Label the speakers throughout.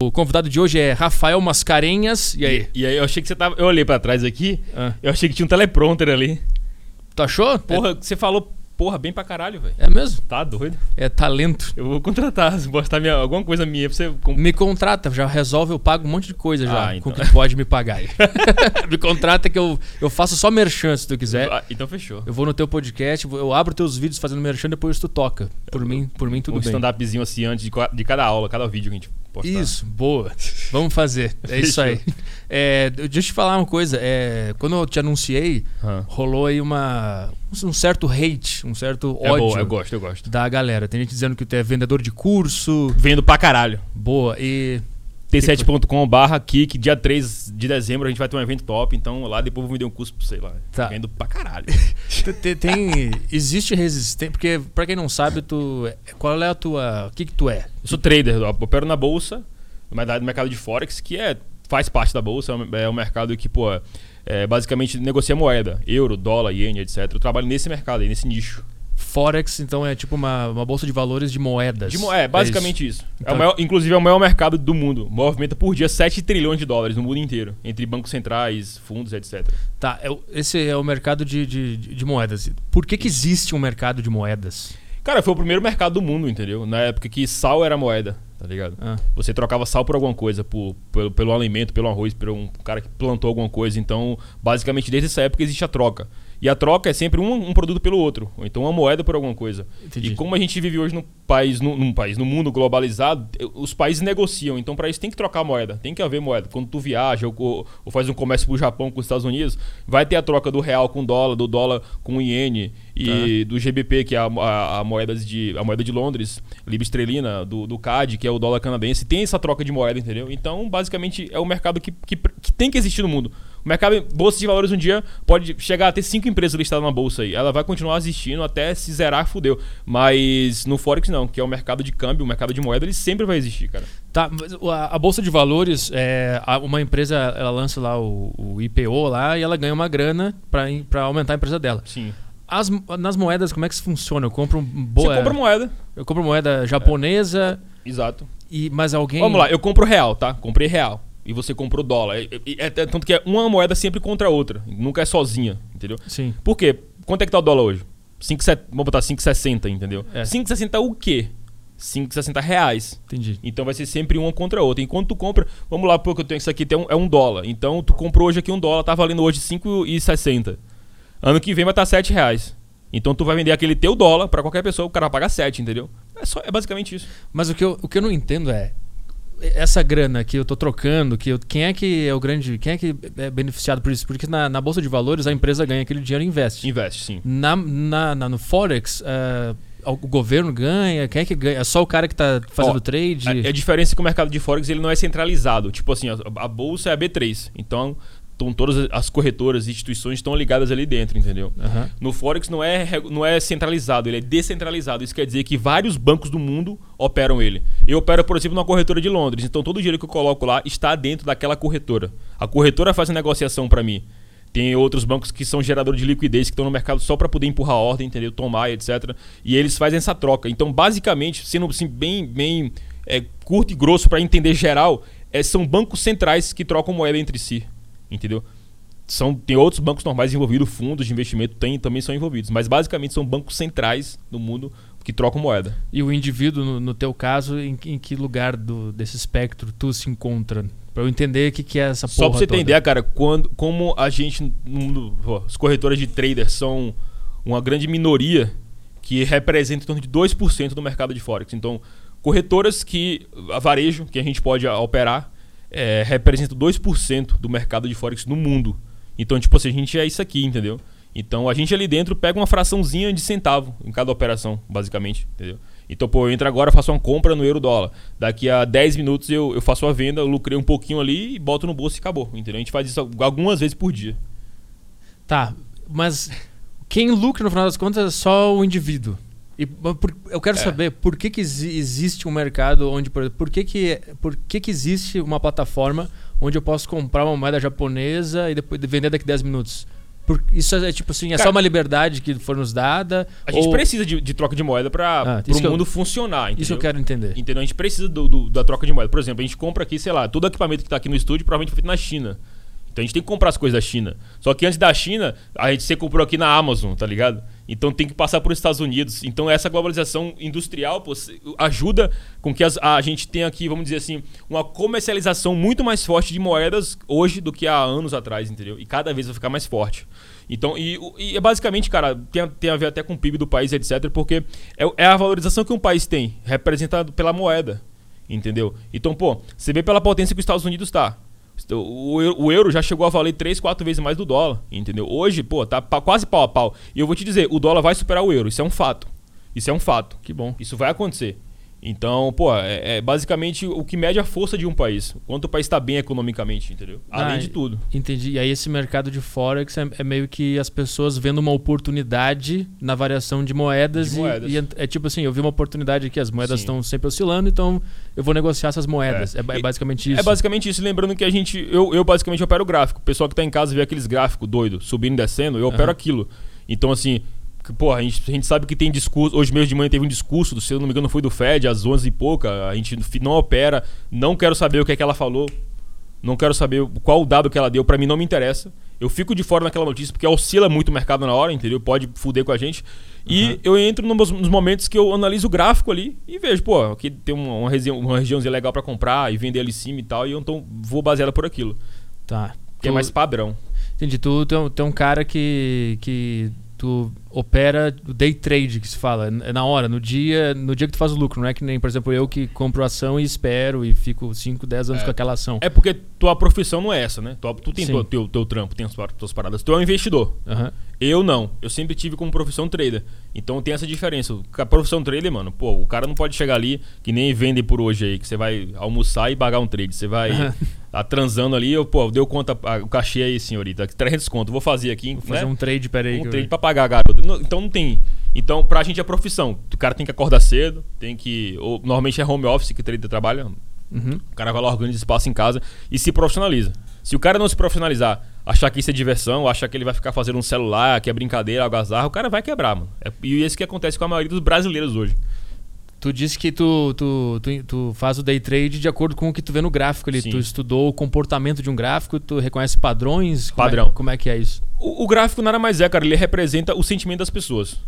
Speaker 1: O convidado de hoje é Rafael Mascarenhas. E aí?
Speaker 2: E, e aí eu achei que você tava. Eu olhei pra trás aqui,
Speaker 1: Ah.
Speaker 2: eu achei que tinha um teleprompter ali.
Speaker 1: Tu achou?
Speaker 2: Porra, você falou porra bem pra caralho, velho.
Speaker 1: É, é mesmo?
Speaker 2: Tá doido?
Speaker 1: É talento.
Speaker 2: Eu vou contratar, postar minha, alguma coisa minha pra você.
Speaker 1: Me contrata, já resolve, eu pago um monte de coisa já
Speaker 2: Ah, então.
Speaker 1: com que pode me pagar aí. me contrata que eu, eu faço só merchan se tu quiser.
Speaker 2: Ah, então fechou.
Speaker 1: Eu vou no teu podcast, eu abro teus vídeos fazendo merchan, depois tu toca. Por mim, por mim tudo
Speaker 2: um
Speaker 1: bem.
Speaker 2: stand-upzinho assim antes de, de cada aula, cada vídeo que a gente postar.
Speaker 1: Isso, boa. Vamos fazer. É isso aí. É, deixa eu te falar uma coisa. é, quando eu te anunciei,
Speaker 2: Ah.
Speaker 1: rolou aí uma, um certo hate, um certo
Speaker 2: É
Speaker 1: ódio
Speaker 2: bom, eu gosto, eu gosto.
Speaker 1: da galera. Tem gente dizendo que tu é vendedor de curso.
Speaker 2: Vendo pra caralho.
Speaker 1: Boa. E.
Speaker 2: t7.com barra kick, dia 3 de dezembro a gente vai ter um evento top, então lá depois eu vou vender um curso pra você lá.
Speaker 1: Tá.
Speaker 2: Vendo pra caralho.
Speaker 1: te- te- Tem. Existe resistência. Porque, pra quem não sabe, tu. Qual é a tua. O que, que tu é?
Speaker 2: Eu sou trader, eu opero na bolsa, no mercado de Forex, que é, faz parte da bolsa, é um- é um mercado que, pô, é, basicamente negocia moeda, euro, dólar, iene, etc. Eu trabalho nesse mercado aí, nesse nicho.
Speaker 1: Forex, então, é tipo uma, uma bolsa de valores de moedas.
Speaker 2: De mo- é, basicamente isso. É
Speaker 1: Então-
Speaker 2: o maior, inclusive é o maior mercado do mundo. Movimenta por dia 7 trilhões de dólares no mundo inteiro, entre bancos centrais, fundos, etc.
Speaker 1: Tá, é esse é o mercado de, de, de moedas. Por que, que existe um mercado de moedas?
Speaker 2: Cara, foi o primeiro mercado do mundo, entendeu? Na época que sal era moeda, tá ligado?
Speaker 1: Ah,
Speaker 2: Você trocava sal por alguma coisa, por, pelo, pelo alimento, pelo arroz, por um cara que plantou alguma coisa. Então, basicamente, desde essa época existe a troca. E a troca é sempre um, um produto pelo outro, ou então uma moeda por alguma coisa.
Speaker 1: entendi.
Speaker 2: E como a gente vive hoje num país, num, num país, no mundo globalizado, eh, os países negociam. Então, para isso tem que trocar moeda, tem que haver moeda. Quando tu viaja ou, ou- ou faz um comércio pro Japão com os Estados Unidos, vai ter a troca do real com dólar, do dólar com iene e do GBP, que é a, a, a moeda de a moeda de Londres, libra esterlina, do, do CAD, que é o dólar canadense. Tem essa troca de moeda, entendeu? Então, basicamente, é o mercado que, que, que tem que existir no mundo. O mercado, bolsa de valores um dia pode chegar a ter cinco empresas listadas na bolsa aí. Ela vai continuar existindo até se zerar, fudeu. Mas no Forex não, que é o mercado de câmbio, o mercado de moeda, ele sempre vai existir, cara.
Speaker 1: Tá, a, bolsa de valores, é, uma empresa ela lança lá o, o IPO lá e ela ganha uma grana pra aumentar a empresa dela.
Speaker 2: Sim.
Speaker 1: As, nas moedas, como é que isso funciona? Eu compro um boa,
Speaker 2: Você compra moeda.
Speaker 1: eu compro moeda japonesa
Speaker 2: Exato.
Speaker 1: e mas alguém
Speaker 2: Vamos lá, eu compro real, tá? Comprei real. E você comprou dólar. E- e- é- tanto que é uma moeda sempre contra a outra. Nunca é sozinha, entendeu?
Speaker 1: Sim.
Speaker 2: Por quê? Quanto é que tá o dólar hoje? 5, vamos botar 5,60, entendeu?
Speaker 1: É.
Speaker 2: 5,60 o quê? 5,60 reais.
Speaker 1: Entendi.
Speaker 2: Então vai ser sempre uma contra a outra. Enquanto tu compra, vamos lá, porque eu tenho isso aqui, tem um- é um dólar. Então tu comprou hoje aqui um dólar, tá valendo hoje 5,60. Ano que vem vai estar 7 reais. Então tu vai vender aquele teu dólar pra qualquer pessoa, o cara vai pagar 7, entendeu? É, só, é basicamente isso.
Speaker 1: Mas o que, eu, o que eu não entendo é essa grana que eu tô trocando, que eu- quem é que é o grande, quem é que é beneficiado por isso? Porque na, na bolsa de valores a empresa ganha aquele dinheiro e investe.
Speaker 2: Investe, sim.
Speaker 1: Na, na, na- no Forex, ah, o governo ganha? Quem é que ganha? É só o cara que tá fazendo
Speaker 2: Ó,
Speaker 1: trade?
Speaker 2: A, a diferença é que o mercado de Forex ele não é centralizado. Tipo assim, a, a bolsa é a B3. Então, estão todas as corretoras e instituições estão ligadas ali dentro, entendeu?
Speaker 1: Aham.
Speaker 2: No Forex não é, não é centralizado, ele é descentralizado. Isso quer dizer que vários bancos do mundo operam ele. Eu opero, por exemplo, numa corretora de Londres. Então todo o dinheiro que eu coloco lá está dentro daquela corretora. A corretora faz a negociação para mim. Tem outros bancos que são geradores de liquidez que estão no mercado só para poder empurrar a ordem, entendeu? Tomar, etc. E eles fazem essa troca. Então, basicamente, sendo assim, bem, bem é, curto e grosso para entender geral, é, são bancos centrais que trocam moeda entre si, entendeu? São, tem outros bancos normais envolvidos, fundos de investimento tem, também são envolvidos. Mas basicamente são bancos centrais do mundo que trocam moeda.
Speaker 1: E o indivíduo, no, no teu caso, em, em que lugar do, desse espectro tu se encontra? Pra eu entender o que, que é essa
Speaker 2: Só
Speaker 1: porra
Speaker 2: pra você
Speaker 1: toda.
Speaker 2: ideia, cara, quando, como a gente. ó, As corretoras de traders são uma grande minoria que representa em torno de 2% do mercado de Forex. Então, corretoras que. A varejo, que a gente pode operar, é, representa 2% do mercado de Forex no mundo. Então, tipo assim, a gente é isso aqui, entendeu? Então a gente ali dentro pega uma fraçãozinha de centavo em cada operação, basicamente, entendeu? Então, pô, eu entro agora, faço uma compra no euro dólar. Daqui a 10 minutos eu, eu faço a venda, eu lucrei um pouquinho ali e boto no bolso e acabou, entendeu? A gente faz isso algumas vezes por dia.
Speaker 1: Tá, mas quem lucra no final das contas é só o indivíduo. E por- eu quero
Speaker 2: É.
Speaker 1: saber por que, que exi- existe um mercado onde, por, por, que, que, por que, que existe uma plataforma onde eu posso comprar uma moeda japonesa e depois vender daqui a 10 minutos? Por, isso é tipo assim, é
Speaker 2: Cara,
Speaker 1: só uma liberdade que foi nos dada?
Speaker 2: A gente
Speaker 1: ou-
Speaker 2: precisa de, de troca de moeda para
Speaker 1: Ah,
Speaker 2: o
Speaker 1: eu-
Speaker 2: mundo funcionar, entendeu?
Speaker 1: Isso eu quero entender.
Speaker 2: Entendeu? A gente precisa do- do- da troca de moeda. Por exemplo, a gente compra aqui, sei lá, todo equipamento que tá aqui no estúdio provavelmente foi feito na China. Então a gente tem que comprar as coisas da China. Só que antes da China, a gente você comprou aqui na Amazon, tá ligado? Então tem que passar por Estados Unidos. Então essa globalização industrial pô, ajuda com que as- a gente tenha aqui, vamos dizer assim, uma comercialização muito mais forte de moedas hoje do que há anos atrás, entendeu? E cada vez vai ficar mais forte. Então, e, e é basicamente, cara, tem, tem a ver até com o PIB do país, etc. Porque é, é a valorização que um país tem, representado pela moeda. Entendeu? Então, pô, você vê pela potência que os Estados Unidos tá. O, eu- o euro já chegou a valer 3, 4 vezes mais do dólar, entendeu? Hoje, pô, tá quase pau a pau. E eu vou te dizer, o dólar vai superar o euro, isso é um fato. Isso é um fato.
Speaker 1: Que bom.
Speaker 2: Isso vai acontecer. Então, pô, é, é basicamente o que mede a força de um país. Quanto o país está bem economicamente, entendeu? Além
Speaker 1: Ah,
Speaker 2: de tudo.
Speaker 1: Entendi. E aí esse mercado de Forex é, é meio que as pessoas vendo uma oportunidade na variação de moedas.
Speaker 2: De
Speaker 1: e-
Speaker 2: moedas.
Speaker 1: E, é tipo assim, eu vi uma oportunidade aqui, as moedas estão sempre oscilando, então eu vou negociar essas moedas. É,
Speaker 2: É.
Speaker 1: é basicamente isso.
Speaker 2: É basicamente isso. Lembrando que a gente. Eu, eu basicamente opero o gráfico. O pessoal que tá em casa vê aqueles gráficos doido, subindo e descendo, eu opero
Speaker 1: Aham.
Speaker 2: aquilo. Então, assim. Que, Porra, a gente, a gente sabe que tem discurso. Hoje mesmo de manhã teve um discurso, do, se eu não me engano, foi do Fed, às 11 e pouca. A gente não opera. Não quero saber o que é que ela falou. Não quero saber qual o dado que ela deu. Pra mim não me interessa. Eu fico de fora naquela notícia porque oscila muito o mercado na hora, entendeu? Pode fuder com a gente. E
Speaker 1: Aham.
Speaker 2: eu entro nos, nos momentos que eu analiso o gráfico ali e vejo, pô, aqui tem uma, uma, região, uma regiãozinha legal pra comprar e vender ali em cima e tal. E eu então vou basear por aquilo.
Speaker 1: Tá.
Speaker 2: Que é
Speaker 1: Tu-
Speaker 2: mais padrão.
Speaker 1: Entendi. Tu, tu, é um- tu é um cara que, que tu opera o day trade, que se fala. É na hora, no dia, no dia que tu faz o lucro. Não é que nem, por exemplo, eu que compro ação e espero e fico 5, 10 anos
Speaker 2: É.
Speaker 1: com aquela ação.
Speaker 2: É porque tua profissão não é essa, né? Tu, tu tem
Speaker 1: Sim.
Speaker 2: teu, teu, teu trampo, tem as tuas paradas. Tu é um investidor.
Speaker 1: Aham.
Speaker 2: Eu não. Eu sempre tive como profissão trader. Então tem essa diferença. A profissão trader, mano, pô, o cara não pode chegar ali que nem vende por hoje aí, que você vai almoçar e pagar um trade. Você vai tá transando ali, eu, pô, deu conta, o cachê aí, senhorita, 300 conto, vou fazer aqui,
Speaker 1: Vou fazer
Speaker 2: né?
Speaker 1: um trade, peraí.
Speaker 2: um
Speaker 1: que eu-
Speaker 2: trade pra pagar. Não- Então não tem. Então, pra gente é profissão. O cara tem que acordar cedo, tem que. Ou, normalmente é home office que trader trabalha.
Speaker 1: Uhum.
Speaker 2: O cara vai lá, organiza espaço em casa e se profissionaliza. Se o cara não se profissionalizar, achar que isso é diversão, achar que ele vai ficar fazendo um celular, que é brincadeira, algazarra, o cara vai quebrar, mano. É, e isso que acontece com a maioria dos brasileiros hoje.
Speaker 1: Tu disse que tu, tu, tu, tu faz o day trade de acordo com o que tu vê no gráfico ali.
Speaker 2: Sim.
Speaker 1: Tu estudou o comportamento de um gráfico, tu reconhece padrões? Como é-
Speaker 2: Padrão.
Speaker 1: como é que é isso?
Speaker 2: O, o gráfico nada mais é, cara, ele representa o sentimento das pessoas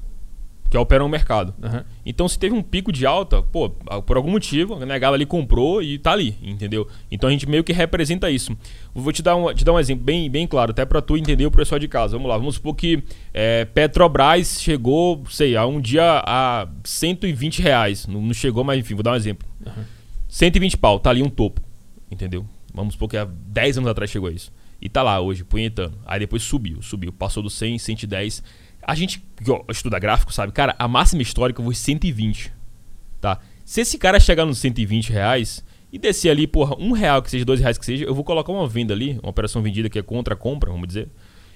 Speaker 2: que operam no mercado.
Speaker 1: Aham.
Speaker 2: Então, se teve um pico de alta, pô, por algum motivo, a negada ali comprou e tá ali, entendeu? Então a gente meio que representa isso. Vou te dar um, te dar um exemplo bem, bem claro, até pra tu entender o pessoal de casa. Vamos lá, vamos supor que é, Petrobras chegou, sei, a um dia a 120 reais. Não, não chegou, mas enfim, vou dar um exemplo.
Speaker 1: Aham.
Speaker 2: 120 pau, tá ali um topo, entendeu? Vamos supor que há 10 anos atrás chegou isso. E tá lá hoje, punhetando. Aí depois subiu, subiu. Passou do 100, 110. A gente que ó, estuda gráfico sabe, cara, a máxima histórica foi 120. Tá? Se esse cara chegar nos 120 reais e descer ali, porra, um real que seja, dois reais que seja, eu vou colocar uma venda ali, uma operação vendida que é contra a compra, vamos dizer.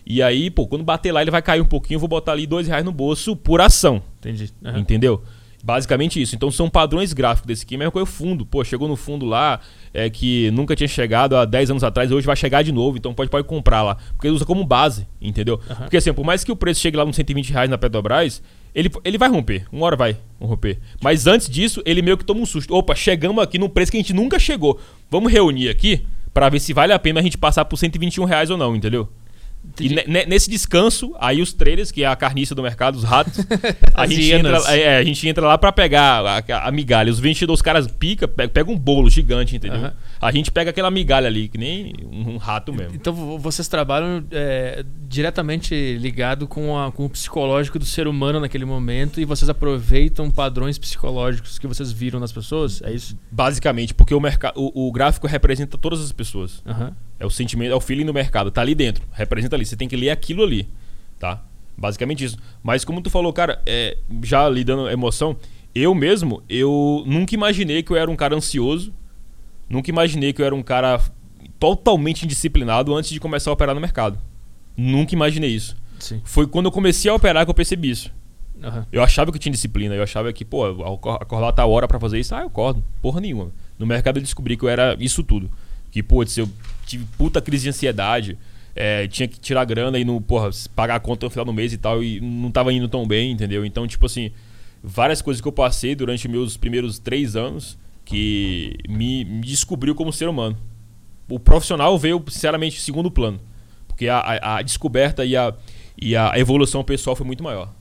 Speaker 2: E aí, pô, quando bater lá ele vai cair um pouquinho, eu vou botar ali dois reais no bolso por ação.
Speaker 1: Entendi. Aham.
Speaker 2: Entendeu? Basicamente isso. Então são padrões gráficos desse aqui. Mesmo coisa o fundo. Pô, chegou no fundo lá é, que nunca tinha chegado há 10 anos atrás, hoje vai chegar de novo. Então pode, pode comprar lá. Porque ele usa como base, entendeu?
Speaker 1: Aham.
Speaker 2: Porque assim, por mais que o preço chegue lá nos 120 reais na Petrobras, ele, ele vai romper. Uma hora vai romper. Mas antes disso, ele meio que toma um susto. Opa, chegamos aqui num preço que a gente nunca chegou. Vamos reunir aqui pra ver se vale a pena a gente passar por 121 reais ou não, entendeu? E nesse descanso, aí os traders, que é a carniça do mercado, os ratos, a, gente entra,
Speaker 1: hienas.
Speaker 2: é, a gente entra lá pra pegar a, a migalha. Os vendedores, os caras pica, pe- pega um bolo gigante, entendeu?
Speaker 1: Aham.
Speaker 2: A gente pega aquela migalha ali, que nem um, um rato mesmo.
Speaker 1: Então vo- vocês trabalham é, diretamente ligado com, a- com o psicológico do ser humano naquele momento e vocês aproveitam padrões psicológicos que vocês viram nas pessoas? É isso?
Speaker 2: Basicamente, porque o, merca- o, o gráfico representa todas as pessoas.
Speaker 1: Aham.
Speaker 2: É o sentimento, é o feeling do mercado. Tá ali dentro. Representa ali. Você tem que ler aquilo ali. Tá? Basicamente isso. Mas como tu falou, cara, é, já lhe dando emoção, eu mesmo, eu nunca imaginei que eu era um cara ansioso. Nunca imaginei que eu era um cara totalmente indisciplinado antes de começar a operar no mercado. Nunca imaginei isso.
Speaker 1: Sim.
Speaker 2: Foi quando eu comecei a operar que eu percebi isso.
Speaker 1: Aham.
Speaker 2: Eu achava que eu tinha disciplina, eu achava que, pô, acordar tal hora pra fazer isso, ah, eu acordo. Porra nenhuma. No mercado eu descobri que eu era isso tudo. Que, putz, eu tive puta crise de ansiedade. é, tinha que tirar grana e não, porra, pagar a conta no final do mês e tal, e não tava indo tão bem, entendeu? Então, tipo assim, várias coisas que eu passei durante meus primeiros três anos que me, me descobriu como ser humano. O profissional veio, sinceramente, segundo plano. Porque a, a, a descoberta e a, e a evolução pessoal foi muito maior.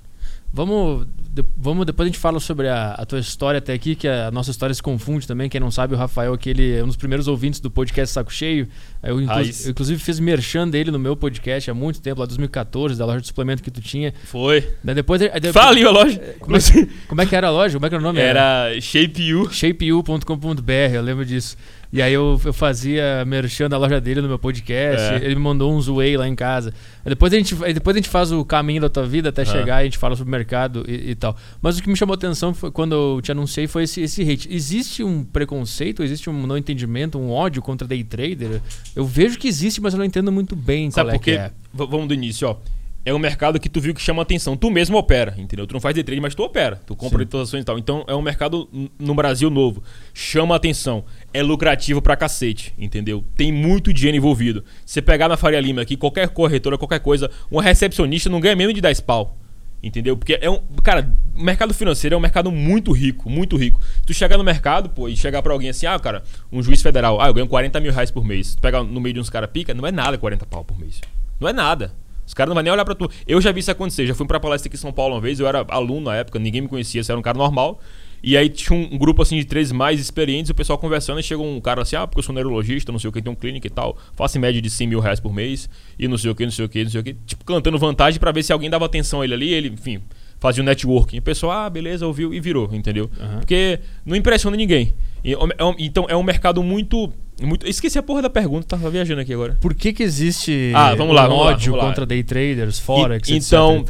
Speaker 1: Vamos, de, vamos depois a gente fala sobre a, a, tua história até aqui, que a nossa história se confunde também. Quem não sabe, o Rafael aqui, ele é um dos primeiros ouvintes do podcast Saco Cheio. Eu, inclu eu inclusive fiz merchan dele no meu podcast há muito tempo, lá 2014, da loja de suplemento que tu tinha.
Speaker 2: Foi.
Speaker 1: Daí depois, depois
Speaker 2: a loja.
Speaker 1: Como é, que, como é, que era a loja? Como é que era o nome?
Speaker 2: Era, era ShapeU.
Speaker 1: ShapeU.com.br, eu lembro disso. E aí eu, eu fazia merchan da loja dele no meu podcast. É. Ele me mandou um whey lá em casa. Depois a, gente, depois a gente faz o caminho da tua vida até é. chegar e a gente fala sobre o mercado e, e, tal. Mas o que me chamou a atenção foi, quando eu te anunciei foi esse, esse hate. Existe um preconceito, existe um não entendimento, um ódio contra day trader? Eu vejo que existe, mas eu não entendo muito bem
Speaker 2: Sabe
Speaker 1: qual
Speaker 2: é que
Speaker 1: é.
Speaker 2: Vamos do início, ó é um mercado que tu viu que chama atenção. Tu mesmo opera, entendeu? Tu não faz day trade, mas tu opera. Tu compra ações e tal. Então é um mercado no Brasil novo. Chama atenção. É lucrativo pra cacete, entendeu? Tem muito dinheiro envolvido. Se você pegar na Faria Lima aqui, qualquer corretora, qualquer coisa, uma recepcionista não ganha menos de 10 pau. Entendeu? Porque é um. Cara, o mercado financeiro é um mercado muito rico, muito rico. Tu chegar no mercado, pô, e chegar pra alguém assim, ah, cara, um juiz federal, ah, eu ganho 40 mil reais por mês. Tu pega no meio de uns caras pica, não é nada 40 pau por mês. Não é nada. Os caras não vão nem olhar pra tu. Eu já vi isso acontecer. Já fui pra palestra aqui em São Paulo uma vez. Eu era aluno na época, ninguém me conhecia. Você era um cara normal. E aí tinha um, grupo assim de três mais experientes, o pessoal conversando, e chegou um cara assim, ah, porque eu sou neurologista, não sei o que, tem um clínica e tal, faço em média de 100 mil reais por mês, e não sei o que, não sei o que, não sei o que, tipo, cantando vantagem para ver se alguém dava atenção a ele ali, ele, enfim, fazia um networking. O pessoal, ah, beleza, ouviu e virou, entendeu? Uhum. Porque não impressiona ninguém. É então é um mercado muito muito... Esqueci a porra da pergunta, tava viajando aqui agora.
Speaker 1: Por que que existe
Speaker 2: ah, vamos lá,
Speaker 1: um
Speaker 2: vamos
Speaker 1: ódio
Speaker 2: lá, vamos
Speaker 1: contra day traders, forex,
Speaker 2: e, então,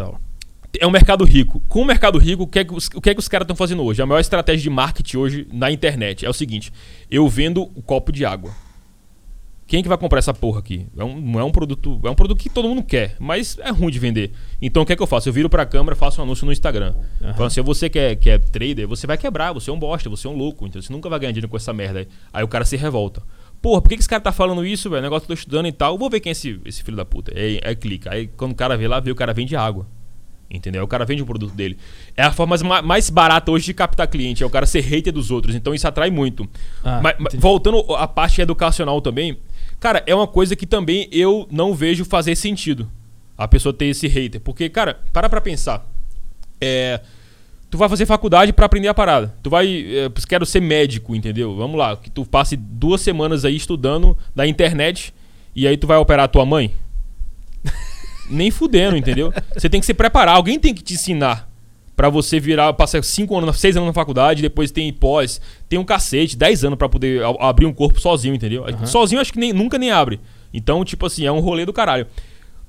Speaker 2: É um mercado rico. Com o mercado rico, o que é que os, o que é que os caras estão fazendo hoje? A maior estratégia de marketing hoje na internet é o seguinte: eu vendo o copo de água. Quem que vai comprar essa porra aqui? É um, é um produto, é um produto que todo mundo quer, mas é ruim de vender. Então o que é que eu faço? Eu viro pra câmera, faço um anúncio no Instagram. Uhum. Falando assim, você que é, que é trader, você vai quebrar, você é um bosta, você é um louco, então você nunca vai ganhar dinheiro com essa merda aí. Aí o cara se revolta. Porra, por que, que esse cara tá falando isso, velho? Negócio que eu tô estudando e tal. Eu vou ver quem é esse, esse filho da puta. Aí, aí clica. Aí quando o cara vê lá, vê o cara vende água. Entendeu? O cara vende o produto dele. É a forma mais barata hoje de captar cliente, é o cara ser hater dos outros. Então isso atrai muito. Ah, mas, voltando à parte educacional também, Cara, é uma coisa que também eu não vejo fazer sentido. A pessoa ter esse hater. Porque, cara, para pra pensar. É. Tu vai fazer faculdade para aprender a parada. Tu vai. É, quero ser médico, entendeu? Vamos lá. Que tu passe duas semanas aí estudando da internet e aí tu vai operar a tua mãe. Nem fudendo, entendeu? Você tem que se preparar. Alguém tem que te ensinar para você virar, passar 5 anos, 6 anos na faculdade, depois tem pós, tem um cacete, 10 anos para poder abrir um corpo sozinho, entendeu? Uhum. Sozinho acho que nem, nunca nem abre. Então, tipo assim, é um rolê do caralho.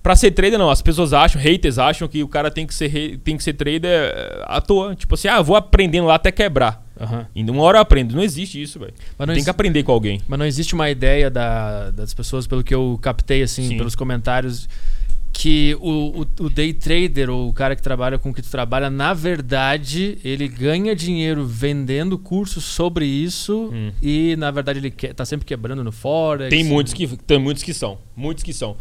Speaker 2: Pra ser trader, não. As pessoas acham, haters acham que o cara tem que ser, tem que ser trader eh, à toa. Tipo assim, ah, vou aprendendo lá até quebrar. Uhum. Uma hora eu aprendo. Não existe isso, velho. Tem que aprender com alguém.
Speaker 1: Mas não existe uma ideia da, das pessoas, pelo que eu captei, assim, Sim. pelos comentários que o, o, o, day trader, ou o cara que trabalha com o que tu trabalha, na verdade, ele ganha dinheiro vendendo cursos sobre isso hum. e, na verdade, ele que, tá sempre quebrando no Forex.
Speaker 2: Tem muitos que, tem muitos que são. Muitos que são.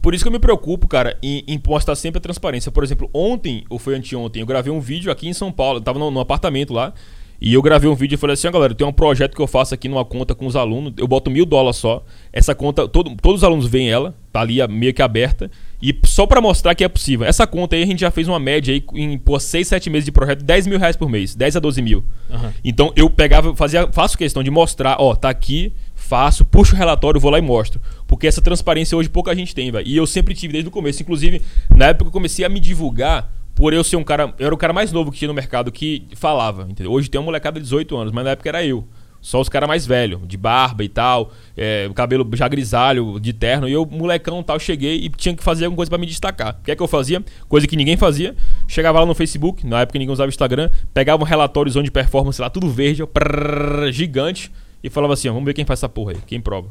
Speaker 2: Por isso que eu me preocupo, cara, em, em mostrar sempre a transparência. Por exemplo, ontem, ou foi anteontem, eu gravei um vídeo aqui em São Paulo. Eu tava no, no apartamento lá. E eu gravei um vídeo e falei assim, ó, galera, tem um projeto que eu faço aqui numa conta com os alunos, eu boto mil dólares só. Essa conta, todo, todos os alunos veem ela, tá ali meio que aberta. E só para mostrar que é possível. Essa conta aí a gente já fez uma média aí em por 6, 7 meses de projeto, 10 mil reais por mês, 10 a 12 mil. Uhum. Então eu pegava, fazia, faço questão de mostrar, ó, tá aqui, faço, puxo o relatório, vou lá e mostro. Porque essa transparência hoje pouca gente tem, velho. E eu sempre tive desde o começo. Inclusive, na época eu comecei a me divulgar por eu ser um cara. Eu era o cara mais novo que tinha no mercado que falava. Entendeu? Hoje tem uma molecada de 18 anos, mas na época era eu. Só os caras mais velhos, de barba e tal, é, cabelo já grisalho, de terno. E eu, molecão tal, cheguei e tinha que fazer alguma coisa para me destacar. O que é que eu fazia? Coisa que ninguém fazia. Chegava lá no Facebook, na época ninguém usava Instagram, pegava um relatório de performance lá, tudo verde, prrr, gigante, e falava assim: vamos ver quem faz essa porra aí, quem prova.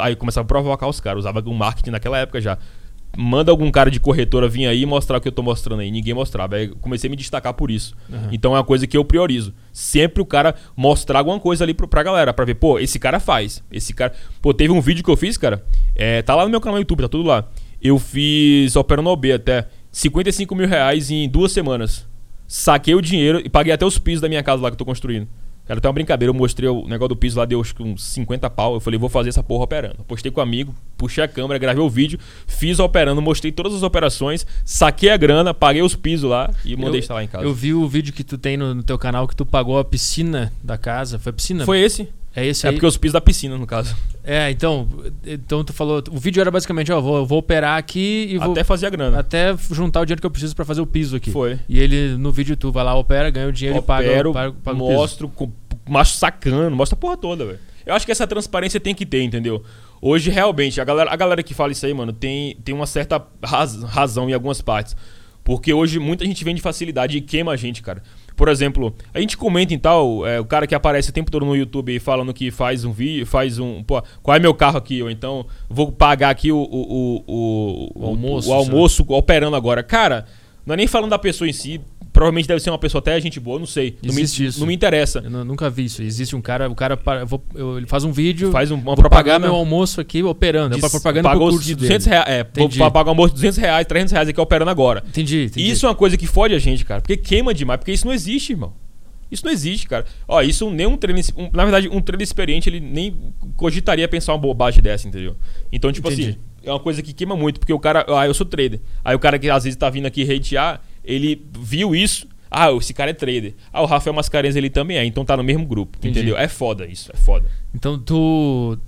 Speaker 2: Aí começava a provocar os caras, usava um marketing naquela época já manda algum cara de corretora vir aí e mostrar o que eu tô mostrando aí. Ninguém mostrava. Aí comecei a me destacar por isso. Uhum. Então é uma coisa que eu priorizo. Sempre o cara mostrar alguma coisa ali pra galera, pra ver, pô, esse cara faz. Esse cara. Pô, teve um vídeo que eu fiz, cara. É, tá lá no meu canal no YouTube, tá tudo lá. Eu fiz operando OB até 55 mil reais em duas semanas. Saquei o dinheiro e paguei até os pisos da minha casa lá que eu tô construindo. Era até uma brincadeira, eu mostrei o negócio do piso lá, deu acho que uns 50 pau. Eu falei, vou fazer essa porra operando. Postei com um amigo, puxei a câmera, gravei o vídeo, fiz operando, mostrei todas as operações, saquei a grana, paguei os pisos lá e mandei
Speaker 1: eu,
Speaker 2: instalar em casa.
Speaker 1: Eu vi o vídeo que tu tem no, no, teu canal que tu pagou a piscina da casa. Foi a piscina?
Speaker 2: Foi esse.
Speaker 1: É esse
Speaker 2: é
Speaker 1: aí?
Speaker 2: porque os pisos da piscina, no caso.
Speaker 1: É, então, então tu falou, o vídeo era basicamente, ó, vou, vou operar aqui e vou
Speaker 2: até fazer a grana.
Speaker 1: Até juntar o dinheiro que eu preciso para fazer o piso aqui.
Speaker 2: Foi.
Speaker 1: E ele no vídeo tu vai lá, opera, ganha o dinheiro
Speaker 2: Opero,
Speaker 1: e paga, paga, paga
Speaker 2: mostro, com, macho sacando, mostra a porra toda, velho. Eu acho que essa transparência tem que ter, entendeu? Hoje, realmente, a galera, a galera que fala isso aí, mano, tem, tem uma certa raz, razão em algumas partes. Porque hoje muita gente vende facilidade e queima a gente, cara. Por exemplo, a gente comenta em tal, é, o cara que aparece o tempo todo no YouTube falando que faz um vídeo, faz um. Pô, qual é meu carro aqui? Ou então, vou pagar aqui o, o, o,
Speaker 1: o almoço,
Speaker 2: o almoço operando agora. Cara, não é nem falando da pessoa em si, provavelmente deve ser uma pessoa até gente boa, não sei. Não me,
Speaker 1: isso.
Speaker 2: Não me interessa.
Speaker 1: Eu nunca vi isso. Existe um cara, o cara eu vou, eu, ele faz um vídeo,
Speaker 2: faz um, uma
Speaker 1: vou
Speaker 2: propaganda.
Speaker 1: pagar meu almoço aqui operando,
Speaker 2: Diz,
Speaker 1: é propaganda
Speaker 2: pagou
Speaker 1: curso
Speaker 2: 200
Speaker 1: dele.
Speaker 2: reais, é, entendi. vou pagar almoço de 200 reais, 300 reais aqui operando agora.
Speaker 1: Entendi, entendi.
Speaker 2: Isso é uma coisa que fode a gente, cara, porque queima demais, porque isso não existe, irmão. Isso não existe, cara. Ó, isso nem um treino. Um, na verdade, um treino experiente, ele nem cogitaria pensar uma bobagem dessa, entendeu? Então, tipo
Speaker 1: Entendi.
Speaker 2: assim, é uma coisa que queima muito, porque o cara. Ah, eu sou trader. Aí o cara que às vezes tá vindo aqui hatear, ele viu isso. Ah, esse cara é trader. Ah, o Rafael Mascarenhas ele também é, então tá no mesmo grupo,
Speaker 1: Entendi.
Speaker 2: entendeu? É foda isso, é foda.
Speaker 1: Então tu.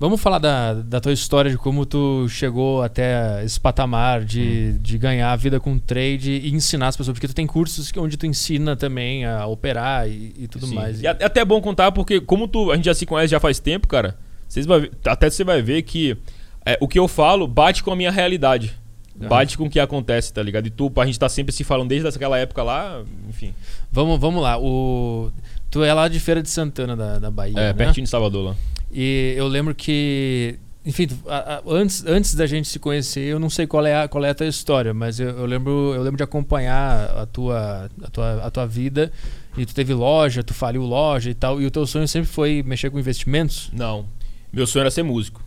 Speaker 1: Vamos falar da, da tua história, de como tu chegou até esse patamar de,
Speaker 2: Hum.
Speaker 1: de ganhar a vida com trade e ensinar as pessoas. Porque tu tem cursos que- onde tu ensina também a operar e, e tudo
Speaker 2: Sim.
Speaker 1: mais.
Speaker 2: E é até bom contar, porque como tu, a gente já se conhece já faz tempo, cara, vocês vai até você vai ver que é, o que eu falo bate com a minha realidade. Bate com o que acontece, tá ligado? E tu, a gente tá sempre se falando desde aquela época lá, enfim.
Speaker 1: Vamos, vamos lá. O... Tu é lá de Feira de Santana, da, da Bahia.
Speaker 2: É,
Speaker 1: né?
Speaker 2: pertinho de Salvador lá.
Speaker 1: E eu lembro que. Enfim, tu- a- a- antes, antes da gente se conhecer, eu não sei qual é a, qual é a tua história, mas eu, eu lembro, eu lembro de acompanhar a tua, a, tua, a tua vida. E tu teve loja, tu faliu loja e tal. E o teu sonho sempre foi mexer com investimentos?
Speaker 2: Não. Meu sonho era ser músico.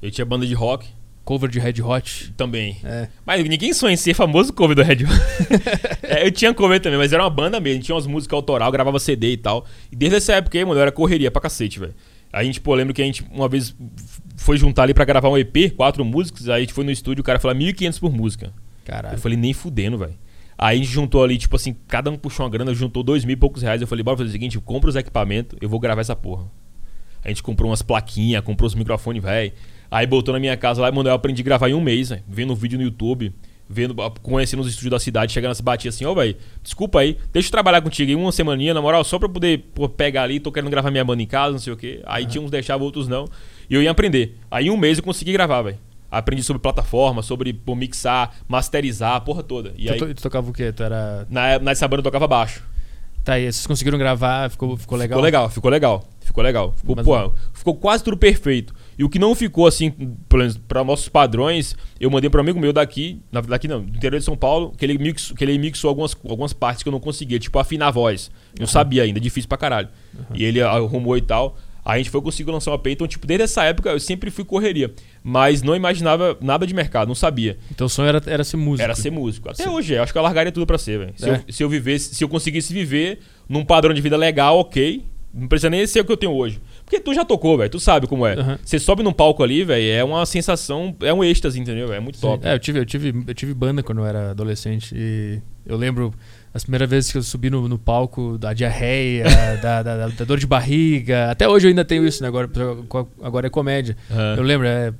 Speaker 2: Eu tinha banda de rock
Speaker 1: Cover de Red Hot?
Speaker 2: também.
Speaker 1: É.
Speaker 2: Mas ninguém sonha em ser famoso cover do Red Hot. É, eu tinha cover também, mas era uma banda mesmo. Tinha umas músicas autoral, gravava CD e tal. E desde essa época aí, mano, era correria pra cacete, velho. A gente, pô, lembro que a gente uma vez foi juntar ali pra gravar um EP, quatro músicos. Aí a gente foi no estúdio, o cara falou 1.500 por música.
Speaker 1: Caralho.
Speaker 2: Eu falei, nem fudendo, velho. Aí a gente juntou ali, tipo assim, cada um puxou uma grana, juntou dois mil e poucos reais. Eu falei, bora fazer o seguinte, compra os equipamentos, eu vou gravar essa porra. A gente comprou umas plaquinhas, comprou os microfones, velho. Aí botou na minha casa lá e mandou eu aprendi a gravar em um mês. Vendo vídeo no YouTube, vendo, conhecendo os estúdios da cidade, chegando nessa batia assim, ó, velho, desculpa aí, deixa eu trabalhar contigo aí uma semaninha, na moral, só pra eu poder pô, pegar ali, tô querendo gravar minha banda em casa, não sei o quê. Aí tinha uns deixava, outros não. E eu ia aprender. Aí em um mês eu consegui gravar, velho. Aprendi sobre plataforma, sobre pô, mixar, masterizar, a porra toda. E
Speaker 1: Tu,
Speaker 2: aí,
Speaker 1: tu, tu tocava o quê? Tu era.
Speaker 2: na, nessa banda eu tocava baixo.
Speaker 1: Tá aí, vocês conseguiram gravar, ficou, ficou legal?
Speaker 2: Ficou legal, ficou legal. Ficou legal. Ficou,
Speaker 1: Mas-
Speaker 2: pô, ficou quase tudo perfeito. E o que não ficou assim, pelo menos para nossos padrões, eu mandei para um amigo meu daqui, na- daqui não, do interior de São Paulo, que ele mixou, que ele mixou algumas, algumas partes que eu não conseguia, tipo afinar a voz. Eu sabia ainda, difícil pra caralho. E ele arrumou e tal. A gente foi conseguir lançar uma AP, então, tipo, desde essa época eu sempre fui correria. Mas não imaginava nada de mercado, não sabia.
Speaker 1: Então o sonho era, era ser músico.
Speaker 2: Era ser músico. Até hoje, eu acho que eu largaria tudo pra ser, velho. Se,
Speaker 1: É.
Speaker 2: eu, se eu vivesse, se eu conseguisse viver num padrão de vida legal, ok. Não precisa nem ser o que eu tenho hoje. Porque tu já tocou, velho. Tu sabe como é.
Speaker 1: Aham.
Speaker 2: Você sobe num palco ali, velho, é uma sensação, é um êxtase, entendeu? É muito
Speaker 1: Sim.
Speaker 2: top.
Speaker 1: É, eu tive, eu, tive, eu tive banda quando eu era adolescente e eu lembro as primeiras vezes que eu subi no, no palco da diarreia, da, da, da- da dor de barriga. Até hoje eu ainda tenho isso, né? Agora, agora é comédia.
Speaker 2: Aham.
Speaker 1: Eu lembro, é,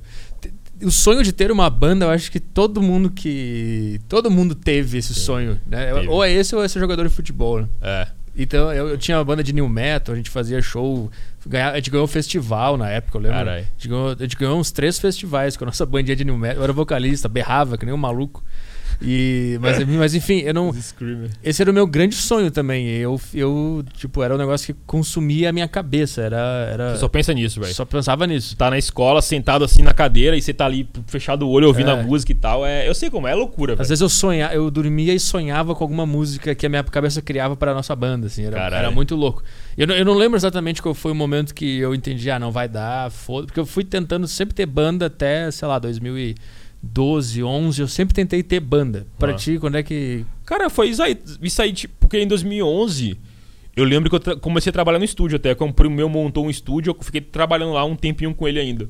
Speaker 1: o sonho de ter uma banda, eu acho que todo mundo que. Todo mundo teve esse sonho, né?
Speaker 2: Teve.
Speaker 1: Ou é esse ou é ser jogador de futebol, né?
Speaker 2: É.
Speaker 1: Então eu, eu tinha uma banda de new metal, a gente fazia show, ganha- a gente ganhou um festival na época, eu lembro.
Speaker 2: Caralho.
Speaker 1: A gente, ganhou, a gente ganhou uns três festivais com a nossa bandinha de new metal. Eu era vocalista, berrava que nem um maluco. E, mas, mas enfim, eu não. Esse era o meu grande sonho também. Eu, eu tipo, era um negócio que consumia a minha cabeça. Era. era
Speaker 2: Você só pensa nisso, velho.
Speaker 1: só pensava nisso.
Speaker 2: Tá na escola, sentado assim na cadeira, e você tá ali fechado o olho ouvindo
Speaker 1: É.
Speaker 2: a música e tal. É, eu sei como é, loucura,
Speaker 1: Às
Speaker 2: velho.
Speaker 1: vezes eu sonhava, eu dormia e sonhava com alguma música que a minha cabeça criava para nossa banda, assim, era,
Speaker 2: Caralho.
Speaker 1: era muito louco. Eu, não- eu não lembro exatamente qual foi o momento que eu entendi, ah, não vai dar, foda, porque eu fui tentando sempre ter banda até, sei lá, 12, 11, eu sempre tentei ter banda. Pra
Speaker 2: Ah.
Speaker 1: ti, quando é que.
Speaker 2: Cara, foi isso aí, isso aí tipo, porque em 2011 eu lembro que eu comecei a trabalhar no estúdio até. Quando o primo meu montou um estúdio, eu fiquei trabalhando lá um tempinho com ele ainda.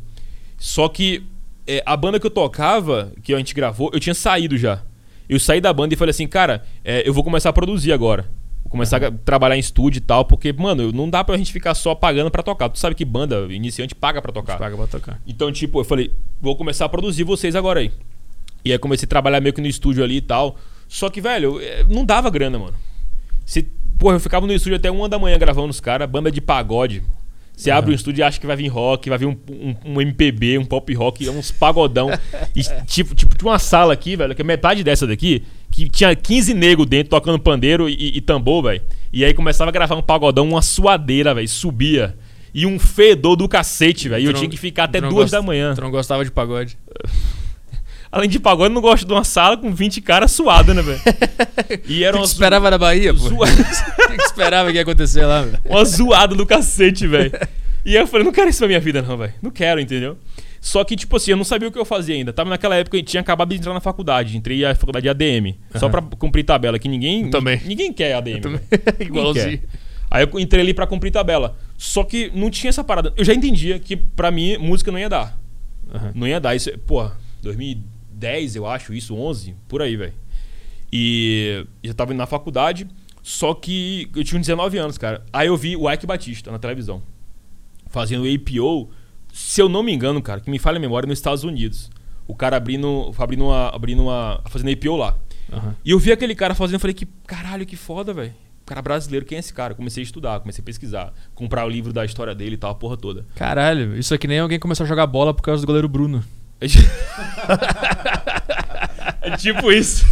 Speaker 2: Só que é, a banda que eu tocava, que a gente gravou, eu tinha saído já. Eu saí da banda e falei assim, cara, é, eu vou começar a produzir agora. Começar a trabalhar em estúdio e tal, porque, mano, não dá pra gente ficar só pagando pra tocar. Tu sabe que banda, iniciante, paga pra tocar.
Speaker 1: Paga pra tocar.
Speaker 2: Então, tipo, eu falei, vou começar a produzir vocês agora aí. E aí comecei a trabalhar meio que no estúdio ali e tal. Só que, velho, eh, não dava grana, mano. Se, porra, eu ficava no estúdio até uma da manhã gravando os caras, banda de pagode. Você abre um estúdio e acha que vai vir rock, vai vir um, um, um MPB, um pop rock, uns pagodão. E, tipo, tipo, tinha uma sala aqui, velho, que é metade dessa daqui, que tinha 15 negros dentro tocando pandeiro e, e tambor, velho. E aí começava a gravar um pagodão, uma suadeira, velho, subia. E um fedor do cacete, velho. E eu tinha que ficar até duas da manhã.
Speaker 1: Tu não gostava de pagode.
Speaker 2: Além de pagode, não gosto de uma sala com 20 caras suada, né, velho? E era uma.
Speaker 1: Zo... esperava na Bahia, pô?
Speaker 2: Zoa...
Speaker 1: que esperava que ia acontecer lá, velho?
Speaker 2: Uma zoada do cacete, velho. E eu falei, não quero isso pra minha vida, não, velho. Não quero, entendeu? Só que, tipo assim, eu não sabia o que eu fazia ainda. Tava naquela época eu tinha acabado de entrar na faculdade. Entrei na faculdade de ADM. Uhum.
Speaker 1: Só
Speaker 2: pra cumprir tabela, que ninguém.
Speaker 1: Eu também.
Speaker 2: Ninguém quer ADM. Eu também.
Speaker 1: Igualzinho.
Speaker 2: Quer. Aí eu entrei ali pra cumprir tabela. Só que não tinha essa parada. Eu já entendia que pra mim música não ia dar.
Speaker 1: Uhum.
Speaker 2: Não ia dar. Isso, é, porra, 2000 10, eu acho, isso, 11, por aí, velho. E já tava indo na faculdade, só que eu tinha 19 anos, cara. Aí eu vi o Ike Batista na televisão, fazendo APO, se eu não me engano, cara, que me falha a memória, nos Estados Unidos. O cara abrindo, abrindo uma, abrindo uma, fazendo APO lá.
Speaker 1: Uhum.
Speaker 2: E eu vi aquele cara fazendo, eu falei que caralho, que foda, velho cara brasileiro, quem é esse cara? Comecei a estudar, comecei a pesquisar, comprar o livro da história dele e tal, a porra toda.
Speaker 1: Caralho, isso é que nem alguém começou a jogar bola por causa do goleiro Bruno.
Speaker 2: É tipo isso.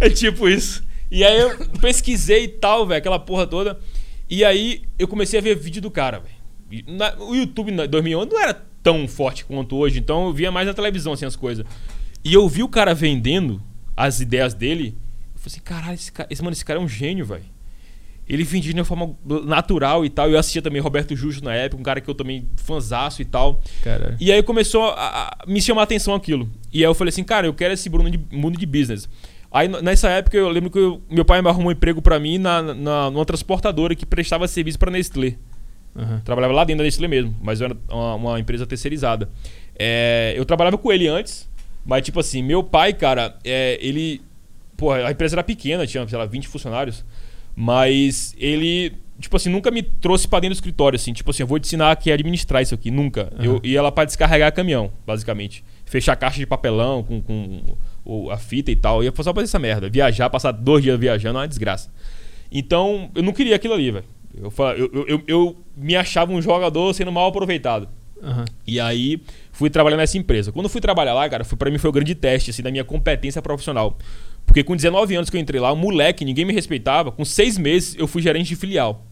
Speaker 2: é tipo isso. E aí eu pesquisei e tal, velho, aquela porra toda. E aí eu comecei a ver vídeo do cara, velho. O YouTube em 2011 não era tão forte quanto hoje, então eu via mais na televisão assim as coisas. E eu vi o cara vendendo as ideias dele. Eu falei assim, caralho, esse, cara, esse, mano, esse cara é um gênio, velho. Ele vendia de uma forma natural e tal. Eu assistia também Roberto Justo na época, um cara que eu também fanzaço e tal.
Speaker 1: Caralho.
Speaker 2: E aí começou a, a me chamar a atenção aquilo. E aí eu falei assim, cara, eu quero esse Bruno de, mundo de business. Aí nessa época eu lembro que eu- meu pai me arrumou um emprego pra mim na, na, numa transportadora que prestava serviço pra Nestlé.
Speaker 1: Aham.
Speaker 2: Trabalhava lá dentro da Nestlé mesmo, mas era uma, uma empresa terceirizada. É, eu trabalhava com ele antes, mas tipo assim, meu pai, cara, é, ele. Pô, a empresa era pequena, tinha, sei lá, 20 funcionários. Mas ele, tipo assim, nunca me trouxe pra dentro do escritório, assim. Tipo assim, eu vou te ensinar aqui a administrar isso aqui. Nunca.
Speaker 1: Aham.
Speaker 2: Eu ia lá pra descarregar caminhão, basicamente. Fechar caixa de papelão com, com o- a fita e tal. Eu ia só fazer essa merda. Viajar, passar dois dias viajando é uma desgraça. Então, eu não queria aquilo ali, velho. Eu, eu, eu, eu, me achava um jogador sendo mal aproveitado.
Speaker 1: Aham.
Speaker 2: E aí fui trabalhar nessa empresa. Quando fui trabalhar lá, cara, foi para mim foi o grande teste assim da minha competência profissional. Porque com 19 anos que eu entrei lá, um moleque, ninguém me respeitava. Com seis meses eu fui gerente de filial.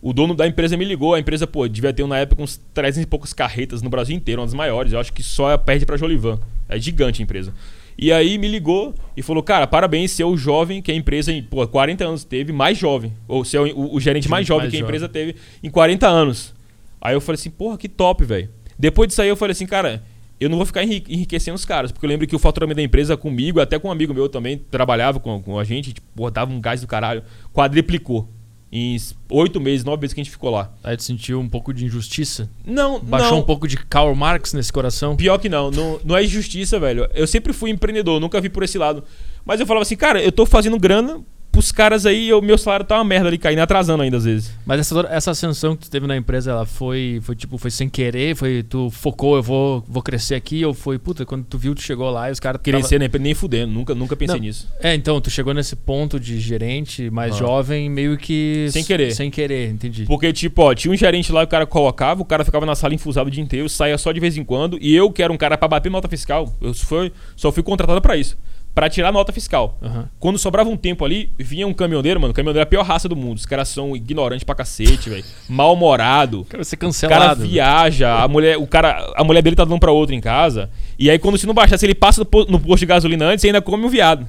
Speaker 2: O dono da empresa me ligou, a empresa, pô, devia ter na época uns 300 e poucas carretas no Brasil inteiro, uma das maiores. Eu acho que só perde pra Jolivan. É gigante a empresa. E aí me ligou e falou: Cara, parabéns, você é o jovem que a empresa em pô, 40 anos teve, mais jovem. Ou você é o, o gerente mais jovem
Speaker 1: mais
Speaker 2: que a
Speaker 1: jovem.
Speaker 2: empresa teve em 40 anos. Aí eu falei assim: Porra, que top, velho. Depois disso aí eu falei assim: Cara, eu não vou ficar enri- enriquecendo os caras. Porque eu lembro que o faturamento da empresa comigo, até com um amigo meu também, trabalhava com, com a gente, tipo, porra, dava um gás do caralho, quadriplicou. Em oito meses, nove meses que a gente ficou lá.
Speaker 1: Aí tu sentiu um pouco de injustiça?
Speaker 2: Não,
Speaker 1: Baixou
Speaker 2: não.
Speaker 1: um pouco de Karl Marx nesse coração?
Speaker 2: Pior que não, não, não é injustiça, velho. Eu sempre fui empreendedor, nunca vi por esse lado. Mas eu falava assim, cara, eu tô fazendo grana pros caras aí, o meu salário tá uma merda ali caindo, atrasando ainda às vezes.
Speaker 1: Mas essa, essa ascensão que tu teve na empresa, ela foi, foi tipo, foi sem querer? Foi, tu focou, eu vou, vou crescer aqui? Ou foi, puta, quando tu viu, tu chegou lá e os caras... tava-
Speaker 2: Crescer nem, nem fudendo, nunca, nunca pensei
Speaker 1: Não.
Speaker 2: nisso.
Speaker 1: É, então, tu chegou nesse ponto de gerente mais
Speaker 2: Ah.
Speaker 1: jovem, meio que...
Speaker 2: Sem querer.
Speaker 1: Sem querer, entendi.
Speaker 2: Porque, tipo, ó, tinha um gerente lá que o cara colocava, o cara ficava na sala infusado o dia inteiro, saía só de vez em quando, e eu, que era um cara pra bater nota fiscal, eu fui, só fui contratado pra isso. Pra tirar nota fiscal.
Speaker 1: Aham.
Speaker 2: Quando sobrava um tempo ali, vinha um caminhoneiro, mano. O caminhoneiro é a pior raça do mundo. Os caras são ignorantes pra cacete, velho. Mal-humorado.
Speaker 1: Quero ser
Speaker 2: O cara
Speaker 1: cancelado.
Speaker 2: viaja, a mulher, o cara, a mulher dele tá dando pra outra em casa. E aí, quando se não baixasse, ele passa no, po- no posto de gasolina antes e ainda come um viado.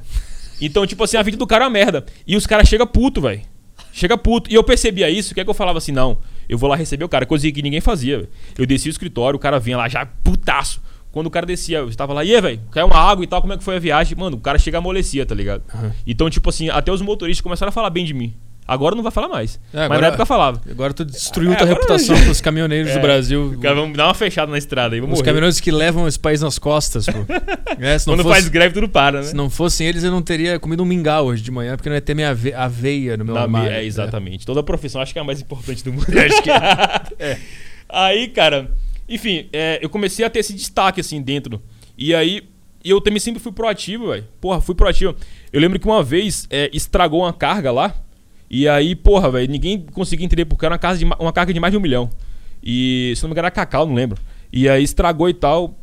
Speaker 2: Então, tipo assim, a vida do cara é uma merda. E os caras chegam puto, velho. Chega puto. E eu percebia isso, o que é que eu falava assim, não, eu vou lá receber o cara, coisa que ninguém fazia. Eu descia o escritório, o cara vinha lá já putaço, quando o cara descia, eu estava lá, e aí, velho, caiu uma água e tal, como é que foi a viagem? Mano, o cara chega amolecia, tá ligado?
Speaker 1: Aham.
Speaker 2: Então, tipo assim, até os motoristas começaram a falar bem de mim. Agora não vai falar mais.
Speaker 1: É,
Speaker 2: Mas
Speaker 1: agora-
Speaker 2: na época falava.
Speaker 1: Agora tu destruiu
Speaker 2: É,
Speaker 1: tua reputação pros caminhoneiros do
Speaker 2: É,
Speaker 1: Brasil.
Speaker 2: Cara, vamos dar uma fechada na estrada aí, vamos
Speaker 1: Os
Speaker 2: morrer.
Speaker 1: caminhoneiros que levam esse país nas costas, pô. É, se não
Speaker 2: Quando
Speaker 1: fosse-
Speaker 2: faz greve, tudo para, né?
Speaker 1: Se não fossem eles, eu não teria comido um mingau hoje de manhã, porque não ia ter minha ave- aveia no meu
Speaker 2: Na
Speaker 1: armário.
Speaker 2: é, exatamente. Toda profissão acho que é a mais importante do mundo. acho que é. Aí, cara, enfim, é, eu comecei a ter esse destaque assim dentro. E aí, eu também sempre fui proativo, velho. Porra, fui proativo. Eu lembro que uma vez é, estragou uma carga lá. E aí, porra, velho, ninguém conseguia entender porque era uma, casa de ma- uma carga de mais de um milhão. E se não me engano era cacau, não lembro. E aí estragou e tal.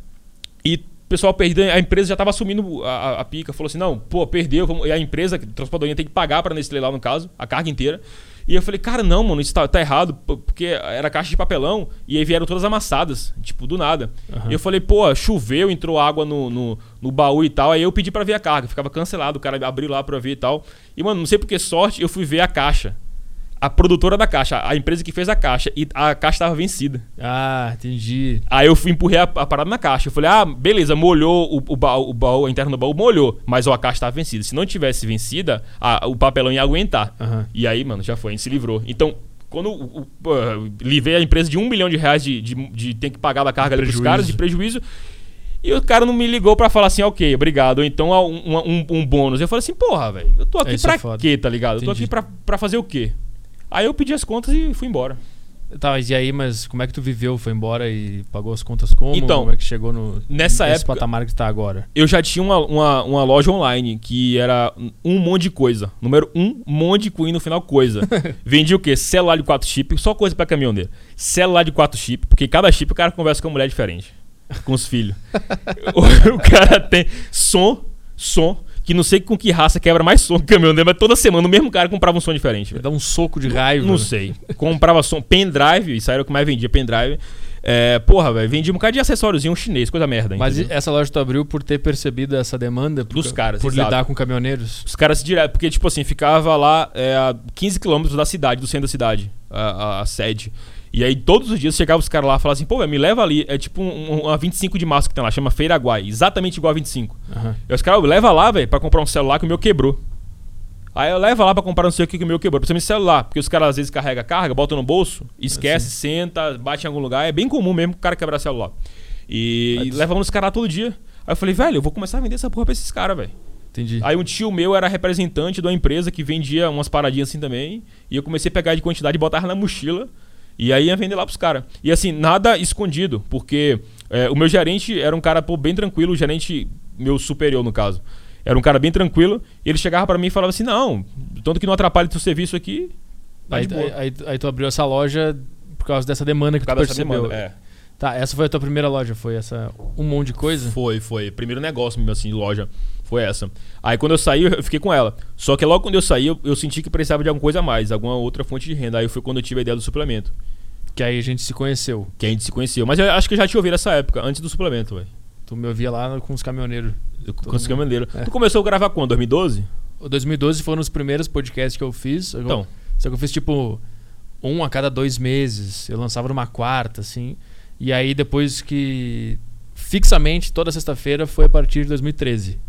Speaker 2: E o pessoal perdeu, a empresa já tava assumindo a, a- pica. Falou assim: não, pô, perdeu. Vamos... E a empresa, a transportadora, tem que pagar pra Nestlé lá no caso, a carga inteira. E eu falei, cara, não, mano, isso tá, tá errado, porque era caixa de papelão e aí vieram todas amassadas, tipo, do nada.
Speaker 1: Aham.
Speaker 2: E eu falei, pô, choveu, entrou água no, no, no baú e tal. Aí eu pedi pra ver a carga, ficava cancelado, o cara abriu lá pra ver e tal. E, mano, não sei por que sorte, eu fui ver a caixa. A produtora da caixa, a empresa que fez a caixa, e a caixa tava vencida.
Speaker 1: Ah, entendi.
Speaker 2: Aí eu fui empurrei a, a parada na caixa. Eu falei, ah, beleza, molhou o, o, baú, o baú, a interna do baú molhou, mas ó, a caixa tava vencida. Se não tivesse vencida, a- o papelão ia aguentar.
Speaker 1: Aham.
Speaker 2: E aí, mano, já foi, a gente se livrou. Então, quando o, livrei a empresa de um milhão de reais de, de, de ter que pagar da carga ali pros caras, de prejuízo. E o cara não me ligou pra falar assim, ok, obrigado. Ou então um, um, um bônus. Eu falei assim, porra, velho, eu tô aqui
Speaker 1: Isso é
Speaker 2: pra
Speaker 1: foda.
Speaker 2: quê, tá ligado? Eu tô
Speaker 1: Entendi.
Speaker 2: aqui pra, pra fazer o quê? Aí eu pedi as contas e fui embora.
Speaker 1: Tá, mas e aí, mas como é que tu viveu? Foi embora e pagou as contas como?
Speaker 2: Então,
Speaker 1: como é que chegou no
Speaker 2: nessa
Speaker 1: nesse
Speaker 2: época-
Speaker 1: patamar que tu tá agora?
Speaker 2: eu já tinha uma, uma, uma loja online que era um monte de coisa. Número um, monte de e no final coisa. Vendia o quê? Celular de 4 chip, só coisa pra caminhoneiro. Celular de 4 chip, porque cada chip o cara conversa com uma mulher diferente. Com os filhos. o, o cara tem som, som, que não sei com que raça quebra mais som que caminhoneiro, mas toda semana o mesmo cara comprava um som diferente.
Speaker 1: Dá um soco de raiva.
Speaker 2: Não sei. Comprava som, pendrive, isso era o que mais vendia, pendrive. É, porra, velho, vendia um bocado de acessóriozinho chinês, coisa merda.
Speaker 1: Mas
Speaker 2: entendeu?
Speaker 1: essa loja tu abriu por ter percebido essa demanda? Por,
Speaker 2: Dos caras,
Speaker 1: Por
Speaker 2: exato.
Speaker 1: lidar com caminhoneiros?
Speaker 2: Os caras direto, porque, tipo assim, ficava lá é, a 15 quilômetros da cidade, do centro da cidade, a, a- a sede. E aí, todos os dias, chegava os caras lá e falavam assim, pô, velho, me leva ali. É tipo um, um, uma 25 de março que tem lá, chama Feira Aguai, exatamente igual a 25.
Speaker 1: Aham.
Speaker 2: E os caras, leva lá, velho, pra comprar um celular que o meu quebrou. Aí eu levo lá pra comprar não sei o que que o meu quebrou, principalmente celular, porque os caras às vezes carregam a carga, botam no bolso, esquece, senta, bate em algum lugar. É bem comum mesmo o cara quebrar celular. E, e levamos os caras lá todo dia. Aí eu falei, velho, eu vou começar a vender essa porra pra esses caras, velho.
Speaker 1: Entendi.
Speaker 2: Aí um tio meu era representante de uma empresa que vendia umas paradinhas assim também. E eu comecei a pegar de quantidade e botar na mochila. E aí ia vender lá pros caras. E assim, nada escondido, porque é, o meu gerente era um cara pô, bem tranquilo, o gerente, meu superior no caso. Era um cara bem tranquilo. E ele chegava pra mim e falava assim: Não, tanto que não atrapalha teu serviço aqui. Tá
Speaker 1: aí, aí, aí- aí tu abriu essa loja por causa dessa demanda que
Speaker 2: Por
Speaker 1: tu percebeu.
Speaker 2: demanda. É.
Speaker 1: Tá, essa foi a tua primeira loja, foi essa um monte de coisa?
Speaker 2: Foi, foi. Primeiro negócio meu, assim, de loja. Foi essa. Aí quando eu saí, eu fiquei com ela. Só que logo quando eu saí, eu, eu senti que precisava de alguma coisa a mais, alguma outra fonte de renda. Aí foi quando eu tive a ideia do suplemento.
Speaker 1: Que aí a gente se conheceu.
Speaker 2: Que a gente se conheceu. Mas eu acho que eu já tinha ouvido essa época, antes do suplemento, velho.
Speaker 1: Tu me ouvia lá com os caminhoneiros.
Speaker 2: Eu consegui
Speaker 1: mundo.
Speaker 2: maneiro.
Speaker 1: É.
Speaker 2: Tu começou a gravar quando? 2012?
Speaker 1: O 2012 foram os primeiros podcasts que eu fiz.
Speaker 2: Então.
Speaker 1: Só que eu fiz tipo um a cada dois meses. Eu lançava numa quarta, assim. E aí depois que. Fixamente, toda sexta-feira foi a partir de 2013.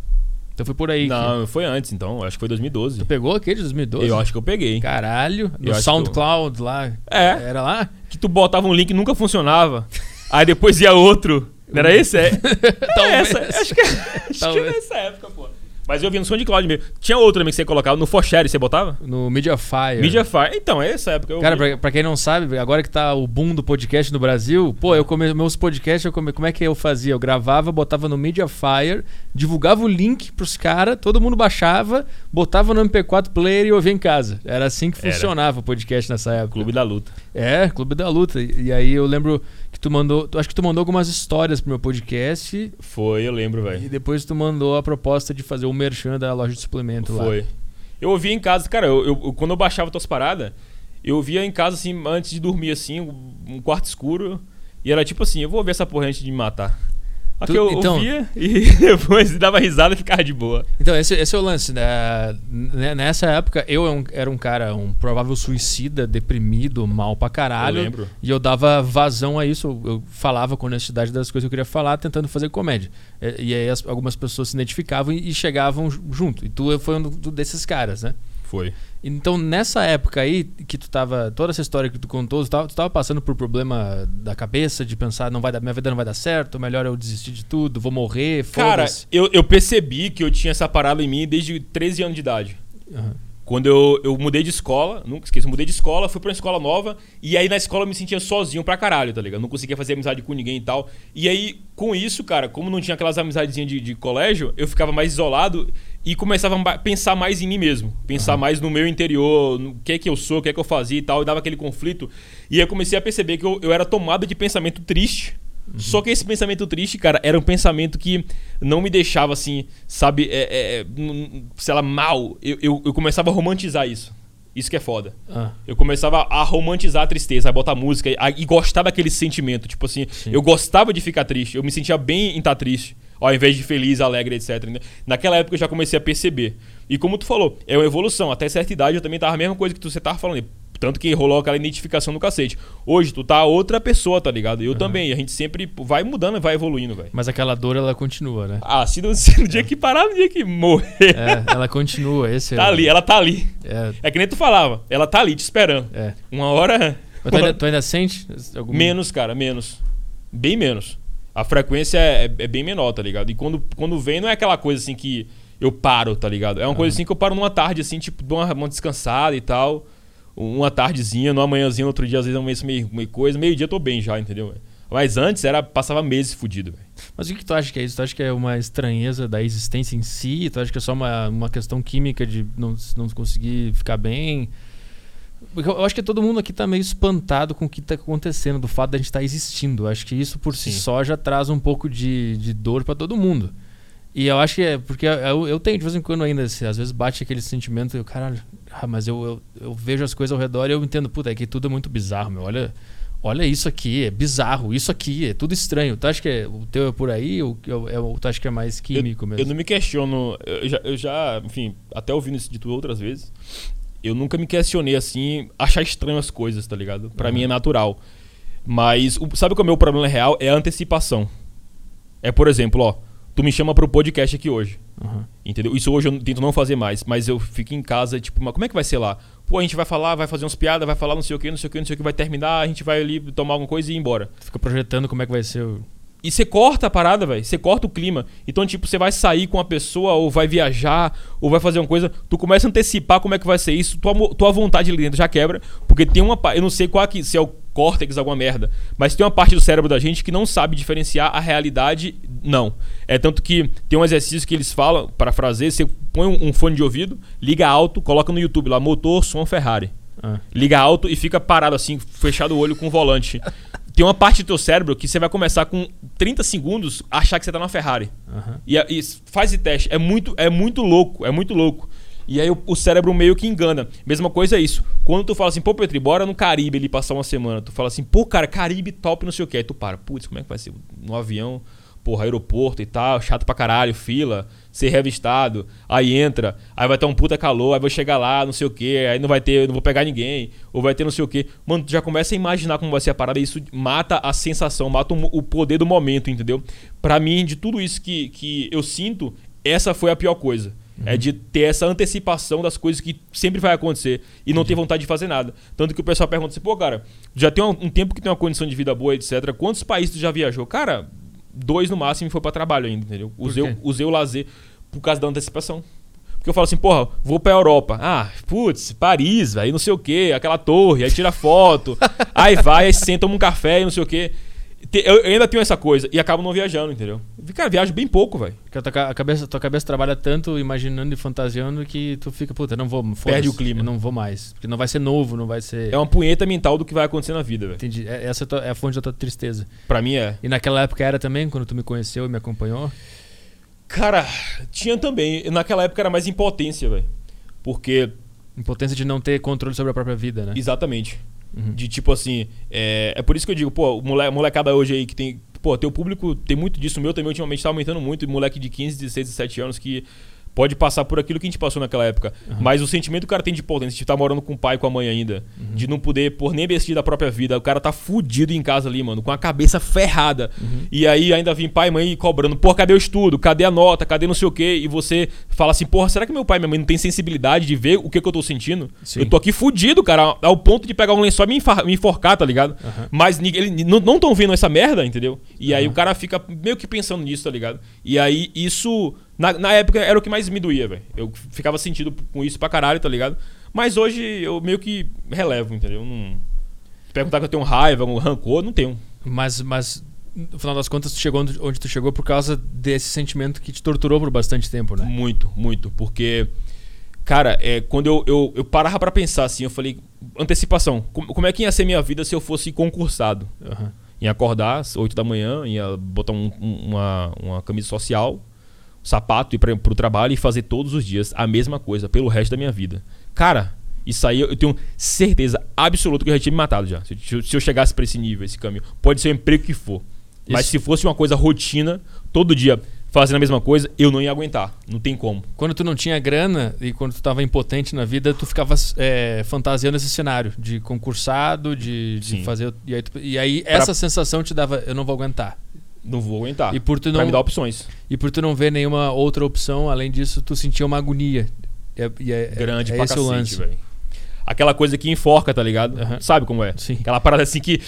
Speaker 1: Então foi por aí. que-
Speaker 2: Não, foi antes, então. Acho que foi 2012.
Speaker 1: Tu pegou aquele de 2012?
Speaker 2: Eu acho que eu peguei.
Speaker 1: Caralho. No
Speaker 2: Eu acho que
Speaker 1: SoundCloud lá.
Speaker 2: É.
Speaker 1: Era lá?
Speaker 2: Que tu botava um link e nunca funcionava. aí depois ia outro. Não era esse? É.
Speaker 1: Talvez.
Speaker 2: essa. Acho que, acho que
Speaker 1: Talvez.
Speaker 2: é nessa época, pô. Mas eu vi no SoundCloud mesmo. Tinha outro também que você colocava. No Forshare você botava?
Speaker 1: No Mediafire.
Speaker 2: Mediafire. Então, é essa época. Eu
Speaker 1: Cara, pra, pra quem não sabe, agora que tá o boom do podcast no Brasil, pô, eu come, meus podcasts, eu come, como é que eu fazia? Eu gravava, botava no Mediafire, divulgava o link pros caras, todo mundo baixava, botava no MP4 player e ouvia em casa. Era assim que
Speaker 2: Era.
Speaker 1: funcionava o podcast nessa época.
Speaker 2: Clube da Luta.
Speaker 1: É, Clube da Luta. E, aí eu lembro que tu mandou, acho que tu mandou algumas histórias pro meu podcast
Speaker 2: Foi, eu lembro, velho.
Speaker 1: e depois tu mandou a proposta de fazer o merchan da loja de suplemento lá.
Speaker 2: Foi. Eu ouvia em casa, cara, eu, eu- quando eu baixava tuas paradas, eu ouvia em casa, assim, antes de dormir, assim, um um quarto escuro. E era tipo assim, eu vou ver essa porra antes de me matar.
Speaker 1: Tu-
Speaker 2: eu
Speaker 1: então-
Speaker 2: ouvia e depois dava risada e ficava de boa.
Speaker 1: Então, esse, esse é o lance. Né? Né, Nessa época, eu era um- era um cara, um provável suicida, deprimido, mal pra caralho.
Speaker 2: Eu lembro.
Speaker 1: E eu dava vazão a isso. Eu, falava com honestidade das coisas que eu queria falar, tentando fazer comédia. E, e aí as- algumas pessoas se identificavam e, e chegavam ju- junto. E tu foi um desses caras, né?
Speaker 2: Foi.
Speaker 1: Então, nessa época aí, que tu tava. Toda essa história que tu contou, tu tava, tu tava passando por problema da cabeça, de pensar, não vai dar, minha vida não vai dar certo, melhor eu desistir de tudo, vou morrer,
Speaker 2: Cara, eu, eu percebi que eu tinha essa parada em mim desde 13 anos de idade.
Speaker 1: Aham.
Speaker 2: Quando eu, eu mudei de escola, nunca esqueço, eu mudei de escola, fui pra uma escola nova, e aí na escola eu me sentia sozinho pra caralho, tá ligado? Não conseguia fazer amizade com ninguém e tal. E aí, com isso, cara, como não tinha aquelas amizadezinhas de, de colégio, eu ficava mais isolado e começava a pensar mais em mim mesmo. Pensar mais no meu interior, no que é que eu sou, o que é que eu fazia e tal, e dava aquele conflito. E aí eu comecei a perceber que eu, eu era tomado de pensamento triste. Só que esse pensamento triste, cara, era um pensamento que não me deixava assim, sabe, é, é, n- sei lá, mal. Eu, eu, eu começava a romantizar isso. Isso que é foda.
Speaker 1: Ah,
Speaker 2: Eu começava a romantizar a tristeza, a botar música a- e gostar daquele sentimento. Tipo assim,
Speaker 1: Sim.
Speaker 2: eu gostava de ficar triste, eu me sentia bem em estar triste, ao invés de feliz, alegre, etc. né? Naquela época eu já comecei a perceber. E como tu falou, é uma evolução. Até certa idade eu também tava a mesma coisa que tu, você tava falando. Tanto que rolou aquela identificação no cacete. Hoje tu tá outra pessoa, tá ligado? Eu também. A gente sempre vai mudando vai evoluindo, velho.
Speaker 1: mas aquela dor, ela continua, né?
Speaker 2: Ah, se no, se no dia que parar, no dia que morrer.
Speaker 1: É, ela continua. Esse
Speaker 2: Tá
Speaker 1: é,
Speaker 2: ali, ela tá ali.
Speaker 1: É,
Speaker 2: É que nem tu falava, ela tá ali te esperando.
Speaker 1: é.
Speaker 2: Uma hora.
Speaker 1: Mas tu ainda, tu ainda sente? Algum...
Speaker 2: Menos, cara, menos. Bem menos. A frequência é, é- é bem menor, tá ligado? E quando, quando vem, não é aquela coisa assim que eu paro, tá ligado? É uma coisa assim que eu paro numa tarde, assim, tipo, dou uma, uma descansada e tal. Uma tardezinha, numa manhãzinha, no outro dia, às vezes amanheço meio, meio coisa. Meio dia eu tô bem já, entendeu? Mas antes era, passava meses fudido, velho.
Speaker 1: Mas o que, que tu acha que é isso? Tu acha que é uma estranheza da existência em si? Tu acha que é só uma, uma questão química de não, não conseguir ficar bem? Porque eu acho que todo mundo aqui tá meio espantado com o que tá acontecendo, do fato da gente estar existindo. Eu acho que isso por si
Speaker 2: Sim.
Speaker 1: só já traz um pouco de, de dor pra todo mundo. E eu acho que é porque eu, eu tenho de vez em quando ainda, assim, às vezes bate aquele sentimento, eu, caralho, ah, mas eu, eu, eu vejo as coisas ao redor e eu entendo, puta, é que tudo é muito bizarro, meu. Olha, olha isso aqui, é bizarro, isso aqui, é tudo estranho. Tu acha que é, o teu é por aí ou, ou, é- ou tu acha que é mais químico
Speaker 2: eu,
Speaker 1: mesmo?
Speaker 2: eu não me questiono. Eu já, eu já, enfim, até ouvindo isso de tu outras vezes, eu nunca me questionei assim, achar estranho as coisas, tá ligado? Pra
Speaker 1: Uhum.
Speaker 2: mim é natural. Mas o- sabe qual é o meu problema real? É a antecipação. É, por exemplo, ó, tu me chama pro podcast aqui hoje.
Speaker 1: Aham.
Speaker 2: Entendeu? Isso hoje eu tento não fazer mais, mas eu fico em casa, tipo, mas como é que vai ser lá? Pô, a gente vai falar, vai fazer umas piadas, vai falar não sei o que, não sei o que, não sei o que, vai terminar, a gente vai ali tomar alguma coisa e ir embora.
Speaker 1: Tu fica projetando como é que vai ser o.
Speaker 2: E você corta a parada, velho. Você corta o clima. Então, tipo, você vai sair com a pessoa, ou vai viajar, ou vai fazer uma coisa. Tu começa a antecipar como é que vai ser isso. Tua, tua vontade ali dentro já quebra. Porque tem uma. Eu não sei qual que, se é o córtex, alguma merda. Mas tem uma parte do cérebro da gente que não sabe diferenciar a realidade. Não. É tanto que tem um exercício que eles falam, para fazer. Você põe um, um fone de ouvido, liga alto, coloca no YouTube lá, motor, som Ferrari.
Speaker 1: Ah,
Speaker 2: Liga alto e fica parado assim, fechado o olho com o volante. Tem uma parte do teu cérebro que você vai começar com 30 segundos a achar que você tá na Ferrari.
Speaker 1: aham.
Speaker 2: E, e faz esse teste. É muito, é muito louco, é muito louco. E aí o, o cérebro meio que engana. Mesma coisa é isso. Quando tu fala assim, pô, Petri, bora no Caribe ali passar uma semana. Tu fala assim, pô, cara, Caribe top, não sei o que. Aí tu para, putz, como é que vai ser? No avião, porra, aeroporto e tal, chato pra caralho, fila, ser revistado. Aí entra, aí vai ter um puta calor, aí vai chegar lá, não sei o que, aí não vai ter, não vou pegar ninguém, ou vai ter não sei o que. Mano, tu já começa a imaginar como vai ser a parada e isso mata a sensação, mata o, poder do momento, entendeu? Pra mim, de tudo isso que, que eu sinto, essa foi a pior coisa. É de ter essa antecipação das coisas que sempre vai acontecer e não ter vontade de fazer nada. Tanto que o pessoal pergunta assim, pô, cara, já tem um, um tempo que tem uma condição de vida boa, etc. Quantos países tu já viajou? Cara, dois no máximo e foi pra trabalho ainda, entendeu? Usei, usei o lazer por causa da antecipação. Porque eu falo assim, porra, vou pra Europa. Ah, putz, Paris, aí não sei o quê, aquela torre, aí tira foto, aí vai, aí senta, toma um café e não sei o quê. Eu ainda tenho essa coisa e acabo não viajando, entendeu? Cara, viajo bem pouco, velho.
Speaker 1: Porque a cabeça, tua cabeça trabalha tanto imaginando e fantasiando que tu fica, puta, não vou.
Speaker 2: Perde o clima.
Speaker 1: Não vou mais. Porque não vai ser novo, não vai ser.
Speaker 2: É uma punheta mental do que vai acontecer na vida, velho.
Speaker 1: Entendi. É- Essa é é a fonte da tua tristeza.
Speaker 2: Pra mim é.
Speaker 1: E naquela época era também, quando tu me conheceu e me acompanhou?
Speaker 2: Cara, tinha também. Naquela época era mais impotência, velho. Porque,
Speaker 1: Impotência de não ter controle sobre a própria vida, né?
Speaker 2: exatamente.
Speaker 1: Uhum.
Speaker 2: De tipo assim, é, é por isso que eu digo, pô, mole, molecada hoje aí que tem pô, teu público tem muito disso. O meu também ultimamente tá aumentando muito. Moleque de 15, 16, 17 anos que pode passar por aquilo que a gente passou naquela época. Uhum. Mas o sentimento que o cara tem de potência, de estar tá morando com o pai e com a mãe ainda, uhum. de não poder pôr nem vestir da própria vida. O cara tá fudido em casa ali, mano, com a cabeça ferrada. Uhum. E aí ainda vem pai e mãe cobrando, porra, cadê o estudo? Cadê a nota? Cadê não sei o quê? E você fala assim, porra, será que meu pai e minha mãe não tem sensibilidade de ver o que, que eu tô sentindo? Sim. Eu tô aqui fudido, cara, ao ponto de pegar um lençol e me, me enforcar, tá ligado? Mas eles não tão vendo essa merda, entendeu? E aí o cara fica meio que pensando nisso, tá ligado? E aí isso na, na época era o que mais me doía, velho. Eu ficava sentido com isso pra caralho, tá ligado? Mas hoje eu meio que relevo, entendeu? Não... Se perguntar que eu tenho raiva, um rancor, não tenho.
Speaker 1: Mas, mas no final das contas, tu chegou onde, onde tu chegou por causa desse sentimento que te torturou por bastante tempo, né?
Speaker 2: Muito, muito. Porque, cara, é, quando eu, eu, eu parava pra pensar assim, eu falei, antecipação, como, como é que ia ser minha vida se eu fosse concursado? Uhum. Ia acordar às 8 da manhã, ia botar um, uma, uma camisa social, sapato, ir para o trabalho e fazer todos os dias a mesma coisa pelo resto da minha vida. Cara, isso aí eu tenho certeza absoluta que eu já tinha me matado já. Se, se eu chegasse para esse nível, esse caminho. Pode ser o emprego que for. Mas se fosse uma coisa rotina, todo dia fazendo a mesma coisa, eu não ia aguentar. Não tem como.
Speaker 1: Quando tu não tinha grana e quando tu estava impotente na vida, tu ficava é, fantasiando esse cenário de concursado, de, de fazer. E aí, tu, e aí pra... essa sensação te dava, eu não vou aguentar.
Speaker 2: Não vou aguentar.
Speaker 1: E por tu não,
Speaker 2: me dar opções.
Speaker 1: E por tu não ver nenhuma outra opção, além disso, tu sentia uma agonia.
Speaker 2: É, é, Grande é pra velho. Aquela coisa que enforca, tá ligado? Uhum. Sabe como é?
Speaker 1: Sim.
Speaker 2: Aquela parada assim que.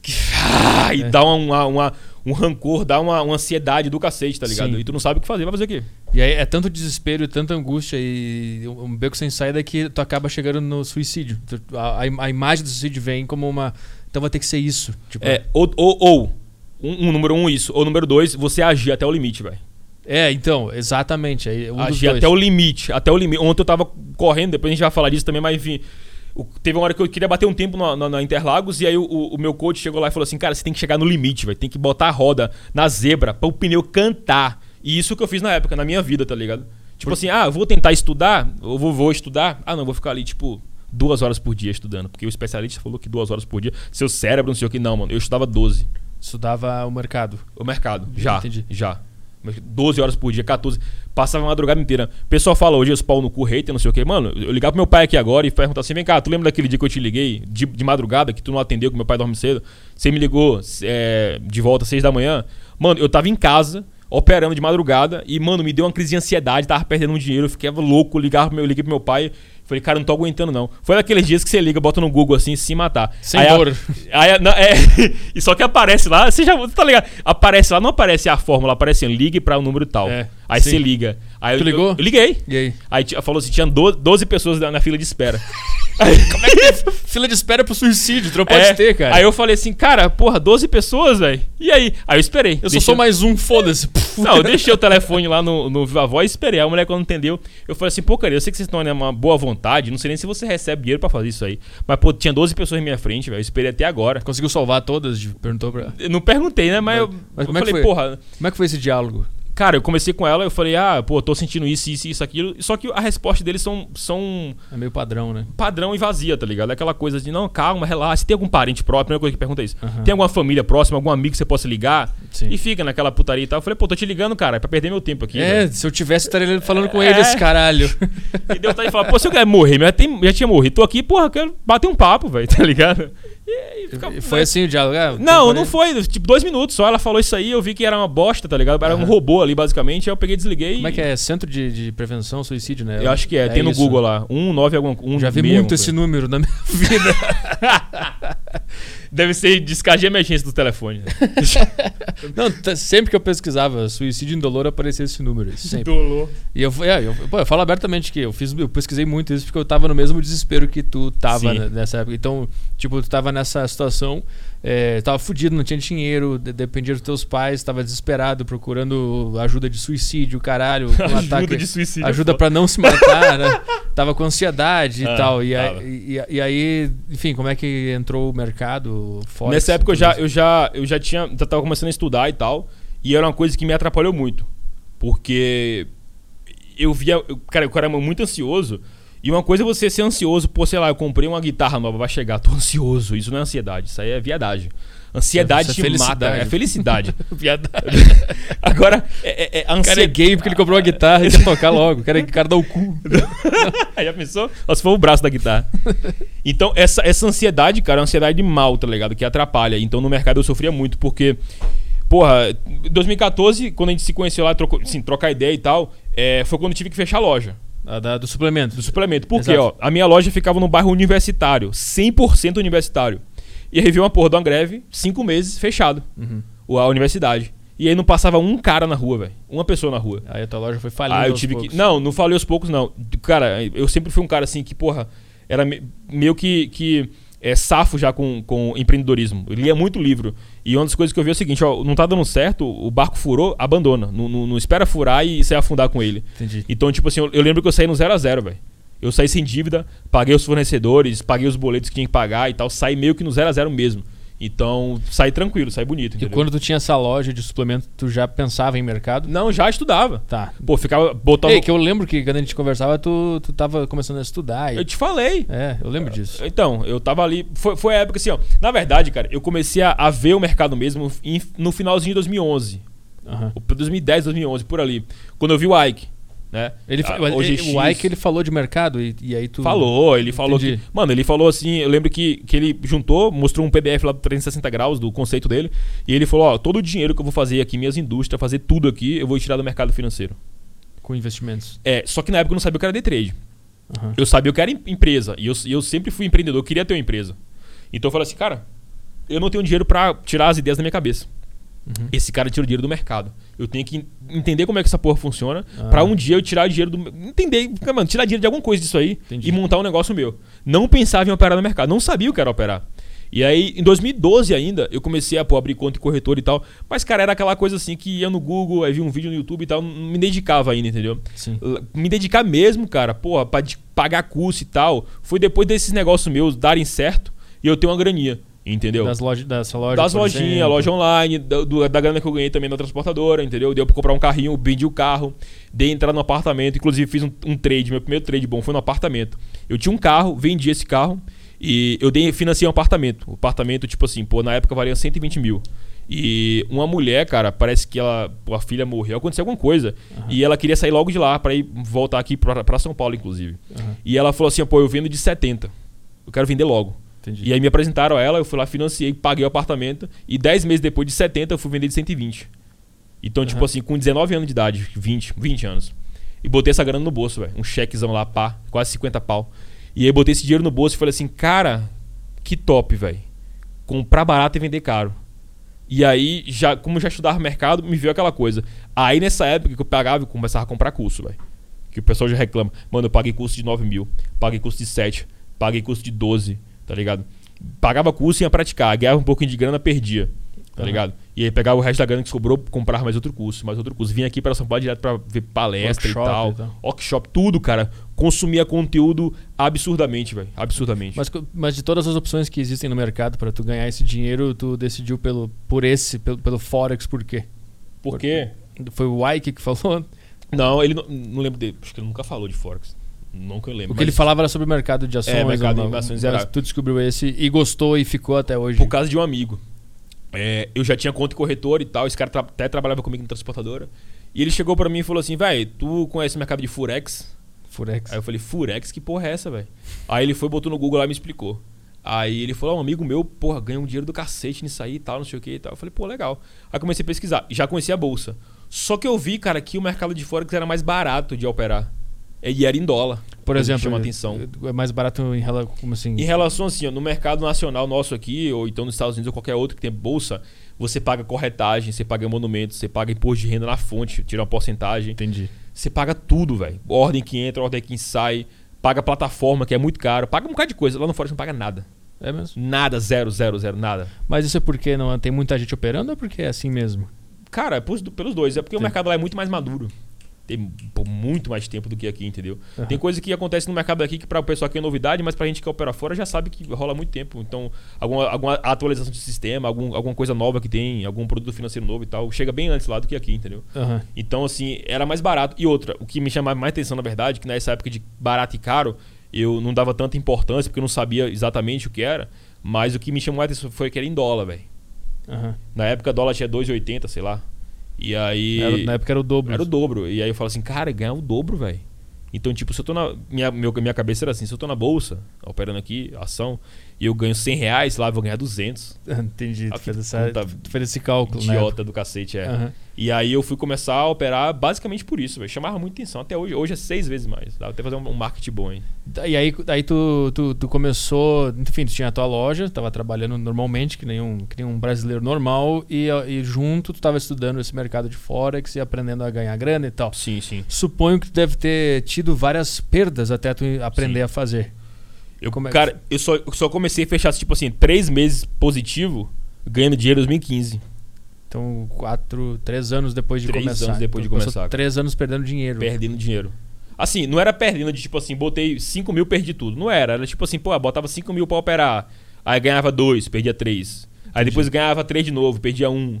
Speaker 2: que ah, e é. dá uma, uma, um rancor, dá uma, uma ansiedade do cacete, tá ligado? Sim. E tu não sabe o que fazer, vai fazer o quê?
Speaker 1: E aí é tanto desespero e tanta angústia e um beco sem saída que tu acaba chegando no suicídio. A, a, a imagem do suicídio vem como uma. Então vai ter que ser isso.
Speaker 2: Tipo, é, ou, ou, ou um, um, número um, isso. Ou número dois, você agir até o limite, velho.
Speaker 1: É, então, exatamente. Aí, um
Speaker 2: agir até o limite. Até o limite. Ontem eu tava correndo, depois a gente vai falar disso também, mas enfim. Teve uma hora que eu queria bater um tempo na, na, na Interlagos e aí o, o, meu coach chegou lá e falou assim: Cara, você tem que chegar no limite, velho. Tem que botar a roda na zebra para o pneu cantar. E isso que eu fiz na época, na minha vida, tá ligado? Tipo por... assim, ah, vou tentar estudar, eu vou, vou estudar. Ah, não, vou ficar ali, tipo, duas horas por dia estudando. Porque o especialista falou que duas horas por dia, seu cérebro, não sei o que, não, mano. Eu estudava 12.
Speaker 1: Estudava o mercado.
Speaker 2: O mercado, já. Entendi. Já. 12 horas por dia, 14. Passava a madrugada inteira. O pessoal fala hoje, os pau no cu, hater, não sei o que. Mano, eu ligava pro meu pai aqui agora e perguntar assim: vem cá, tu lembra daquele dia que eu te liguei de, de madrugada, que tu não atendeu, que meu pai dorme cedo? Você me ligou é, de volta às 6 da manhã? Mano, eu tava em casa, operando de madrugada, e, mano, me deu uma crise de ansiedade, tava perdendo um dinheiro, eu ficava louco, ligava pro meu, liguei pro meu pai. Falei, cara, não tô aguentando não. Foi daqueles dias que você liga, bota no Google assim, se matar.
Speaker 1: Sem aí dor.
Speaker 2: A, aí, não, é, e só que aparece lá, você já tá ligado? Aparece lá, não aparece a fórmula, aparece assim, ligue para o um número tal. É, aí sim. você liga. Aí
Speaker 1: tu
Speaker 2: eu,
Speaker 1: ligou?
Speaker 2: Eu, eu, liguei.
Speaker 1: E aí?
Speaker 2: Aí falou assim, tinha 12, 12 pessoas na, na fila de espera.
Speaker 1: Como é que é? Fila de espera pro suicídio, tu não pode é, ter, cara.
Speaker 2: Aí eu falei assim, cara, porra, 12 pessoas, velho. E aí? Aí eu esperei.
Speaker 1: Eu só sou mais um, foda-se.
Speaker 2: Não, eu deixei o telefone lá no, no Viva Voz e esperei. A mulher quando entendeu, eu falei assim, pô, cara, eu sei que vocês estão numa boa vontade, não sei nem se você recebe dinheiro pra fazer isso aí. Mas, pô, tinha 12 pessoas na minha frente, velho. Eu esperei até agora.
Speaker 1: Conseguiu salvar todas? Perguntou pra.
Speaker 2: Eu não perguntei, né? Mas, mas eu,
Speaker 1: mas como
Speaker 2: eu
Speaker 1: é falei, porra. Como é que foi esse diálogo?
Speaker 2: Cara, eu comecei com ela, eu falei, ah, pô, tô sentindo isso, isso, isso, aquilo. Só que a resposta deles são. são
Speaker 1: é meio padrão, né?
Speaker 2: Padrão e vazia, tá ligado? É aquela coisa de, não, calma, relaxa. Tem algum parente próximo? A primeira coisa que pergunta é isso. Uhum. Tem alguma família próxima, algum amigo que você possa ligar? Sim. E fica naquela putaria e tal. Eu falei, pô, tô te ligando, cara, é pra perder meu tempo aqui.
Speaker 1: É, véio. se eu tivesse, estaria falando com é. eles, caralho.
Speaker 2: E deu vontade de falar, pô, se eu quero morrer, já, tem, já tinha morrido. Tô aqui, porra, quero bater um papo, velho, tá ligado?
Speaker 1: E, foi assim o diálogo? Ah,
Speaker 2: não, não foi. Tipo, dois minutos só. Ela falou isso aí, eu vi que era uma bosta, tá ligado? Era uhum. um robô ali, basicamente. Aí eu peguei e desliguei.
Speaker 1: Como é que é? Centro de, de Prevenção suicídio, né?
Speaker 2: Eu acho que é. é tem no isso. Google lá. Um, nove, algum. Um,
Speaker 1: Já vi muito esse número na minha vida.
Speaker 2: Deve ser descarga de emergência do telefone. Né?
Speaker 1: não, sempre que eu pesquisava suicídio indolor aparecia esse número. Sempre.
Speaker 2: Indolor.
Speaker 1: E eu, é, eu, pô, eu falo abertamente que eu, fiz, eu pesquisei muito isso porque eu tava no mesmo desespero que tu tava nessa época. Então, tipo, tu tava nessa situação é, tava fudido, não tinha dinheiro, de, dependia dos teus pais, tava desesperado, procurando ajuda de suicídio, caralho. Um
Speaker 2: ajuda ataque, de suicídio. É
Speaker 1: ajuda para não se matar, né? Tava com ansiedade ah, e tal. E, e, e, aí, enfim, como é que entrou o mercado
Speaker 2: forte? Nessa época eu já, eu já, eu já tinha, já tava começando a estudar e tal. E era uma coisa que me atrapalhou muito. Porque eu via. Eu, cara, o cara é muito ansioso. E uma coisa é você ser ansioso, pô, sei lá, eu comprei uma guitarra nova, vai chegar, tô ansioso. Isso não é ansiedade, isso aí é viadagem. Ansiedade
Speaker 1: Isso é
Speaker 2: te mata. É felicidade.
Speaker 1: Viadagem.
Speaker 2: Agora, é, é, é a
Speaker 1: O cara é
Speaker 2: ansiedade.
Speaker 1: gay porque ele comprou uma guitarra e quer tocar logo. O cara, o cara dá o cu.
Speaker 2: Já pensou? Só se for o braço da guitarra. Então, essa, essa ansiedade, cara, é uma ansiedade mal, tá ligado? Que atrapalha. Então, no mercado eu sofria muito, porque, porra, em 2014, quando a gente se conheceu lá, trocou, assim, trocar ideia e tal, é, foi quando eu tive que fechar a loja
Speaker 1: A da- do suplemento.
Speaker 2: do suplemento. Por quê, ó? A minha loja ficava no bairro universitário, 100% universitário. E aí veio uma porra de uma greve, cinco meses, fechado,
Speaker 1: Uhum.
Speaker 2: a universidade. E aí não passava um cara na rua, velho. Uma pessoa na rua.
Speaker 1: Aí a tua loja foi falindo.
Speaker 2: Ah, eu tive
Speaker 1: poucos.
Speaker 2: que. Não, não falei aos poucos, não. Cara, eu sempre fui um cara assim que, porra, era me- meio que, que é, safo já com, com empreendedorismo. Eu lia muito livro. E uma das coisas que eu vi é o seguinte: ó, não tá dando certo, o barco furou, abandona. Não, não- não espera furar e você afundar com ele.
Speaker 1: Entendi.
Speaker 2: Então, tipo assim, eu, eu lembro que eu saí no zero a zero, velho. Eu saí sem dívida, paguei os fornecedores, paguei os boletos que tinha que pagar e tal. Saí meio que no zero a zero mesmo. Então, saí tranquilo, saí bonito.
Speaker 1: E
Speaker 2: entendeu?
Speaker 1: quando tu tinha essa loja de suplemento, tu já pensava em mercado?
Speaker 2: Não, já estudava.
Speaker 1: Tá.
Speaker 2: Pô, ficava botando.
Speaker 1: Ei, que eu lembro que quando a gente conversava, tu, tu tava começando a estudar. e-
Speaker 2: Eu te falei.
Speaker 1: É, eu lembro disso.
Speaker 2: Então, eu tava ali. Foi, foi a época assim, ó. Na verdade, cara, eu comecei a, a ver o mercado mesmo em- no finalzinho de 2011.
Speaker 1: Aham.
Speaker 2: Ou 2010, 2011, por ali. Quando eu vi o Ike, né?
Speaker 1: Ele,
Speaker 2: Ah, OGX.
Speaker 1: ele- o Ike ele falou de mercado e, e aí tu.
Speaker 2: Falou, ele falou que. Mano, ele falou assim. Eu lembro que, que ele juntou, mostrou um PDF lá do 360 graus do conceito dele. E ele falou: Ó, todo o dinheiro que eu vou fazer aqui, minhas indústrias, fazer tudo aqui, eu vou tirar do mercado financeiro.
Speaker 1: Com investimentos.
Speaker 2: É, só que na época eu não sabia o que era day trade.
Speaker 1: Aham.
Speaker 2: Eu sabia que era em- empresa. E eu, eu sempre fui empreendedor, eu queria ter uma empresa. Então eu falei assim, cara, eu não tenho dinheiro pra tirar as ideias da minha cabeça.
Speaker 1: Uhum.
Speaker 2: Esse cara tira o dinheiro do mercado. Eu tenho que en- entender como é que essa porra funciona
Speaker 1: Ah.
Speaker 2: pra um dia eu tirar dinheiro do. Entender, mano, tirar dinheiro de alguma coisa disso aí
Speaker 1: Entendi.
Speaker 2: e montar um negócio meu. Não pensava em operar no mercado, não sabia o que era operar. E aí, em 2012 ainda, eu comecei a pô, abrir conta em corretor e tal. Mas, cara, era aquela coisa assim que ia no Google, aí via um vídeo no YouTube e tal, não me dedicava ainda, entendeu?
Speaker 1: Sim.
Speaker 2: Me dedicar mesmo, cara, porra, pra pagar curso e tal, foi depois desses negócios meus darem certo e eu ter uma graninha, entendeu?
Speaker 1: Das lojas, dessa loja.
Speaker 2: das lojinhas, loja online, da, do- da grana que eu ganhei também na transportadora, entendeu? Deu pra comprar um carrinho, vendi o carro, dei entrada no apartamento, inclusive fiz um, um trade, meu primeiro trade bom foi no apartamento. Eu tinha um carro, vendi esse carro e eu dei, financiei um apartamento. O apartamento, tipo assim, pô, na época valia 120 mil. E uma mulher, cara, parece que ela, a filha morreu, aconteceu alguma coisa. E ela queria sair logo de lá pra ir voltar aqui pra, pra São Paulo, inclusive.
Speaker 1: Aham.
Speaker 2: E ela falou assim: pô, eu vendo de 70. Eu quero vender logo.
Speaker 1: Entendi.
Speaker 2: E aí me apresentaram a ela, eu fui lá, financiei, paguei o apartamento. E 10 meses depois de 70, eu fui vender de 120. Então, tipo
Speaker 1: Aham.
Speaker 2: assim, com 19 anos de idade, 20, 20 anos. E botei essa grana no bolso, velho. Um chequezão lá, pá, quase 50 pau. E aí botei esse dinheiro no bolso e falei assim, cara, que top, velho. Comprar barato e vender caro. E aí, já, como já estudava mercado, me veio aquela coisa. Aí nessa época que eu pagava, eu começava a comprar curso, velho. Que o pessoal já reclama. Mano, eu paguei curso de 9 mil, paguei curso de 7, paguei curso de 12, tá ligado? Pagava curso e ia praticar, ganhava um pouquinho de grana, perdia, tá
Speaker 1: Aham.
Speaker 2: ligado? E aí pegava o resto da grana que sobrou, comprar mais outro curso, mais outro curso. Vinha aqui para São Paulo direto pra ver palestra
Speaker 1: Workshop
Speaker 2: e tal.
Speaker 1: e tal.
Speaker 2: Workshop, tudo, cara. Consumia conteúdo absurdamente, velho. Absurdamente.
Speaker 1: Mas, mas de todas as opções que existem no mercado pra tu ganhar esse dinheiro, tu decidiu pelo, por esse, pelo, pelo Forex, por quê?
Speaker 2: Por quê?
Speaker 1: Foi o Ike que falou?
Speaker 2: Não, ele não, não lembro dele. Acho que ele nunca falou de Forex. Nunca eu lembro.
Speaker 1: O que ele falava era sobre mercado de ações.
Speaker 2: É, mercado
Speaker 1: ou
Speaker 2: de
Speaker 1: não,
Speaker 2: ações era-
Speaker 1: tu descobriu esse e gostou e ficou até hoje.
Speaker 2: Por causa de um amigo. É, eu já tinha conta em corretor e tal. Esse cara tra- até trabalhava comigo na transportadora. E ele chegou pra mim e falou assim: velho, tu conhece o mercado de Furex?
Speaker 1: Furex.
Speaker 2: Aí eu falei, Furex, que porra é essa, velho? Aí ele foi, botou no Google lá e me explicou. Aí ele falou, "Ah, um amigo meu, porra, ganha um dinheiro do cacete nisso aí e tal, não sei o que e tal. Eu falei, pô, legal. Aí comecei a pesquisar. Já conhecia a bolsa. Só que eu vi, cara, que o mercado de Forex era mais barato de operar. E era em dólar.
Speaker 1: Por exemplo,
Speaker 2: chama atenção.
Speaker 1: é mais barato em relação. Como assim?
Speaker 2: Em relação assim, ó, no mercado nacional nosso aqui, ou então nos Estados Unidos ou qualquer outro que tem bolsa, você paga corretagem, você paga monumento, você paga imposto de renda na fonte, tira uma porcentagem.
Speaker 1: Entendi.
Speaker 2: Você paga tudo, velho. Ordem que entra, ordem que sai, paga plataforma, que é muito caro, paga um bocado de coisa. Lá no Forex não paga nada.
Speaker 1: É mesmo.
Speaker 2: Nada, zero, zero, zero, nada.
Speaker 1: Mas isso é porque não tem muita gente operando ou é porque é assim mesmo?
Speaker 2: Cara, é pelos dois. É porque o mercado lá é muito mais maduro. Tem muito mais tempo do que aqui, entendeu?
Speaker 1: Aham.
Speaker 2: Tem coisa que acontece no mercado aqui que para o pessoal aqui é novidade, mas pra gente que opera fora já sabe que rola muito tempo. Então, alguma, alguma atualização de sistema, algum, alguma coisa nova que tem, algum produto financeiro novo e tal, chega bem antes lá do que aqui, entendeu?
Speaker 1: Aham.
Speaker 2: Então, assim, era mais barato. E outra, o que me chamava mais atenção, na verdade, que nessa época de barato e caro, eu não dava tanta importância, porque eu não sabia exatamente o que era. Mas o que me chamou mais atenção foi que era em dólar, velho.
Speaker 1: Aham.
Speaker 2: Na época, dólar tinha 2,80, sei lá. E aí.
Speaker 1: Era- na época era o dobro.
Speaker 2: Era o dobro. E aí eu falo assim, cara, ganhar o dobro, velho. Então, tipo, se eu tô na. Minha, meu, minha cabeça era assim, se eu tô na bolsa, operando aqui, ação, e eu ganho 100 reais, lá eu vou ganhar 200.
Speaker 1: Entendi.
Speaker 2: Ah,
Speaker 1: Tu fez,
Speaker 2: que
Speaker 1: essa, tu fez esse cálculo, né?
Speaker 2: Idiota do cacete, é.
Speaker 1: Aham.
Speaker 2: E aí eu fui começar a operar basicamente por isso, velho. Chamava muita atenção. Até hoje. Hoje é seis vezes mais. Dá até fazer um, um marketing bom, hein?
Speaker 1: E aí, aí tu, tu, tu começou, enfim, tu tinha a tua loja, tava trabalhando normalmente, que nem um, que nem um brasileiro normal, e, e junto tu tava estudando esse mercado de Forex e aprendendo a ganhar grana e tal.
Speaker 2: Sim, sim.
Speaker 1: Suponho que tu deve ter tido várias perdas até tu aprender
Speaker 2: Sim.
Speaker 1: a fazer.
Speaker 2: Eu,
Speaker 1: Como é que-
Speaker 2: cara, eu só, eu só comecei a fechar, tipo assim, três meses positivo, ganhando dinheiro em 2015.
Speaker 1: Então, quatro, três anos depois de
Speaker 2: Três
Speaker 1: começar.
Speaker 2: anos depois de
Speaker 1: Então, passou
Speaker 2: começar.
Speaker 1: Três anos perdendo dinheiro.
Speaker 2: Perdendo dinheiro. Assim, não era perdendo de tipo assim, botei 5 mil, perdi tudo. Não era. Era tipo assim, pô, botava 5 mil pra operar. Aí ganhava 2, perdia 3. Aí depois ganhava 3 de novo, perdia 1. Um.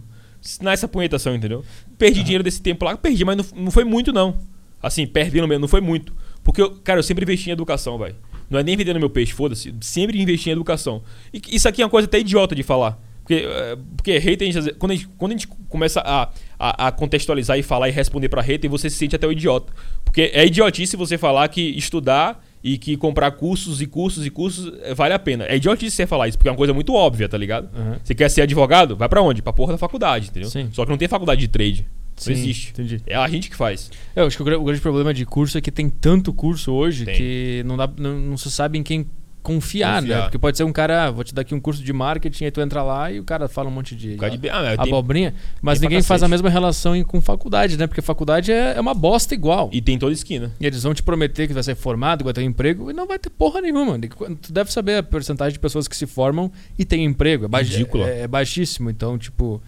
Speaker 2: Nessa punhetação, entendeu? Perdi dinheiro desse tempo lá, perdi, mas não, não foi muito, não. Assim, perdendo mesmo, não foi muito. Porque, eu, cara, eu sempre investi em educação, velho. Não é nem vendendo meu peixe, foda-se. Sempre investi em educação. E isso aqui é uma coisa até idiota de falar. Porque, eh, porque hater, quando, a gente, quando a gente começa a, a, a contextualizar e falar e responder pra hater, você se sente até o idiota. Porque é idiotice você falar que estudar e que comprar cursos e cursos e cursos eh, vale a pena. É idiotice você falar isso, porque é uma coisa muito óbvia, tá ligado?
Speaker 1: Aham.
Speaker 2: Você quer ser advogado? Vai pra onde? Pra porra da faculdade, entendeu?
Speaker 1: Sim.
Speaker 2: Só que não tem faculdade de trade.
Speaker 1: Sim,
Speaker 2: não existe.
Speaker 1: Entendi.
Speaker 2: É a gente que faz.
Speaker 1: Eu acho que o, o grande problema de curso é que tem tanto curso hoje
Speaker 2: Tem.
Speaker 1: que não, dá, não, não se sabe em quem confiar, né?
Speaker 2: Confiar.
Speaker 1: Porque pode ser um cara, ah, vou te dar aqui um curso de marketing, aí tu entra lá e o cara fala um monte de
Speaker 2: causa de- Ah,
Speaker 1: abobrinha, mas
Speaker 2: tem
Speaker 1: ninguém faz a mesma relação com faculdade, né? Porque faculdade é, é uma bosta igual.
Speaker 2: E tem toda esquina.
Speaker 1: E eles vão te prometer que vai ser formado, que vai ter um emprego, e não vai ter porra nenhuma. Tu deve saber a porcentagem de pessoas que se formam e têm emprego. É,
Speaker 2: Ridículo.
Speaker 1: é, é baixíssimo. Então, tipo,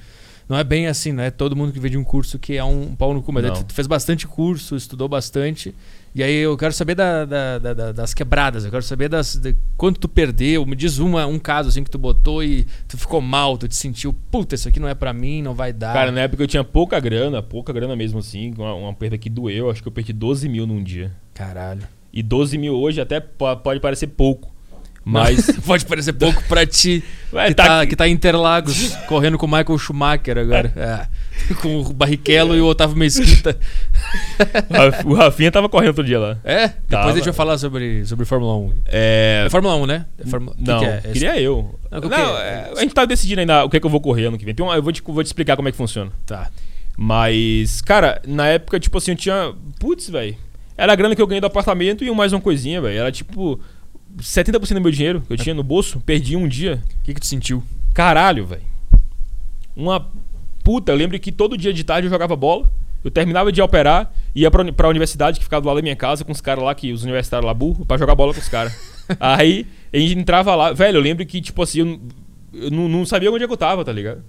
Speaker 1: não é bem assim, não é todo mundo que vem de um curso que é um pau no cu. Mas tu, tu fez bastante curso, estudou bastante. E aí eu quero saber da- da- da- da- das quebradas, eu quero saber das, quanto tu perdeu. Me diz uma, um caso assim que tu botou e tu ficou mal, tu te sentiu, puta, isso aqui não é pra mim, não vai dar.
Speaker 2: Cara, na época eu tinha pouca grana, pouca grana mesmo assim, uma, uma perda que doeu, acho que eu perdi 12 mil num dia.
Speaker 1: Caralho.
Speaker 2: E 12 mil hoje até po- pode parecer pouco. Mas.
Speaker 1: Pode parecer pouco pra ti.
Speaker 2: Ué,
Speaker 1: que,
Speaker 2: tá
Speaker 1: tá, que tá em Interlagos, correndo com o Michael Schumacher agora. É. Com o Barrichello e o Otávio Mesquita.
Speaker 2: o Rafinha tava correndo outro dia lá.
Speaker 1: É? Depois
Speaker 2: Tava.
Speaker 1: a gente vai falar sobre, sobre Fórmula 1.
Speaker 2: É.
Speaker 1: É Fórmula 1, né? É Fórmula... que
Speaker 2: Não,
Speaker 1: que é? É
Speaker 2: queria eu.
Speaker 1: Não, que é?
Speaker 2: é, a gente tá decidindo ainda o que, é que eu vou correr ano que vem. Uma- eu vou te, vou te explicar como é que funciona.
Speaker 1: Tá.
Speaker 2: Mas, cara, na época, tipo assim, eu tinha. Putz, velho. Era a grana que eu ganhei do apartamento e mais uma coisinha, velho. Era tipo. 70% do meu dinheiro que eu tinha no bolso, perdi um dia.
Speaker 1: O que, que tu sentiu?
Speaker 2: Caralho, velho. Uma puta, eu lembro que todo dia de tarde eu jogava bola. Eu terminava de operar, ia pra, pra universidade que ficava do lado da minha casa com os caras lá, que os universitários lá burro, pra jogar bola com os caras. Aí a gente entrava lá. Velho, eu lembro que, tipo assim, eu, eu não, não sabia onde é que eu tava, tá ligado?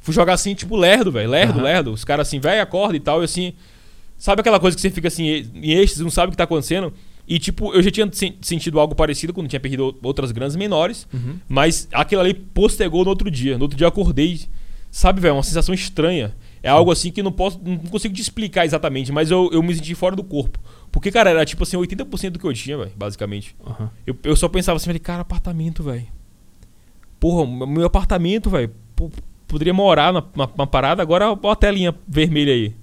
Speaker 2: Fui jogar assim, tipo, lerdo, velho. Lerdo,
Speaker 1: Aham.
Speaker 2: lerdo. Os caras assim, velho, acorda e tal. E assim. Sabe aquela coisa que você fica assim, em êxtase, não sabe o que tá acontecendo? E, tipo, eu já tinha sen- sentido algo parecido quando tinha perdido outras grandes menores.
Speaker 1: Uhum.
Speaker 2: Mas aquilo ali postergou no outro dia. No outro dia eu acordei. Sabe, velho, uma sensação estranha. É algo assim que não posso. Não consigo te explicar exatamente, mas eu, eu me senti fora do corpo. Porque, cara, era tipo assim, 80% do que eu tinha, velho, basicamente.
Speaker 1: Aham.
Speaker 2: Eu, eu só pensava assim, falei, cara, apartamento, velho. Porra, meu apartamento, velho. Poderia morar na, na, na parada, agora ó a telinha vermelha aí.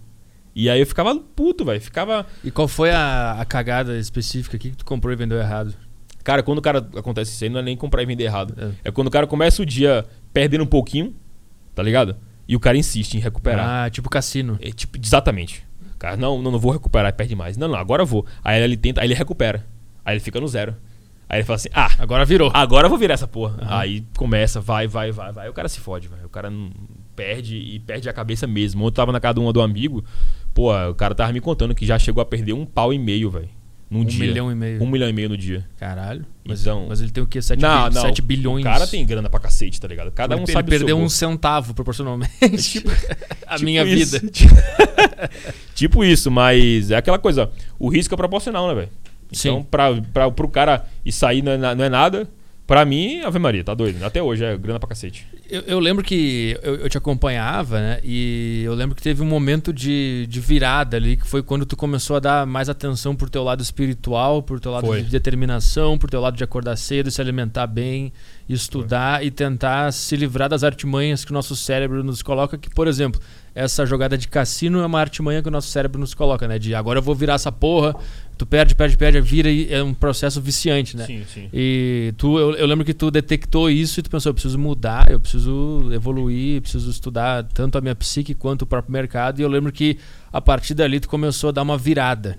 Speaker 2: E aí eu ficava puto, velho. Ficava.
Speaker 1: E qual foi a, a cagada específica aqui que tu comprou e vendeu errado?
Speaker 2: Cara, quando o cara acontece isso aí, não é nem comprar e vender errado. É quando o cara começa o dia perdendo um pouquinho, tá ligado? E o cara insiste em recuperar.
Speaker 1: Ah, tipo cassino.
Speaker 2: É, tipo, exatamente. O Cara, não, não, não vou recuperar, perde mais. Não, não, agora eu vou. Aí ele tenta, aí ele recupera. Aí ele fica no zero. Aí ele fala assim: ah,
Speaker 1: Agora virou.
Speaker 2: agora eu vou virar essa porra.
Speaker 1: Aham.
Speaker 2: Aí começa, vai, vai, vai, vai. Aí o cara se fode, velho. O cara não perde e perde a cabeça mesmo. Ontem eu tava na casa de um do amigo, pô, o cara tava me contando que já chegou a perder um pau e meio, velho. Num
Speaker 1: um
Speaker 2: dia.
Speaker 1: milhão e meio.
Speaker 2: Um milhão e meio no dia.
Speaker 1: Caralho. Mas,
Speaker 2: Então-
Speaker 1: mas ele tem o quê? 7,
Speaker 2: não, não.
Speaker 1: bilhões.
Speaker 2: O cara tem grana pra cacete, tá ligado? Cada
Speaker 1: ele,
Speaker 2: um sabe o
Speaker 1: perdeu um centavo proporcionalmente. a
Speaker 2: Tipo
Speaker 1: minha
Speaker 2: isso.
Speaker 1: vida.
Speaker 2: tipo isso, mas é aquela coisa. O risco é proporcional, né, velho? Então,
Speaker 1: Sim.
Speaker 2: pra, pra, pro cara e sair não é, não é nada. Pra mim, Ave Maria, tá doido. Até hoje é grana pra cacete.
Speaker 1: Eu, eu lembro que eu, eu te acompanhava, né? E eu lembro que teve um momento de, de virada ali, que foi quando tu começou a dar mais atenção pro teu lado espiritual, pro teu lado
Speaker 2: Foi.
Speaker 1: de determinação, pro teu lado de acordar cedo, se alimentar bem, estudar e tentar se livrar das artimanhas que o nosso cérebro nos coloca. Que, por exemplo, essa jogada de cassino é uma artimanha que o nosso cérebro nos coloca, né? De agora eu vou virar essa porra, tu perde, perde, perde, vira e é um processo viciante, né?
Speaker 2: Sim, sim.
Speaker 1: E tu, eu, eu lembro que tu detectou isso e tu pensou, eu preciso mudar, eu preciso evoluir, eu preciso estudar tanto a minha psique quanto o próprio mercado. E eu lembro que a partir dali tu começou a dar uma virada.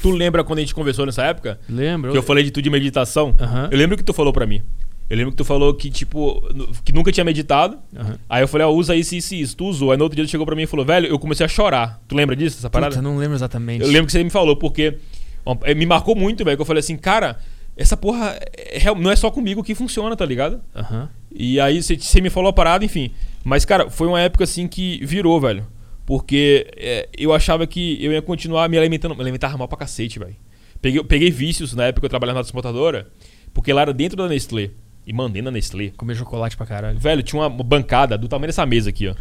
Speaker 2: Tu lembra quando a gente conversou nessa época?
Speaker 1: Lembra?
Speaker 2: Que eu falei de tudo de meditação?
Speaker 1: Aham.
Speaker 2: Eu lembro que tu falou pra mim. Eu lembro que tu falou que, tipo, que nunca tinha meditado.
Speaker 1: Aham.
Speaker 2: Aí eu falei, ó, usa isso, isso e isso. Tu usou. Aí no outro dia tu chegou pra mim e falou, velho, eu comecei a chorar. Tu lembra disso, essa parada?
Speaker 1: Puta, eu não lembro exatamente.
Speaker 2: Eu lembro que você me falou, porque ó, eh, me marcou muito, velho, que eu falei assim, cara, essa porra é real- não é só comigo que funciona, tá ligado?
Speaker 1: Aham.
Speaker 2: E aí você- você me falou a parada, enfim. Mas, cara, foi uma época assim que virou, velho. Porque é, eu achava que eu ia continuar me alimentando. Me alimentava mal pra cacete, velho. Peguei, peguei vícios na época que eu trabalhava na transportadora, porque lá era dentro da Nestlé. E mandei na Nestlé.
Speaker 1: Comer chocolate pra caralho.
Speaker 2: Velho, tinha uma bancada do tamanho dessa mesa aqui, ó.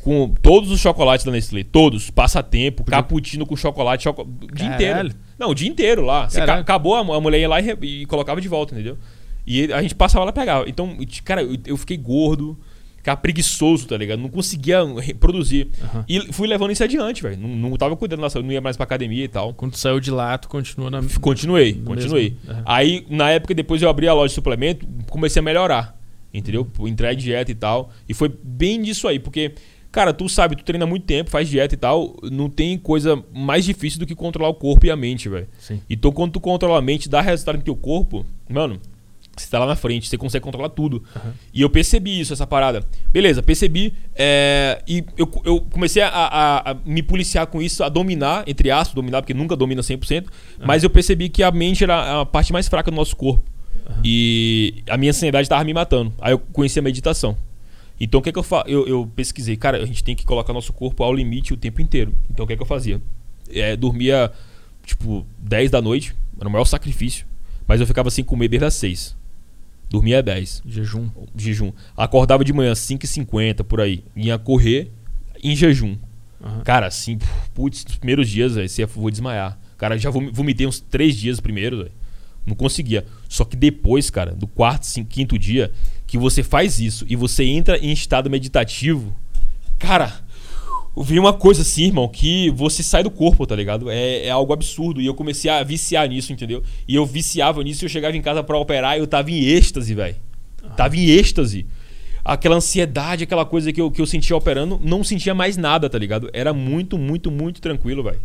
Speaker 2: Com todos os chocolates da Nestlé. Todos. Passatempo, cappuccino com chocolate, choco... o dia inteiro. Não, o dia inteiro lá. Você ca- acabou, a, mulher ia lá e, e colocava de volta, entendeu? E a gente passava lá e pegava. Então, cara, eu, eu fiquei gordo, ficava preguiçoso, tá ligado? Não conseguia reproduzir.
Speaker 1: Aham.
Speaker 2: E fui levando isso adiante, velho. Não, não tava cuidando da saúde, não ia mais pra academia e tal.
Speaker 1: Quando tu saiu de lá, tu continuou na.
Speaker 2: Continuei, continuei.
Speaker 1: aham.
Speaker 2: Aí, na época, depois eu abri a loja de suplemento, comecei a melhorar. Entendeu?
Speaker 1: Uhum.
Speaker 2: Entrar em dieta e tal. E foi bem disso aí, porque, cara, tu sabe, tu treina muito tempo, faz dieta e tal. Não tem coisa mais difícil do que controlar o corpo e a mente, velho. Então, quando tu controla a mente, dá resultado no teu corpo, mano, você tá lá na frente, você consegue controlar tudo.
Speaker 1: Aham.
Speaker 2: E eu percebi isso, essa parada. Beleza, percebi. é, e eu, eu comecei a, a- a me policiar com isso, a dominar, entre aspas, dominar, porque nunca domina 100%. Mas eu percebi que a mente era a parte mais fraca do nosso corpo. E a minha ansiedade tava me matando. Aí eu conheci a meditação. Então o que, que eu faço? Eu, eu pesquisei, cara, a gente tem que colocar nosso corpo ao limite o tempo inteiro. Então o que, que eu fazia? É, dormia, tipo, 10 da noite, era o maior sacrifício. Mas eu ficava sem comer desde as 6. Dormia às 10
Speaker 1: Jejum.
Speaker 2: jejum. Acordava de manhã 5h50 por aí. Ia correr em jejum.
Speaker 1: Aham.
Speaker 2: Cara, assim, putz, nos primeiros dias, velho, você vou desmaiar. Cara, já vom- vomitei uns três dias primeiro, velho. Não conseguia. Só que depois, cara, do quarto, cinco, quinto dia, que você faz isso e você entra em estado meditativo, cara, vi uma coisa assim, irmão, que você sai do corpo, tá ligado? É, é algo absurdo. E eu comecei a viciar nisso, entendeu? E eu viciava nisso e eu chegava em casa pra operar e eu tava em êxtase, velho. Tava em êxtase. Aquela ansiedade, aquela coisa que eu, que eu sentia operando, não sentia mais nada, tá ligado? Era muito, muito, muito tranquilo, velho.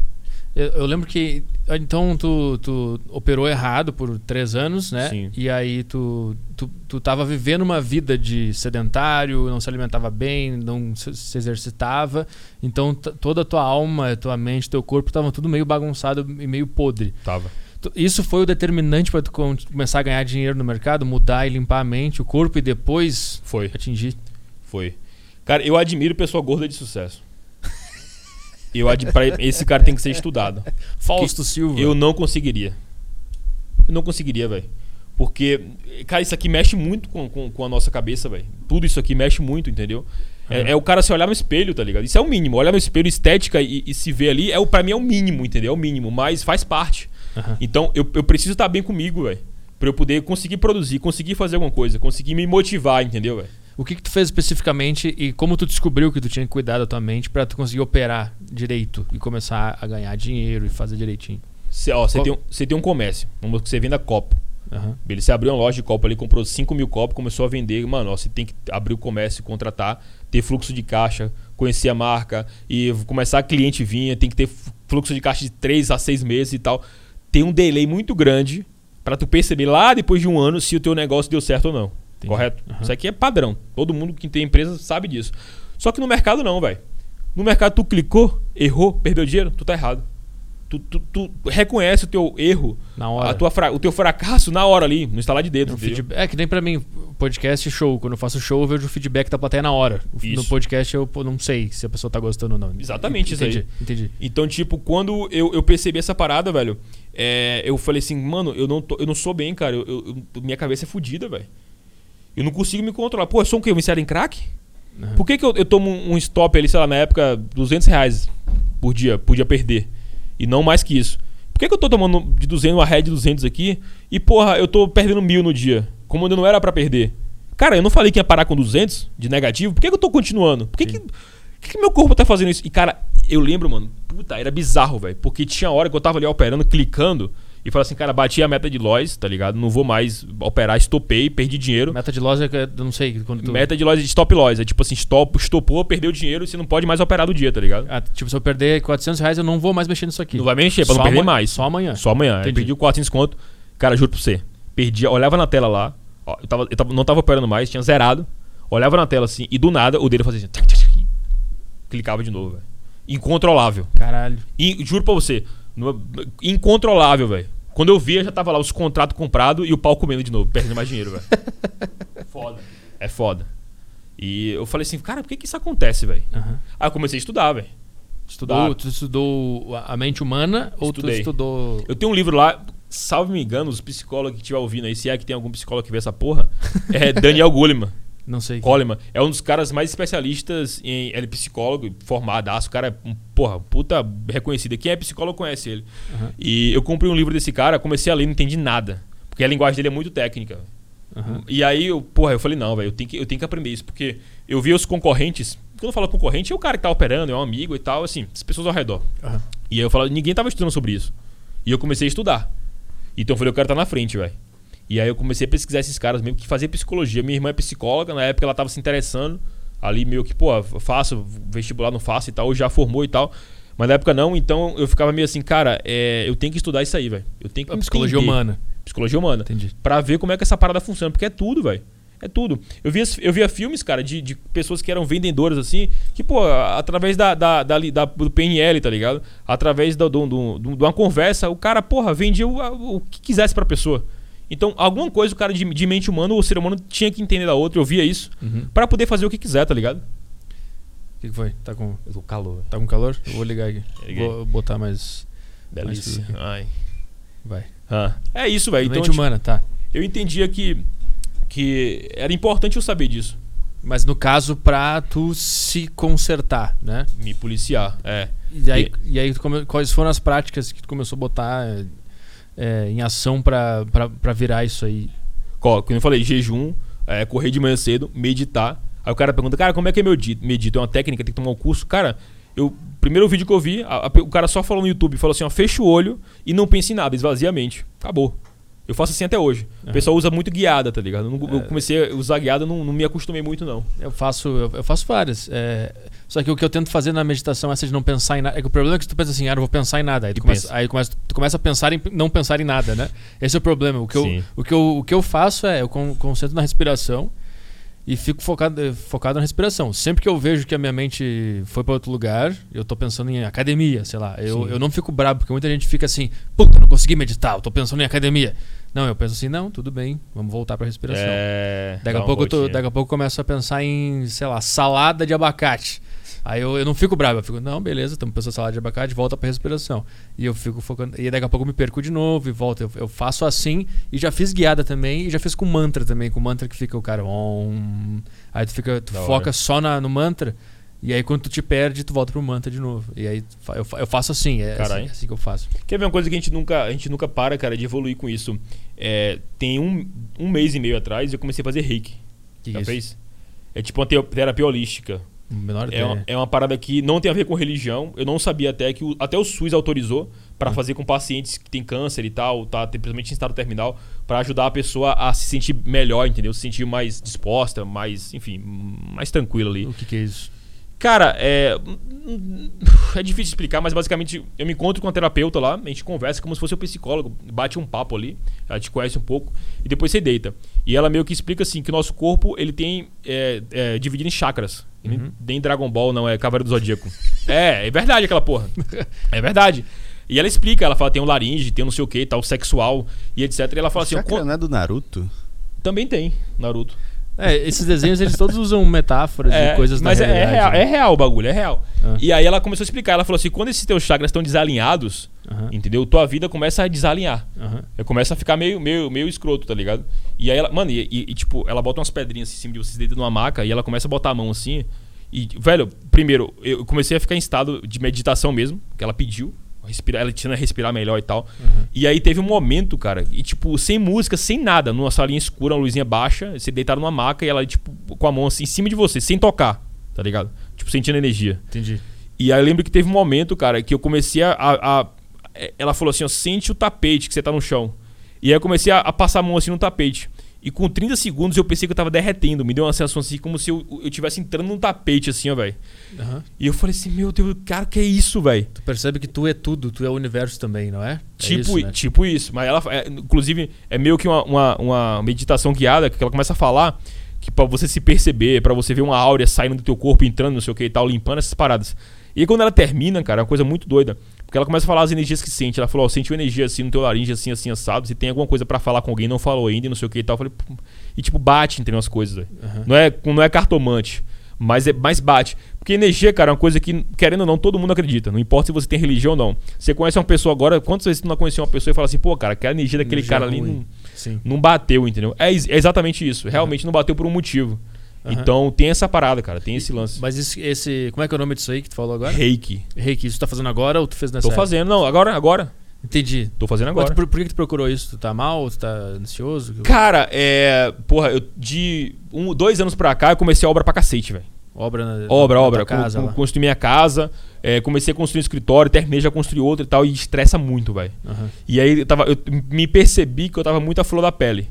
Speaker 1: Eu, eu lembro que. Então, tu, tu operou errado por três anos, né?
Speaker 2: Sim.
Speaker 1: E aí tu, tu, tu tava vivendo uma vida de sedentário, não se alimentava bem, não se, se exercitava. Então, toda a tua alma, tua mente, teu corpo estavam tudo meio bagunçado e meio podre.
Speaker 2: Tava.
Speaker 1: Isso foi o determinante para tu com- começar a ganhar dinheiro no mercado, mudar e limpar a mente, o corpo e depois
Speaker 2: Foi.
Speaker 1: atingir.
Speaker 2: Foi. Cara, eu admiro pessoa gorda de sucesso. Eu pra- Esse cara tem que ser estudado.
Speaker 1: Fausto Silva.
Speaker 2: Eu não conseguiria. Eu não conseguiria, velho. Porque, cara, isso aqui mexe muito com, com, com a nossa cabeça, velho. Tudo isso aqui mexe muito, entendeu? É,
Speaker 1: Aham.
Speaker 2: é o cara se olhar no espelho, tá ligado? Isso é o mínimo. Olhar no espelho, estética e, e se ver ali, é o, pra mim é o mínimo, entendeu? É o mínimo, mas faz parte.
Speaker 1: Aham.
Speaker 2: Então, eu, eu preciso estar bem comigo, velho. Pra eu poder conseguir produzir, conseguir fazer alguma coisa, conseguir me motivar, entendeu, velho?
Speaker 1: O que, que tu fez especificamente e como tu descobriu que tu tinha que cuidar da tua mente pra tu conseguir operar direito e começar a ganhar dinheiro e fazer direitinho?
Speaker 2: Você tem, um- tem um comércio, vamos que você venda copo.
Speaker 1: Aham.
Speaker 2: Beleza, você abriu uma loja de copo ali, comprou 5 mil copos, começou a vender. Mano, você tem que abrir o comércio, contratar, ter fluxo de caixa, conhecer a marca e começar a cliente vinha, tem que ter fluxo de caixa de 3 a 6 meses e tal. Tem um delay muito grande pra tu perceber lá depois de um ano se o teu negócio deu certo ou não.
Speaker 1: Entendi.
Speaker 2: Correto?
Speaker 1: Aham.
Speaker 2: Isso aqui é padrão. Todo mundo que tem empresa sabe disso. Só que no mercado não, velho. No mercado tu clicou, errou, perdeu dinheiro, tu tá errado. Tu, tu, tu reconhece o teu erro
Speaker 1: Na hora.
Speaker 2: a tua fra- o teu fracasso na hora ali, no instalar de dedo.
Speaker 1: Feedback. É que nem pra mim, podcast show. Quando eu faço show, eu vejo o feedback da plateia na hora. No
Speaker 2: Isso.
Speaker 1: podcast eu não sei se a pessoa tá gostando ou não.
Speaker 2: Exatamente isso aí.
Speaker 1: entendi, Entendi.
Speaker 2: Então, tipo, quando eu, eu percebi essa parada, velho, é, eu falei assim, mano, eu não, tô- eu não sou bem, cara. Eu- eu- minha cabeça é fodida, velho. Eu não consigo me controlar. Pô, eu sou um quê? Um viciado em crack?
Speaker 1: Uhum.
Speaker 2: Por que, que eu, eu tomo um stop ali, sei lá, na época, 200 reais por dia, podia perder? E não mais que isso. Por que, que eu tô tomando de 200, uma ré de 200 aqui e, porra, eu tô perdendo mil no dia? Como eu não era pra perder. Cara, eu não falei que ia parar com 200 de negativo. Por que, que eu tô continuando? Por que, que, que, que meu corpo tá fazendo isso? E, cara, eu lembro, mano, puta, era bizarro, velho. Porque tinha hora que eu tava ali operando, clicando, e falei assim, cara, bati a meta de loss, tá ligado? Não vou mais operar, estopei, perdi dinheiro.
Speaker 1: Meta de loja, que eu não sei. Quando tu...
Speaker 2: Meta de loss de stop loss. É tipo assim, stop, estopou, perdeu dinheiro, você não pode mais operar do dia, tá ligado?
Speaker 1: Ah, tipo, se eu perder 400 reais, eu não vou mais mexer nisso aqui.
Speaker 2: Não vai mexer, pra não
Speaker 1: Só
Speaker 2: perder
Speaker 1: ama-
Speaker 2: mais.
Speaker 1: Só amanhã.
Speaker 2: Só amanhã.
Speaker 1: Entendi.
Speaker 2: perdi o 400 conto. Cara, juro pra você. Perdi, olhava na tela lá. ó, eu, tava, eu tava- não tava operando mais, tinha zerado. Olhava na tela assim, e do nada o dedo fazia assim. tchac, tchac, clicava de novo, velho. Incontrolável.
Speaker 1: Caralho.
Speaker 2: E, juro pra você, numa- incontrolável, velho. Quando eu via, já tava lá os contratos comprados e o pau comendo de novo, perdendo mais dinheiro, velho. foda. É foda. E eu falei assim, cara, por que que isso acontece, velho?
Speaker 1: Aham.
Speaker 2: Aí eu comecei a estudar, velho.
Speaker 1: Estudou, tu estudou a mente humana ou
Speaker 2: Estudei.
Speaker 1: tu estudou.
Speaker 2: Eu tenho um livro lá, salve me engano, os psicólogos que estiver ouvindo aí, se é que tem algum psicólogo que vê essa porra, é Daniel Goleman.
Speaker 1: Não sei.
Speaker 2: Coleman. É um dos caras mais especialistas em. Ele é psicólogo, formadaço. O cara é um, porra, puta reconhecido. Quem é psicólogo conhece ele.
Speaker 1: Aham.
Speaker 2: E eu comprei um livro desse cara, comecei a ler e não entendi nada. Porque a linguagem dele é muito técnica.
Speaker 1: Aham.
Speaker 2: E aí, eu, porra, eu falei, não, velho, eu, tenho que- eu tenho que aprender isso. Porque eu vi os concorrentes. Quando eu falo concorrente, é o cara que tá operando, é um amigo e tal, assim, as pessoas ao redor.
Speaker 1: Aham.
Speaker 2: E aí eu falo, ninguém tava estudando sobre isso. E eu comecei a estudar. Então eu falei, eu quero estar na frente, velho. E aí eu comecei a pesquisar esses caras mesmo que faziam psicologia. Minha irmã é psicóloga, na época ela tava se interessando. Ali meio que, pô, faço vestibular, não faço e tal, ou já formou e tal. Mas na época não, então eu ficava meio assim, cara, é, eu tenho que estudar isso aí, velho. Eu tenho que
Speaker 1: A psicologia
Speaker 2: entender.
Speaker 1: humana.
Speaker 2: Psicologia humana.
Speaker 1: Entendi.
Speaker 2: Pra ver como é que essa parada funciona, porque é tudo, velho. É tudo. Eu via, eu via filmes, cara, de, de pessoas que eram vendedoras, assim, que, pô, através da, da, da, da- do PNL, tá ligado? Através do, do- do- de uma conversa, o cara, porra, vendia o, o que quisesse pra pessoa. Então, alguma coisa o cara de, de mente humana, o ser humano tinha que entender da outra, eu via isso,
Speaker 1: Uhum.
Speaker 2: pra poder fazer o que quiser, tá ligado?
Speaker 1: O que, que foi? Tá com,
Speaker 2: Eu tô calor.
Speaker 1: tá com calor? Eu vou ligar aqui.
Speaker 2: Liguei.
Speaker 1: Vou botar mais.
Speaker 2: Delícia.
Speaker 1: tudo
Speaker 2: Ai.
Speaker 1: Vai.
Speaker 2: Ah. É isso, velho. Então,
Speaker 1: mente
Speaker 2: tipo,
Speaker 1: humana, tá.
Speaker 2: eu entendia que, que era importante eu saber disso.
Speaker 1: Mas no caso, pra tu se consertar, né?
Speaker 2: Me policiar, é.
Speaker 1: E aí, e aí tu come- quais foram as práticas que tu começou a botar é, é, em ação pra virar isso aí?
Speaker 2: Como eu falei, jejum, é, correr de manhã cedo, meditar. Aí o cara pergunta, cara, como é que é meu di- medito? É uma técnica, tem que tomar um curso? Cara, eu primeiro vídeo que eu vi, a- a- o cara só falou no YouTube, falou assim, ó, fecha o olho e não pense em nada, esvazia a mente. Acabou. Eu faço assim até hoje. O
Speaker 1: Aham.
Speaker 2: pessoal usa muito guiada, tá ligado? Eu, não- eu
Speaker 1: É.
Speaker 2: comecei a usar guiada, não, não me acostumei muito, não.
Speaker 1: Eu faço, eu, eu faço várias. é, só que o que eu tento fazer na meditação é essa de não pensar em nada. É que o problema é que tu pensa assim, ah, eu vou pensar em nada. Aí tu, começa, aí começa, tu começa a pensar em não pensar em nada, né? Esse é o problema. O que, eu, o que, eu, o que eu faço é eu con- concentro na respiração e fico focado, eh, focado na respiração. Sempre que eu vejo que a minha mente foi para outro lugar, eu tô pensando em academia, sei lá. Eu,
Speaker 2: Sim.
Speaker 1: eu não fico bravo, porque muita gente fica assim, puta, não consegui meditar, eu tô pensando em academia. Não, eu penso assim, não, tudo bem, vamos voltar pra respiração.
Speaker 2: É,
Speaker 1: Daqui a, pouco eu tô, daqui a pouco eu começo a pensar em, sei lá, salada de abacate. Aí eu, eu não fico bravo, eu fico, não, beleza, estamos pensando salada de abacate, volta pra respiração. E eu fico focando. E daqui a pouco eu me perco de novo e volto. Eu, eu faço assim e já fiz guiada também, e já fiz com mantra também, com mantra que fica o cara. Om, aí tu fica, tu
Speaker 2: Da
Speaker 1: foca
Speaker 2: hora.
Speaker 1: só na, no mantra. E aí quando tu te perde, tu volta pro mantra de novo. E aí eu, eu faço assim, é assim,
Speaker 2: Caralho.
Speaker 1: é assim que eu faço.
Speaker 2: Quer ver uma coisa que a gente nunca, a gente nunca para, cara, de evoluir com isso? É, tem um, um mês e meio atrás eu comecei a fazer reiki.
Speaker 1: Que
Speaker 2: Já
Speaker 1: isso?
Speaker 2: fez? É tipo uma terapia holística.
Speaker 1: Menor
Speaker 2: É uma, é uma parada que não tem a ver com religião. Eu não sabia até que o, até o SUS autorizou para
Speaker 1: Hum.
Speaker 2: fazer com pacientes que têm câncer e tal, tá, principalmente em estado terminal, para ajudar a pessoa a se sentir melhor, entendeu? Se sentir mais disposta, mais, enfim, mais tranquila ali.
Speaker 1: O que, que é isso?
Speaker 2: Cara, é. É difícil explicar, mas basicamente eu me encontro com a terapeuta lá, a gente conversa como se fosse um psicólogo, bate um papo ali, ela te conhece um pouco, e depois você deita. E ela meio que explica assim: que o nosso corpo ele tem. É, é, dividido em chakras. Ele
Speaker 1: Uhum.
Speaker 2: Nem Dragon Ball, não, é Cavaleiro do Zodíaco. é, é verdade aquela porra. É verdade. E ela explica, ela fala, tem um laringe, tem um não sei o que, tal, sexual e etc. E ela fala assim,
Speaker 3: Chakra
Speaker 2: "Qu-
Speaker 3: não é do Naruto?
Speaker 2: também tem, Naruto.
Speaker 1: É, esses desenhos eles todos usam metáforas
Speaker 2: É,
Speaker 1: e coisas
Speaker 2: mas
Speaker 1: da
Speaker 2: é, é
Speaker 1: realidade.
Speaker 2: real,
Speaker 1: né?
Speaker 2: é real o bagulho, é real.
Speaker 1: Ah.
Speaker 2: E aí ela começou a explicar, ela falou assim, quando esses teus chakras estão desalinhados,
Speaker 1: Aham,
Speaker 2: entendeu? Tua vida começa a desalinhar.
Speaker 1: aham.
Speaker 2: Começa a ficar meio, meio, meio escroto, tá ligado? E aí ela, mano, e, e- e, tipo, ela bota umas pedrinhas assim em cima de vocês dentro de uma maca e ela começa a botar a mão assim. E, velho, primeiro, eu comecei a ficar em estado de meditação mesmo, que ela pediu. Respirar, ela tinha respirar melhor e tal.
Speaker 1: Uhum.
Speaker 2: E aí teve um momento, cara, e tipo, sem música, sem nada, numa salinha escura, uma luzinha baixa, você deitado numa maca e ela, tipo, com a mão assim em cima de você, sem tocar, tá ligado? Tipo, sentindo energia.
Speaker 1: Entendi.
Speaker 2: E aí eu lembro que teve um momento, cara, que eu comecei a- a- ela falou assim: ó, sente o tapete que você tá no chão. E aí eu comecei a, a passar a mão assim no tapete. E com 30 segundos eu pensei que eu tava derretendo. Me deu uma sensação assim, como se eu, eu tivesse entrando num tapete, assim, ó, velho.
Speaker 1: Aham.
Speaker 2: E eu falei assim: meu Deus, cara, que é isso, velho?
Speaker 1: Tu percebe que tu é tudo, tu é o universo também, não é? É
Speaker 2: Tipo,
Speaker 1: isso,
Speaker 2: i-
Speaker 1: né?
Speaker 2: tipo isso. Mas ela, é, inclusive, é meio que uma, uma, uma meditação guiada que ela começa a falar que pra você se perceber, pra você ver uma áurea saindo do teu corpo, entrando, não sei o que e tal, limpando essas paradas. E aí, quando ela termina, cara, é uma coisa muito doida. Porque ela começa a falar as energias que sente. Ela falou, ó, sentiu energia assim no teu laringe, assim, assim, assado. Se tem alguma coisa pra falar com alguém, não falou ainda, não sei o que e tal. Eu falei, "Pô." e tipo, bate entre umas coisas.
Speaker 1: Aham.
Speaker 2: Não é, não é cartomante, mas é mais bate. Porque energia, cara, é uma coisa que, querendo ou não, todo mundo acredita. Não importa se você tem religião ou não. Você conhece uma pessoa agora, quantas vezes tu não conheceu uma pessoa e fala assim, pô, cara, aquela energia daquele
Speaker 1: Energia
Speaker 2: cara ali
Speaker 1: ruim.
Speaker 2: não,
Speaker 1: Sim.
Speaker 2: não bateu, entendeu? É, é exatamente isso. Realmente não bateu por um motivo.
Speaker 1: Aham.
Speaker 2: Então tem essa parada, cara. Tem esse lance.
Speaker 1: Mas esse, esse- Como é que é o nome disso aí que tu falou agora?
Speaker 2: Reiki.
Speaker 1: Reiki, isso tu tá fazendo agora ou tu fez nessa
Speaker 2: Tô
Speaker 1: época?
Speaker 2: fazendo, não, agora, agora.
Speaker 1: Entendi.
Speaker 2: Tô fazendo agora.
Speaker 1: por, por que tu procurou isso? Tu tá mal? Tu tá ansioso?
Speaker 2: Cara, é. Porra, eu de um, dois anos pra cá eu comecei a obra pra cacete, velho.
Speaker 1: Obra na
Speaker 2: Obra,
Speaker 1: na
Speaker 2: obra.
Speaker 1: casa
Speaker 2: Con-
Speaker 1: lá.
Speaker 2: construí minha casa, é, comecei a construir um escritório, terminei já construir outro e tal, e estressa muito, velho.
Speaker 1: Aham,
Speaker 2: E aí eu, tava, eu me percebi que eu tava muito à flor da pele.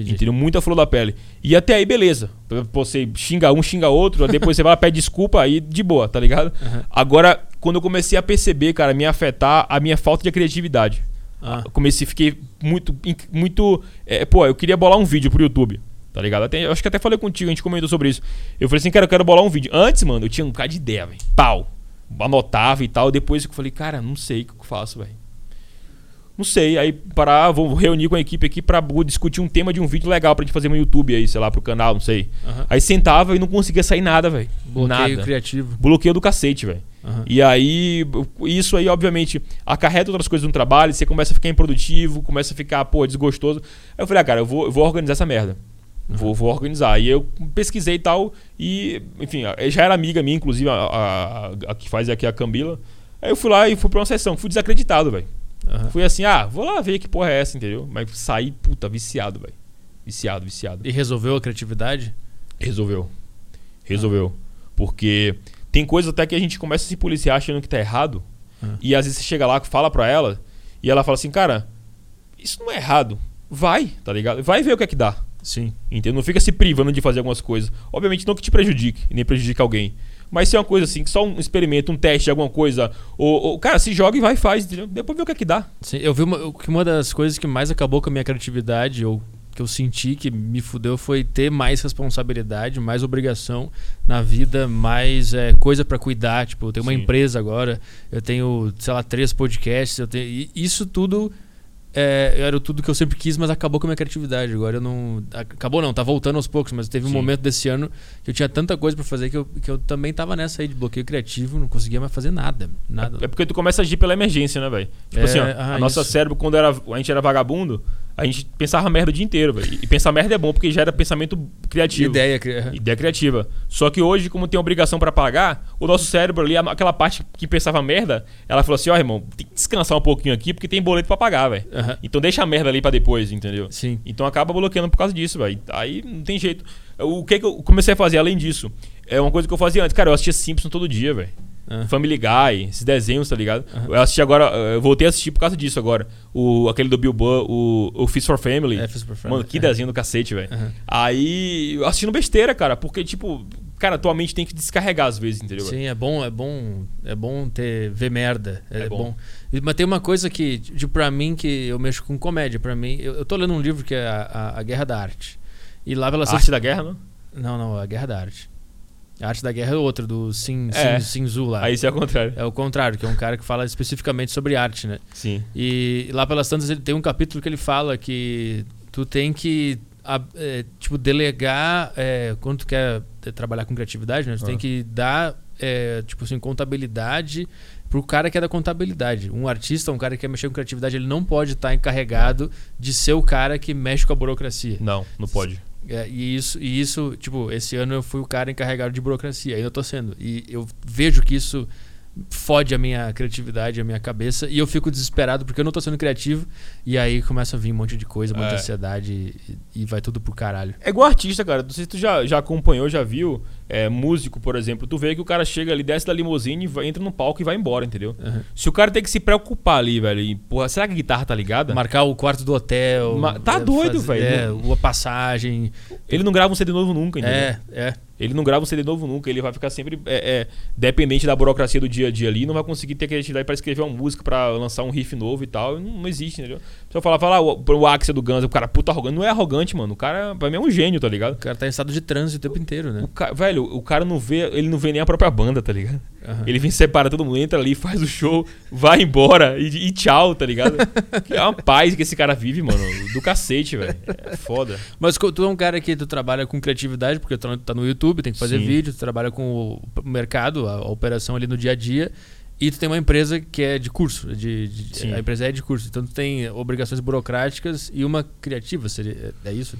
Speaker 1: Entendi.
Speaker 2: Entendeu? Muito à flor da pele. E até aí, beleza. Você xinga um, xinga outro, depois você vai lá, pede desculpa, aí de boa, tá ligado?
Speaker 1: Aham.
Speaker 2: Agora, quando eu comecei a perceber, cara, me afetar a minha falta de criatividade.
Speaker 1: Ah,
Speaker 2: Eu comecei, fiquei muito. muito é, pô, eu queria bolar um vídeo pro YouTube. Tá ligado? Até, eu acho que até falei contigo, a gente comentou sobre isso. Eu falei assim, cara, eu quero bolar um vídeo. Antes, mano, eu tinha um cara de ideia, velho. Pau. Anotava e tal. Depois eu falei, cara, não sei o que eu faço, velho. Não sei. Aí parar, vou reunir com a equipe aqui pra discutir um tema de um vídeo legal pra gente fazer no YouTube aí, sei lá, pro canal, não sei.
Speaker 1: aham.
Speaker 2: Aí sentava e não conseguia sair nada, velho.
Speaker 1: Bloqueio
Speaker 2: Nada.
Speaker 1: criativo.
Speaker 2: Bloqueio do cacete, velho.
Speaker 1: Aham.
Speaker 2: E aí, isso aí, obviamente, acarreta outras coisas no trabalho, você começa a ficar improdutivo, começa a ficar, pô, desgostoso. Aí eu falei, ah, cara, eu vou, eu vou organizar essa merda. Vou, vou organizar. E eu pesquisei e tal, e, enfim, a- já era amiga minha, inclusive, a, a- a que faz aqui a Cambila. Aí eu fui lá e fui pra uma sessão, fui desacreditado, velho.
Speaker 1: Aham.
Speaker 2: Fui assim, ah, vou lá ver que porra é essa, entendeu? Mas saí, puta, viciado, velho. Viciado, viciado.
Speaker 1: E resolveu a criatividade?
Speaker 2: Resolveu. Resolveu. Porque tem coisa até que a gente começa a se policiar achando que tá errado.
Speaker 1: Ah.
Speaker 2: E às vezes você chega lá, fala pra ela, e ela fala assim, cara, isso não é errado. Vai, tá ligado? Vai ver o que é que dá.
Speaker 1: Sim.
Speaker 2: Entendeu? Não fica se privando de fazer algumas coisas. Obviamente não que te prejudique, nem prejudique alguém. Mas se é uma coisa assim, que só um experimento, um teste de alguma coisa, ou, ou- cara, se joga e vai e faz, entendeu? Depois vê o que é que dá.
Speaker 1: Sim, eu vi uma, que uma das coisas que mais acabou com a minha criatividade, ou que eu senti que me fudeu, foi ter mais responsabilidade, mais obrigação na vida, mais é, coisa pra cuidar. Tipo, eu tenho uma
Speaker 2: Sim.
Speaker 1: empresa agora, eu tenho, sei lá, três podcasts, eu tenho. isso tudo é, era tudo que eu sempre quis, mas acabou com a minha criatividade. Agora eu não. Acabou não, tá voltando aos poucos, mas teve um
Speaker 2: Sim.
Speaker 1: momento desse ano que eu tinha tanta coisa pra fazer que eu, que eu também tava nessa aí de bloqueio criativo, não conseguia mais fazer nada. Nada.
Speaker 2: É porque tu começa a agir pela emergência, né, velho? Tipo
Speaker 1: É,
Speaker 2: assim, ó,
Speaker 1: ah,
Speaker 2: a nossa
Speaker 1: isso.
Speaker 2: cérebro, quando era, a gente era vagabundo, a gente pensava merda o dia inteiro, velho. E pensar merda é bom, porque gera pensamento criativo.
Speaker 1: Ideia. cri-
Speaker 2: Ideia criativa. Só que hoje, como tem obrigação pra pagar, o nosso cérebro ali, aquela parte que pensava merda, ela falou assim: ó, irmão, tem que descansar um pouquinho aqui, porque tem boleto pra pagar, velho.
Speaker 1: Aham.
Speaker 2: Então deixa a merda ali pra depois, entendeu?
Speaker 1: Sim.
Speaker 2: Então acaba bloqueando por causa disso, velho. Aí não tem jeito. O que, que eu comecei a fazer além disso? É uma coisa que eu fazia antes. Cara, eu assistia Simpsons todo dia, velho.
Speaker 1: Ah.
Speaker 2: Family Guy, esses desenhos, tá ligado?
Speaker 1: Aham.
Speaker 2: Eu assisti agora, eu voltei a assistir por causa disso agora. O, aquele do Bill Burr, o, o Fist for Family.
Speaker 1: É, Fist for Family,
Speaker 2: Mano, que
Speaker 1: é.
Speaker 2: desenho do cacete, velho.
Speaker 1: Aham.
Speaker 2: Aí, assistindo besteira, cara, porque, tipo, cara, tua mente tem que descarregar às vezes, entendeu?
Speaker 1: Sim, é bom, é bom, é bom ter ver merda. É,
Speaker 2: É
Speaker 1: bom.
Speaker 2: bom.
Speaker 1: Mas tem uma coisa que, tipo, pra mim, que eu mexo com comédia. Pra mim, eu, eu tô lendo um livro que é a, a, a Guerra da Arte. E lá pela
Speaker 2: A arte da guerra, não?
Speaker 1: Não, não, a Guerra da Arte. A Arte da Guerra é outro, do Sin,
Speaker 2: É.
Speaker 1: Sin, Sin lá.
Speaker 2: Aí isso é o contrário.
Speaker 1: É o contrário, que é um cara que fala especificamente sobre arte, né?
Speaker 2: Sim.
Speaker 1: E lá pelas tantas ele tem um capítulo que ele fala que tu tem que é, tipo, delegar é, quando tu quer é, trabalhar com criatividade, né? Tu
Speaker 2: Ah.
Speaker 1: tem que dar, é, tipo assim, contabilidade pro cara que é da contabilidade. Um artista, um cara que quer mexer com criatividade, ele não pode estar encarregado de ser o cara que mexe com a burocracia.
Speaker 2: Não, não pode.
Speaker 1: É, e isso, e isso, tipo, esse ano eu fui o cara encarregado de burocracia, ainda tô sendo. E eu vejo que isso fode a minha criatividade, a minha cabeça, e eu fico desesperado porque eu não tô sendo criativo, e aí começa a vir um monte de coisa, um monte de
Speaker 2: É.
Speaker 1: ansiedade, e, e vai tudo pro caralho.
Speaker 2: É igual artista, cara. Não sei se tu já, já acompanhou, já viu. É, músico, por exemplo. Tu vê que o cara chega ali, desce da limusine, vai- entra no palco e vai embora, entendeu?
Speaker 1: Uhum.
Speaker 2: Se o cara tem que se preocupar ali, velho, e, porra, será que a guitarra tá ligada?
Speaker 1: Marcar o quarto do hotel.
Speaker 2: Ma- tá
Speaker 1: é,
Speaker 2: doido, velho.
Speaker 1: É, a passagem.
Speaker 2: Ele não grava um CD novo nunca, entendeu?
Speaker 1: É, é.
Speaker 2: Ele não grava um CD novo nunca, ele vai ficar sempre é, é, dependente da burocracia do dia a dia ali, não vai conseguir ter criatividade pra escrever uma música, pra lançar um riff novo e tal. Não, não existe, entendeu? Se eu falar, falar o, o Axel do Guns, o cara puta arrogante, não é arrogante, mano. O cara, pra mim, é um gênio, tá ligado?
Speaker 1: O cara tá em estado de trânsito o tempo inteiro, né?
Speaker 2: O ca- velho, o cara não vê, ele não vê nem a própria banda, tá ligado?
Speaker 1: Aham.
Speaker 2: Ele vem separa todo mundo, entra ali, faz o show, vai embora e, e tchau, tá ligado? Que é uma paz que esse cara vive, mano. Do cacete, velho. É foda.
Speaker 1: Mas tu é um cara que tu trabalha com criatividade, porque tu tá no YouTube, tem que fazer
Speaker 2: Sim.
Speaker 1: vídeo, tu trabalha com o mercado, a operação ali no dia a dia. E tu tem uma empresa que é de curso, de, de- a empresa é de curso. Então tu tem obrigações burocráticas e uma criativa, seria, é isso?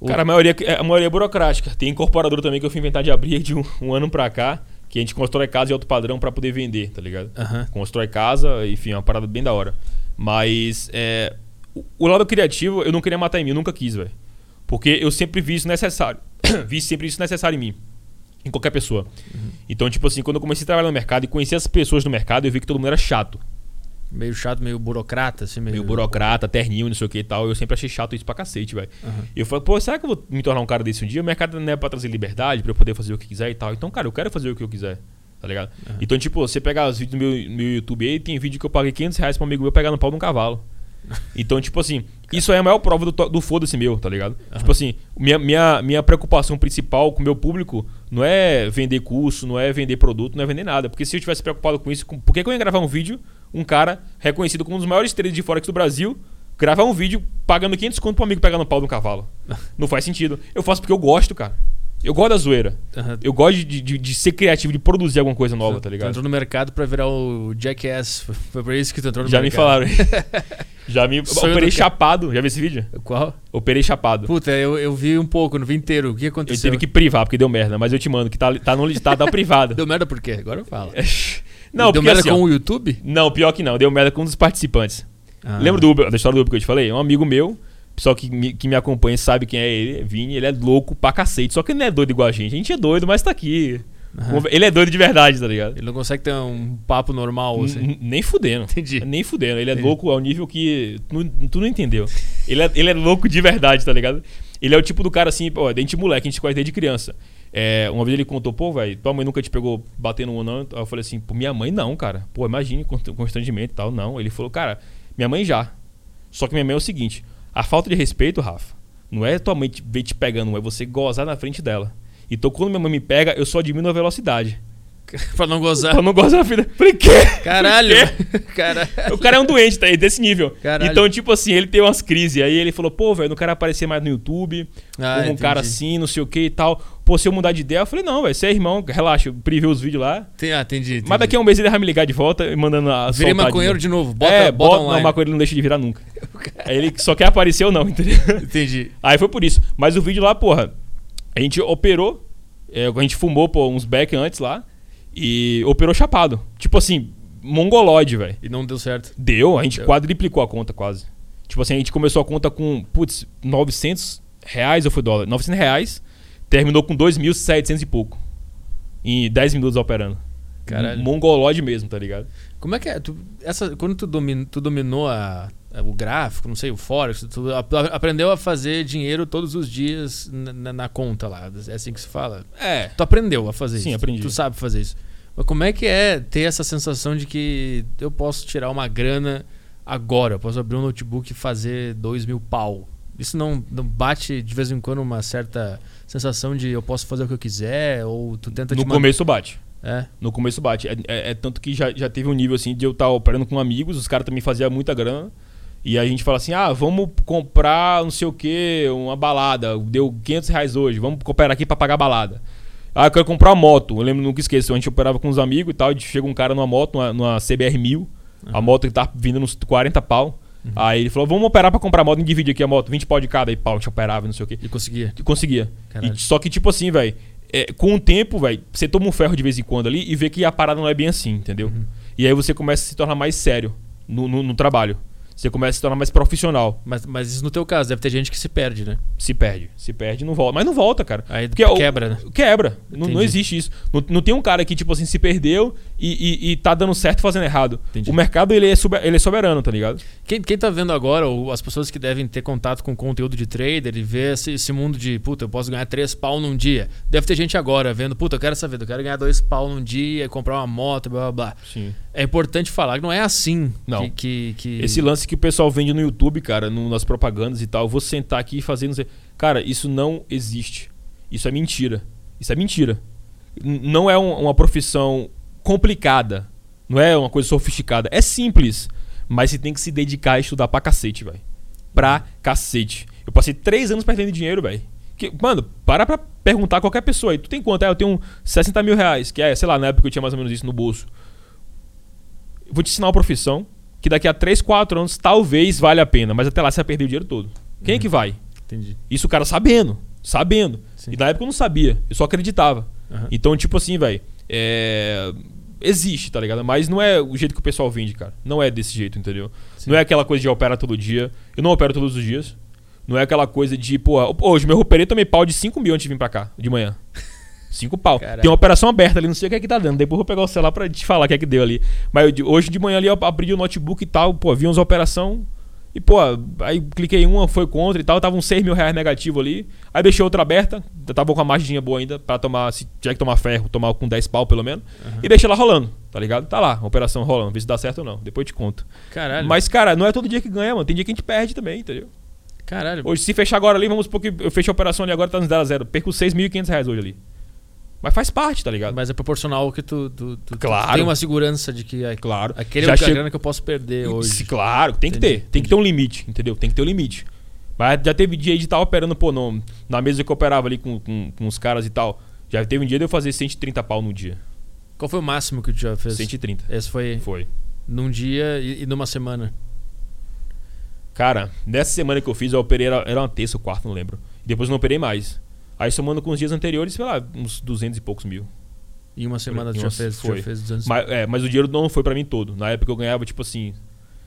Speaker 1: Ou-
Speaker 2: Cara, a maioria, a maioria é burocrática. Tem incorporadora também que eu fui inventar de abrir de um, um ano pra cá, que a gente constrói casa de alto padrão pra poder vender, tá ligado?
Speaker 1: Aham.
Speaker 2: Constrói casa, enfim, é uma parada bem da hora. Mas é, o, o lado criativo eu não queria matar em mim, eu nunca quis, velho. Porque eu sempre vi isso necessário. vi sempre isso necessário em mim. Em qualquer pessoa. Então, tipo assim, quando eu comecei a trabalhar no mercado e conhecer as pessoas do mercado, eu vi que todo mundo era chato.
Speaker 1: Meio chato, meio burocrata, assim, meio.
Speaker 2: Meio burocrata, terninho, não sei o que e tal. Eu sempre achei chato isso pra cacete, velho. E eu falei, pô, será que eu vou me tornar um cara desse um dia? O mercado não é pra trazer liberdade, pra eu poder fazer o que quiser e tal. Então, cara, eu quero fazer o que eu quiser, tá ligado? Então, tipo, você pegar os vídeos do meu, meu YouTube aí, tem vídeo que eu paguei 500 reais pra um amigo meu pegar no pau de um cavalo. Então, tipo assim, isso aí é a maior prova do, do foda-se meu, tá ligado? Tipo assim, minha, minha, minha preocupação principal com o meu público não é vender curso, não é vender produto, não é vender nada. Porque se eu tivesse preocupado com isso, com, por que, que eu ia gravar um vídeo, um cara reconhecido como um dos maiores traders de Forex do Brasil, gravar um vídeo pagando 500 conto pro amigo pegar no pau de um cavalo? Não faz sentido. Eu faço porque eu gosto, cara. Eu gosto da zoeira.
Speaker 1: Aham.
Speaker 2: Eu gosto de, de, de ser criativo, de produzir alguma coisa nova, tá
Speaker 1: Tu
Speaker 2: ligado?
Speaker 1: entrou no mercado pra virar o Jackass. Foi- por isso que tu entrou no
Speaker 2: Já me
Speaker 1: mercado.
Speaker 2: falaram. Já me.
Speaker 1: Sonho
Speaker 2: Operei
Speaker 1: do
Speaker 2: chapado. Já viu esse vídeo?
Speaker 1: Qual?
Speaker 2: Operei chapado.
Speaker 1: Puta, eu, eu vi um pouco, não vi inteiro. O que
Speaker 2: Eu
Speaker 1: aconteceu?
Speaker 2: tive que privar, porque deu merda, mas eu te mando, que tá, tá no listado da privada.
Speaker 1: Deu merda por quê? Agora eu falo.
Speaker 2: Não,
Speaker 1: Deu
Speaker 2: porque
Speaker 1: merda
Speaker 2: assim,
Speaker 1: com
Speaker 2: ó,
Speaker 1: o YouTube?
Speaker 2: Não, pior que não, deu merda com um dos participantes.
Speaker 1: Ah.
Speaker 2: Lembra do Uber, da história do Uber que eu te falei? É um amigo meu, pessoal que me, que me acompanha sabe quem é ele, Vini, ele é louco pra cacete. Só que ele não é doido igual a gente. A gente é doido, mas tá aqui.
Speaker 1: Aham.
Speaker 2: Ele é doido de verdade, tá ligado?
Speaker 1: Ele não consegue ter um papo normal, assim.
Speaker 2: N- Nem fudendo.
Speaker 1: Entendi.
Speaker 2: Nem fudendo. Ele é
Speaker 1: Entendi.
Speaker 2: louco ao nível que. Tu, não- tu não entendeu. Ele é, ele é louco de verdade, tá ligado? Ele é o tipo do cara assim, pô, dente moleque, a gente conhece desde criança. É, uma vez ele contou, pô, velho, tua mãe nunca te pegou batendo um não? Aí eu falei assim, pô, minha mãe não, cara. Pô, imagine const- constrangimento e tal. Não. Ele falou, cara, minha mãe já. Só que minha mãe é o seguinte: a falta de respeito, Rafa, não é tua mãe te, ver te pegando, é você gozar na frente dela. Então quando minha mãe me pega, eu só diminuo a velocidade.
Speaker 1: pra não gozar.
Speaker 2: Pra não gozar na frente. Falei, quê?
Speaker 1: Caralho!
Speaker 2: Quê?
Speaker 1: Caralho.
Speaker 2: O cara é um doente, tá aí, desse nível.
Speaker 1: Caralho.
Speaker 2: Então, tipo assim, ele tem umas crises. Aí ele falou, pô, velho, não quero aparecer mais no YouTube,
Speaker 1: Ah,
Speaker 2: como um
Speaker 1: entendi.
Speaker 2: cara assim, não sei o que e tal. Pô, se eu mudar de ideia, eu falei, não, velho, você é irmão, relaxa, eu prevê os vídeos lá.
Speaker 1: Tem- Ah, entendi. entendi.
Speaker 2: Mas daqui a um mês ele vai me ligar de volta e mandando a
Speaker 1: Virei maconheiro
Speaker 2: de
Speaker 1: de novo. Bota,
Speaker 2: é,
Speaker 1: bota
Speaker 2: bota, não, maconheiro não deixa de virar nunca. Aí ele só quer aparecer ou não, entendeu?
Speaker 1: Entendi.
Speaker 2: Aí foi por isso. Mas o vídeo lá, porra, a gente operou, é, a gente fumou, pô, uns back antes lá e operou chapado. Tipo assim, mongoloide, velho.
Speaker 1: E não deu certo.
Speaker 2: Deu, a gente
Speaker 1: Deu.
Speaker 2: quadriplicou a conta quase. Tipo assim, a gente começou a conta com, putz, 900 reais ou foi dólar? 900 reais, terminou com 2.700 e pouco. Em 10 minutos operando.
Speaker 1: Caralho.
Speaker 2: Mesmo, tá ligado?
Speaker 1: Como é que é? Tu, essa, quando tu, domin, tu dominou a, a- o gráfico, não sei, o Forex, tu ap- aprendeu a fazer dinheiro todos os dias na, na- conta lá. É assim que se fala?
Speaker 2: É.
Speaker 1: Tu aprendeu a fazer
Speaker 2: Sim,
Speaker 1: isso.
Speaker 2: aprendi.
Speaker 1: Tu sabe fazer isso. Mas como é que é ter essa sensação de que eu posso tirar uma grana agora? Eu posso abrir um notebook e fazer dois mil pau. Isso não, não bate de vez em quando uma certa sensação de eu posso fazer o que eu quiser? Ou tu tenta
Speaker 2: No começo bate.
Speaker 1: É.
Speaker 2: No começo bate. É, é- é tanto que já, já teve um nível assim de eu estar operando com amigos, os caras também faziam muita grana. E a gente fala assim: ah, vamos comprar não sei o que, uma balada. Deu 500 reais hoje, vamos cooperar aqui pra pagar a balada. Ah, eu quero comprar uma moto. Eu lembro, nunca esqueço, a gente operava com uns amigos e tal. E chega um cara numa moto, numa, numa CBR 1000. A moto que tá vindo nos 40 pau. Aí ele falou: vamos operar pra comprar a moto, divide aqui a moto, 20 pau de cada. E pau, a gente operava, não sei o que.
Speaker 1: E conseguia.
Speaker 2: E conseguia. E- só que, tipo assim, velho, com o tempo, velho, você toma um ferro de vez em quando ali e vê que a parada não é bem assim, entendeu?
Speaker 1: Uhum.
Speaker 2: E aí você começa a se tornar mais sério no, no- no trabalho. Você começa a se tornar mais profissional.
Speaker 1: Mas, mas isso no teu caso, deve ter gente que se perde, né?
Speaker 2: Se perde. Se perde e não volta. Mas não volta, cara.
Speaker 1: Aí
Speaker 2: Porque o-
Speaker 1: quebra, né?
Speaker 2: Quebra. Não, não existe isso. Não, não tem um cara que, tipo assim, se perdeu e, e, e tá dando certo fazendo errado.
Speaker 1: Entendi.
Speaker 2: O mercado, ele é, sober- ele é soberano, tá ligado?
Speaker 1: Quem, quem tá vendo agora, ou as pessoas que devem ter contato com conteúdo de trader e ver esse, esse mundo de, puta, eu posso ganhar três pau num dia. Deve ter gente agora vendo, puta, eu quero essa vida, eu quero ganhar dois pau num dia, comprar uma moto, blá blá blá.
Speaker 2: Sim.
Speaker 1: É importante falar que não é assim
Speaker 2: Não.
Speaker 1: que. que, que-
Speaker 2: Esse lance que o pessoal vende no YouTube, cara, no- nas propagandas e tal, eu vou sentar aqui e fazer. Não sei. Cara, isso não existe. Isso é mentira. Isso é mentira. N- não é um- uma profissão complicada. Não é uma coisa sofisticada. É simples. Mas você tem que se dedicar a estudar pra cacete, velho. Pra cacete. Eu passei três anos perdendo dinheiro, velho. Mano, para pra perguntar a qualquer pessoa aí. Tu tem quanto? Ah, eu tenho 60 mil reais. Que é, sei lá, na época eu tinha mais ou menos isso no bolso. Vou te ensinar uma profissão que daqui a 3, 4 anos talvez valha a pena, mas até lá você vai perder o dinheiro todo. Quem é que vai?
Speaker 1: Entendi.
Speaker 2: Isso o cara sabendo, sabendo.
Speaker 1: Sim.
Speaker 2: E na época eu não sabia, eu só acreditava.
Speaker 1: Aham.
Speaker 2: Então, tipo assim, velho, é... existe, tá ligado? Mas não é o jeito que o pessoal vende, cara. Não é desse jeito, entendeu?
Speaker 1: Sim.
Speaker 2: Não é aquela coisa de opera todo dia. Eu não opero todos os dias. Não é aquela coisa de, pô, hoje meu operei tomei pau de 5 mil antes de vir pra cá, de manhã. 5 pau.
Speaker 1: Caralho.
Speaker 2: Tem uma operação aberta ali, não sei o que é que tá dando. Depois eu vou pegar o celular pra te falar o que é que deu ali. Mas eu hoje de manhã ali eu abri o notebook e tal, pô, vi umas operação e, pô, aí cliquei uma, foi contra e tal, tava uns 6 mil reais negativo ali. Aí deixei outra aberta, tava com a margem boa ainda pra tomar, se tiver que tomar ferro, tomar com 10 pau pelo menos. E deixei lá rolando, tá ligado? Tá lá, a operação rolando, vê se dá certo ou não. Depois eu te conto.
Speaker 1: Caralho.
Speaker 2: Mas, cara, não é todo dia que ganha, mano. Tem dia que a gente perde também, entendeu?
Speaker 1: Caralho.
Speaker 2: Hoje, se fechar agora ali, vamos supor que eu fechei a operação ali agora, tá no 0x0. Perco 6.500 reais hoje ali. Mas faz parte, tá ligado?
Speaker 1: Mas é proporcional ao que tu, tu, tu- tu
Speaker 2: Claro.
Speaker 1: tem uma segurança de que ah,
Speaker 2: Claro.
Speaker 1: aquele
Speaker 2: Já
Speaker 1: é o grana que eu posso perder hoje.
Speaker 2: Se- Claro, tem que
Speaker 1: Entendi,
Speaker 2: ter. Tem que ter um limite, entendeu? Tem que ter um limite. Mas já teve dia de estar operando, pô, no, na mesa que eu operava ali com, com, com os caras e tal. Já teve um dia de eu fazer 130 pau no dia.
Speaker 1: Qual foi o máximo que tu já fez?
Speaker 2: 130.
Speaker 1: Esse foi
Speaker 2: Foi.
Speaker 1: num dia e, e numa semana.
Speaker 2: Cara, nessa semana que eu fiz, eu operei, era, era uma terça ou quarta, não lembro. Depois eu não operei mais. Aí somando com os dias anteriores, sei lá, uns 200 e poucos mil.
Speaker 1: Em uma semana tu já fez,
Speaker 2: foi.
Speaker 1: já fez 200
Speaker 2: Mas, é, mas o dinheiro não foi pra mim todo. Na época eu ganhava, tipo assim,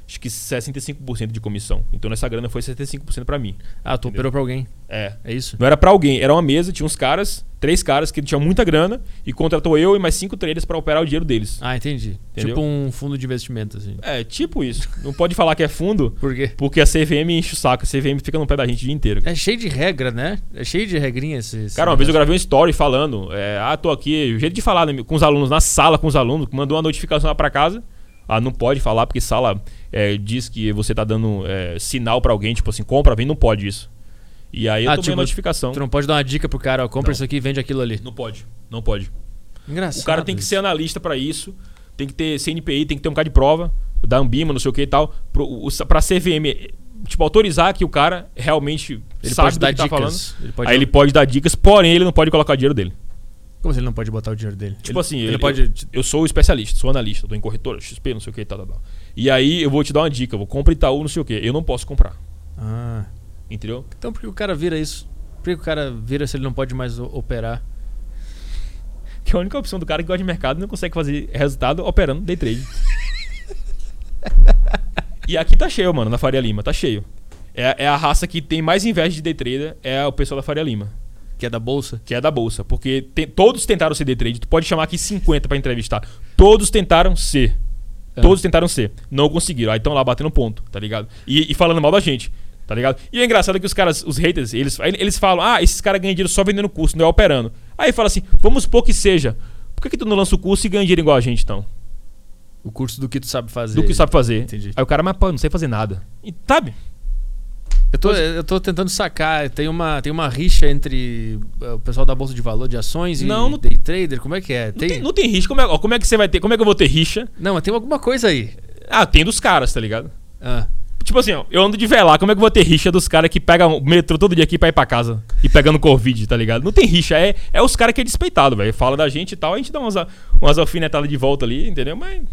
Speaker 2: acho que 65% de comissão. Então nessa grana foi 65% pra mim.
Speaker 1: Ah, tu operou pra alguém.
Speaker 2: É.
Speaker 1: É isso?
Speaker 2: Não era pra alguém, era uma mesa, tinha uns caras, três caras que tinham muita grana e contratou eu e mais cinco traders pra operar o dinheiro deles.
Speaker 1: Ah, entendi.
Speaker 2: Entendeu?
Speaker 1: Tipo um fundo de investimento, assim.
Speaker 2: É, tipo isso. Não pode falar que é fundo,
Speaker 1: Por quê?
Speaker 2: porque a CVM enche o saco. A CVM fica no pé da gente o dia inteiro.
Speaker 1: É cheio de regra, né? É cheio de regrinha esse. esse
Speaker 2: Cara, uma vez eu
Speaker 1: negócio.
Speaker 2: gravei um story falando, é, ah, tô aqui, o jeito de falar né, com os alunos, na sala com os alunos, mandou uma notificação lá pra casa. Ah, não pode falar porque sala é, diz que você tá dando é, sinal pra alguém, tipo assim, compra, vem, não pode isso. E aí eu
Speaker 1: Ah,
Speaker 2: tomei
Speaker 1: tipo,
Speaker 2: notificação.
Speaker 1: Tu não pode dar uma dica pro cara, ó, compra
Speaker 2: Não.
Speaker 1: isso aqui e vende aquilo ali.
Speaker 2: Não pode, não pode.
Speaker 1: Engraçado.
Speaker 2: O cara tem que ser analista pra isso, tem que ter CNPI, tem que ter um cara de prova, da Ambima, não sei o que e tal, pro, o, pra CVM, tipo, autorizar que o cara realmente
Speaker 1: Ele
Speaker 2: sabe
Speaker 1: pode
Speaker 2: do
Speaker 1: dar
Speaker 2: que tá
Speaker 1: dicas.
Speaker 2: falando.
Speaker 1: Ele pode
Speaker 2: Aí ele pode dar dicas, porém ele não pode colocar o dinheiro dele.
Speaker 1: Como assim ele não pode botar o dinheiro dele?
Speaker 2: Tipo
Speaker 1: ele,
Speaker 2: assim,
Speaker 1: ele,
Speaker 2: ele-
Speaker 1: pode.
Speaker 2: Eu sou especialista, sou analista, tô em corretora, XP, não sei o que e tal, tal, tal. E aí eu vou te dar uma dica, eu vou comprar Itaú, não sei o que. Eu não posso comprar,
Speaker 1: Ah.
Speaker 2: entendeu?
Speaker 1: Então por que o cara vira isso? Por que o cara vira se ele não pode mais operar?
Speaker 2: Que é a única opção do cara que gosta de mercado e não consegue fazer resultado operando day trade. e aqui tá cheio, mano, na Faria Lima, tá cheio. É, é a raça que tem mais inveja de day trader, é o pessoal da Faria Lima,
Speaker 1: Que é da bolsa?
Speaker 2: que é da bolsa. Porque tem- todos tentaram ser day trade, tu pode chamar aqui 50 pra entrevistar. Todos tentaram ser.
Speaker 1: É.
Speaker 2: Todos tentaram ser. Não conseguiram. Aí estão lá batendo ponto, tá ligado? E, e falando mal da gente, tá ligado? E o engraçado é que os caras, os haters, eles, eles falam: ah, esses caras ganham dinheiro só vendendo curso, não é operando. Aí fala assim: vamos supor que seja. Por que, que tu não lança o curso e ganha dinheiro igual a gente, então?
Speaker 1: O curso do que tu sabe fazer.
Speaker 2: Do que sabe fazer.
Speaker 1: Entendi.
Speaker 2: Aí o cara, mas pô, não sei fazer nada. E, sabe?
Speaker 1: Eu tô, eu tô tentando sacar. Tem uma, tem uma rixa entre uh, o pessoal da bolsa de valor de ações
Speaker 2: Não,
Speaker 1: e
Speaker 2: não-
Speaker 1: day trader. Como é que é?
Speaker 2: Não
Speaker 1: Tem...
Speaker 2: tem, não tem rixa. Como é, como é que você vai ter? Como é que eu vou ter rixa?
Speaker 1: Não, mas tem alguma coisa aí.
Speaker 2: Ah, tem dos caras, tá ligado?
Speaker 1: Ah,
Speaker 2: Tipo assim, ó, eu ando de velar, como é que eu vou ter rixa dos caras que pegam o metrô todo dia aqui pra ir pra casa e pegando Covid, tá ligado? Não tem rixa, é, é os caras que é despeitado, velho. Fala da gente e tal, a gente dá umas, umas alfinetadas de volta ali, entendeu? Mas.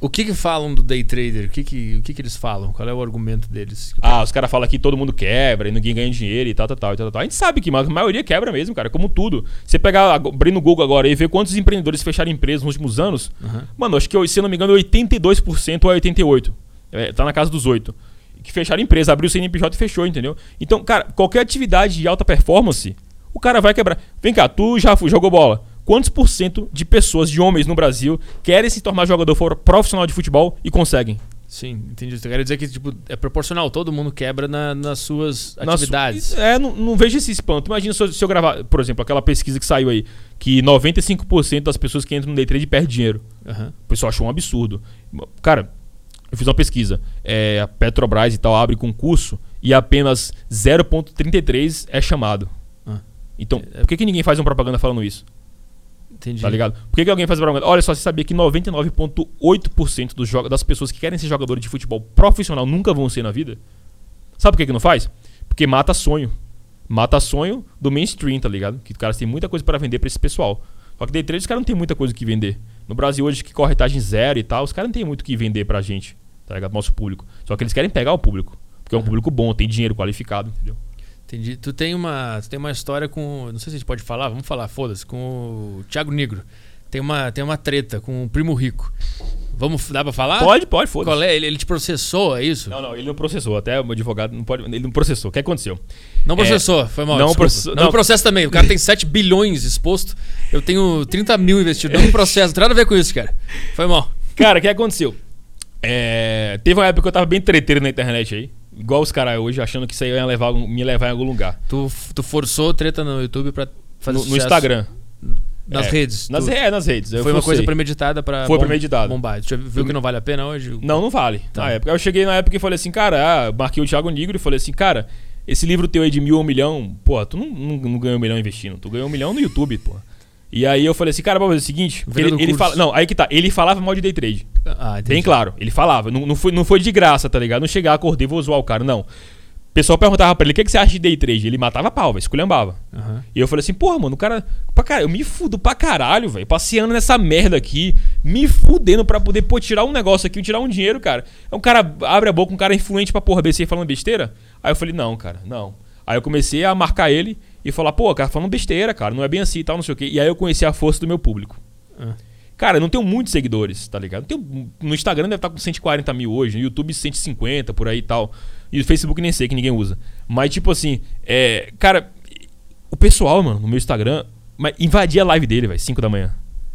Speaker 1: O que que falam do day trader? O que que, o que que eles falam? Qual é o argumento deles?
Speaker 2: Ah, os caras falam que todo mundo quebra e ninguém ganha dinheiro e tal, tal, tal, e tal, tal. A gente sabe que a maioria quebra mesmo, cara, como tudo. Você pegar, abrir no Google agora e ver quantos empreendedores fecharam empresas nos últimos anos,
Speaker 1: Aham.
Speaker 2: mano, acho que, se eu não me engano, 82% ou é 88%. É, tá na casa dos 8%. Que fecharam empresa, abriu o CNPJ e fechou, entendeu? Então, cara, qualquer atividade de alta performance, o cara vai quebrar. Vem cá, tu já jogou bola. Quantos por cento de pessoas, de homens no Brasil, querem se tornar jogador profissional de futebol e conseguem?
Speaker 1: Sim, entendi. Eu quero dizer que tipo, é proporcional, todo mundo quebra na- nas suas
Speaker 2: Na su-
Speaker 1: atividades.
Speaker 2: É, não, não vejo esse espanto. Imagina se eu, se eu gravar, por exemplo, aquela pesquisa que saiu aí, que 95% das pessoas que entram no day trade perdem dinheiro.
Speaker 1: Aham.
Speaker 2: O pessoal achou um absurdo. Cara, eu fiz uma pesquisa. É, a Petrobras e tal abre concurso e apenas 0,33 é chamado.
Speaker 1: Ah.
Speaker 2: Então, por que, que ninguém faz uma propaganda falando isso?
Speaker 1: Entendi.
Speaker 2: Tá ligado? Por que, que alguém faz propaganda? Olha só, você sabia que 99,8% dos das pessoas que querem ser jogadores de futebol profissional nunca vão ser na vida? Sabe por que, que não faz? Porque mata sonho. Mata sonho do mainstream, tá ligado? Que os caras têm muita coisa para vender pra esse pessoal. Só que day trade os caras não tem muita coisa que vender. No Brasil hoje que corretagem zero e tal, os caras não tem muito o que vender pra gente, tá ligado? Nosso público. Só que eles querem pegar o público. Porque é um público bom, tem dinheiro qualificado, entendeu?
Speaker 1: Entendi. Tu tem uma, tu tem uma história com. Não sei se a gente pode falar, vamos falar, foda-se, com o Thiago Negro. Tem uma, tem uma treta com o primo rico. Vamos, dá pra falar?
Speaker 2: Pode, pode, foda-se.
Speaker 1: Qual é? Ele, ele te processou, é isso?
Speaker 2: Não, não, ele não processou. Até o meu advogado não pode. Ele não processou. O que aconteceu?
Speaker 1: Não processou, foi mal.
Speaker 2: não processou-
Speaker 1: Não,
Speaker 2: não.
Speaker 1: me processa também. O cara tem 7 bilhões exposto. Eu tenho 30 mil investido. Não me processa. Não tem nada a ver com isso, cara. Foi mal.
Speaker 2: Cara, o que aconteceu? É, teve uma época que eu tava bem treteiro na internet aí. Igual os caras hoje, achando que isso aí ia levar, me levar em algum lugar.
Speaker 1: Tu, tu forçou treta no YouTube pra fazer
Speaker 2: No, no Instagram.
Speaker 1: Nas
Speaker 2: É,
Speaker 1: redes.
Speaker 2: Nas,
Speaker 1: Tu-
Speaker 2: é, nas redes.
Speaker 1: Foi uma coisa premeditada pra
Speaker 2: Foi
Speaker 1: bom-
Speaker 2: premeditado.
Speaker 1: bombar. Tu viu que não vale a pena hoje?
Speaker 2: Não, não vale.
Speaker 1: Tá.
Speaker 2: Na época. Eu cheguei na época e falei assim, cara, ah, marquei o Thiago Negro e falei assim, cara, esse livro teu aí de mil ou um milhão, porra, tu não, não, não ganhou um milhão investindo, tu ganhou um milhão no YouTube, porra. E aí eu falei assim, cara, vamos fazer o seguinte, ele, ele fala, não, aí que tá, ele falava mal de day trade.
Speaker 1: Ah, entendi.
Speaker 2: Bem claro, ele falava, não, não, foi, não foi de graça, tá ligado? Não chegar, acordei, vou zoar o cara, não. O pessoal perguntava pra ele, o que, que você acha de day trade? Ele matava pau, velho, esculhambava.
Speaker 1: Aham.
Speaker 2: E eu falei assim, porra, mano, o cara. Pra caralho, eu me fudo pra caralho, velho. Passeando nessa merda aqui, me fudendo pra poder, pô, tirar um negócio aqui, tirar um dinheiro, cara. É um cara, abre a boca, um cara influente pra porra BC falando besteira. Aí eu falei, não, cara, não. Aí eu comecei a marcar ele e falar, pô, cara, falando besteira, cara, não é bem assim e tal, não sei o quê. E aí eu conheci a força do meu público.
Speaker 1: Ah.
Speaker 2: Cara, eu não tenho muitos seguidores, tá ligado? Tenho- no Instagram deve estar com 140 mil hoje, no YouTube 150, por aí e tal. E no Facebook nem sei, que ninguém usa. Mas, tipo assim, é, cara, o pessoal, mano, no meu Instagram, mas invadia a live dele, velho, 5 da manhã.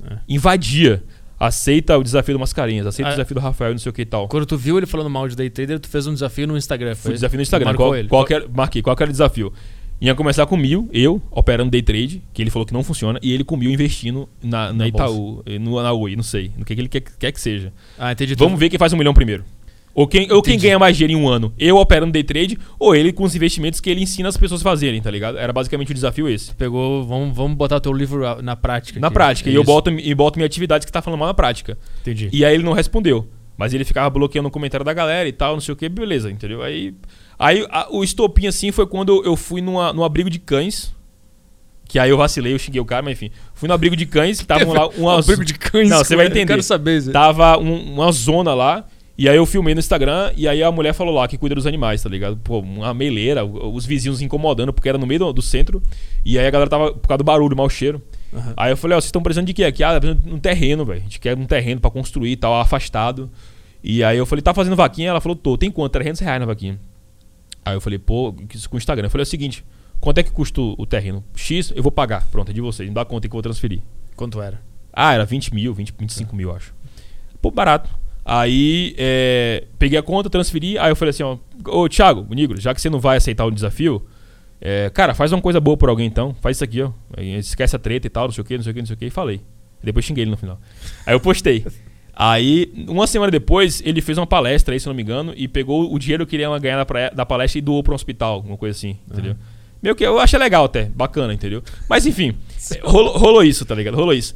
Speaker 1: É.
Speaker 2: Invadia. Aceita o desafio do Mascarinhas, aceita
Speaker 1: Ah.
Speaker 2: o desafio do Rafael, não sei o que e tal.
Speaker 1: Quando tu viu ele falando mal de day trader, tu fez um desafio no Instagram.
Speaker 2: Foi
Speaker 1: Foi
Speaker 2: desafio no Instagram. Qual,
Speaker 1: ele.
Speaker 2: qual que era, marquei, qual era o desafio? Ia começar com mil, eu, operando day trade, que ele falou que não funciona, e ele com mil investindo na, na
Speaker 1: Na
Speaker 2: Itaú, eh, no, na Oi, não sei, no que, que ele quer, quer que seja.
Speaker 1: Ah, entendi.
Speaker 2: Vamos ver quem faz um milhão primeiro. Ou quem, ou quem ganha mais dinheiro em um ano. Eu operando day trade, ou ele com os investimentos que ele ensina as pessoas a fazerem, tá ligado? Era basicamente o desafio esse.
Speaker 1: Pegou, vamos, vamos botar o teu livro na prática.
Speaker 2: Na
Speaker 1: aqui.
Speaker 2: prática.
Speaker 1: É
Speaker 2: e eu boto, e boto minha atividade que tá falando mal na prática.
Speaker 1: Entendi.
Speaker 2: E aí ele não respondeu. Mas ele ficava bloqueando o comentário da galera e tal, não sei o que, beleza, entendeu? Aí, aí a- o estopim assim foi quando eu fui numa, num abrigo de cães. Que aí eu vacilei, eu xinguei o cara, mas enfim. Fui no abrigo de cães, que tava lá
Speaker 1: Um
Speaker 2: uma.
Speaker 1: abrigo de cães.
Speaker 2: Não, você vai
Speaker 1: eu
Speaker 2: entender.
Speaker 1: quero saber. Zé.
Speaker 2: Tava um- uma zona lá. E aí eu filmei no Instagram e aí a mulher falou lá que cuida dos animais, tá ligado? Pô, uma meleira, os vizinhos incomodando, porque era no meio do, do centro. E aí a galera tava por causa do barulho, mau cheiro.
Speaker 1: Aham.
Speaker 2: Aí eu falei, ó, vocês estão precisando de quê aqui? Ah, precisando de um terreno, velho. A gente quer um terreno pra construir e tal, afastado. E aí eu falei, tá fazendo vaquinha? Ela falou, tô, tem quanto? 300 reais na vaquinha. Aí eu falei, pô, isso com o Instagram. Eu falei, é o seguinte, quanto é que custa o terreno? X, eu vou pagar. Pronto, é de vocês. Me dá conta aí que eu vou transferir.
Speaker 1: Quanto era?
Speaker 2: Ah, era 20 mil, 20, 25 mil, acho. Pô, barato. Aí, é, peguei a conta, transferi. Aí eu falei assim, ó, ô Thiago, o Nigro, já que você não vai aceitar o desafio, é, cara, faz uma coisa boa por alguém então. Faz isso aqui, ó. Aí, esquece a treta e tal, não sei o que, não sei o que, não sei o que. E falei. Depois xinguei ele no final. Aí eu postei. Aí, uma semana depois, ele fez uma palestra aí, se eu não me engano, e pegou o dinheiro que ele ia ganhar da, palestra e doou pra um hospital, uma coisa assim, entendeu? Meio que eu achei legal até, bacana, entendeu? Mas enfim, rolou, rolou isso, tá ligado? Rolou isso.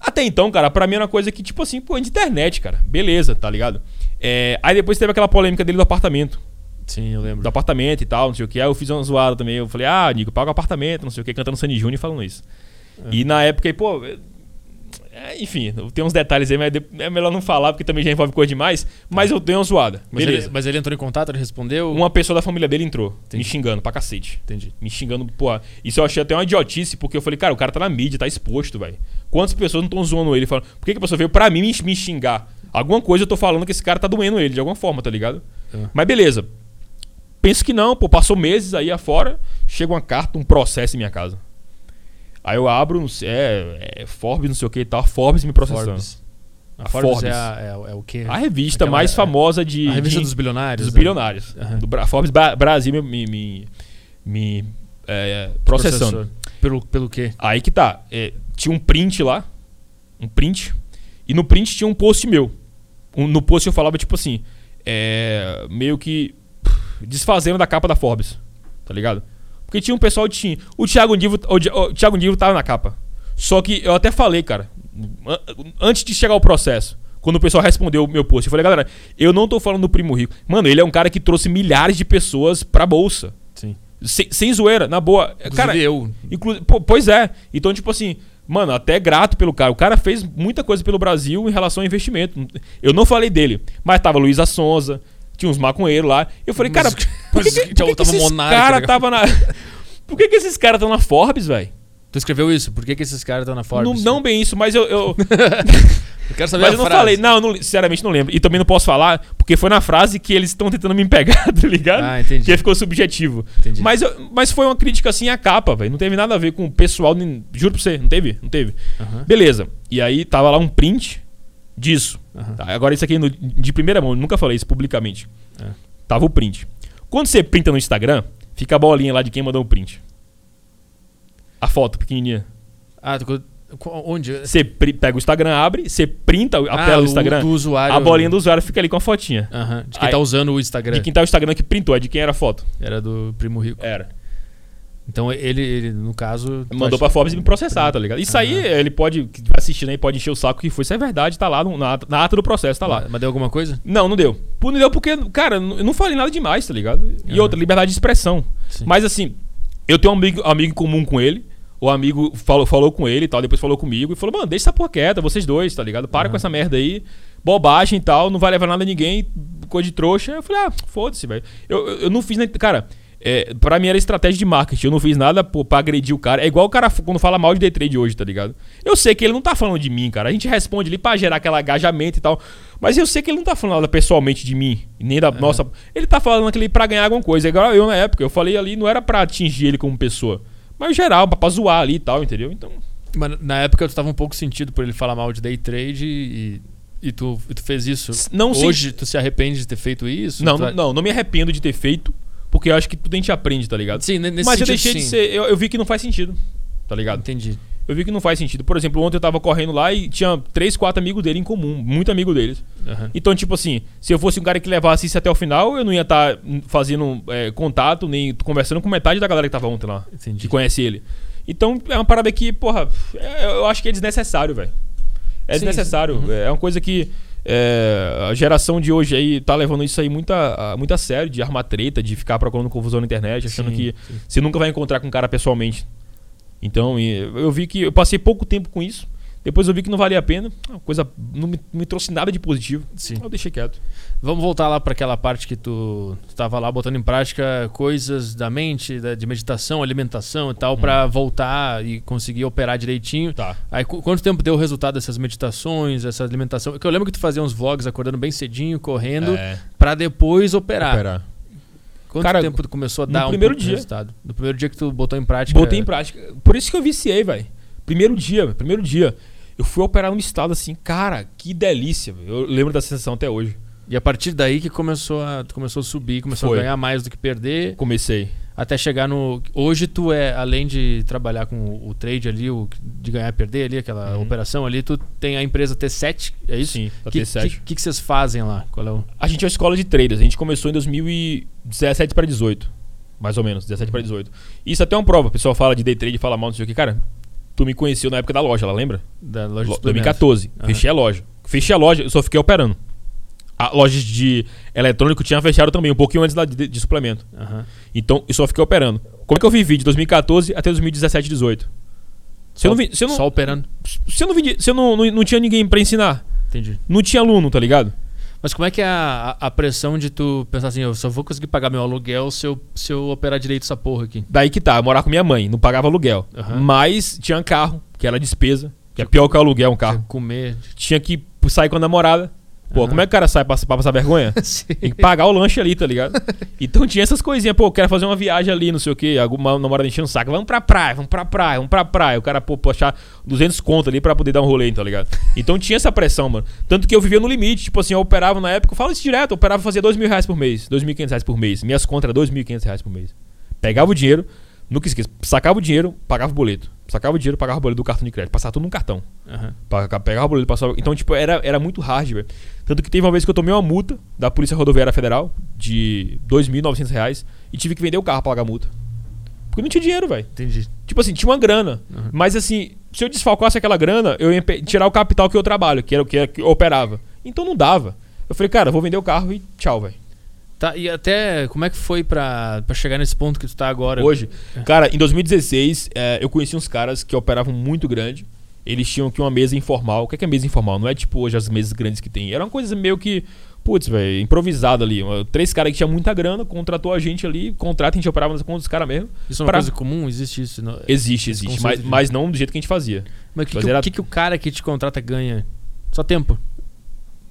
Speaker 2: Até então, cara, pra mim era uma coisa que, tipo assim, pô, de internet, cara. Beleza, tá ligado? É, aí depois teve aquela polêmica dele do apartamento.
Speaker 1: Sim, eu lembro.
Speaker 2: do apartamento e tal, não sei o que. Aí eu fiz uma zoada também. Eu falei, ah, Nico, paga o apartamento, não sei o que, cantando Sandy Júnior e falando isso.
Speaker 1: É.
Speaker 2: E na época, aí, pô. É, enfim, tem uns detalhes aí, mas é melhor não falar porque também já envolve coisa demais. Mas eu dei uma zoada.
Speaker 1: Mas
Speaker 2: Beleza.
Speaker 1: ele, mas ele entrou em contato, ele respondeu?
Speaker 2: Uma pessoa da família dele entrou,
Speaker 1: Entendi.
Speaker 2: me xingando pra cacete.
Speaker 1: Entendi.
Speaker 2: Me xingando, pô. Isso eu achei até uma idiotice, porque eu falei, cara, o cara tá na mídia, tá exposto, velho. Quantas pessoas não estão zoando ele? Falam, por que, que a pessoa veio pra mim me, me xingar? Alguma coisa eu tô falando que esse cara tá doendo ele, de alguma forma, tá ligado?
Speaker 1: É.
Speaker 2: Mas beleza. Penso que não, pô, passou meses aí afora, chega uma carta, um processo em minha casa. Aí eu abro, não sei, é, é Forbes, não sei o que e tal, Forbes me processando.
Speaker 1: Forbes. A Forbes,
Speaker 2: Forbes.
Speaker 1: É, a- é, o- é o quê?
Speaker 2: A revista
Speaker 1: Aquela-
Speaker 2: mais
Speaker 1: é-
Speaker 2: famosa de.
Speaker 1: a revista
Speaker 2: de-
Speaker 1: dos bilionários.
Speaker 2: dos
Speaker 1: né?
Speaker 2: bilionários.
Speaker 1: Aham.
Speaker 2: Do Bra- Forbes Ba- Brasil me, me, me, é, processando.
Speaker 1: Processor. Pelo, pelo quê?
Speaker 2: Aí que tá. é, tinha um print lá. Um print. E no print tinha um post meu. Um- no post eu falava, tipo assim. é, meio que. pff, Desfazendo da capa da Forbes. Tá ligado? Porque tinha um pessoal que tinha. O Thiago Divo, o, Thiago Divo tava na capa. Só que eu até falei, cara. an- Antes de chegar o processo. Quando o pessoal respondeu o meu post, eu falei, galera, eu não tô falando do Primo Rico. Mano, ele é um cara que trouxe milhares de pessoas pra bolsa.
Speaker 1: Sim.
Speaker 2: Sem, sem zoeira, na boa. cara,
Speaker 1: Inclusive eu.
Speaker 2: Inclu pois é. Então, tipo assim, mano, até grato pelo cara. O cara fez muita coisa pelo Brasil em relação ao investimento. Eu não falei dele, mas tava Luísa Sonza, tinha uns maconheiros lá. Eu falei, cara,
Speaker 1: Mas-
Speaker 2: por que, que, por que, que esses caras tava na. Por que, que esses caras estão na Forbes, velho?
Speaker 1: Tu escreveu isso? Por que, que esses caras estão na
Speaker 2: Não,
Speaker 1: Forbes?
Speaker 2: não bem isso, mas eu. eu
Speaker 1: Eu quero saber
Speaker 2: mas
Speaker 1: a
Speaker 2: eu não
Speaker 1: frase.
Speaker 2: falei, não, não, sinceramente não lembro. E também não posso falar, porque foi na frase que eles estão tentando me pegar, tá ligado?
Speaker 1: Ah, entendi.
Speaker 2: Que ficou subjetivo.
Speaker 1: Entendi.
Speaker 2: Mas, eu- mas foi uma crítica assim à capa, velho. Não teve nada a ver com o pessoal. nem- Juro pra você, não teve? Não teve.
Speaker 1: Aham,
Speaker 2: Beleza. E aí tava lá um print disso.
Speaker 1: aham.
Speaker 2: Tá, Agora isso aqui no- de primeira mão, nunca falei isso publicamente.
Speaker 1: É.
Speaker 2: Tava o print. Quando você printa no Instagram, fica a bolinha lá de quem mandou o print. A foto pequenininha.
Speaker 1: Ah, onde?
Speaker 2: Você pega o Instagram, abre, você printa a
Speaker 1: Ah,
Speaker 2: tela do Instagram,
Speaker 1: do usuário.
Speaker 2: a bolinha do usuário fica ali com a fotinha.
Speaker 1: Aham, De quem
Speaker 2: Aí-
Speaker 1: tá usando o Instagram.
Speaker 2: De quem tá o Instagram que printou, é de quem era a foto.
Speaker 1: Era do Primo Rico.
Speaker 2: Era.
Speaker 1: Então ele, ele, no caso.
Speaker 2: Mandou
Speaker 1: acha-
Speaker 2: pra Forbes me processar, tá ligado? Isso aí,
Speaker 1: Aham.
Speaker 2: ele pode, assistindo aí, pode encher o saco que foi. Isso é verdade, tá lá no- na, ata- na ata do processo, tá lá.
Speaker 1: Mas deu alguma coisa?
Speaker 2: Não, não deu. Não deu porque, cara, eu não falei nada demais, tá ligado? E outra, liberdade de expressão.
Speaker 1: Sim.
Speaker 2: Mas assim, eu tenho um amigo, amigo em comum com ele. O amigo falou, falou com ele e tal, depois falou comigo e falou, mano, deixa essa porra quieta, vocês dois, tá ligado? Para com essa merda aí, bobagem e tal, não vai levar nada a ninguém, coisa de trouxa. Eu falei, ah, foda-se, velho. Eu, eu, eu não fiz, nem- cara, é, pra mim era estratégia de marketing, eu não fiz nada pô, pra agredir o cara. É igual o cara quando fala mal de day trade hoje, tá ligado? Eu sei que ele não tá falando de mim, cara. A gente responde ali pra gerar aquele engajamento e tal. Mas eu sei que ele não tá falando nada pessoalmente de mim, nem da nossa. Ele tá falando ali pra ganhar alguma coisa. É igual eu na época. Eu falei ali, não era pra atingir ele como pessoa. Mas geral, pra, pra zoar ali e tal, entendeu? Então.
Speaker 1: Mas na época tu tava um pouco sentido por ele falar mal de day trade e, e, tu, e tu fez isso.
Speaker 2: Não se-
Speaker 1: Hoje tu se arrepende de ter feito isso?
Speaker 2: Não,
Speaker 1: Tu-
Speaker 2: não, não, não me arrependo de ter feito, porque eu acho que tudo a gente aprende, tá ligado?
Speaker 1: Sim, ne- nesse
Speaker 2: Mas eu
Speaker 1: sentido,
Speaker 2: deixei de
Speaker 1: sim.
Speaker 2: ser. Eu, eu vi que não faz sentido, tá ligado?
Speaker 1: Entendi.
Speaker 2: Eu vi que não faz sentido. Por exemplo, ontem eu tava correndo lá e tinha três, quatro amigos dele em comum, muito amigo deles.
Speaker 1: Aham.
Speaker 2: Então, tipo assim, se eu fosse um cara que levasse isso até o final, eu não ia estar fazendo é, contato, nem conversando com metade da galera que tava ontem lá,
Speaker 1: Entendi.
Speaker 2: que conhece ele. Então, é uma parada que, porra, é- eu acho que é desnecessário, velho. É
Speaker 1: Sim,
Speaker 2: desnecessário.
Speaker 1: Uhum.
Speaker 2: É uma coisa que é, a geração de hoje aí tá levando isso aí muito a, a- muito a sério, de armar treta, de ficar procurando confusão na internet, achando
Speaker 1: Sim,
Speaker 2: que
Speaker 1: sim.
Speaker 2: você nunca vai encontrar com o cara pessoalmente. Então, eu vi que eu passei pouco tempo com isso. Depois eu vi que não valia a pena. A coisa não me, não me trouxe nada de positivo.
Speaker 1: Sim.
Speaker 2: Eu deixei quieto.
Speaker 1: Vamos voltar lá para aquela parte que tu estava lá botando em prática coisas da mente, da- de meditação, alimentação e tal, pra voltar e conseguir operar direitinho.
Speaker 2: Tá.
Speaker 1: Aí qu- quanto tempo deu o resultado dessas meditações, essa alimentação? Porque eu lembro que tu fazia uns vlogs acordando bem cedinho, correndo,
Speaker 2: É,
Speaker 1: pra depois operar.
Speaker 2: operar.
Speaker 1: Quanto
Speaker 2: Cara,
Speaker 1: tempo tu começou a
Speaker 2: no
Speaker 1: dar um
Speaker 2: primeiro dia.
Speaker 1: resultado? No primeiro dia que tu botou em prática.
Speaker 2: Botei em prática. Por isso que eu viciei, velho. Primeiro dia, primeiro dia. Eu fui operar num estado assim, cara, que delícia. Eu lembro da sensação até hoje.
Speaker 1: E a partir daí que começou a, começou a subir, começou
Speaker 2: Foi.
Speaker 1: a ganhar mais do que perder,
Speaker 2: Comecei.
Speaker 1: até chegar no. Hoje tu é, além de trabalhar com o, o trade ali, o, de ganhar e perder ali, aquela
Speaker 2: Uhum.
Speaker 1: operação ali, tu tem a empresa T7, é isso?
Speaker 2: Sim, da
Speaker 1: que,
Speaker 2: T7.
Speaker 1: que, que, que vocês fazem lá? Qual é o.
Speaker 2: A gente é uma escola de traders. A gente começou em 2017 para 18. Mais ou menos, 17 para 18. Isso até é uma prova. O pessoal fala de day trade, fala mal, não sei o que. Cara, tu me conheceu na época da loja, ela lembra?
Speaker 1: Da loja de
Speaker 2: Lo-
Speaker 1: suplementos?
Speaker 2: 2014.
Speaker 1: Aham.
Speaker 2: Fechei a loja. Fechei a loja, eu só fiquei operando. a loja de eletrônico tinha fechado também, um pouquinho antes da, de, de suplemento.
Speaker 1: Aham.
Speaker 2: Então, eu só fiquei operando. Como é que eu vivi de 2014 até 2017, 18? Se eu não, vi- se eu não,
Speaker 1: Só operando.
Speaker 2: se eu não, vendi- se eu não, não, não tinha ninguém pra ensinar,
Speaker 1: Entendi.
Speaker 2: não tinha aluno, tá ligado?
Speaker 1: Mas como é que é a, a- pressão de tu pensar assim, eu só vou conseguir pagar meu aluguel se eu, se eu operar direito essa porra aqui?
Speaker 2: Daí que tá, eu morava com minha mãe, não pagava aluguel.
Speaker 1: Aham.
Speaker 2: Mas tinha carro, que era despesa, que é pior que o aluguel um carro.
Speaker 1: Comer.
Speaker 2: Tinha que sair com a namorada. Pô,
Speaker 1: Aham.
Speaker 2: como é que o cara sai pra, pra passar vergonha?
Speaker 1: Sim.
Speaker 2: Tem que pagar o lanche ali, tá ligado? Então tinha essas coisinhas, pô, eu quero fazer uma viagem ali, não sei o quê. Alguma namorada enchendo o saco. Vamos pra praia, vamos pra praia, vamos pra praia. O cara, pô, puxar 200 conto ali pra poder dar um rolê, tá ligado? Então tinha essa pressão, mano. Tanto que eu vivia no limite. Tipo assim, eu operava na época, eu falo isso direto, eu operava e fazia 2 mil reais por mês, 2.500 reais por mês. Minhas contas eram 2.500 reais por mês. Pegava o dinheiro, nunca esqueço, sacava o dinheiro, pagava o boleto. Sacava o dinheiro, pagava o boleto do cartão de crédito. Passava tudo num cartão. Pra pegar o boleto, passava. Então, tipo, era, era muito hard, velho. Tanto que teve uma vez que eu tomei uma multa da Polícia Rodoviária Federal de 2.900 reais e tive que vender o carro pra pagar a multa. Porque não tinha dinheiro, velho.
Speaker 1: Entendi.
Speaker 2: Tipo assim, tinha uma grana.
Speaker 1: Uhum.
Speaker 2: Mas assim, se eu desfalcasse aquela grana, eu ia tirar o capital que eu trabalho, que era o que, que eu operava. Então não dava. Eu falei, cara, vou vender o carro e tchau, velho.
Speaker 1: Tá, e até como é que foi pra, pra chegar nesse ponto que tu tá agora?
Speaker 2: Hoje. Cara, em 2016, é, eu conheci uns caras que operavam muito grande. Eles tinham aqui uma mesa informal. O que é, que é mesa informal? Não é tipo hoje as mesas grandes que tem. Era uma coisa meio que, putz, velho, improvisada ali. Três caras que tinham muita grana, contratou a gente ali, contrata, a gente operava nas contas dos caras mesmo.
Speaker 1: Isso é uma
Speaker 2: pra-
Speaker 1: coisa comum? Existe isso? Não-
Speaker 2: Existe, existe. Mas,
Speaker 1: de-
Speaker 2: mas não do jeito que a gente fazia.
Speaker 1: Mas o que,
Speaker 2: era-
Speaker 1: o que, que o cara que te contrata ganha? Só tempo.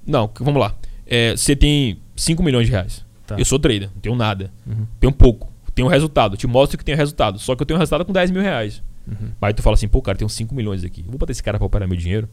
Speaker 2: Não, vamos lá. É, Você tem 5 milhões de reais.
Speaker 1: Tá.
Speaker 2: Eu sou trader, não tenho nada.
Speaker 1: Uhum.
Speaker 2: Tenho pouco. Tenho resultado. Te mostro que tenho resultado. Só que eu tenho resultado com 10 mil reais.
Speaker 1: Uhum.
Speaker 2: Aí tu fala assim, pô, cara, uns 5 milhões aqui. Eu vou botar esse cara pra operar meu dinheiro.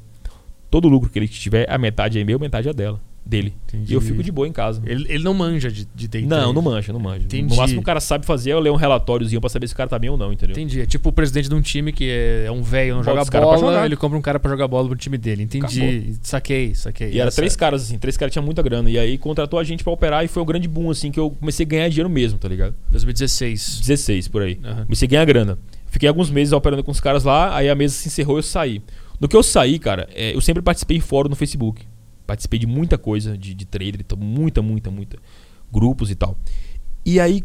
Speaker 2: Todo lucro que ele tiver, a metade é meu, metade é dela. Dele.
Speaker 1: Entendi.
Speaker 2: E eu fico de boa em casa.
Speaker 1: Ele, ele não manja de, de day
Speaker 2: Não, não manja, não manja.
Speaker 1: Entendi.
Speaker 2: No máximo o cara sabe fazer é ler um relatóriozinho pra saber se o cara tá bem ou não, entendeu?
Speaker 1: Entendi. É tipo o presidente de um time que é, é um velho, não
Speaker 2: Bota
Speaker 1: joga bola,
Speaker 2: jogar.
Speaker 1: ele compra um cara pra jogar bola pro time dele. Entendi. Saquei, saquei.
Speaker 2: E era
Speaker 1: Essa-
Speaker 2: três caras, assim, três caras tinham muita grana. E aí contratou a gente pra operar e foi um grande boom, assim, que eu comecei a ganhar dinheiro mesmo, tá ligado?
Speaker 1: 2016.
Speaker 2: 16 por aí.
Speaker 1: Aham.
Speaker 2: Comecei a ganhar grana. Fiquei alguns meses operando com os caras lá, aí a mesa se encerrou e eu saí. No que eu saí, cara, é, eu sempre participei em fórum no Facebook. Participei de muita coisa, de, de trader, então, muita, muita, muita. Grupos e tal. E aí,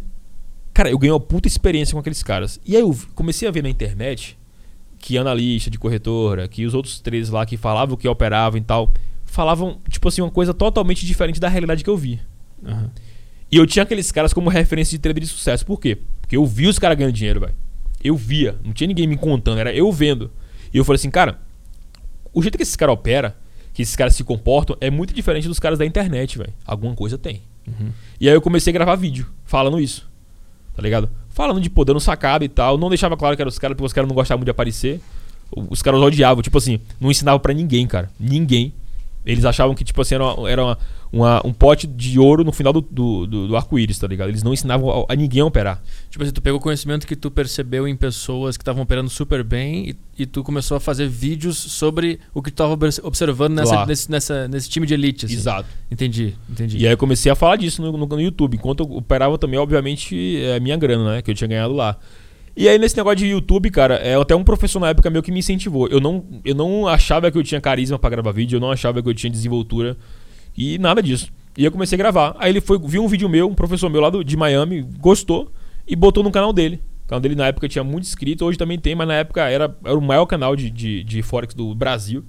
Speaker 2: cara, eu ganhei uma puta experiência com aqueles caras. E aí eu comecei a ver na internet que analista de corretora, que os outros traders lá que falavam que operavam e tal, falavam, tipo assim, uma coisa totalmente diferente da realidade que eu vi.
Speaker 1: Aham.
Speaker 2: E eu tinha aqueles caras como referência de trader de sucesso. Por quê? Porque eu vi os caras ganhando dinheiro, velho. Eu via. Não tinha ninguém me contando, era eu vendo. E eu falei assim, cara, o jeito que esses caras operam, que esses caras se comportam, é muito diferente dos caras da internet, velho. Alguma coisa tem.
Speaker 1: Uhum.
Speaker 2: E aí eu comecei a gravar vídeo falando isso. Tá ligado? Falando de pô, dando sacada e tal. Não deixava claro que eram os caras, porque os caras não gostavam muito de aparecer. Os caras odiavam, tipo assim, não ensinava pra ninguém, cara. Ninguém. Eles achavam que, tipo assim, era, uma- era uma- uma- um pote de ouro no final do, do, do- do arco-íris, tá ligado? Eles não ensinavam a, a ninguém a operar.
Speaker 1: Tipo assim, tu pegou conhecimento que tu percebeu em pessoas que estavam operando super bem e, e tu começou a fazer vídeos sobre o que tu tava obs- observando nessa, nesse, nessa, nesse time de elite. assim.
Speaker 2: Exato.
Speaker 1: Entendi, entendi.
Speaker 2: E aí eu comecei a falar disso no, no- no YouTube. Enquanto eu operava também, obviamente, é a minha grana, né? Que eu tinha ganhado lá. E aí nesse negócio de YouTube, cara, é até um professor na época meu que me incentivou. Eu não, eu não achava que eu tinha carisma pra gravar vídeo, eu não achava que eu tinha desenvoltura e nada disso. E eu comecei a gravar. Aí ele foi, viu um vídeo meu, um professor meu lá do- de Miami, gostou e botou no canal dele. O canal dele na época tinha muito inscrito, hoje também tem, mas na época era, era o maior canal de, de, de Forex do Brasil.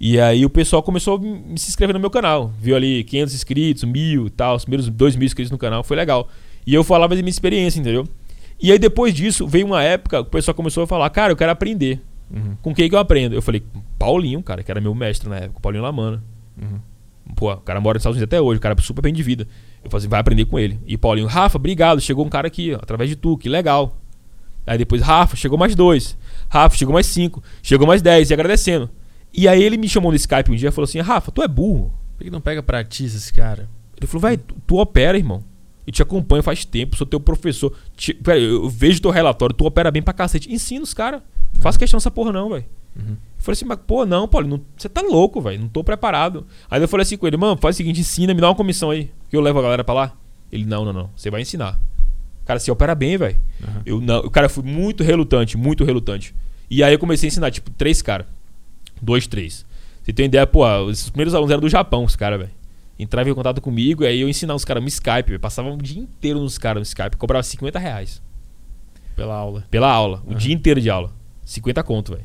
Speaker 2: E aí o pessoal começou a me- se inscrever no meu canal. Viu ali 500 inscritos, mil e tal, os primeiros 2 mil inscritos no canal, foi legal. E eu falava da minha experiência, entendeu? E aí depois disso, veio uma época que o pessoal começou a falar, cara, eu quero aprender.
Speaker 1: Uhum,
Speaker 2: Com quem que eu aprendo? Eu falei, Paulinho, cara, que era meu mestre na época, Paulinho Lamana.
Speaker 1: uhum.
Speaker 2: Pô, o cara mora nos Estados Unidos até hoje, o cara é super bem de vida. Eu falei assim, vai aprender com ele. E Paulinho, Rafa, obrigado, chegou um cara aqui, ó, através de tu, que legal. Aí depois, Rafa, chegou mais dois. Rafa, chegou mais cinco. Chegou mais dez, e agradecendo. E aí ele me chamou no Skype um dia e falou assim, Rafa, tu é burro.
Speaker 1: Por que não pega pra ti esse cara?
Speaker 2: Ele falou, vai, tu, tu opera, irmão. Eu te acompanho faz tempo, sou teu professor. Te, pera, eu, vejo teu relatório, tu opera bem pra cacete. Ensina os caras. Não faço questão dessa porra não, velho.
Speaker 1: Uhum.
Speaker 2: Eu falei assim, mas pô, não, Paulo, não- você tá louco, velho. Não tô preparado. Aí eu falei assim com ele, mano, faz o seguinte, ensina, me dá uma comissão aí, que eu levo a galera pra lá. Ele, não, não, não, você vai ensinar. Cara, você opera bem, velho.
Speaker 1: Uhum.
Speaker 2: Eu não, o cara foi muito relutante, muito relutante. E aí eu comecei a ensinar, tipo, três caras. Dois, três. Você tem ideia, pô, os primeiros alunos eram do Japão, os caras, velho. Entrava em contato comigo, e aí eu ensinava os caras no Skype, eu passava o dia inteiro nos caras no Skype, cobrava 50 reais.
Speaker 1: Pela aula.
Speaker 2: Pela aula, o dia inteiro de aula. 50 conto, velho.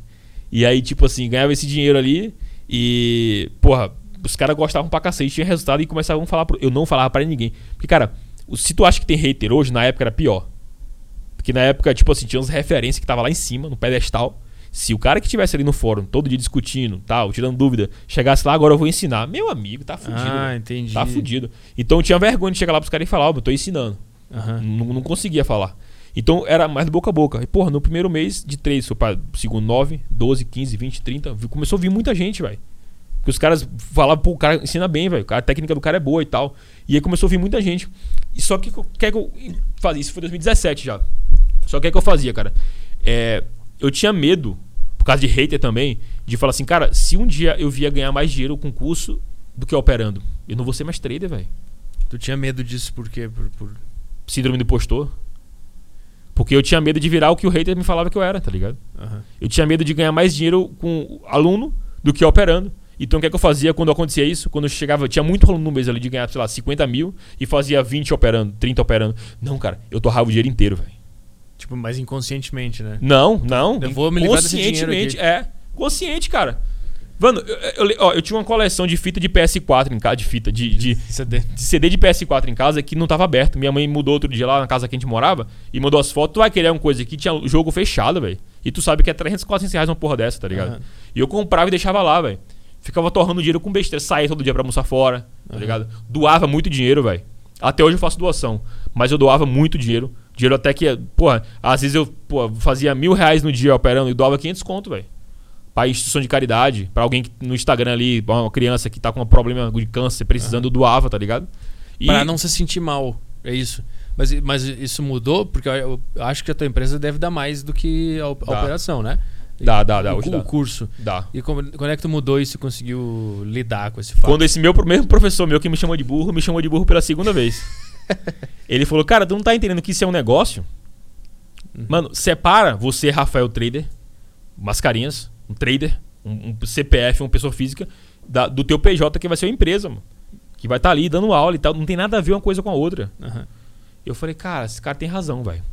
Speaker 2: E aí, tipo assim, ganhava esse dinheiro ali e, porra, os caras gostavam pra cacete, tinha resultado e começavam a falar. Pro... Eu não falava pra ninguém. Porque, cara, se tu acha que tem hater hoje, na época era pior. Porque na época, tipo assim, tinha uns referências que tava lá em cima, no pedestal. Se o cara que estivesse ali no fórum, todo dia discutindo, tal, tirando dúvida, chegasse lá, agora eu vou ensinar. Meu amigo, tá fudido.
Speaker 1: Ah, entendi.
Speaker 2: Tá fudido. Então eu tinha vergonha de chegar lá pros caras e falar, ó, eu tô ensinando.
Speaker 1: Aham.
Speaker 2: Não, não conseguia falar. Então era mais do boca a boca. E, porra, no primeiro mês, de 3 foi pra segundo 9, 12, 15, 20, 30, vi- começou a vir muita gente, velho. Porque os caras falavam, pô, o cara ensina bem, velho. A técnica do cara é boa e tal. E aí começou a vir muita gente. E só que o que é que eu fazia? Isso foi 2017 já. Só que o que é que eu fazia, cara? É, eu tinha medo, por causa de hater também, de falar assim, cara, se um dia eu vier ganhar mais dinheiro com curso do que operando, eu não vou ser mais trader, velho.
Speaker 1: Tu tinha medo disso por quê? Por, por...
Speaker 2: Síndrome do impostor. Porque eu tinha medo de virar o que o hater me falava que eu era, tá ligado?
Speaker 1: Aham.
Speaker 2: Eu tinha medo de ganhar mais dinheiro com aluno do que operando. Então o que, é que eu fazia quando acontecia isso? Quando eu chegava, tinha muito aluno no mês ali de ganhar, sei lá, 50 mil e fazia 20 operando, 30 operando. Não, cara, eu torrava o dinheiro inteiro, velho.
Speaker 1: Tipo, mais inconscientemente, né?
Speaker 2: Não, não.
Speaker 1: Eu vou me livrar desse
Speaker 2: Conscientemente, é. Consciente, cara. Mano, eu, eu- ó, eu tinha uma coleção de fita de PS4 em casa, de fita, de, de,
Speaker 1: CD.
Speaker 2: de CD de PS4 em casa que não tava aberto. Minha mãe mudou outro dia lá na casa que a gente morava e mandou as fotos. Tu vai querer uma coisa aqui, tinha o jogo fechado, velho. E tu sabe que é 300, 400 reais uma porra dessa, tá ligado?
Speaker 1: Aham.
Speaker 2: E eu comprava e deixava lá, velho. Ficava torrando dinheiro com besteira. Saía todo dia pra almoçar fora, tá ligado? Doava muito dinheiro, velho. Até hoje eu faço doação. Mas eu doava muito dinheiro. Dinheiro até que, porra, às vezes eu pô, fazia mil reais no dia operando e doava 500 conto, velho. Pra instituição de caridade, pra alguém que, no Instagram ali, pra uma criança que tá com um problema de câncer, precisando, eu doava, tá ligado? E
Speaker 1: Pra não se sentir mal. É isso. Mas, mas isso mudou? Porque eu, acho que a tua empresa deve dar mais do que a, a operação, né?
Speaker 2: Dá, dá, dá,
Speaker 1: O,
Speaker 2: dá.
Speaker 1: curso.
Speaker 2: dá.
Speaker 1: E como, quando é que tu mudou isso e conseguiu lidar com esse fato?
Speaker 2: Quando esse meu mesmo professor meu que me chamou de burro, me chamou de burro pela segunda vez. Ele falou, cara, tu não tá entendendo que isso é um negócio?
Speaker 1: Uhum.
Speaker 2: Mano, separa você, Rafael Trader, mascarinhas, um trader, um, um CPF, uma pessoa física, da- do teu PJ que vai ser uma empresa, mano. Que vai estar ali dando aula e tal. Não tem nada a ver uma coisa com a outra.
Speaker 1: Aham.
Speaker 2: Eu falei, cara, esse cara tem razão, velho.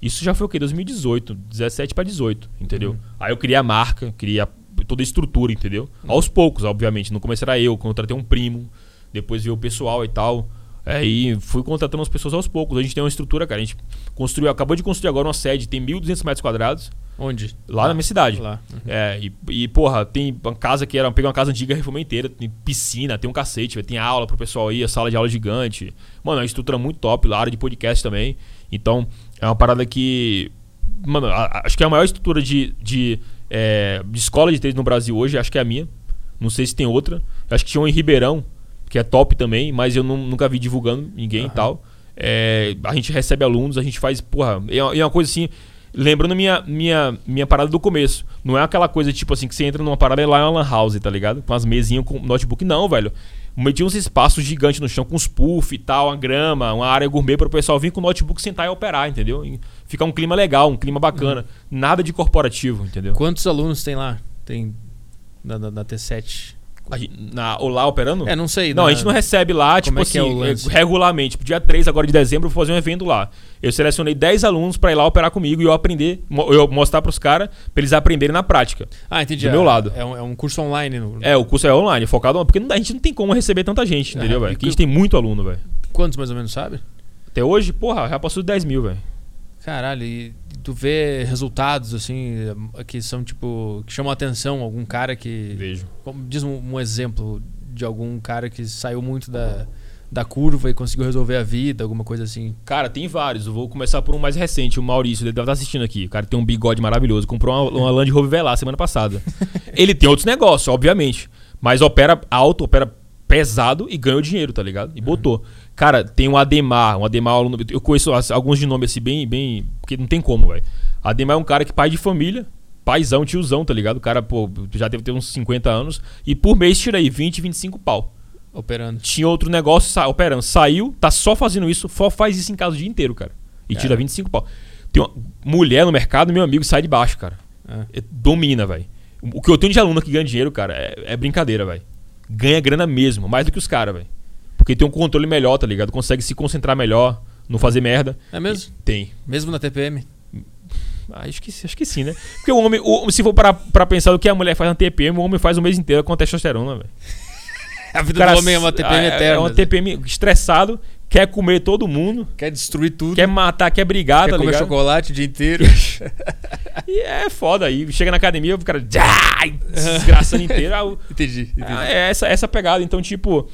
Speaker 2: Isso já foi o quê? 2018, 17 pra 18, entendeu?
Speaker 1: Uhum.
Speaker 2: Aí eu criei a marca, criei a- toda a estrutura, entendeu? Aos poucos, obviamente. No começo era eu, contratei um primo, depois veio o pessoal e tal. Aí fui contratando as pessoas aos poucos. A gente tem uma estrutura, cara. A gente construiu, acabou de construir agora uma sede, tem 1.200 metros quadrados,
Speaker 1: Onde?
Speaker 2: lá na minha cidade.
Speaker 1: Lá. Uhum.
Speaker 2: É, e, e, porra, tem uma casa que era. Peguei uma casa antiga, reformei inteira, tem piscina, tem um cacete, tem aula pro pessoal aí, a sala de aula gigante. Mano, é uma estrutura muito top, lá, área de podcast também. Então, é uma parada que. Mano, a- acho que é a maior estrutura de, de, é, de escola de trade no Brasil hoje, acho que é a minha. Não sei se tem outra. Acho que tinha uma em Ribeirão, que é top também, mas eu nu- nunca vi divulgando ninguém e
Speaker 1: Aham.
Speaker 2: tal. É, a gente recebe alunos, a gente faz, porra, é uma, é uma coisa assim. Lembrando minha, minha, minha parada do começo. Não é aquela coisa tipo assim que você entra numa parada e lá é uma lan house, tá ligado? Com as mesinhas com notebook, não, velho. Meti uns espaços gigantes no chão com uns puff e tal, uma grama, uma área gourmet para o pessoal vir com o notebook sentar e operar, entendeu? E ficar um clima legal, um clima bacana. Nada de corporativo, entendeu?
Speaker 1: Quantos alunos tem lá? Tem na, na- na T7?
Speaker 2: Na, ou lá operando?
Speaker 1: É, não sei.
Speaker 2: Não,
Speaker 1: na-
Speaker 2: a gente não recebe lá, tipo
Speaker 1: é que
Speaker 2: assim,
Speaker 1: é
Speaker 2: regularmente. Tipo, dia 3 agora de dezembro eu vou fazer um evento lá. Eu selecionei 10 alunos pra ir lá operar comigo e eu aprender, eu mostrar pros caras pra eles aprenderem na prática.
Speaker 1: Ah, entendi.
Speaker 2: do
Speaker 1: É-
Speaker 2: meu lado.
Speaker 1: É um, é um curso online. no-
Speaker 2: É, o curso é online, focado, porque a gente não tem como receber tanta gente, entendeu,
Speaker 1: Ah,
Speaker 2: velho? Porque a gente
Speaker 1: que-
Speaker 2: tem muito aluno, velho.
Speaker 1: Quantos mais ou menos, sabe?
Speaker 2: Até hoje, porra, já passou de 10 mil, velho.
Speaker 1: Caralho, e tu vê resultados assim que são tipo. que chamam a atenção, algum cara que.
Speaker 2: Vejo.
Speaker 1: Diz um, um exemplo de algum cara que saiu muito da, da curva e conseguiu resolver a vida, alguma coisa assim.
Speaker 2: Cara, tem vários. Eu vou começar por um mais recente, o Maurício. Ele deve estar assistindo aqui. O cara tem um bigode maravilhoso. Comprou uma, uma Land Rover Velar semana passada. ele tem outros negócios, obviamente. Mas opera alto, opera pesado e ganhou dinheiro, tá ligado? E botou. Cara, tem um Ademar. Um Ademar, aluno- eu conheço alguns de nome assim, bem, bem. Porque não tem como, velho. Ademar é um cara que pai de família. Paizão, tiozão, tá ligado? O cara, pô, já deve ter uns 50 anos. E por mês tira aí 20, 25 pau.
Speaker 1: Operando.
Speaker 2: Tinha outro negócio sa operando. Saiu, tá só fazendo isso, só faz isso em casa o dia inteiro, cara. E tira
Speaker 1: Cara.
Speaker 2: 25 pau. Tem uma mulher no mercado, meu amigo, sai de baixo, cara.
Speaker 1: Ah.
Speaker 2: É, domina, velho. O que eu tenho de aluno que ganha dinheiro, cara, é, é brincadeira, velho. Ganha grana mesmo, mais do que os caras, velho. Porque tem um controle melhor, tá ligado? Consegue se concentrar melhor, não fazer merda.
Speaker 1: É mesmo?
Speaker 2: E tem.
Speaker 1: Mesmo na TPM?
Speaker 2: Ah, acho que, acho que sim, né? Porque o homem, o- se for pra, pra pensar o que a mulher faz na TPM, o homem faz o mês inteiro com testosterona, velho.
Speaker 1: A vida
Speaker 2: cara
Speaker 1: do homem é uma TPM
Speaker 2: é,
Speaker 1: eterna.
Speaker 2: É uma TPM estressado, quer comer todo mundo,
Speaker 1: Quer destruir tudo.
Speaker 2: quer matar, quer brigar,
Speaker 1: quer
Speaker 2: tá
Speaker 1: comer
Speaker 2: ligado?
Speaker 1: chocolate o dia inteiro.
Speaker 2: E é foda aí. Chega na academia, o cara desgraçando inteiro. Ah,
Speaker 1: entendi. entendi.
Speaker 2: Ah, é essa, essa pegada. Então, tipo,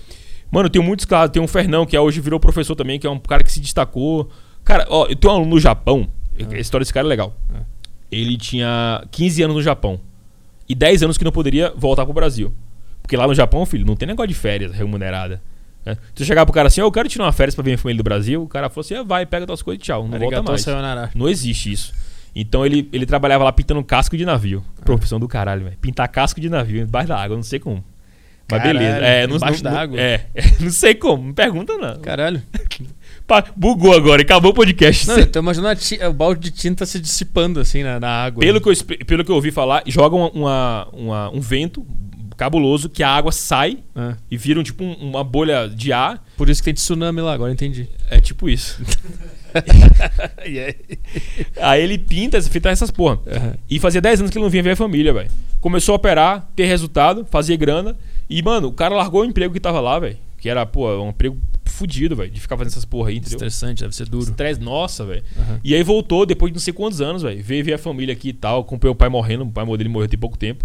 Speaker 2: mano, tem muitos casos. Tem um Fernão, que é hoje virou professor também, que é um cara que se destacou. Cara, ó, eu tenho um aluno no Japão. A história desse cara é legal.
Speaker 1: Ah.
Speaker 2: Ele tinha 15 anos no Japão. E 10 anos que não poderia voltar pro Brasil. Porque lá no Japão, filho, não tem negócio de férias remunerada. né? Se eu chegar pro cara assim, "Ó, eu quero tirar uma férias pra ver minha família do Brasil, o cara falou assim, ah, vai, pega tuas coisas e tchau. Não volta
Speaker 1: Arigatou
Speaker 2: mais.
Speaker 1: sayonara.
Speaker 2: Não existe isso. Então ele, ele trabalhava lá pintando casco de navio.
Speaker 1: Ah.
Speaker 2: Profissão do caralho, velho. Pintar casco de navio embaixo da água, eu não sei como. Mas
Speaker 1: Caralho,
Speaker 2: beleza. É, não,
Speaker 1: embaixo
Speaker 2: não-
Speaker 1: da
Speaker 2: não-
Speaker 1: água?
Speaker 2: É, não sei como. Não pergunta, não.
Speaker 1: Caralho.
Speaker 2: Pá, bugou agora, acabou o podcast.
Speaker 1: Não, eu tô imaginando ti- o balde de tinta se dissipando assim na, na água.
Speaker 2: pelo, que eu, pelo que eu ouvi falar, jogam uma, uma- um vento cabuloso que a água sai
Speaker 1: Ah,
Speaker 2: e vira um, tipo um- uma bolha de ar.
Speaker 1: por isso que tem tsunami lá, agora entendi.
Speaker 2: É tipo isso. Aí ele pinta, fitar essas porra.
Speaker 1: Aham.
Speaker 2: E fazia 10 anos que ele não vinha ver a família, velho. Começou a operar, ter resultado, fazia grana. E, mano, o cara largou o emprego que tava lá, velho. Que era, pô, um emprego fudido, velho. De ficar fazendo essas porra aí, entendeu?
Speaker 1: Estressante, deve ser duro.
Speaker 2: Estresse, nossa, velho.
Speaker 1: Aham.
Speaker 2: E aí voltou depois de não sei quantos anos, velho. Veio ver a família aqui e tal. Acompanhou o pai morrendo. O pai dele morreu tem pouco tempo.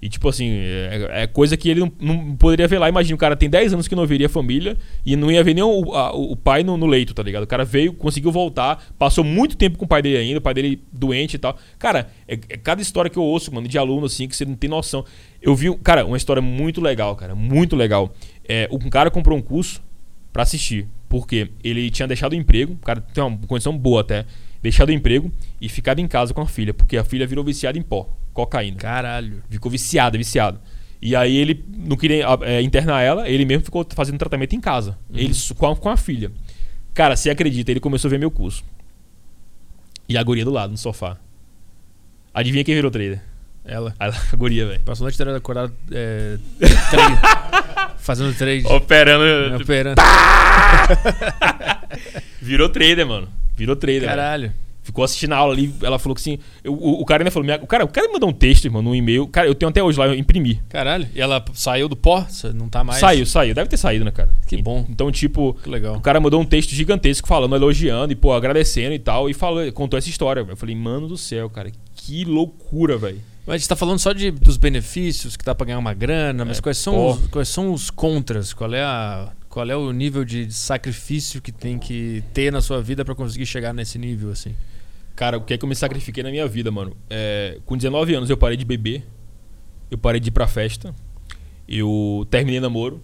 Speaker 2: E, tipo assim, é, é coisa que ele não, não poderia ver lá. Imagina, o cara tem 10 anos que não veria a família e não ia ver nem o, a- o pai no, no leito, tá ligado? O cara veio, conseguiu voltar, passou muito tempo com o pai dele ainda, o pai dele doente e tal. Cara, é, é cada história que eu ouço, mano, de aluno, assim, que você não tem noção. Eu vi, cara, uma história muito legal, cara, muito legal. É, um cara comprou um curso pra assistir, porque ele tinha deixado o emprego, o cara tem uma condição boa até, deixado o emprego e ficado em casa com a filha, porque a filha virou viciada em pó, cocaína.
Speaker 1: Caralho.
Speaker 2: Ficou viciada, viciado. E aí ele não queria é, internar ela, ele mesmo ficou fazendo tratamento em casa. Ele s- com a, com a filha. Cara, você acredita, ele começou a ver meu curso. E a guria do lado, no sofá. Adivinha quem virou trader?
Speaker 1: Ela.
Speaker 2: A, a guria, velho.
Speaker 1: Passou a noite inteira acordado é, trade, fazendo trade.
Speaker 2: Operando.
Speaker 1: Operando.
Speaker 2: Virou trader, mano. Virou trader.
Speaker 1: Caralho.
Speaker 2: Ficou assistindo a aula ali, ela falou que assim. eu- o, o cara ainda falou, minha- o cara, o cara me mandou um texto, irmão, num e-mail. Cara, eu tenho até hoje lá, eu imprimi.
Speaker 1: Caralho. E ela saiu do pó? Não tá mais?
Speaker 2: Saiu, saiu. Deve ter saído, né, cara?
Speaker 1: Que bom.
Speaker 2: Então, tipo,
Speaker 1: Que legal.
Speaker 2: O cara mandou um texto gigantesco falando, elogiando e, pô, agradecendo e tal. E falou, contou essa história. Eu falei, mano do céu, cara, que loucura, velho.
Speaker 1: Mas a gente tá falando só de, dos benefícios, que dá pra ganhar uma grana, mas
Speaker 2: É,
Speaker 1: quais, são os, quais são os contras? Qual é, a, qual é o nível de sacrifício que tem que ter na sua vida pra conseguir chegar nesse nível, assim?
Speaker 2: Cara, o que é que eu me sacrifiquei na minha vida, mano? É, com 19 anos eu parei de beber. Eu parei de ir pra festa. Eu terminei namoro.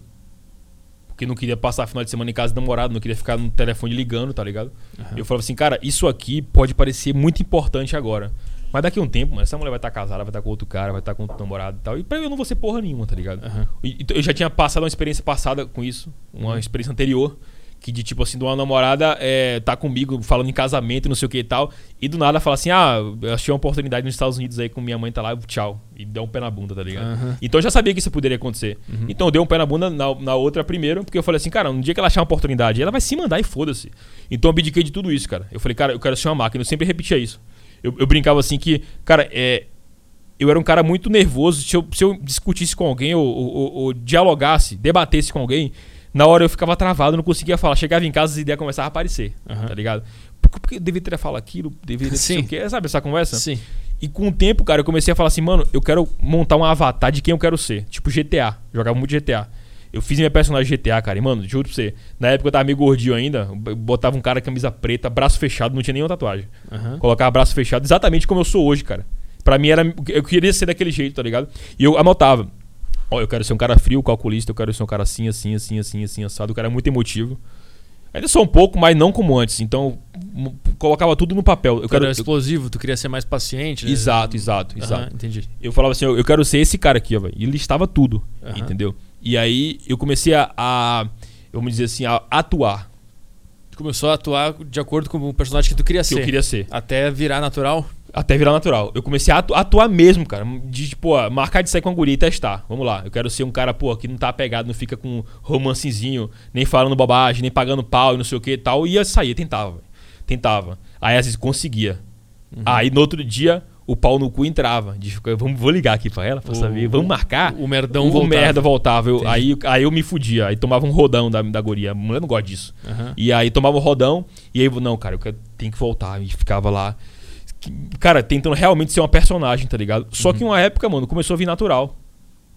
Speaker 2: Porque não queria passar final de semana em casa do namorado, não queria ficar no telefone ligando, tá ligado?
Speaker 1: Aham.
Speaker 2: Eu falava assim, cara, isso aqui pode parecer muito importante agora. Mas daqui a um tempo, mano, essa mulher vai estar casada, vai estar com outro cara, vai estar com outro namorado e tal. E pra eu não vou ser porra nenhuma, tá ligado?
Speaker 1: Aham.
Speaker 2: E- então, Eu já tinha passado uma experiência passada com isso, uma
Speaker 1: Uhum.
Speaker 2: experiência anterior, que de tipo assim, de uma namorada é, tá comigo falando em casamento não sei o que e tal, e do nada fala assim: ah, eu achei uma oportunidade nos Estados Unidos aí com minha mãe tá lá, tchau. E deu um pé na bunda, tá ligado?
Speaker 1: Aham.
Speaker 2: Então eu já sabia que isso poderia acontecer.
Speaker 1: Uhum.
Speaker 2: Então eu dei um pé na bunda na, na outra primeiro, porque eu falei assim, cara, no dia que ela achar uma oportunidade, ela vai se mandar e foda-se. Então eu abdiquei de tudo isso, cara. Eu falei, cara, eu quero ser uma máquina. Eu sempre repetia isso. Eu, eu brincava assim que, cara, é. Eu era um cara muito nervoso. Se eu, se eu discutisse com alguém ou, ou- ou- ou dialogasse, debatesse com alguém, na hora eu ficava travado, não conseguia falar. Chegava em casa, as ideias começavam a aparecer,
Speaker 1: Aham.
Speaker 2: tá ligado? Porque, porque eu deveria falar aquilo, deveria sei
Speaker 1: Sim.
Speaker 2: o quê. Sabe essa conversa?
Speaker 1: Sim.
Speaker 2: E com o tempo, cara, eu comecei a falar assim, mano, eu quero montar um avatar de quem eu quero ser. Tipo GTA. Jogava muito GTA. Eu fiz minha personagem GTA, cara. E, mano, juro pra você. Na época eu tava meio gordinho ainda. Botava um cara camisa preta, braço fechado, não tinha nenhuma tatuagem.
Speaker 1: Aham.
Speaker 2: Colocava braço fechado, exatamente como eu sou hoje, cara. Pra mim era. Eu queria ser daquele jeito, tá ligado? E eu anotava. Ó, eu quero ser um cara frio, calculista, eu quero ser um cara assim, assim, assim, assim, assim, assado. O cara é muito emotivo. Ainda sou um pouco, mas não como antes. Então, colocava tudo no papel. Eu
Speaker 1: Tu
Speaker 2: quero.
Speaker 1: era
Speaker 2: eu-
Speaker 1: explosivo, tu queria ser mais paciente. né?
Speaker 2: Exato, exato,
Speaker 1: Aham,
Speaker 2: exato.
Speaker 1: entendi.
Speaker 2: Eu falava assim, eu, eu quero ser esse cara aqui, ó, velho. E listava tudo,
Speaker 1: Aham.
Speaker 2: entendeu? E aí eu comecei a, a, vamos dizer assim, a atuar
Speaker 1: Tu começou a atuar de acordo com o personagem que tu queria
Speaker 2: que
Speaker 1: ser.
Speaker 2: eu queria ser.
Speaker 1: Até virar natural.
Speaker 2: Até virar natural. Eu comecei a atu- atuar mesmo, cara. De, tipo, ó, marcar de sair com a guria e testar. Vamos lá. Eu quero ser um cara, pô, que não tá apegado, não fica com romancezinho, nem falando bobagem, nem pagando pau e não sei o que e tal. Ia sair, tentava. Tentava. Aí às vezes conseguia. Aí no outro dia, o pau no cu entrava. De vamos, vou ligar aqui pra ela pra
Speaker 1: O-
Speaker 2: saber. Vamos marcar.
Speaker 1: O merdão
Speaker 2: o
Speaker 1: voltava.
Speaker 2: merda voltava. Eu- aí, aí eu me fudia. Aí tomava um rodão da, da guria. A mulher não gosta disso.
Speaker 1: Aham.
Speaker 2: E aí tomava um rodão. E aí, não, cara, eu tenho que voltar. E ficava lá. Cara, tentando realmente ser uma personagem, tá ligado? Só
Speaker 1: Uhum.
Speaker 2: que uma época, mano, começou a vir natural.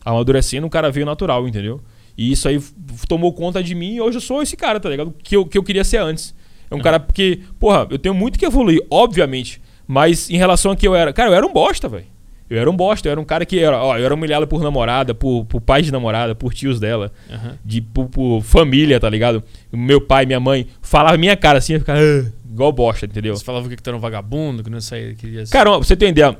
Speaker 2: Amadurecendo, o cara veio natural, entendeu? E isso aí tomou conta de mim e hoje eu sou esse cara, tá ligado? Que eu, que eu queria ser antes. É um cara porque, porra, eu tenho muito que evoluir, obviamente. Mas em relação a que eu era. Cara, eu era um bosta, velho. Eu era um bosta, eu era um cara que era, ó, eu era humilhado por namorada, por, por pais de namorada, por tios dela,
Speaker 1: Aham.
Speaker 2: de por, por família, tá ligado? Meu pai, minha mãe, falava minha cara assim, eu ficava "Ah", igual bosta, entendeu?
Speaker 1: Você falava que tu era um vagabundo, que não saía, queria ser-
Speaker 2: Cara, pra você ter uma ideia,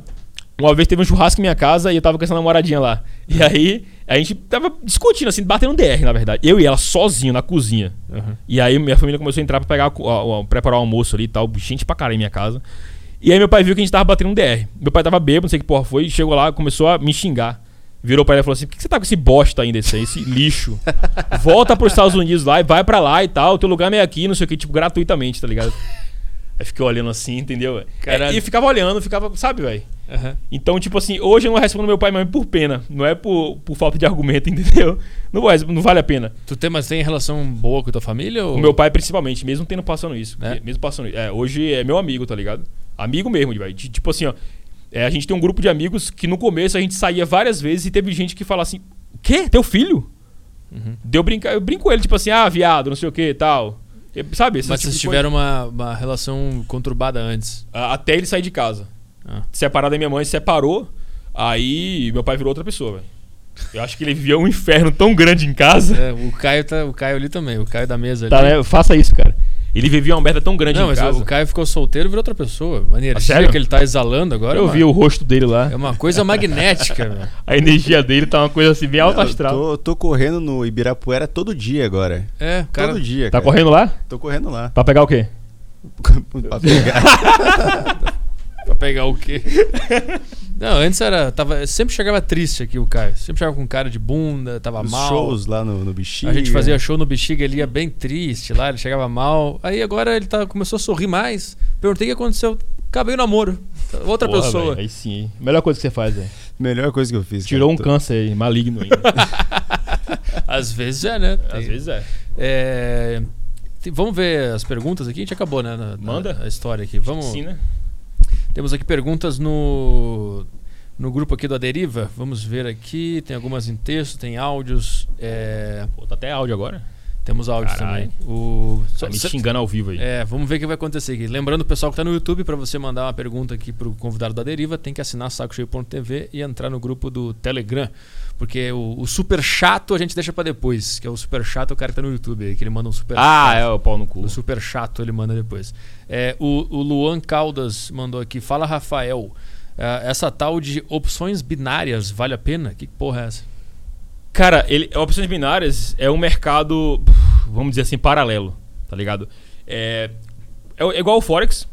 Speaker 2: uma vez teve um churrasco em minha casa e eu tava com essa namoradinha lá. E aí, a gente tava discutindo, assim, batendo um DR, na verdade. Eu e ela sozinho na cozinha.
Speaker 1: Aham.
Speaker 2: E aí minha família começou a entrar pra pegar, o- o- preparar o almoço ali e tal, gente pra caralho em minha casa. E aí meu pai viu que a gente tava batendo um DR. Meu pai tava bêbado, não sei que porra foi, e chegou lá, começou a me xingar. Virou pra ele e falou assim: por que você tá com esse bosta ainda, esse, esse lixo? Volta pros Estados Unidos lá e vai pra lá e tal, teu lugar é aqui, não sei o que, tipo, gratuitamente, tá ligado? Aí fiquei olhando assim, entendeu?
Speaker 1: Caralho.
Speaker 2: É, e ficava olhando, ficava, sabe, velho?
Speaker 1: Aham.
Speaker 2: Então, tipo assim, hoje eu não respondo meu pai e mãe por pena. Não é por, por falta de argumento, entendeu? Não, não vale a pena.
Speaker 1: Tu tem, mas tem relação boa com a tua família? Ou...
Speaker 2: O meu pai, principalmente, mesmo tendo passando isso.
Speaker 1: É?
Speaker 2: Mesmo passando isso. É, hoje é meu amigo, tá ligado? Amigo mesmo, velho. Ti- Tipo assim, ó. é, a gente tem um grupo de amigos que no começo a gente saía várias vezes e teve gente que fala assim: Quê? Teu filho?
Speaker 1: Uhum.
Speaker 2: Deu brincar. Eu brinco com ele, tipo assim, ah, viado, não sei o que e tal. Sabe?
Speaker 1: Mas
Speaker 2: tipo
Speaker 1: vocês tiveram uma, uma relação conturbada antes.
Speaker 2: Até ele sair de casa.
Speaker 1: Ah.
Speaker 2: Separado da minha mãe, separou. Aí meu pai virou outra pessoa, velho. Eu acho que ele vivia um inferno tão grande em casa.
Speaker 1: É, o Caio tá, o Caio ali também, o Caio da mesa
Speaker 2: Tá,
Speaker 1: ali.
Speaker 2: né? Faça isso, cara. Ele vivia uma merda tão grande
Speaker 1: Não,
Speaker 2: em
Speaker 1: mas
Speaker 2: casa.
Speaker 1: o Caio ficou solteiro e virou outra pessoa. A energia
Speaker 2: sério?
Speaker 1: que ele tá exalando agora
Speaker 2: Eu
Speaker 1: uma,
Speaker 2: vi o rosto dele lá.
Speaker 1: é uma coisa magnética.
Speaker 2: A energia dele tá uma coisa assim, bem alto
Speaker 3: Eu
Speaker 2: astral.
Speaker 3: Tô, tô correndo no Ibirapuera todo dia agora.
Speaker 1: É, cara.
Speaker 3: todo dia.
Speaker 2: Tá
Speaker 3: cara.
Speaker 2: correndo lá?
Speaker 3: Tô correndo lá.
Speaker 2: Pra pegar o quê?
Speaker 3: pra pegar.
Speaker 1: Pra pegar o quê? Não, antes era. Tava, sempre chegava triste aqui o Caio. Sempre chegava com cara de bunda, tava
Speaker 3: Os
Speaker 1: mal.
Speaker 3: shows lá no, no Bexiga.
Speaker 1: A gente fazia show no Bexiga, ele ia bem triste lá, ele chegava mal. Aí agora ele tá, começou a sorrir mais. Perguntei o que aconteceu. Acabei o namoro. Outra
Speaker 2: Porra,
Speaker 1: pessoa.
Speaker 2: velho, aí sim, hein? Melhor coisa que você faz, velho.
Speaker 3: Melhor coisa que eu fiz.
Speaker 2: Tirou um
Speaker 3: cara.
Speaker 2: câncer aí, maligno ainda.
Speaker 1: Às vezes é, né? Tem-
Speaker 2: Às vezes é.
Speaker 1: É, vamos ver as perguntas aqui? A gente acabou, né? na- na-
Speaker 2: Manda.
Speaker 1: A história aqui. Vamos.
Speaker 2: Sim, né?
Speaker 1: Temos aqui perguntas no, no grupo aqui do Aderiva. Vamos ver aqui. Tem algumas em texto, tem áudios. é,
Speaker 2: Pô, tá até áudio agora.
Speaker 1: temos áudios
Speaker 2: Caralho.
Speaker 1: também. O,
Speaker 2: Tá
Speaker 1: só-
Speaker 2: me xingando ao vivo aí.
Speaker 1: é, vamos ver o que vai acontecer aqui. Lembrando o pessoal que tá no YouTube, para você mandar uma pergunta aqui pro convidado da Deriva, tem que assinar sacocheio.tv e entrar no grupo do Telegram. Porque o, o super chato a gente deixa para depois, que é o super chato o cara que tá no YouTube aí, que ele manda um super
Speaker 2: Ah,
Speaker 1: chato.
Speaker 2: é o pau no cu.
Speaker 1: O super chato ele manda depois. É, o, o Luan Caldas mandou aqui. Fala, Rafael. é, essa tal de opções binárias vale a pena? Que porra é essa?
Speaker 2: Cara, ele, opções binárias é um mercado, vamos dizer assim, paralelo, tá ligado? É, é, é igual o Forex,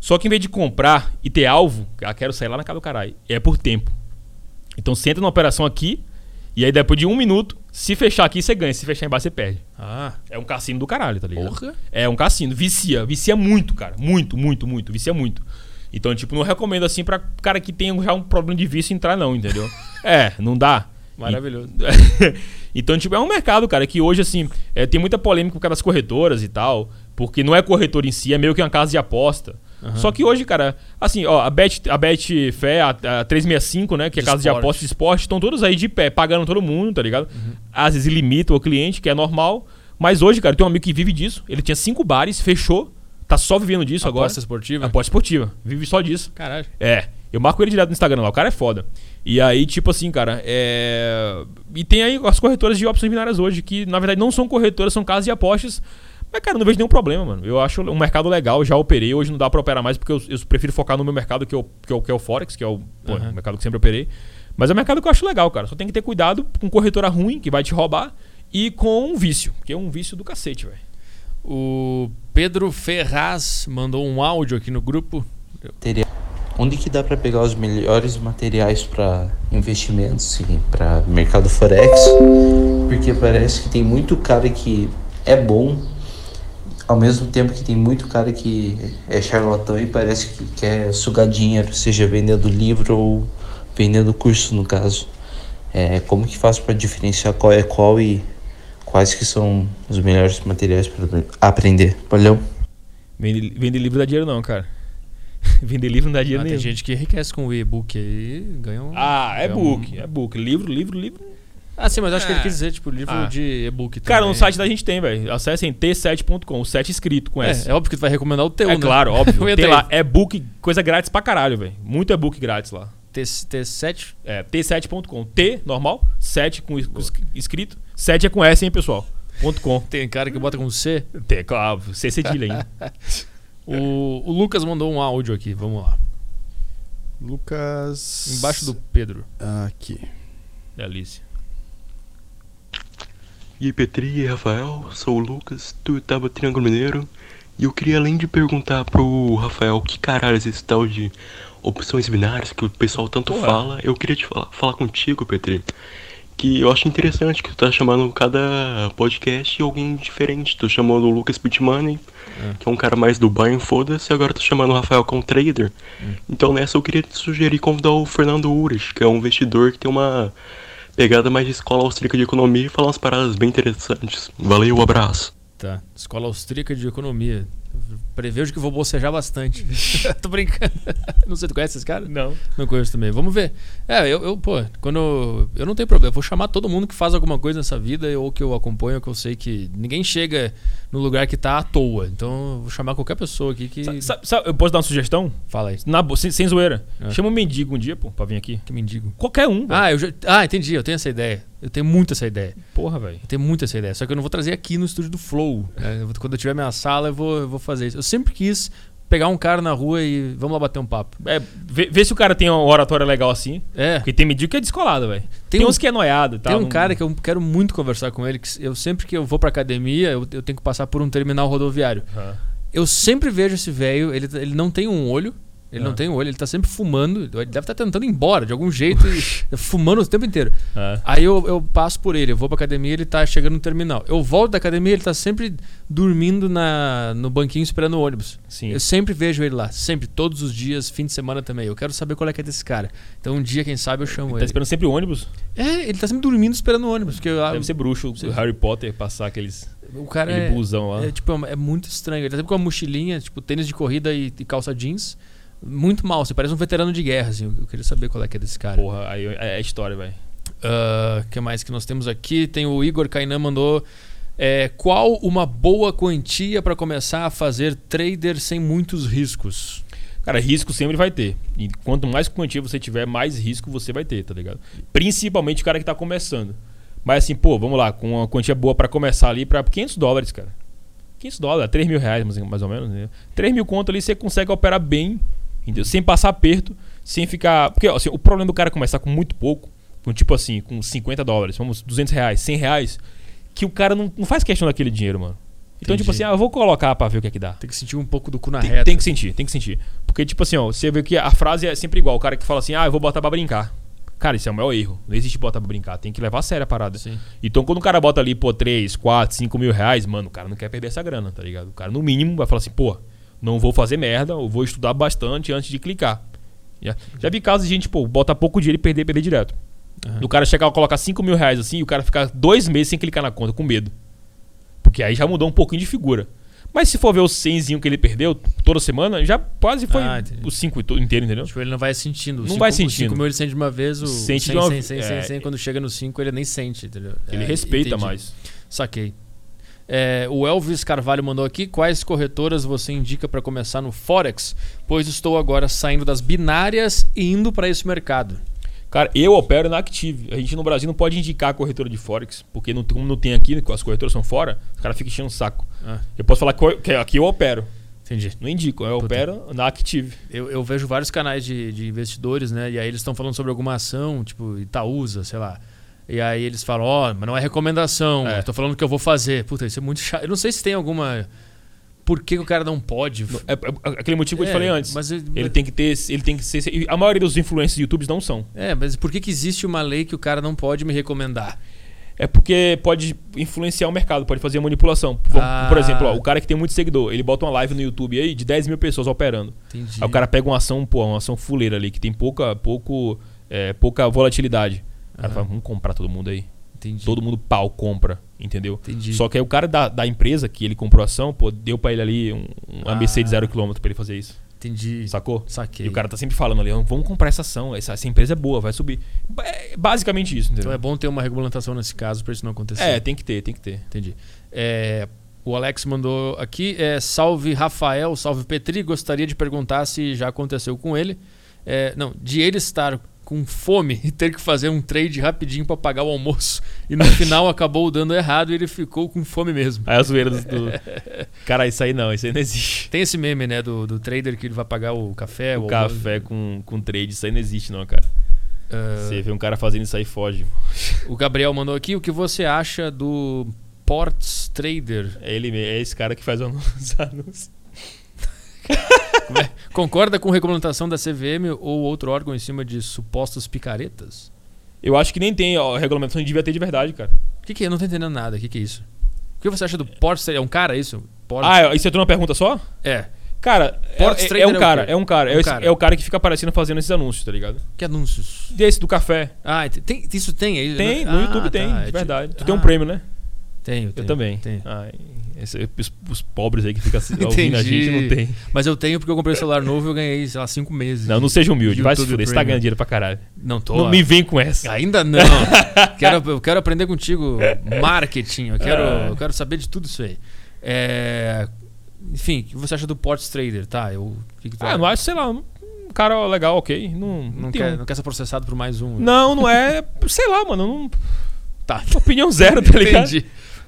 Speaker 2: só que em vez de comprar e ter alvo, ah, quero sair lá na casa do caralho, é por tempo. Então você entra numa operação aqui, e aí depois de um minuto, se fechar aqui você ganha, se fechar embaixo você perde.
Speaker 1: Ah,
Speaker 2: É um cassino do caralho, tá ligado?
Speaker 1: porra.
Speaker 2: É um cassino, vicia, vicia muito, cara. Muito, muito, muito, vicia muito. Então, tipo, não recomendo assim pra cara que tem já um problema de vício entrar, não, entendeu? é, não dá.
Speaker 1: Maravilhoso.
Speaker 2: então, tipo, é um mercado, cara, que hoje, assim, é, tem muita polêmica por causa das corretoras e tal. Porque não é corretor em si, é meio que uma casa de aposta.
Speaker 1: Aham.
Speaker 2: Só que hoje, cara, assim, ó, a Bet, a Bet Fé, a, a 365, né, que é
Speaker 1: De
Speaker 2: casa de
Speaker 1: esporte.
Speaker 2: aposta de esporte, estão todos aí de pé, pagando todo mundo, tá ligado?
Speaker 1: Uhum.
Speaker 2: Às vezes limita o cliente, que é normal. Mas hoje, cara, tem um amigo que vive disso. Ele tinha cinco bares, fechou, tá só vivendo disso agora.
Speaker 1: Aposta esportiva?
Speaker 2: Aposta esportiva. Vive só disso.
Speaker 1: Caralho.
Speaker 2: É. Eu marco ele direto no Instagram lá. O cara é foda. E aí, tipo assim, cara, é. E tem aí as corretoras de opções binárias hoje, que na verdade não são corretoras, são casas de apostas. Mas, cara, eu não vejo nenhum problema, mano. Eu acho um mercado legal, já operei. Hoje não dá pra operar mais porque eu, eu prefiro focar no meu mercado, que é o, que é o, que é o Forex, que é o, pô, o mercado que sempre operei. Mas é um mercado que eu acho legal, cara. Só tem que ter cuidado com corretora ruim, que vai te roubar, e com um vício, que é um vício do cacete, velho.
Speaker 1: O Pedro Ferraz mandou um áudio aqui no grupo.
Speaker 4: onde que dá para pegar os melhores materiais para investimentos e para mercado forex? Porque parece que tem muito cara que é bom, ao mesmo tempo que tem muito cara que é charlatão e parece que quer sugar dinheiro, seja vendendo livro ou vendendo curso no caso. É, como que faz para diferenciar qual é qual e quais que são os melhores materiais para aprender? Valeu.
Speaker 2: Vender, vender livro dá dinheiro não, cara. vender livro não dá dinheiro
Speaker 1: Ah, tem
Speaker 2: nenhum.
Speaker 1: gente que enriquece com o e-book aí, ganha um...
Speaker 2: Ah, é
Speaker 1: ganha um-
Speaker 2: book, é book. Livro, livro, livro.
Speaker 1: Ah, sim, mas acho que ele
Speaker 2: É.
Speaker 1: quis dizer, tipo, livro
Speaker 2: Ah.
Speaker 1: de e-book
Speaker 2: Cara,
Speaker 1: também.
Speaker 2: no site da gente tem, velho. Acessem t7.com, o 7 escrito com S.
Speaker 1: É, é óbvio que tu vai recomendar o teu,
Speaker 2: É
Speaker 1: né?
Speaker 2: claro, óbvio. Tem
Speaker 1: entrei.
Speaker 2: lá, é book, coisa grátis pra caralho, velho. Muito é book grátis lá.
Speaker 1: T- T7?
Speaker 2: É, t7.com. T, normal, 7 com es- es- escrito. 7 é com S, hein, pessoal? Ponto .com.
Speaker 1: Tem cara que bota com C.
Speaker 2: T, claro, C cedilha ainda.
Speaker 1: O, o Lucas mandou um áudio aqui, vamos lá.
Speaker 3: Lucas.
Speaker 1: Embaixo do Pedro.
Speaker 3: Aqui.
Speaker 2: Delícia.
Speaker 5: E aí, Petri e Rafael, sou o Lucas, do Itaba Triângulo Mineiro. E eu queria além de perguntar pro Rafael que caralho é esse tal de opções binárias que o pessoal tanto
Speaker 2: Porra.
Speaker 5: fala, eu queria te falar, falar contigo, Petri. Que eu acho interessante que tu tá chamando cada podcast alguém diferente. Tu chamou o Lucas Pitmoney, que é um cara mais do Bayern, foda-se, e agora tu chamando o Rafael é um trader. Então nessa eu queria te sugerir convidar o Fernando Ures, que é um investidor que tem uma pegada mais de escola austríaca de economia e falar umas paradas bem interessantes. Valeu, abraço.
Speaker 1: Tá. Escola Austríaca de Economia. Prevejo que vou bocejar bastante. Tô brincando. Não sei, tu conhece esse cara?
Speaker 2: Não.
Speaker 1: Não conheço também. Vamos ver. É, eu, eu, pô, quando. Eu, eu não tenho problema. Eu vou chamar todo mundo que faz alguma coisa nessa vida, ou que eu acompanho, ou que eu sei que ninguém chega no lugar que tá à toa. Então eu vou chamar qualquer pessoa aqui que.
Speaker 2: Sa- sa- sabe- eu posso dar uma sugestão?
Speaker 1: Fala aí.
Speaker 2: Na, sem, sem zoeira.
Speaker 1: É.
Speaker 2: Chama um mendigo um dia, pô, pra vir aqui.
Speaker 1: Que mendigo.
Speaker 2: Qualquer um.
Speaker 1: Ah, eu já, ah, entendi. Eu tenho essa ideia. Eu tenho muito essa ideia.
Speaker 2: Porra, velho.
Speaker 1: Eu tenho muito essa ideia. Só que eu não vou trazer aqui no estúdio do Flow. né? Eu vou- quando eu tiver minha sala, eu vou, eu vou fazer isso. Eu sempre quis pegar um cara na rua e vamos lá bater um papo.
Speaker 2: É, vê, vê se o cara tem uma oratória legal assim.
Speaker 1: É.
Speaker 2: Porque tem mendigo que é descolado, velho.
Speaker 1: Tem
Speaker 2: Tem,
Speaker 1: um-
Speaker 2: uns que é noiado e tal.
Speaker 1: Tem um
Speaker 2: não-
Speaker 1: cara que eu quero muito conversar com ele, que eu sempre que eu vou pra academia, eu, eu tenho que passar por um terminal rodoviário.
Speaker 2: Aham.
Speaker 1: Eu sempre vejo esse velho, ele, ele não tem um olho, ele
Speaker 2: Ah.
Speaker 1: não tem um olho, ele tá sempre fumando, ele deve estar tentando ir embora de algum jeito, e, fumando o tempo inteiro.
Speaker 2: Ah.
Speaker 1: Aí eu, eu passo por ele, eu vou pra academia, ele tá chegando no terminal. Eu volto da academia, ele tá sempre dormindo na, no banquinho esperando o ônibus.
Speaker 2: Sim.
Speaker 1: Eu sempre vejo ele lá, sempre, todos os dias, fim de semana também. Eu quero saber qual é que é desse cara. Então um dia, quem sabe, eu chamo
Speaker 2: Tá
Speaker 1: ele.
Speaker 2: esperando sempre o ônibus.
Speaker 1: É, ele tá sempre dormindo esperando o ônibus. Porque
Speaker 2: Deve ser bruxo, o Harry Potter, passar aqueles.
Speaker 1: o cara
Speaker 2: aquele
Speaker 1: é,
Speaker 2: busão lá.
Speaker 1: é, tipo, é, é muito estranho. Ele tá sempre com uma mochilinha, tipo, tênis de corrida e, e calça jeans. Muito mal, você parece um veterano de guerra, assim. Eu queria saber qual é que é desse cara.
Speaker 2: Porra, aí é, é história, velho.
Speaker 1: O que mais que nós temos aqui? Tem o Igor Kainan mandou. é, qual uma boa quantia para começar a fazer trader sem muitos riscos?
Speaker 2: Cara, risco sempre vai ter. E quanto mais quantia você tiver, mais risco você vai ter, tá ligado? Principalmente o cara que tá começando. Mas assim, pô, vamos lá, com uma quantia boa pra começar ali pra 500 dólares, cara. 500 dólares, 3 mil reais mais, mais ou menos. Né? 3 mil conto ali você consegue operar bem, entendeu? Sem passar aperto, sem ficar... Porque assim, o problema do cara começar com muito pouco, com tipo assim, com 50 dólares, vamos, 200 reais, 100 reais, que o cara não, não faz questão daquele dinheiro, mano. Então, tipo
Speaker 1: Entendi.
Speaker 2: assim, ah, eu vou colocar pra ver o que é que dá.
Speaker 1: Tem que sentir um pouco do cu na
Speaker 2: Tem,
Speaker 1: reta.
Speaker 2: tem que sentir, tem que sentir. Porque, tipo assim, ó, você vê que a frase é sempre igual. O cara que fala assim, ah, eu vou botar pra brincar. Cara, isso é o maior erro. Não existe botar pra brincar. Tem que levar a sério a parada.
Speaker 1: Sim.
Speaker 2: Então, quando o cara bota ali, pô, 3, 4, 5 mil reais, mano, o cara não quer perder essa grana, tá ligado? O cara, no mínimo, vai falar assim, pô, não vou fazer merda, eu vou estudar bastante antes de clicar. Já, já vi casos de gente, pô, bota pouco dinheiro e perder, perder direto.
Speaker 1: Aham.
Speaker 2: Do cara chegar e colocar 5 mil reais assim, e o cara ficar dois meses sem clicar na conta, com medo. Porque aí já mudou um pouquinho de figura. Mas se for ver o 100 que ele perdeu toda semana, já quase foi
Speaker 1: Ah,
Speaker 2: o 5 inteiro, entendeu?
Speaker 1: Tipo, ele não vai sentindo. O
Speaker 2: Não
Speaker 1: cinco-
Speaker 2: vai
Speaker 1: o
Speaker 2: sentindo.
Speaker 1: 5 mil ele sente de uma vez, o
Speaker 2: Sente
Speaker 1: 100,
Speaker 2: de uma-
Speaker 1: 100, 100, 100,
Speaker 2: é.
Speaker 1: 100, quando chega no 5 ele nem sente, entendeu?
Speaker 2: Ele
Speaker 1: É,
Speaker 2: respeita
Speaker 1: entendi.
Speaker 2: mais.
Speaker 1: Saquei. É, o Elvis Carvalho mandou aqui quais corretoras você indica para começar no Forex, pois estou agora saindo das binárias e indo para esse mercado.
Speaker 2: Cara, eu opero na Active. A gente no Brasil não pode indicar a corretora de Forex, porque não, como não tem aqui, as corretoras são fora, os caras ficam enchendo o saco.
Speaker 1: Ah,
Speaker 2: Eu posso falar que aqui eu opero.
Speaker 1: entendi.
Speaker 2: Não indico, eu
Speaker 1: Puta.
Speaker 2: opero na Active.
Speaker 1: Eu, eu vejo vários canais de, de investidores, né? E aí eles estão falando sobre alguma ação, tipo Itaúsa, sei lá. E aí eles falam, ó, mas não é recomendação,
Speaker 2: É.
Speaker 1: eu tô falando que eu vou fazer. Puta, isso é muito chato. Eu não sei se tem alguma por que, que o cara não pode?
Speaker 2: É, é aquele motivo que eu te
Speaker 1: É,
Speaker 2: falei antes.
Speaker 1: mas ele-
Speaker 2: ele tem que ter. Ele tem que ser. A maioria dos influencers do YouTube não são.
Speaker 1: É, mas por que, que existe uma lei que o cara não pode me recomendar?
Speaker 2: É porque pode influenciar o mercado, pode fazer manipulação.
Speaker 1: Ah.
Speaker 2: Por exemplo, ó, o cara que tem muito seguidor, ele bota uma live no YouTube aí de 10 mil pessoas operando.
Speaker 1: Entendi.
Speaker 2: Aí o cara pega uma ação, pô, uma ação fuleira ali, que tem pouca, pouco, é, pouca volatilidade. O cara fala, vamos comprar todo mundo aí.
Speaker 1: Entendi.
Speaker 2: Todo mundo pau compra, entendeu?
Speaker 1: Entendi.
Speaker 2: Só que aí o cara da, da empresa que ele comprou a ação, pô, deu pra ele ali um, um
Speaker 1: Ah.
Speaker 2: ABC de zero quilômetro pra ele fazer isso.
Speaker 1: Entendi.
Speaker 2: Sacou?
Speaker 1: Saquei.
Speaker 2: E o cara tá sempre falando ali, vamos comprar essa ação, essa, essa empresa é boa, vai subir. É basicamente isso, entendeu?
Speaker 1: Então é bom ter uma regulamentação nesse caso pra isso não acontecer.
Speaker 2: É, tem que ter, tem que ter.
Speaker 1: Entendi. É, o Alex mandou aqui, é, salve Rafael, salve Petri, gostaria de perguntar se já aconteceu com ele. É, não, de ele estar com fome e ter que fazer um trade rapidinho pra pagar o almoço e no final acabou dando errado e ele ficou com fome mesmo.
Speaker 2: Aí a zoeira do, do- Cara, isso aí não, isso aí não existe.
Speaker 1: Tem esse meme, né, do, do trader que ele vai pagar o café.
Speaker 2: o
Speaker 1: almoço.
Speaker 2: café com, com trade, isso aí não existe não, cara.
Speaker 1: Ah,
Speaker 2: Você vê um cara fazendo isso aí, foge.
Speaker 1: o Gabriel mandou aqui, o que você acha do Ports Trader?
Speaker 2: É ele é esse cara que faz os anúncios.
Speaker 1: Concorda com regulamentação da CVM ou outro órgão em cima de supostas picaretas?
Speaker 2: Eu acho que nem tem, ó, regulamentação devia ter de verdade, cara.
Speaker 1: O que, que é? Eu não tô entendendo nada. O que, que é isso? O que você acha do Trader? É um cara isso? Ports...
Speaker 2: Ah, isso é tudo uma pergunta só?
Speaker 1: é.
Speaker 2: Cara, é, é, um
Speaker 1: é o
Speaker 2: cara, é um cara,
Speaker 1: Um
Speaker 2: é, esse-
Speaker 1: cara.
Speaker 2: é o cara que fica aparecendo fazendo esses anúncios, tá ligado?
Speaker 1: Que anúncios?
Speaker 2: Desse do café.
Speaker 1: Ah, tem, isso tem aí?
Speaker 2: Tem, no
Speaker 1: Ah,
Speaker 2: YouTube
Speaker 1: tá.
Speaker 2: tem,
Speaker 1: É
Speaker 2: de
Speaker 1: tipo-
Speaker 2: verdade. Tu
Speaker 1: Ah,
Speaker 2: tem um prêmio, né?
Speaker 1: Tenho,
Speaker 2: Eu
Speaker 1: tenho.
Speaker 2: também.
Speaker 1: Tenho.
Speaker 2: Ai, esse- os, os pobres aí que ficam ouvindo a gente não tem.
Speaker 1: Mas eu tenho porque eu comprei um celular novo e eu ganhei, sei lá, cinco meses.
Speaker 2: Não, não seja humilde, vai se fuder, você tá ganhando dinheiro pra caralho.
Speaker 1: Não tô.
Speaker 2: Não me vem com essa.
Speaker 1: Ainda não. quero, eu quero aprender contigo marketing. Eu quero,
Speaker 2: Ah.
Speaker 1: eu quero saber de tudo isso aí. É, Enfim, o que você acha do Ports Trader? Tá, eu. que que
Speaker 2: Ah, sei lá, um cara legal, ok. Não, não,
Speaker 1: quer,
Speaker 2: um-
Speaker 1: não quer ser processado por mais um.
Speaker 2: não, não é. Sei lá, mano. Não...
Speaker 1: Tá.
Speaker 2: Opinião zero, tá ligado?
Speaker 1: Entendi.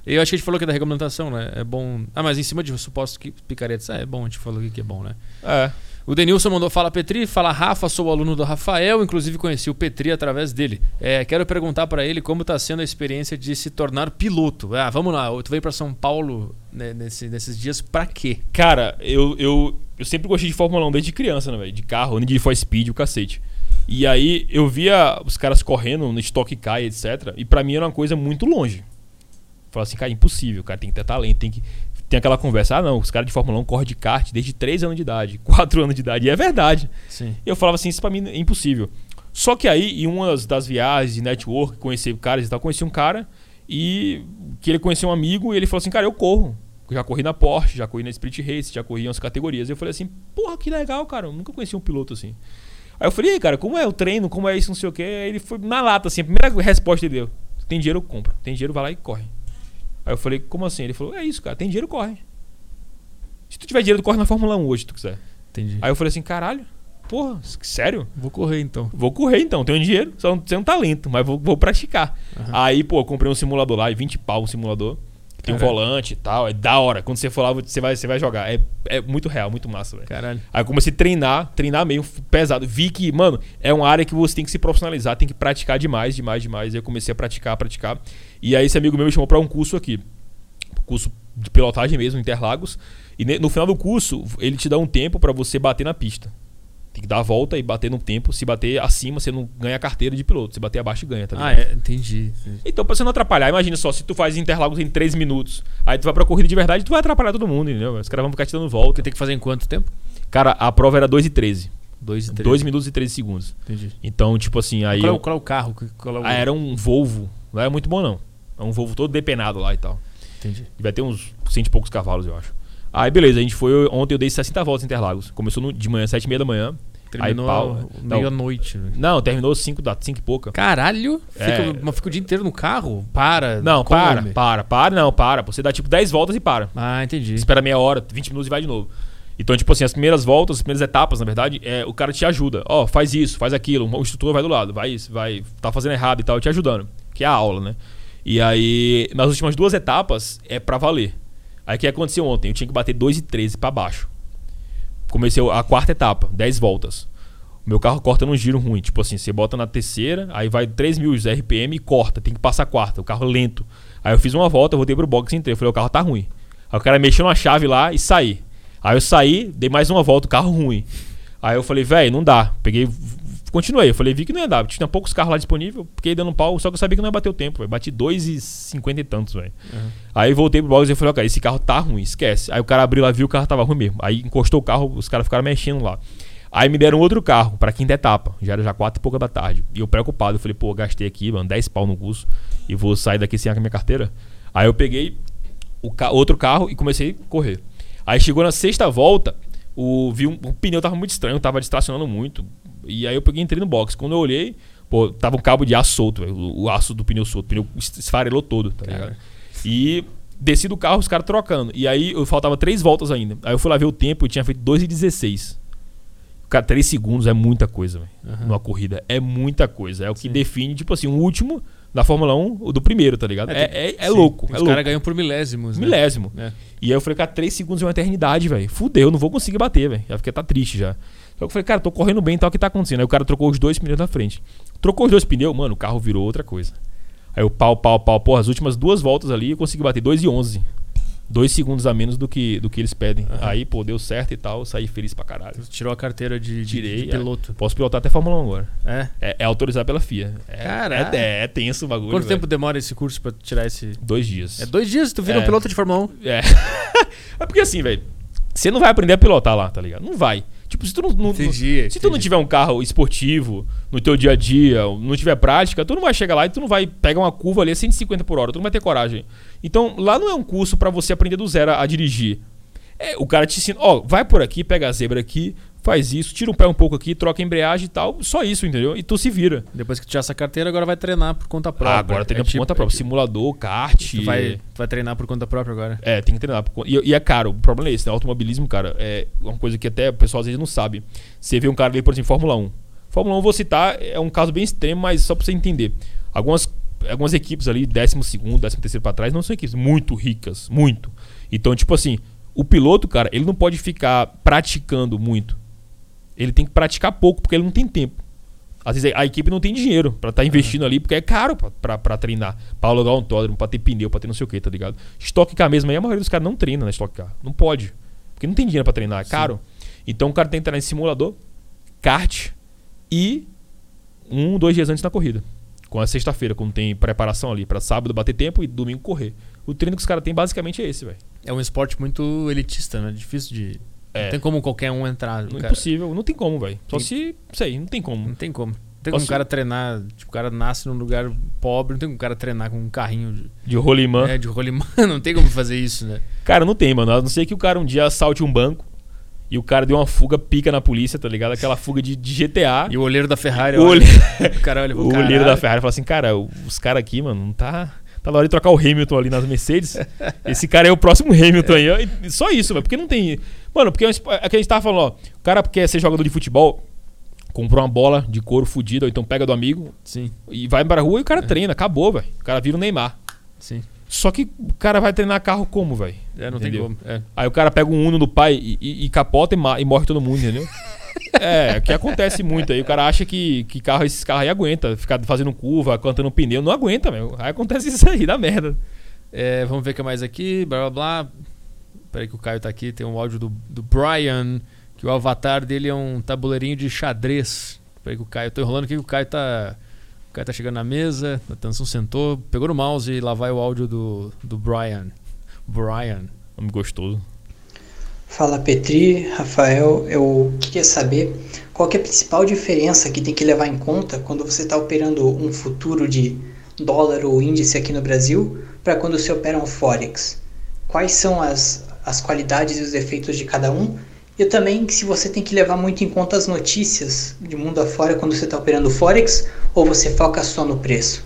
Speaker 1: Eu acho que a gente falou que é da regulamentação, né? É bom. Ah, mas em cima de supostos que- picaretas. Ah, é bom, a gente falou que é bom, né?
Speaker 2: É.
Speaker 1: O Denilson mandou Fala Petri, fala Rafa, sou aluno do Rafael, inclusive conheci o Petri através dele. É, quero perguntar pra ele como tá sendo a experiência de se tornar piloto. Ah, vamos lá, tu veio pra São Paulo né, nesse- nesses dias pra quê?
Speaker 2: Cara, eu, eu, eu sempre gostei de Fórmula 1 desde criança, né, velho? De carro, de for speed, o cacete. E aí eu via os caras correndo no Stock Car, etc. E pra mim era uma coisa muito longe. Falava assim, cara, impossível, cara tem que ter talento, tem que. Tem aquela conversa, ah não, os caras de Fórmula 1 correm de kart desde 3 anos de idade, 4 anos de idade. E é verdade.
Speaker 1: Sim.
Speaker 2: Eu falava assim, isso pra mim é impossível. Só que aí, em uma das viagens de network, conheci caras e tal, conheci um cara e que ele conheceu um amigo e ele falou assim, cara, eu corro. Já corri na Porsche, já corri na Sprint Race, já corri em umas categorias. Eu falei assim, porra, que legal, cara. Eu nunca conheci um piloto assim. Aí eu falei, e cara, como é o treino, como é isso, não sei o quê. Aí ele foi na lata, assim, a primeira resposta ele deu. Tem dinheiro, eu compro. Tem dinheiro, vai lá e corre. Aí eu falei, como assim? Ele falou, é isso, cara, tem dinheiro, corre. Se tu tiver dinheiro, tu corre na Fórmula 1 hoje, se tu quiser.
Speaker 1: Entendi.
Speaker 2: Aí eu falei assim, caralho, porra, sério?
Speaker 1: Vou correr então.
Speaker 2: Vou correr então, tenho dinheiro, só não tenho talento, mas vou, vou praticar. Aí, pô, comprei um simulador lá, e 20 pau um simulador. Tem um volante e tal, é da hora. Quando você for lá, você vai, você vai jogar. É, é muito real, muito massa, velho.
Speaker 1: Caralho.
Speaker 2: Aí eu comecei a treinar, treinar meio pesado. Vi que, mano, é uma área que você tem que se profissionalizar, tem que praticar demais, demais, demais. Aí eu comecei a praticar, praticar. E aí esse amigo meu me chamou pra um curso aqui. Curso de pilotagem mesmo, Interlagos. E no final do curso, ele te dá um tempo pra você bater na pista. Tem que dar a volta e bater no tempo. Se bater acima, você não ganha a carteira de piloto. Se bater abaixo, ganha, tá
Speaker 1: Ah,
Speaker 2: ligado?
Speaker 1: é, entendi.
Speaker 2: Então, pra você não atrapalhar, imagina só, se tu faz Interlagos em 3 minutos, aí tu vai pra corrida de verdade, tu vai atrapalhar todo mundo, entendeu? Os caras vão ficar te dando volta.
Speaker 1: Porque tem que fazer em quanto tempo?
Speaker 2: Cara, a prova era 2 e 13.
Speaker 1: Dois e três.
Speaker 2: 2 minutos e 13 segundos.
Speaker 1: Entendi.
Speaker 2: Então, tipo assim, aí.
Speaker 1: qual, é,
Speaker 2: eu-
Speaker 1: o- qual é o carro? Qual é o...
Speaker 2: Ah, era um Volvo. Não era muito bom, não. É um Volvo todo depenado lá e tal.
Speaker 1: Entendi.
Speaker 2: Devia ter uns cento e poucos cavalos, eu acho. Aí, beleza, a gente foi. Ontem eu dei 60 voltas em Interlagos. Começou no- de manhã, 7 e meia da manhã.
Speaker 1: Terminou
Speaker 2: pau.
Speaker 1: Meia-noite. né?
Speaker 2: Não, terminou 5 da 5 e pouca.
Speaker 1: Caralho! Fica,
Speaker 2: É.
Speaker 1: Mas fica o dia inteiro no carro? Para.
Speaker 2: Não,
Speaker 1: come.
Speaker 2: para, para, para, não, para. Você dá tipo 10 voltas e para.
Speaker 1: Ah, entendi.
Speaker 2: Espera meia hora, 20 minutos e vai de novo. Então, tipo assim, as primeiras voltas, as primeiras etapas, na verdade, é, o cara te ajuda. Ó, faz isso, faz aquilo. O instrutor vai do lado, vai isso, vai. Tá fazendo errado e tal, te ajudando. Que é a aula, né? E aí, nas últimas duas etapas, é pra valer. Aí o que aconteceu ontem? Eu tinha que bater 2 e 13 pra baixo. Comecei a quarta etapa, 10 voltas. O meu carro corta num giro ruim. Tipo assim, você bota na terceira, aí vai 3 mil RPM e corta. Tem que passar a quarta. O carro é lento. Aí eu fiz uma volta, voltei pro box e entrei. Eu falei, o carro tá ruim. Aí o cara mexeu na chave lá e saí. Aí eu saí, dei mais uma volta, o carro ruim. Aí eu falei, velho, não dá. Peguei, continuei. Eu falei, vi que não ia dar. Tinha poucos carros lá disponíveis, fiquei dando um pau, só que eu sabia que não ia bater o tempo, velho. Bati 2,50 e tantos, velho. Aí voltei pro box e falei, ó, cara, esse carro tá ruim, esquece. Aí o cara abriu lá, viu o carro tava ruim mesmo. Aí encostou o carro, os caras ficaram mexendo lá. Aí me deram outro carro, pra quinta etapa. Já era já quatro e pouca da tarde. E eu preocupado, eu falei, pô, gastei aqui, mano, 10 pau no curso e vou sair daqui sem a minha carteira. Aí eu peguei o ca- outro carro e comecei a correr. Aí chegou na sexta volta, o, vi um, o pneu tava muito estranho, tava distracionando muito. E aí eu peguei e entrei no box. Quando eu olhei, pô, tava um cabo de aço solto, velho, o, o aço do pneu solto. O pneu es- esfarelou todo, tá ligado? E desci do carro, os caras trocando. E aí eu faltava três voltas ainda. Aí eu fui lá ver o tempo e tinha feito 2,16. Cara, 3 segundos é muita coisa, velho. Numa corrida. É muita coisa. É o que define, tipo assim, um último da Fórmula 1, o do primeiro, tá ligado? É, é, é
Speaker 1: Sim,
Speaker 2: louco.
Speaker 1: Os
Speaker 2: É
Speaker 1: caras ganham por milésimos, né?
Speaker 2: Milésimo.
Speaker 1: É.
Speaker 2: E aí eu falei, cara, 3 segundos é uma eternidade, velho. Fudeu, não vou conseguir bater, velho. Já fiquei tá triste já. Só que eu falei, cara, tô correndo bem e tal, o que tá acontecendo? Aí o cara trocou os dois pneus na frente. Trocou os dois pneus, mano, o carro virou outra coisa. Aí o pau, pau, pau, porra, as últimas duas voltas ali eu consegui bater 2 e 11. Dois segundos a menos do que, do que eles pedem. Aí, pô, deu certo e tal, saí feliz pra caralho.
Speaker 1: Tirou a carteira de, de-
Speaker 2: Tirei.
Speaker 1: de piloto.
Speaker 2: é. Posso pilotar até Fórmula 1 agora.
Speaker 1: É.
Speaker 2: É, é autorizado pela FIA. É,
Speaker 1: Caralho.
Speaker 2: É, é, é tenso o bagulho.
Speaker 1: Quanto
Speaker 2: velho.
Speaker 1: tempo demora esse curso pra tirar esse.
Speaker 2: Dois dias.
Speaker 1: É dois dias, tu vira
Speaker 2: É.
Speaker 1: um piloto de Fórmula 1.
Speaker 2: É. é porque assim, velho. Você não vai aprender a pilotar lá, tá ligado? Não vai. Tipo, se tu não, não-
Speaker 1: Entendi,
Speaker 2: se tu não
Speaker 1: entendi.
Speaker 2: tiver um carro esportivo no teu dia a dia, não tiver prática, tu não vai chegar lá e tu não vai pegar uma curva ali a 150 por hora, tu não vai ter coragem. Então, lá não é um curso pra você aprender do zero a, a dirigir. É, o cara te ensina, ó, vai por aqui, pega a zebra aqui, faz isso, tira o pé um pouco aqui, troca a embreagem e tal, só isso, entendeu? E tu se vira.
Speaker 1: Depois que tu tirar essa carteira, agora vai treinar por conta própria.
Speaker 2: Ah, agora treina
Speaker 1: É
Speaker 2: por
Speaker 1: tipo-
Speaker 2: conta
Speaker 1: é
Speaker 2: própria,
Speaker 1: tipo-
Speaker 2: simulador, kart.
Speaker 1: Tu vai, tu vai treinar por conta própria agora.
Speaker 2: É, tem que treinar. por conta- E, e é caro. O problema é esse, né? Automobilismo, cara, é uma coisa que até o pessoal às vezes não sabe. Você vê um cara ali, por exemplo, Fórmula 1. Fórmula 1, vou citar, é um caso bem extremo, mas só pra você entender. Algumas, algumas equipes ali, 12 segundo, 13 terceiro pra trás, não são equipes muito ricas. Muito. Então, tipo assim, o piloto, cara, ele não pode ficar praticando muito. Ele tem que praticar pouco, porque ele não tem tempo. Às vezes a equipe não tem dinheiro pra estar investindo ali, porque é caro pra treinar. Pra alugar um autódromo, pra ter pneu, pra ter não sei o que, tá ligado? Stock Car mesmo aí, a maioria dos caras não treina na Stock Car. Não pode. Porque não tem dinheiro pra treinar, é caro. Então o cara tem que treinar em simulador, kart e um, dois dias antes na corrida. Com a sexta-feira, quando tem preparação ali, pra sábado bater tempo e domingo correr. O treino que os caras têm basicamente é esse, velho.
Speaker 1: É um esporte muito elitista, né? Difícil de.
Speaker 2: É.
Speaker 1: Não tem como qualquer um entrar.
Speaker 2: Não é
Speaker 1: cara.
Speaker 2: impossível, não tem como, velho. Só
Speaker 1: Tem-
Speaker 2: se. Sei, não tem como.
Speaker 1: Não tem como. Não tem
Speaker 2: Posso-
Speaker 1: como o cara treinar. Tipo, o cara nasce num lugar pobre, não tem como o cara treinar com um carrinho de,
Speaker 2: De rolimã.
Speaker 1: é, de rolimã. Não tem como fazer isso, né?
Speaker 2: Cara, não tem, mano. A não ser que o cara um dia assalte um banco e o cara deu uma fuga pica na polícia, tá ligado? Aquela fuga de, de GTA.
Speaker 1: E o olheiro da Ferrari.
Speaker 2: O
Speaker 1: olha- o cara olha
Speaker 2: o
Speaker 1: caralho.
Speaker 2: olheiro da Ferrari fala assim, cara, os caras aqui, mano, não tá. Tá na hora de trocar o Hamilton ali nas Mercedes. Esse cara é o próximo Hamilton aí. Só isso, velho. Porque não tem. Mano, porque é é que a gente tava falando, ó. O cara quer ser jogador de futebol, comprou uma bola de couro fudida, ou então pega do amigo
Speaker 1: Sim,
Speaker 2: e vai pra rua e o cara treina. Acabou, velho. O cara vira o Neymar.
Speaker 1: sim.
Speaker 2: Só que o cara vai treinar carro como, velho?
Speaker 1: É, não
Speaker 2: Entendeu?
Speaker 1: tem como. É.
Speaker 2: Aí o cara pega um Uno do pai e, e- e capota e, e morre todo mundo, entendeu? é, que acontece muito aí. O cara acha que, que carro, esses carros aí aguenta. Ficar fazendo curva, cantando pneu. Não aguenta, meu. Aí acontece isso aí, dá merda.
Speaker 1: É, vamos ver o que mais aqui. Blá blá blá. Peraí que o Caio tá aqui. Tem um áudio do, do Brian. Que o avatar dele é um tabuleirinho de xadrez. Peraí que o Caio. Tô enrolando aqui que o Caio tá. O Caio tá chegando na mesa. A atenção sentou. Pegou no mouse e lá vai o áudio do, do Brian. Brian.
Speaker 2: Homem gostoso.
Speaker 6: Fala Petri, Rafael, eu queria saber qual que é a principal diferença que tem que levar em conta quando você está operando um futuro de dólar ou índice aqui no Brasil para quando você opera um Forex. Quais são as, as qualidades e os efeitos de cada um? E também se você tem que levar muito em conta as notícias de mundo afora quando você está operando Forex ou você foca só no preço.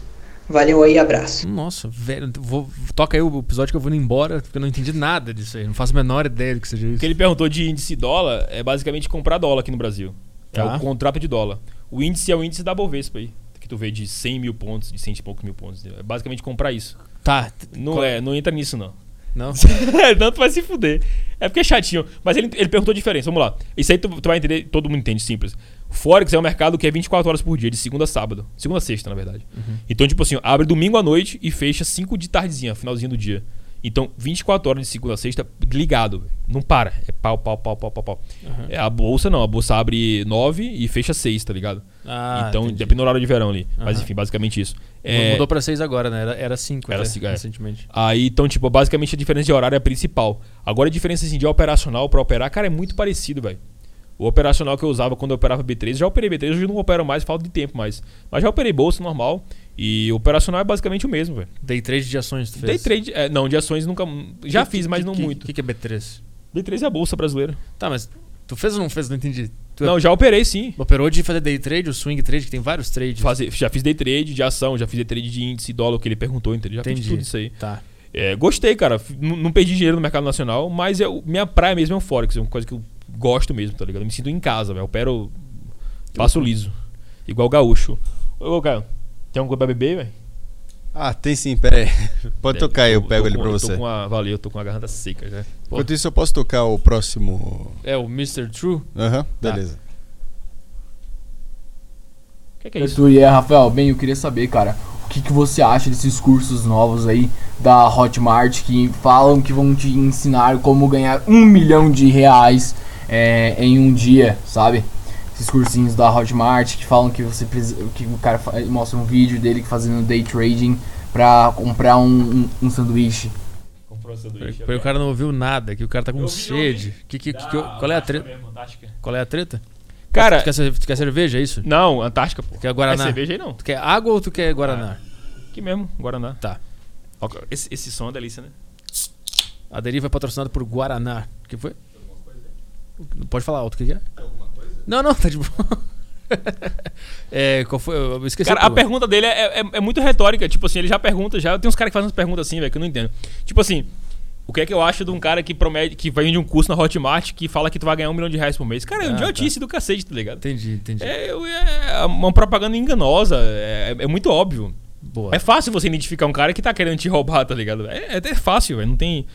Speaker 6: Valeu aí, abraço.
Speaker 1: Nossa, velho. Vou, toca aí o episódio que eu vou indo embora. Porque eu não entendi nada disso aí. Não faço a menor ideia do que seja
Speaker 2: O
Speaker 1: isso.
Speaker 2: que ele perguntou de índice dólar é basicamente comprar dólar aqui no Brasil. É
Speaker 1: Tá.
Speaker 2: o contrato de dólar. O índice é o índice da Bovespa aí. Que tu vê de 100 mil pontos, de 100 e poucos mil pontos. É basicamente comprar isso.
Speaker 1: Tá.
Speaker 2: Não,
Speaker 1: Qual-
Speaker 2: é, não entra nisso, não.
Speaker 1: Não?
Speaker 2: não, tu vai se fuder. É porque é chatinho. Mas ele, ele perguntou a diferença. Vamos lá. Isso aí tu, tu vai entender, todo mundo entende, simples. Forex é um mercado que é 24 horas por dia, de segunda a sábado. Segunda a sexta, na verdade. Então, tipo assim, abre domingo à noite e fecha 5 de tardezinha, finalzinho do dia. Então, 24 horas de segunda a sexta ligado, não para. É pau, pau, pau, pau, pau, pau. É, a bolsa não, a bolsa abre 9 e fecha 6, tá ligado?
Speaker 1: Ah,
Speaker 2: então,
Speaker 1: entendi.
Speaker 2: depende do horário de verão ali. Mas
Speaker 1: Aham.
Speaker 2: enfim, basicamente isso. É,
Speaker 1: Mudou pra 6 agora, né? Era, era 5
Speaker 2: Era
Speaker 1: até,
Speaker 2: cinco, é.
Speaker 1: recentemente.
Speaker 2: Aí, então, tipo, basicamente a diferença de horário é a principal. Agora a diferença assim, de operacional pra operar, cara, é muito parecido, velho. O operacional que eu usava quando eu operava B3, já operei B3, hoje eu não opero mais, falta de tempo mais. Mas já operei bolsa normal. E o operacional é basicamente o mesmo, velho.
Speaker 1: Day trade de ações tu
Speaker 2: Day
Speaker 1: fez?
Speaker 2: trade, é, não, de ações nunca. Já
Speaker 1: Que-
Speaker 2: fiz, mas
Speaker 1: que-
Speaker 2: não
Speaker 1: que-
Speaker 2: muito.
Speaker 1: O que, que é B3?
Speaker 2: B3 é a bolsa brasileira.
Speaker 1: Tá, mas tu fez ou não fez? Não entendi. Tu
Speaker 2: Não, já operei sim.
Speaker 1: operou de fazer day trade, o swing trade, que tem vários trades.
Speaker 2: Fazer, já fiz day trade de ação, já fiz day trade de índice, dólar, o que ele perguntou, entendeu? Já
Speaker 1: Entendi.
Speaker 2: fiz tudo isso aí.
Speaker 1: Tá.
Speaker 2: É, gostei, cara. Não, não perdi dinheiro no mercado nacional, mas eu, minha praia mesmo é o Forex. É uma coisa que eu gosto mesmo, tá ligado? Eu me sinto em casa, velho. Eu opero. Passo liso. Igual gaúcho. Ô, Caio, tem alguma coisa pra beber, velho?
Speaker 3: Ah, tem sim, pera aí. Pode
Speaker 2: Tem,
Speaker 3: tocar aí, eu
Speaker 2: tô
Speaker 3: pego
Speaker 2: com-
Speaker 3: ele pra
Speaker 2: eu
Speaker 3: você.
Speaker 2: Tô com a, valeu, eu tô com a garganta seca já. Pô,
Speaker 3: Enquanto isso, eu posso tocar o próximo.
Speaker 1: É o Mr. True?
Speaker 3: Aham,
Speaker 1: Tá.
Speaker 3: beleza.
Speaker 2: o que, que é isso?
Speaker 7: E Rafael, bem, eu queria saber, cara, o que, que você acha desses cursos novos aí da Hotmart que falam que vão te ensinar como ganhar um milhão de reais é, em um dia, sabe? Esses cursinhos da Hotmart que falam que você precisa, que o cara mostra um vídeo dele fazendo day trading pra comprar um, um, um sanduíche.
Speaker 2: Comprou do
Speaker 1: Porque o cara não ouviu nada, que o cara tá com sede. Que, que, que- que- qual é a treta? Qual é a treta?
Speaker 2: Cara,
Speaker 1: Tu quer, tu quer cerveja, é isso?
Speaker 2: não, Antártica, pô.
Speaker 1: Tu quer Guaraná?
Speaker 2: É cerveja aí não.
Speaker 1: Tu quer água ou tu quer Guaraná?
Speaker 2: Aqui mesmo, Guaraná.
Speaker 1: Tá.
Speaker 2: Esse, esse som é uma delícia, né?
Speaker 1: A Deriva é patrocinada por Guaraná. O que foi? Pode falar alto, o que, é? Não, não, tá de boa. é, qual foi? Eu esqueci.
Speaker 2: Cara, a
Speaker 1: pergunta.
Speaker 2: pergunta dele é, é, é muito retórica. Tipo assim, ele já pergunta, já. Tem uns caras que fazem umas perguntas assim, velho, que eu não entendo. Tipo assim, o que é que eu acho de um cara que promete, que vende um curso na Hotmart que fala que tu vai ganhar um milhão de reais por mês? Cara, é
Speaker 1: Ah,
Speaker 2: um idiotice do cacete, tá ligado?
Speaker 1: Entendi, entendi.
Speaker 2: É, eu- é uma propaganda enganosa, é, é muito óbvio.
Speaker 1: Boa.
Speaker 2: É fácil você identificar um cara que tá querendo te roubar, tá ligado? É, é até fácil, velho. Não tem,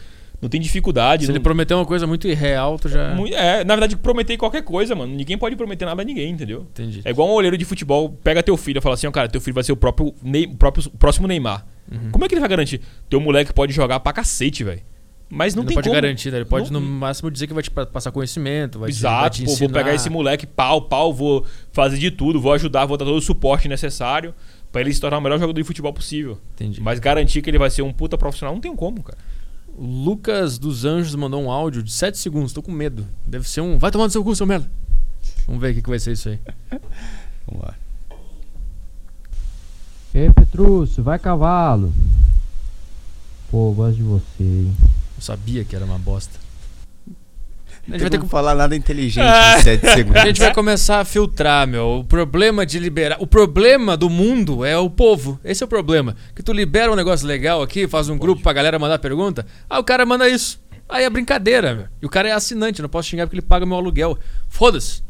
Speaker 2: não tem dificuldade.
Speaker 1: Se
Speaker 2: não-
Speaker 1: ele prometeu uma coisa muito irreal, tu já.
Speaker 2: É, na verdade, prometer qualquer coisa, mano. Ninguém pode prometer nada a ninguém, entendeu?
Speaker 1: Entendi.
Speaker 2: É igual um olheiro de futebol, pega teu filho e fala assim, ó, cara, teu filho vai ser o próprio, Ney- próprio próximo Neymar.
Speaker 1: Uhum.
Speaker 2: Como é que ele vai garantir? Teu moleque pode jogar pra cacete, velho. Mas não,
Speaker 1: Ele
Speaker 2: tem
Speaker 1: pode
Speaker 2: como.
Speaker 1: garantir, né? Ele pode
Speaker 2: Não-
Speaker 1: no máximo dizer que vai te pa- passar conhecimento, vai te, vai
Speaker 2: Exato,
Speaker 1: te
Speaker 2: pô, vou pegar esse moleque pau, pau, vou fazer de tudo, vou ajudar, vou dar todo o suporte necessário pra ele se tornar o melhor jogador de futebol possível.
Speaker 1: Entendi.
Speaker 2: Mas garantir que ele vai ser um puta profissional, não tem como, cara.
Speaker 1: O Lucas dos Anjos mandou um áudio de 7 segundos, tô com medo. Deve ser um. Vai tomar no seu cu, seu merda. Vamos ver o que, que vai ser isso aí.
Speaker 3: Vamos lá.
Speaker 8: Ei, Petrúcio, vai cavalo. Pô, gosto de você, hein?
Speaker 1: Eu sabia que era uma bosta. A gente vai ter que
Speaker 3: falar nada inteligente em 7 segundos.
Speaker 1: A gente vai começar a filtrar, meu. O problema de liberar. O problema do mundo é o povo. Esse é o problema. Que tu libera um negócio legal aqui, faz um grupo pra galera mandar pergunta. Ah, o cara manda isso. Aí é brincadeira, meu. E o cara é assinante, eu não posso xingar porque ele paga meu aluguel. Foda-se.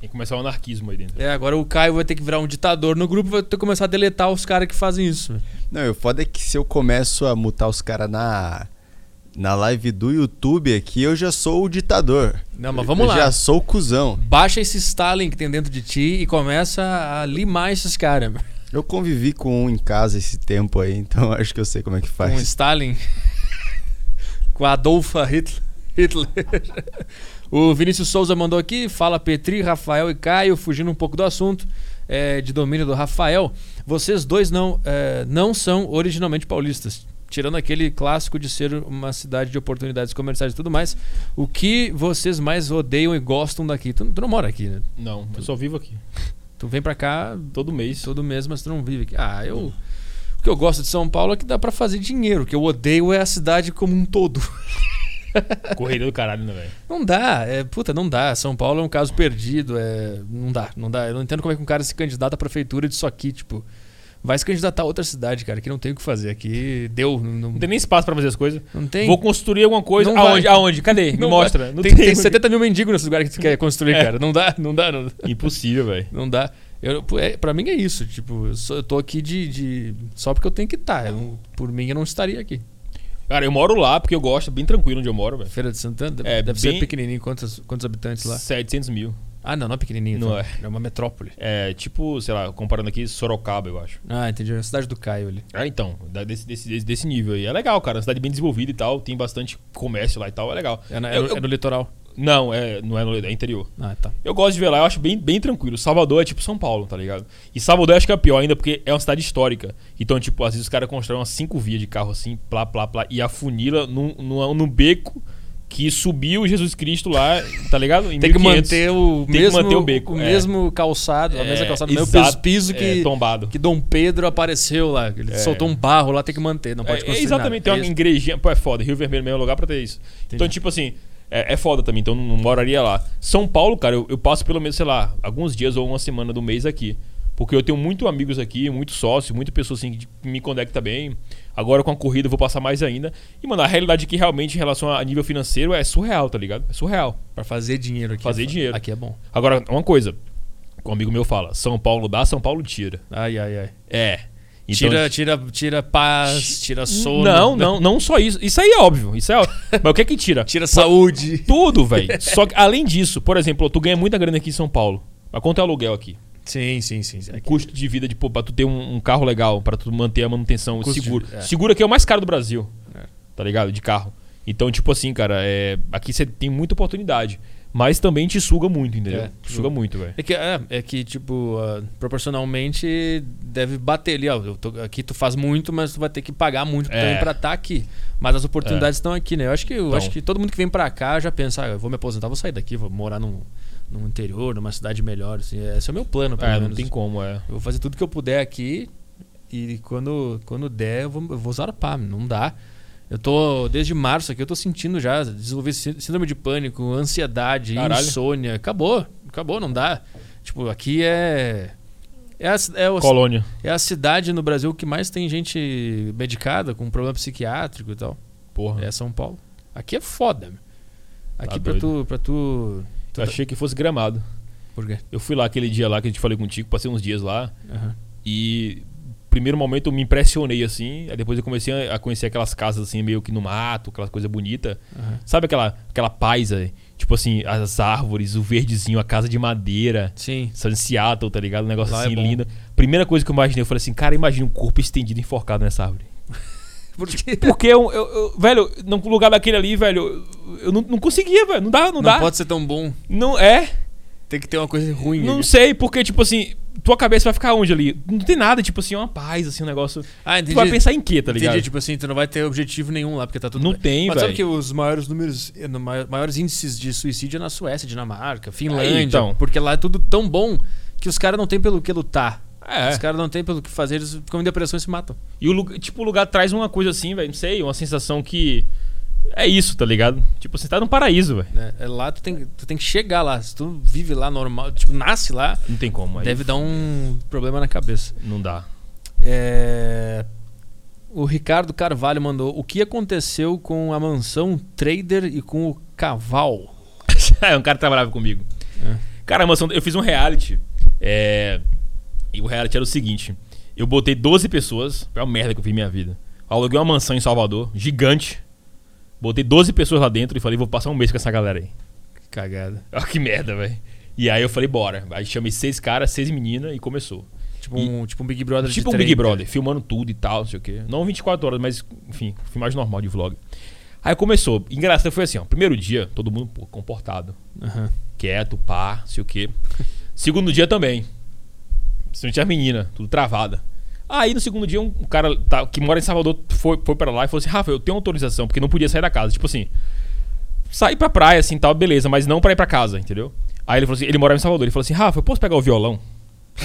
Speaker 2: Tem que começar o anarquismo aí dentro.
Speaker 1: É, agora o Caio vai ter que virar um ditador no grupo, vai ter que começar a deletar os caras que fazem isso. meu.
Speaker 3: Não, o foda é que se eu começo a mutar os caras na, na live do YouTube aqui, eu já sou o ditador.
Speaker 1: Não, mas vamos
Speaker 3: eu
Speaker 1: lá.
Speaker 3: já sou o cuzão.
Speaker 1: Baixa esse Stalin que tem dentro de ti e começa a limar esses caras.
Speaker 3: Eu convivi com um em casa esse tempo aí, então acho que eu sei como é que
Speaker 1: Com
Speaker 3: faz.
Speaker 1: Stalin. com a Adolfa Hitler. Hitler. o Vinícius Souza mandou aqui, fala Petri, Rafael e Caio, fugindo um pouco do assunto é, de domínio do Rafael. Vocês dois não, é, não são originalmente paulistas. Tirando aquele clássico de ser uma cidade de oportunidades comerciais e tudo mais, o que vocês mais odeiam e gostam daqui? Tu, tu não mora aqui, né?
Speaker 2: Não, eu só vivo aqui.
Speaker 1: Tu vem pra cá
Speaker 2: Todo mês.
Speaker 1: todo mês, mas tu não vive aqui. Ah, eu. O que eu gosto de São Paulo é que dá pra fazer dinheiro. O que eu odeio é a cidade como um todo.
Speaker 2: Correria do caralho, né, velho?
Speaker 1: Não dá, é, puta, não dá. São Paulo é um caso perdido, é, não dá, não dá. Eu não entendo como é que um cara se candidata à prefeitura disso aqui, tipo, vai se candidatar a outra cidade, cara, que não tem o que fazer. Aqui deu, não, não,
Speaker 2: tem nem espaço pra fazer as coisas.
Speaker 1: não tem.
Speaker 2: Vou construir alguma coisa.
Speaker 1: Não
Speaker 2: Aonde?
Speaker 1: vai.
Speaker 2: Aonde? Cadê? Me
Speaker 1: Não
Speaker 2: mostra.
Speaker 1: vai.
Speaker 2: Não
Speaker 1: tem, tem 70 mil mendigos nesse lugar que tu quer construir,
Speaker 2: É.
Speaker 1: cara. Não dá, não dá, não dá.
Speaker 2: Impossível, velho.
Speaker 1: Não dá. Eu, é, pra mim é isso, tipo, eu, sou- eu tô aqui de, de- Só porque eu tenho que estar. por mim eu não estaria aqui.
Speaker 2: Cara, eu moro lá porque eu gosto, bem tranquilo onde eu moro, velho.
Speaker 1: Feira de Santana?
Speaker 2: É,
Speaker 1: deve
Speaker 2: bem-
Speaker 1: ser pequenininho. Quantos, quantos habitantes lá?
Speaker 2: 700 mil.
Speaker 1: Ah, não, não é pequenininho.
Speaker 2: Não
Speaker 1: então.
Speaker 2: é.
Speaker 1: É uma metrópole.
Speaker 2: É tipo, sei lá, comparando aqui Sorocaba, eu acho.
Speaker 1: Ah, entendi. É a cidade do Caio ali.
Speaker 2: Ah, então, desse, desse, desse, nível aí. É legal, cara. Uma cidade bem desenvolvida e tal. Tem bastante comércio lá e tal. É legal.
Speaker 1: É, na- é
Speaker 2: Eu-
Speaker 1: no,
Speaker 2: eu-
Speaker 1: é no litoral.
Speaker 2: Não, é, não é no é interior.
Speaker 1: Ah, tá.
Speaker 2: Eu gosto de ver lá, eu acho bem, bem tranquilo. Salvador é tipo São Paulo, tá ligado? E Salvador eu acho que é pior ainda porque é uma cidade histórica. Então, tipo, às vezes os caras constroem umas cinco vias de carro assim, plá, plá, plá, e afunila num, num, num beco que subiu Jesus Cristo lá, tá ligado? Em
Speaker 1: Tem que
Speaker 2: 1500.
Speaker 1: manter o
Speaker 2: Tem que
Speaker 1: mesmo,
Speaker 2: manter o beco, é.
Speaker 1: mesmo calçado, a mesma
Speaker 2: É,
Speaker 1: calçada, o mesmo piso
Speaker 2: é,
Speaker 1: que,
Speaker 2: tombado.
Speaker 1: que Dom Pedro apareceu lá. Ele
Speaker 2: É.
Speaker 1: soltou um barro lá, tem que manter, não pode
Speaker 2: É,
Speaker 1: construir
Speaker 2: exatamente, tem
Speaker 1: nada.
Speaker 2: uma
Speaker 1: É isso.
Speaker 2: igrejinha. Pô, é foda. Rio Vermelho é o melhor lugar pra ter isso. Então, tipo assim, é, é foda também. Então, não moraria lá. São Paulo, cara, eu, eu passo pelo menos, sei lá, alguns dias ou uma semana do mês aqui. Porque eu tenho muito amigos aqui, muito sócio, muita pessoa assim que me conecta bem. Agora com a corrida eu vou passar mais ainda. E, mano, a realidade aqui realmente em relação a nível financeiro é surreal, tá ligado? É surreal.
Speaker 1: Pra fazer dinheiro aqui.
Speaker 2: Fazer
Speaker 1: é-
Speaker 2: dinheiro.
Speaker 1: Aqui é bom.
Speaker 2: Agora, uma coisa. Um amigo meu fala: São Paulo dá, São Paulo tira.
Speaker 1: Ai, ai, ai.
Speaker 2: É. Então,
Speaker 1: tira, tira, tira paz, tira sono.
Speaker 2: Não, não, não só isso. Isso aí é óbvio. Isso é óbvio. Mas o que é que tira?
Speaker 1: Tira saúde.
Speaker 2: Tudo, velho. Só que além disso, por exemplo, tu ganha muita grana aqui em São Paulo. Mas quanto é aluguel aqui?
Speaker 1: Sim, sim, sim. sim.
Speaker 2: O custo de vida de pô, pra tu ter um, um carro legal, pra tu manter a manutenção
Speaker 1: Custo de-
Speaker 2: seguro.
Speaker 1: é.
Speaker 2: Seguro aqui é o mais caro do Brasil.
Speaker 1: É.
Speaker 2: Tá ligado? De carro. Então, tipo assim, cara, é... aqui você tem muita oportunidade. Mas também te suga muito, entendeu?
Speaker 1: É,
Speaker 2: te suga muito, velho.
Speaker 1: É que, é, é que tipo, ah, proporcionalmente deve bater ali, ó. tô- aqui tu faz muito, mas tu vai ter que pagar muito
Speaker 2: É.
Speaker 1: também pra estar aqui. Mas as oportunidades estão aqui, né? Eu acho que, eu
Speaker 2: Então.
Speaker 1: acho que todo mundo que vem pra cá já pensa, ah, eu vou me aposentar, vou sair daqui, vou morar num, num interior, numa cidade melhor. Assim, esse é o meu plano, pelo
Speaker 2: É, não
Speaker 1: menos.
Speaker 2: tem como, é.
Speaker 1: Eu vou fazer tudo que eu puder aqui e quando, quando der, eu vou, eu vou zarpar. Não dá. Eu tô, desde março aqui, eu tô sentindo já, desenvolver sí- síndrome de pânico, ansiedade,
Speaker 2: Caralho.
Speaker 1: insônia. Acabou, acabou, não dá. Tipo, aqui é. É a, é, o-
Speaker 2: Colônia.
Speaker 1: é a cidade no Brasil que mais tem gente medicada com problema psiquiátrico e tal.
Speaker 2: Porra.
Speaker 1: É São Paulo. Aqui é foda. meu. Aqui
Speaker 2: Tá
Speaker 1: pra,
Speaker 2: doido.
Speaker 1: tu, pra tu.
Speaker 2: Eu achei que fosse gramado.
Speaker 1: Por quê?
Speaker 2: Eu fui lá aquele dia lá que a gente falei contigo, passei uns dias lá.
Speaker 1: Aham.
Speaker 2: E primeiro momento eu me impressionei assim, aí depois eu comecei a- conhecer aquelas casas assim meio que no mato, aquela coisa bonita.
Speaker 1: Aham.
Speaker 2: Sabe aquela aquela paz, aí? tipo assim, as árvores, o verdezinho, a casa de madeira.
Speaker 1: Sim.
Speaker 2: Sabe, em Seattle, tá ligado? Um negócio
Speaker 1: Lá é
Speaker 2: assim
Speaker 1: bom.
Speaker 2: lindo. Primeira coisa que eu imaginei, eu falei assim, cara, imagina um corpo estendido enforcado nessa árvore.
Speaker 1: Por quê?
Speaker 2: Porque eu, eu- eu- velho, no lugar daquele ali, velho, eu, não, não conseguia, velho. Não dá, não,
Speaker 1: Não
Speaker 2: dá.
Speaker 1: pode ser tão bom.
Speaker 2: Não é.
Speaker 1: Tem que ter uma coisa ruim.
Speaker 2: Não
Speaker 1: ali.
Speaker 2: sei, porque, tipo assim, tua cabeça vai ficar onde ali? Não tem nada, tipo assim, uma paz, assim, um negócio.
Speaker 1: Ah,
Speaker 2: Tu
Speaker 1: entendi.
Speaker 2: vai pensar em quê, tá ligado?
Speaker 1: Entendi, tipo assim, tu não vai ter objetivo nenhum lá, porque tá tudo
Speaker 2: Não
Speaker 1: bem.
Speaker 2: tem,
Speaker 1: Mas
Speaker 2: velho.
Speaker 1: sabe que os maiores números, eh, maiores índices de suicídio é na Suécia, Dinamarca, Finlândia,
Speaker 2: Aí, então.
Speaker 1: porque lá é tudo tão bom que os caras não tem pelo que lutar.
Speaker 2: É.
Speaker 1: Os caras não tem pelo que fazer, eles ficam em depressão e se matam.
Speaker 2: E o lugar, tipo, o lugar traz uma coisa assim, velho, não sei, uma sensação que. É isso, tá ligado? Tipo, você tá num paraíso, velho.
Speaker 1: né? É, lá tu tem, tu tem que chegar lá. Se tu vive lá normal, tipo, nasce lá,
Speaker 2: Não tem como. aí
Speaker 1: deve dar um problema na cabeça.
Speaker 2: Não dá.
Speaker 1: É, O Ricardo Carvalho mandou: O que aconteceu com a mansão Trader e com o Caval?
Speaker 2: é, um cara que trabalhava comigo. Cara, mansão, eu fiz um reality. É. E o reality era o seguinte: eu botei 12 pessoas. Foi uma merda que eu fiz minha vida. Aluguei uma mansão em Salvador, gigante. Botei 12 pessoas lá dentro e falei, vou passar um mês com essa galera aí.
Speaker 1: Que cagada.
Speaker 2: Olha que merda, velho. E aí eu falei, bora. Aí chamei seis caras, seis meninas e começou.
Speaker 1: Tipo um, tipo um Big Brother
Speaker 2: Tipo um Big
Speaker 1: 30.
Speaker 2: Brother, filmando tudo e tal, não sei o quê. Não 24 horas, mas, enfim, filmagem normal de vlog. Aí começou. Engraçado foi assim, ó. Primeiro dia, todo mundo pô, comportado.
Speaker 1: Aham.
Speaker 2: Quieto, pá, não sei o quê. Segundo dia também. Não tinha menina, tudo travada. Aí no segundo dia, um cara tá- que mora em Salvador foi, foi pra lá e falou assim: Rafa, eu tenho autorização, porque não podia sair da casa. Tipo assim, sair pra praia assim tal, beleza, mas não pra ir pra casa, entendeu? Aí ele falou assim: ele morava em Salvador. Ele falou assim: Rafa, eu posso pegar o violão?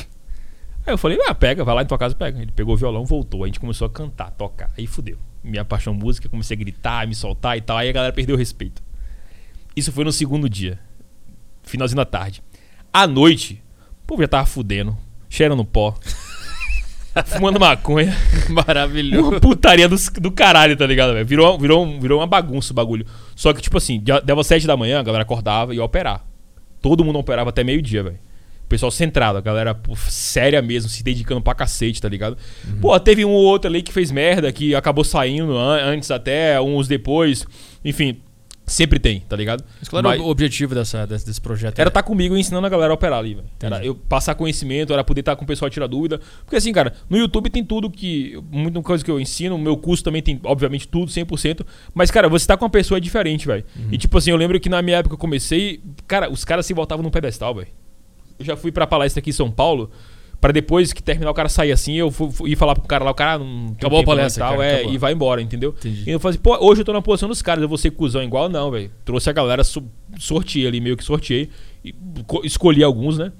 Speaker 2: Aí eu falei: ah, pega, vai lá em tua casa e pega. Ele pegou o violão, voltou. A gente começou a cantar, tocar. Aí fudeu. Minha paixão música, comecei a gritar, me soltar e tal. Aí a galera perdeu o respeito. Isso foi no segundo dia. Finalzinho da tarde. À noite, o povo já tava fudendo, cheirando pó, fumando maconha.
Speaker 1: Maravilhoso.
Speaker 2: Uma putaria do, do caralho, tá ligado, velho? Virou, virou, virou uma bagunça o bagulho. Só que, tipo assim, dava sete da manhã, a galera acordava e ia operar. Todo mundo operava até meio-dia, velho. O pessoal centrado, a galera pô, séria mesmo, se dedicando pra cacete, tá ligado? Pô, teve um ou outro ali que fez merda, que acabou saindo an- antes até, uns depois. Enfim, Sempre tem, tá ligado?
Speaker 1: Mas qual era
Speaker 2: Mas-
Speaker 1: o objetivo dessa, desse, desse projeto?
Speaker 2: Era estar comigo ensinando a galera a operar ali, velho. Era eu passar conhecimento, era poder estar com o pessoal a tirar dúvida. Porque assim, cara, no YouTube tem tudo que. Muita coisa que eu ensino. Meu curso também tem, obviamente, tudo, 100%. Mas, cara, você tá com uma pessoa diferente, velho.
Speaker 1: Uhum.
Speaker 2: E tipo assim, eu lembro que na minha época eu comecei, cara, os caras se voltavam num pedestal, velho. Eu já fui pra palestra aqui em São Paulo. Pra depois que terminar o cara sair assim, eu ir falar pro cara lá, o cara ah, não tem
Speaker 1: Acabou a
Speaker 2: não e
Speaker 1: palestra,
Speaker 2: tal,
Speaker 1: cara,
Speaker 2: é,
Speaker 1: acabou.
Speaker 2: e vai embora, entendeu?
Speaker 1: Entendi.
Speaker 2: E eu falei assim, pô, hoje eu tô na posição dos caras, eu vou ser cuzão igual, não, velho. Trouxe a galera, so- sorteei ali, meio que sorteei. E co- escolhi alguns, né?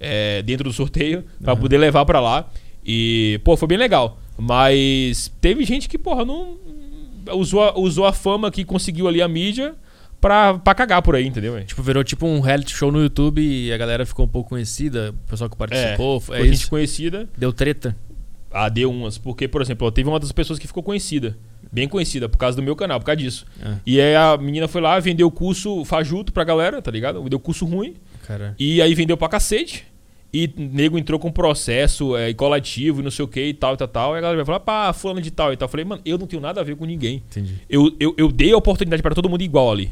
Speaker 2: é, dentro do sorteio, pra poder levar pra lá. E, pô, foi bem legal. Mas teve gente que, porra, não. Usou usou a fama que conseguiu ali a mídia pra, pra cagar por aí, entendeu?
Speaker 1: Tipo, virou tipo um reality show no YouTube e a galera ficou um pouco conhecida, o pessoal que participou. É,
Speaker 2: foi gente
Speaker 1: isso.
Speaker 2: conhecida.
Speaker 1: Deu treta.
Speaker 2: Ah, deu umas. Porque, por exemplo, ó, teve uma das pessoas que ficou conhecida. Bem conhecida, por causa do meu canal, por causa disso.
Speaker 1: Ah.
Speaker 2: E aí a menina foi lá, vendeu o curso fajuto pra galera, tá ligado? Vendeu curso ruim.
Speaker 1: Cara.
Speaker 2: E aí vendeu pra cacete. E nego entrou com processo é, coletivo e não sei o que e tal e tal, tal. E a galera vai falar, pá, fulano de tal e tal. Eu falei, mano, eu não tenho nada a ver com ninguém.
Speaker 1: Entendi.
Speaker 2: Eu, eu, eu dei a oportunidade pra todo mundo igual ali.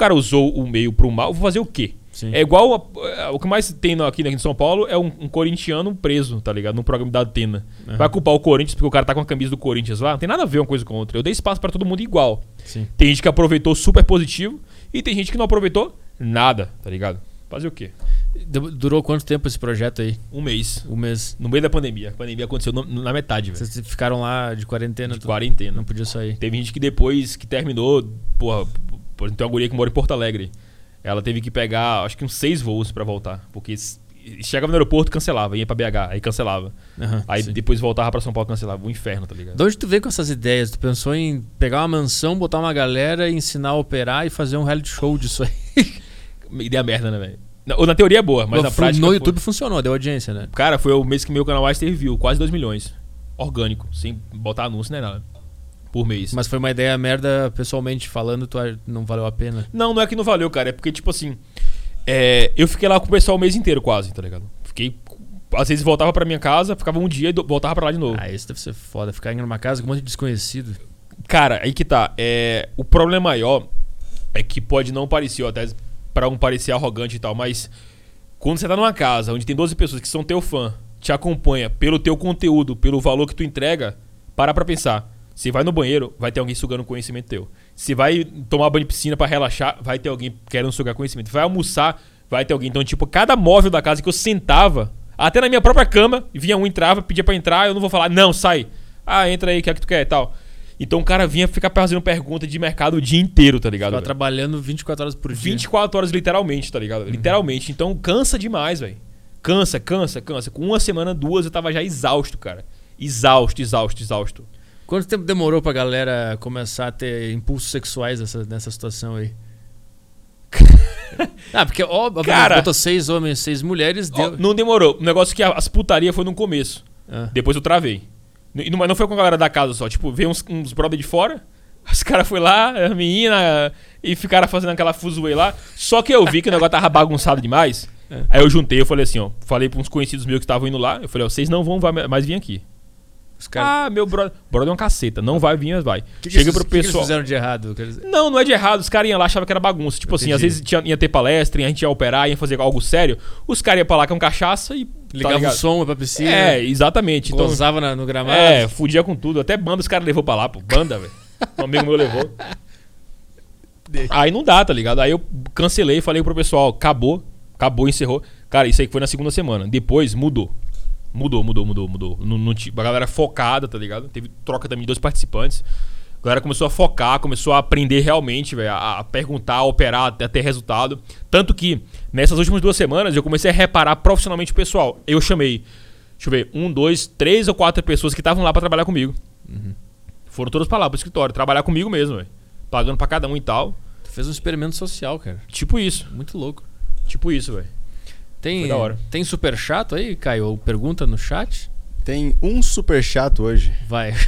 Speaker 2: O cara usou o meio pro mal, vou fazer o quê?
Speaker 1: Sim.
Speaker 2: É igual. a- é, o que mais tem no- aqui em São Paulo é um, um corintiano preso, tá ligado? Num programa da Atena.
Speaker 1: Aham.
Speaker 2: Vai culpar o Corinthians porque o cara tá com a camisa do Corinthians lá. Não tem nada a ver uma coisa com a outra. Eu dei espaço pra todo mundo igual.
Speaker 1: Sim.
Speaker 2: Tem gente que aproveitou super positivo e tem gente que não aproveitou nada, tá ligado? Fazer o quê?
Speaker 1: Du- Durou quanto tempo esse projeto aí?
Speaker 2: Um mês.
Speaker 1: Um mês.
Speaker 2: No meio da pandemia. A pandemia aconteceu no- na metade, velho.
Speaker 1: Vocês ficaram lá de quarentena?
Speaker 2: De quarentena.
Speaker 1: Não podia sair.
Speaker 2: Teve gente que depois que terminou, porra, por exemplo, tem uma guria que mora em Porto Alegre. Ela teve que pegar, acho que uns seis voos pra voltar. Porque chegava no aeroporto, cancelava, ia pra BH, aí cancelava.
Speaker 1: Aham,
Speaker 2: Aí
Speaker 1: sim.
Speaker 2: depois voltava pra São Paulo, cancelava. Um inferno, tá ligado?
Speaker 1: De onde tu veio com essas ideias? Tu pensou em pegar uma mansão, botar uma galera, ensinar a operar e fazer um reality show disso aí?
Speaker 2: Ideia merda, né, velho? Na- Ou na teoria é boa, mas na
Speaker 1: Fu-
Speaker 2: prática.
Speaker 1: no
Speaker 2: foi-
Speaker 1: YouTube funcionou, deu audiência, né?
Speaker 2: Cara, foi o mês que meu canal mais teve view, quase 2 milhões. Orgânico, sem botar anúncio nem nada. Por mês.
Speaker 1: Mas foi uma ideia merda, pessoalmente falando, tu não valeu a pena.
Speaker 2: Não, não é que não valeu, cara. É porque, tipo assim. é, eu fiquei lá com o pessoal o mês inteiro, quase, tá ligado? Fiquei. Às vezes voltava pra minha casa, ficava um dia e voltava pra lá de novo.
Speaker 1: Ah, isso deve ser foda, ficar indo numa casa com um monte de desconhecido.
Speaker 2: Cara, aí que tá. É, o problema maior é que pode não parecer, ó, até pra um parecer arrogante e tal, mas quando você tá numa casa onde tem 12 pessoas que são teu fã, te acompanha pelo teu conteúdo, pelo valor que tu entrega, para pra pensar. Se vai no banheiro, vai ter alguém sugando conhecimento teu. Se vai tomar banho de piscina pra relaxar, vai ter alguém querendo sugar conhecimento. Vai almoçar, vai ter alguém. Então, tipo, cada móvel da casa que eu sentava, até na minha própria cama, vinha um, entrava, pedia pra entrar, eu não vou falar, não, sai. Ah, entra aí, o que é que tu quer e tal. Então o cara vinha ficar fazendo pergunta de mercado o dia inteiro, tá ligado?
Speaker 1: Tava trabalhando 24 horas por dia.
Speaker 2: 24 horas literalmente, tá ligado? Literalmente. Então cansa demais, velho. Cansa, cansa, cansa. Com uma semana, duas, eu tava já exausto, cara. Exausto, exausto, exausto.
Speaker 1: Quanto tempo demorou pra galera começar a ter impulsos sexuais nessa, nessa situação aí? ah, porque óbvio,
Speaker 2: Cara-
Speaker 1: botou seis homens, seis mulheres,
Speaker 2: Ó,
Speaker 1: deu.
Speaker 2: não demorou. O negócio é que as putaria foi no começo.
Speaker 1: Ah.
Speaker 2: Depois eu travei. E não, não foi com a galera da casa só. Tipo, veio uns, uns brother de fora. Os caras foi lá, a menina, e ficaram fazendo aquela fuzuê lá. Só que eu vi que o negócio tava bagunçado demais.
Speaker 1: É.
Speaker 2: Aí eu juntei, eu falei assim, ó. Falei pra uns conhecidos meus que estavam indo lá. Eu falei, ó, vocês não vão mais vir aqui.
Speaker 1: Os caras.
Speaker 2: Ah, meu brother. Brother é uma caceta. Não vai vir, mas vai.
Speaker 1: que que
Speaker 2: Chega
Speaker 1: eles-
Speaker 2: pro
Speaker 1: que que eles
Speaker 2: pessoal.
Speaker 1: fizeram de errado?
Speaker 2: Não, não é de errado. Os caras iam lá achavam que era bagunça. Tipo assim, às vezes tinha- ia ter palestra, a gente ia operar, ia fazer algo sério. Os caras iam pra lá com cachaça e. tá
Speaker 1: Ligava o
Speaker 2: ligado?
Speaker 1: som pra piscina,
Speaker 2: É, exatamente. Então,
Speaker 1: no gramado.
Speaker 2: é, fudia com tudo. Até banda os caras levou pra lá, pô. Banda, velho. Um amigo meu levou. Aí não dá, tá ligado? Aí eu cancelei, falei pro pessoal, acabou, acabou, encerrou. Cara, isso aí que foi na segunda semana. Depois mudou. Mudou, mudou, mudou, mudou. Não, não a galera focada, tá ligado? Teve troca também de dois participantes. A galera começou a focar, começou a aprender realmente, velho, a, a perguntar, a operar, até ter resultado. Tanto que, nessas últimas duas semanas, eu comecei a reparar profissionalmente o pessoal. Eu chamei, deixa eu ver, um, dois, três ou quatro pessoas que estavam lá pra trabalhar comigo. Foram todas pra lá, pro escritório, trabalhar comigo mesmo, velho. Pagando pra cada um e tal.
Speaker 1: Tu fez um experimento social, cara.
Speaker 2: Tipo isso,
Speaker 1: Muito louco.
Speaker 2: tipo isso, velho.
Speaker 1: Tem,
Speaker 2: Foi da hora.
Speaker 1: tem super chato aí, Caio? Ou pergunta no chat?
Speaker 3: Tem um super chato hoje.
Speaker 1: Vai.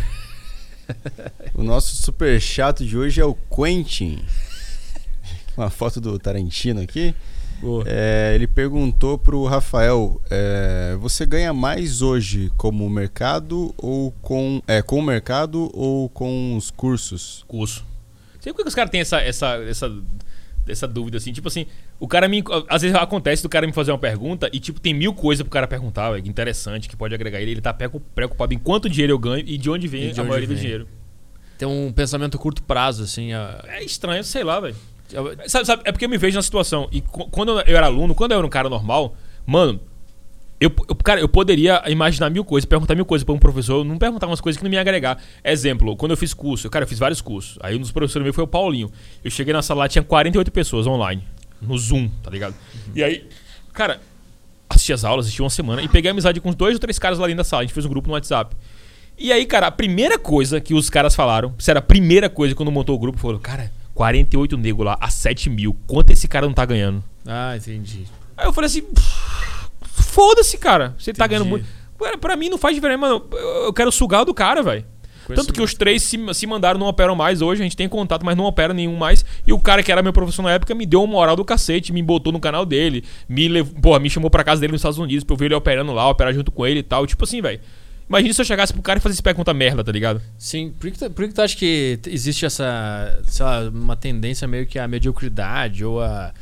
Speaker 3: O nosso super chato de hoje é o Quentin. Uma foto do Tarantino aqui. É, ele perguntou pro Rafael: é, você ganha mais hoje como mercado ou com é, com o mercado ou com os cursos?
Speaker 2: Curso. Sei por que os caras têm essa, essa, essa, essa dúvida, assim. Tipo assim, o cara me. Às vezes acontece do cara me fazer uma pergunta e, tipo, tem mil coisas pro cara perguntar, velho, interessante, que pode agregar ele. Ele tá preocu- preocupado em quanto dinheiro eu ganho e de onde vem
Speaker 1: de
Speaker 2: a
Speaker 1: onde
Speaker 2: maioria do
Speaker 1: vem.
Speaker 2: dinheiro.
Speaker 1: Tem um pensamento curto prazo, assim. a-
Speaker 2: É estranho, sei lá, velho. Sabe, sabe, é porque eu me vejo na situação. E quando eu era aluno, quando eu era um cara normal, mano, eu, eu- cara, eu poderia imaginar mil coisas, perguntar mil coisas pra um professor, não perguntar umas coisas que não me ia agregar. Exemplo, quando eu fiz curso, cara, eu fiz vários cursos. Aí um dos professores meus foi o Paulinho. Eu cheguei na sala lá, tinha 48 pessoas online, no Zoom, tá ligado? E aí, cara, assisti as aulas, assisti uma semana e peguei amizade com dois ou três caras lá dentro da sala. A gente fez um grupo no WhatsApp. E aí, cara, a primeira coisa que os caras falaram, sério, a primeira coisa quando montou o grupo, falou, cara, 48 nego lá a 7 mil, quanto esse cara não tá ganhando?
Speaker 1: Ah, entendi.
Speaker 2: Aí eu falei assim, foda-se, cara, você tá
Speaker 1: Entendi.
Speaker 2: ganhando muito. Pra, mim não faz diferença, mano, eu, eu quero sugar o do cara, velho. Tanto que os três se, se mandaram, não operam mais hoje, a gente tem contato, mas não opera nenhum mais. E o cara que era meu professor na época me deu uma moral do cacete, me botou no canal dele, me levou, porra, me chamou pra casa dele nos Estados Unidos pra eu ver ele operando lá, operar junto com ele e tal. Tipo assim, velho. Imagina se eu chegasse pro cara e fazesse pergunta merda, tá ligado?
Speaker 1: Sim, por que, tu, por que tu acha que existe essa, sei lá, uma tendência meio que à mediocridade ou a.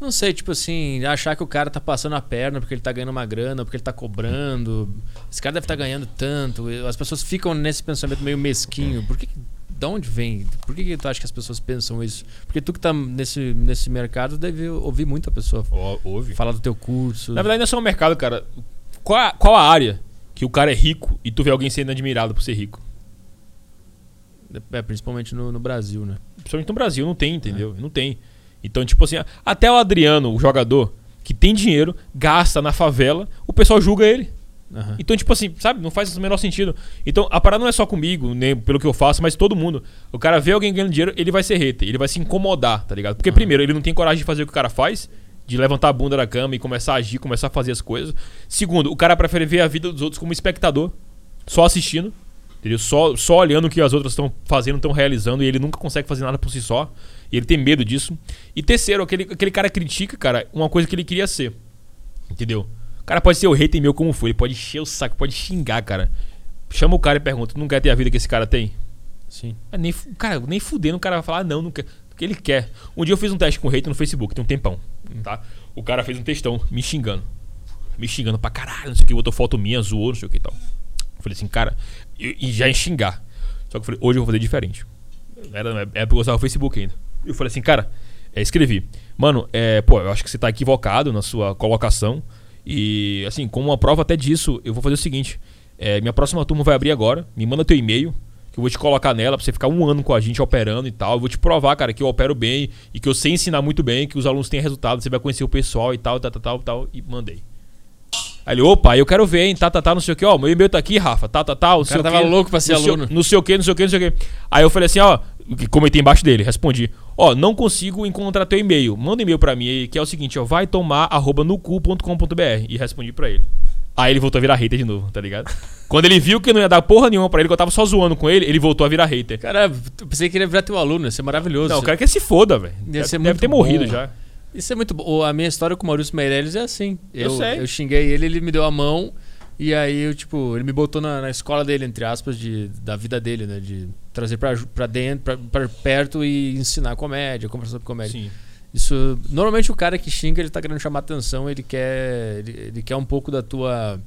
Speaker 1: Não sei, tipo assim, achar que o cara tá passando a perna porque ele tá ganhando uma grana, porque ele tá cobrando. Esse cara deve estar ganhando tanto. e As pessoas ficam nesse pensamento meio mesquinho. Por que. Da onde vem? Por que, que tu acha que as pessoas pensam isso? Porque tu que tá nesse, nesse mercado deve ouvir muita pessoa
Speaker 2: ouve.
Speaker 1: falar do teu curso.
Speaker 2: Na verdade, não é só o mercado, cara. Qual a, qual a área que o cara é rico e tu vê alguém sendo admirado por ser rico?
Speaker 1: É, principalmente no, no Brasil, né?
Speaker 2: Principalmente no Brasil, não tem, entendeu? Não tem. Então, tipo assim, até o Adriano, o jogador, que tem dinheiro, gasta na favela, o pessoal julga ele.
Speaker 1: Aham.
Speaker 2: Então, tipo assim, sabe? Não faz o menor sentido. Então, a parada não é só comigo, nem pelo que eu faço, mas todo mundo. O cara vê alguém ganhando dinheiro, ele vai ser hater, ele vai se incomodar, tá ligado? Porque, primeiro, ele não tem coragem de fazer o que o cara faz, de levantar a bunda da cama e começar a agir, começar a fazer as coisas. Segundo, o cara prefere ver a vida dos outros como espectador, só assistindo, entendeu? Só, só olhando o que as outras estão fazendo, estão realizando, e ele nunca consegue fazer nada por si só. E ele tem medo disso. E terceiro, aquele, aquele cara critica, cara, uma coisa que ele queria ser. Entendeu? O cara pode ser o hater meu como foi, ele pode encher o saco, pode xingar, cara. Chama o cara e pergunta: Tu não quer ter a vida que esse cara tem?
Speaker 1: Sim.
Speaker 2: Ah, nem, cara, nem fudendo o cara vai falar, ah, não, não quer. Porque ele quer. Um dia eu fiz um teste com hater no Facebook, tem um tempão, tá? O cara fez um textão me xingando. Me xingando pra caralho, não sei o que, botou foto minha, zoou, não sei o que e tal. Eu falei assim, cara, e, e já ia xingar. Só que eu falei, hoje eu vou fazer diferente. Era, era porque eu usava o Facebook ainda. Eu falei assim, cara, é, escrevi. Mano, é, pô, eu acho que você tá equivocado na sua colocação. E, assim, como uma prova até disso, eu vou fazer o seguinte: é, minha próxima turma vai abrir agora. Me manda teu e-mail, que eu vou te colocar nela pra você ficar um ano com a gente operando e tal. Eu vou te provar, cara, que eu opero bem e que eu sei ensinar muito bem, que os alunos têm resultado, você vai conhecer o pessoal e tal, tal, tal, tal, tal. E mandei. Aí ele, opa, eu quero ver, hein, tá, tá, tá, não sei o que, ó, meu e-mail tá aqui, Rafa, tá, tá, tá, não sei
Speaker 1: cara
Speaker 2: o
Speaker 1: tava
Speaker 2: quê,
Speaker 1: louco pra ser
Speaker 2: o-
Speaker 1: aluno.
Speaker 2: Não sei o que, não sei o que, não sei o que. Aí eu falei assim, ó, que comentei embaixo dele, respondi, ó, não consigo encontrar teu e-mail, manda um e-mail pra mim aí, que é o seguinte, ó, vai tomar arroba nucu.com.br e respondi pra ele. Aí ele voltou a virar hater de novo, tá ligado? Quando ele viu que não ia dar porra nenhuma pra ele, que eu tava só zoando com ele, ele voltou a virar hater.
Speaker 1: Cara, eu pensei que ele ia virar teu aluno, ia ser maravilhoso.
Speaker 2: Não, o cara quer se foda, velho.
Speaker 1: Deve
Speaker 2: Deve, ter morrido
Speaker 1: bom.
Speaker 2: já.
Speaker 1: Isso é muito bom. A minha história com o Maurício Meirelles é assim.
Speaker 2: Eu sei.
Speaker 1: Eu xinguei ele, ele me deu a mão. E aí, eu, tipo, ele me botou na, na escola dele, entre aspas, de, da vida dele, né? De trazer pra dentro, pra, pra perto e ensinar comédia, conversar sobre comédia.
Speaker 2: Sim.
Speaker 1: Isso. Normalmente o cara que xinga, ele tá querendo chamar atenção, ele quer. Ele, ele quer um pouco da tua.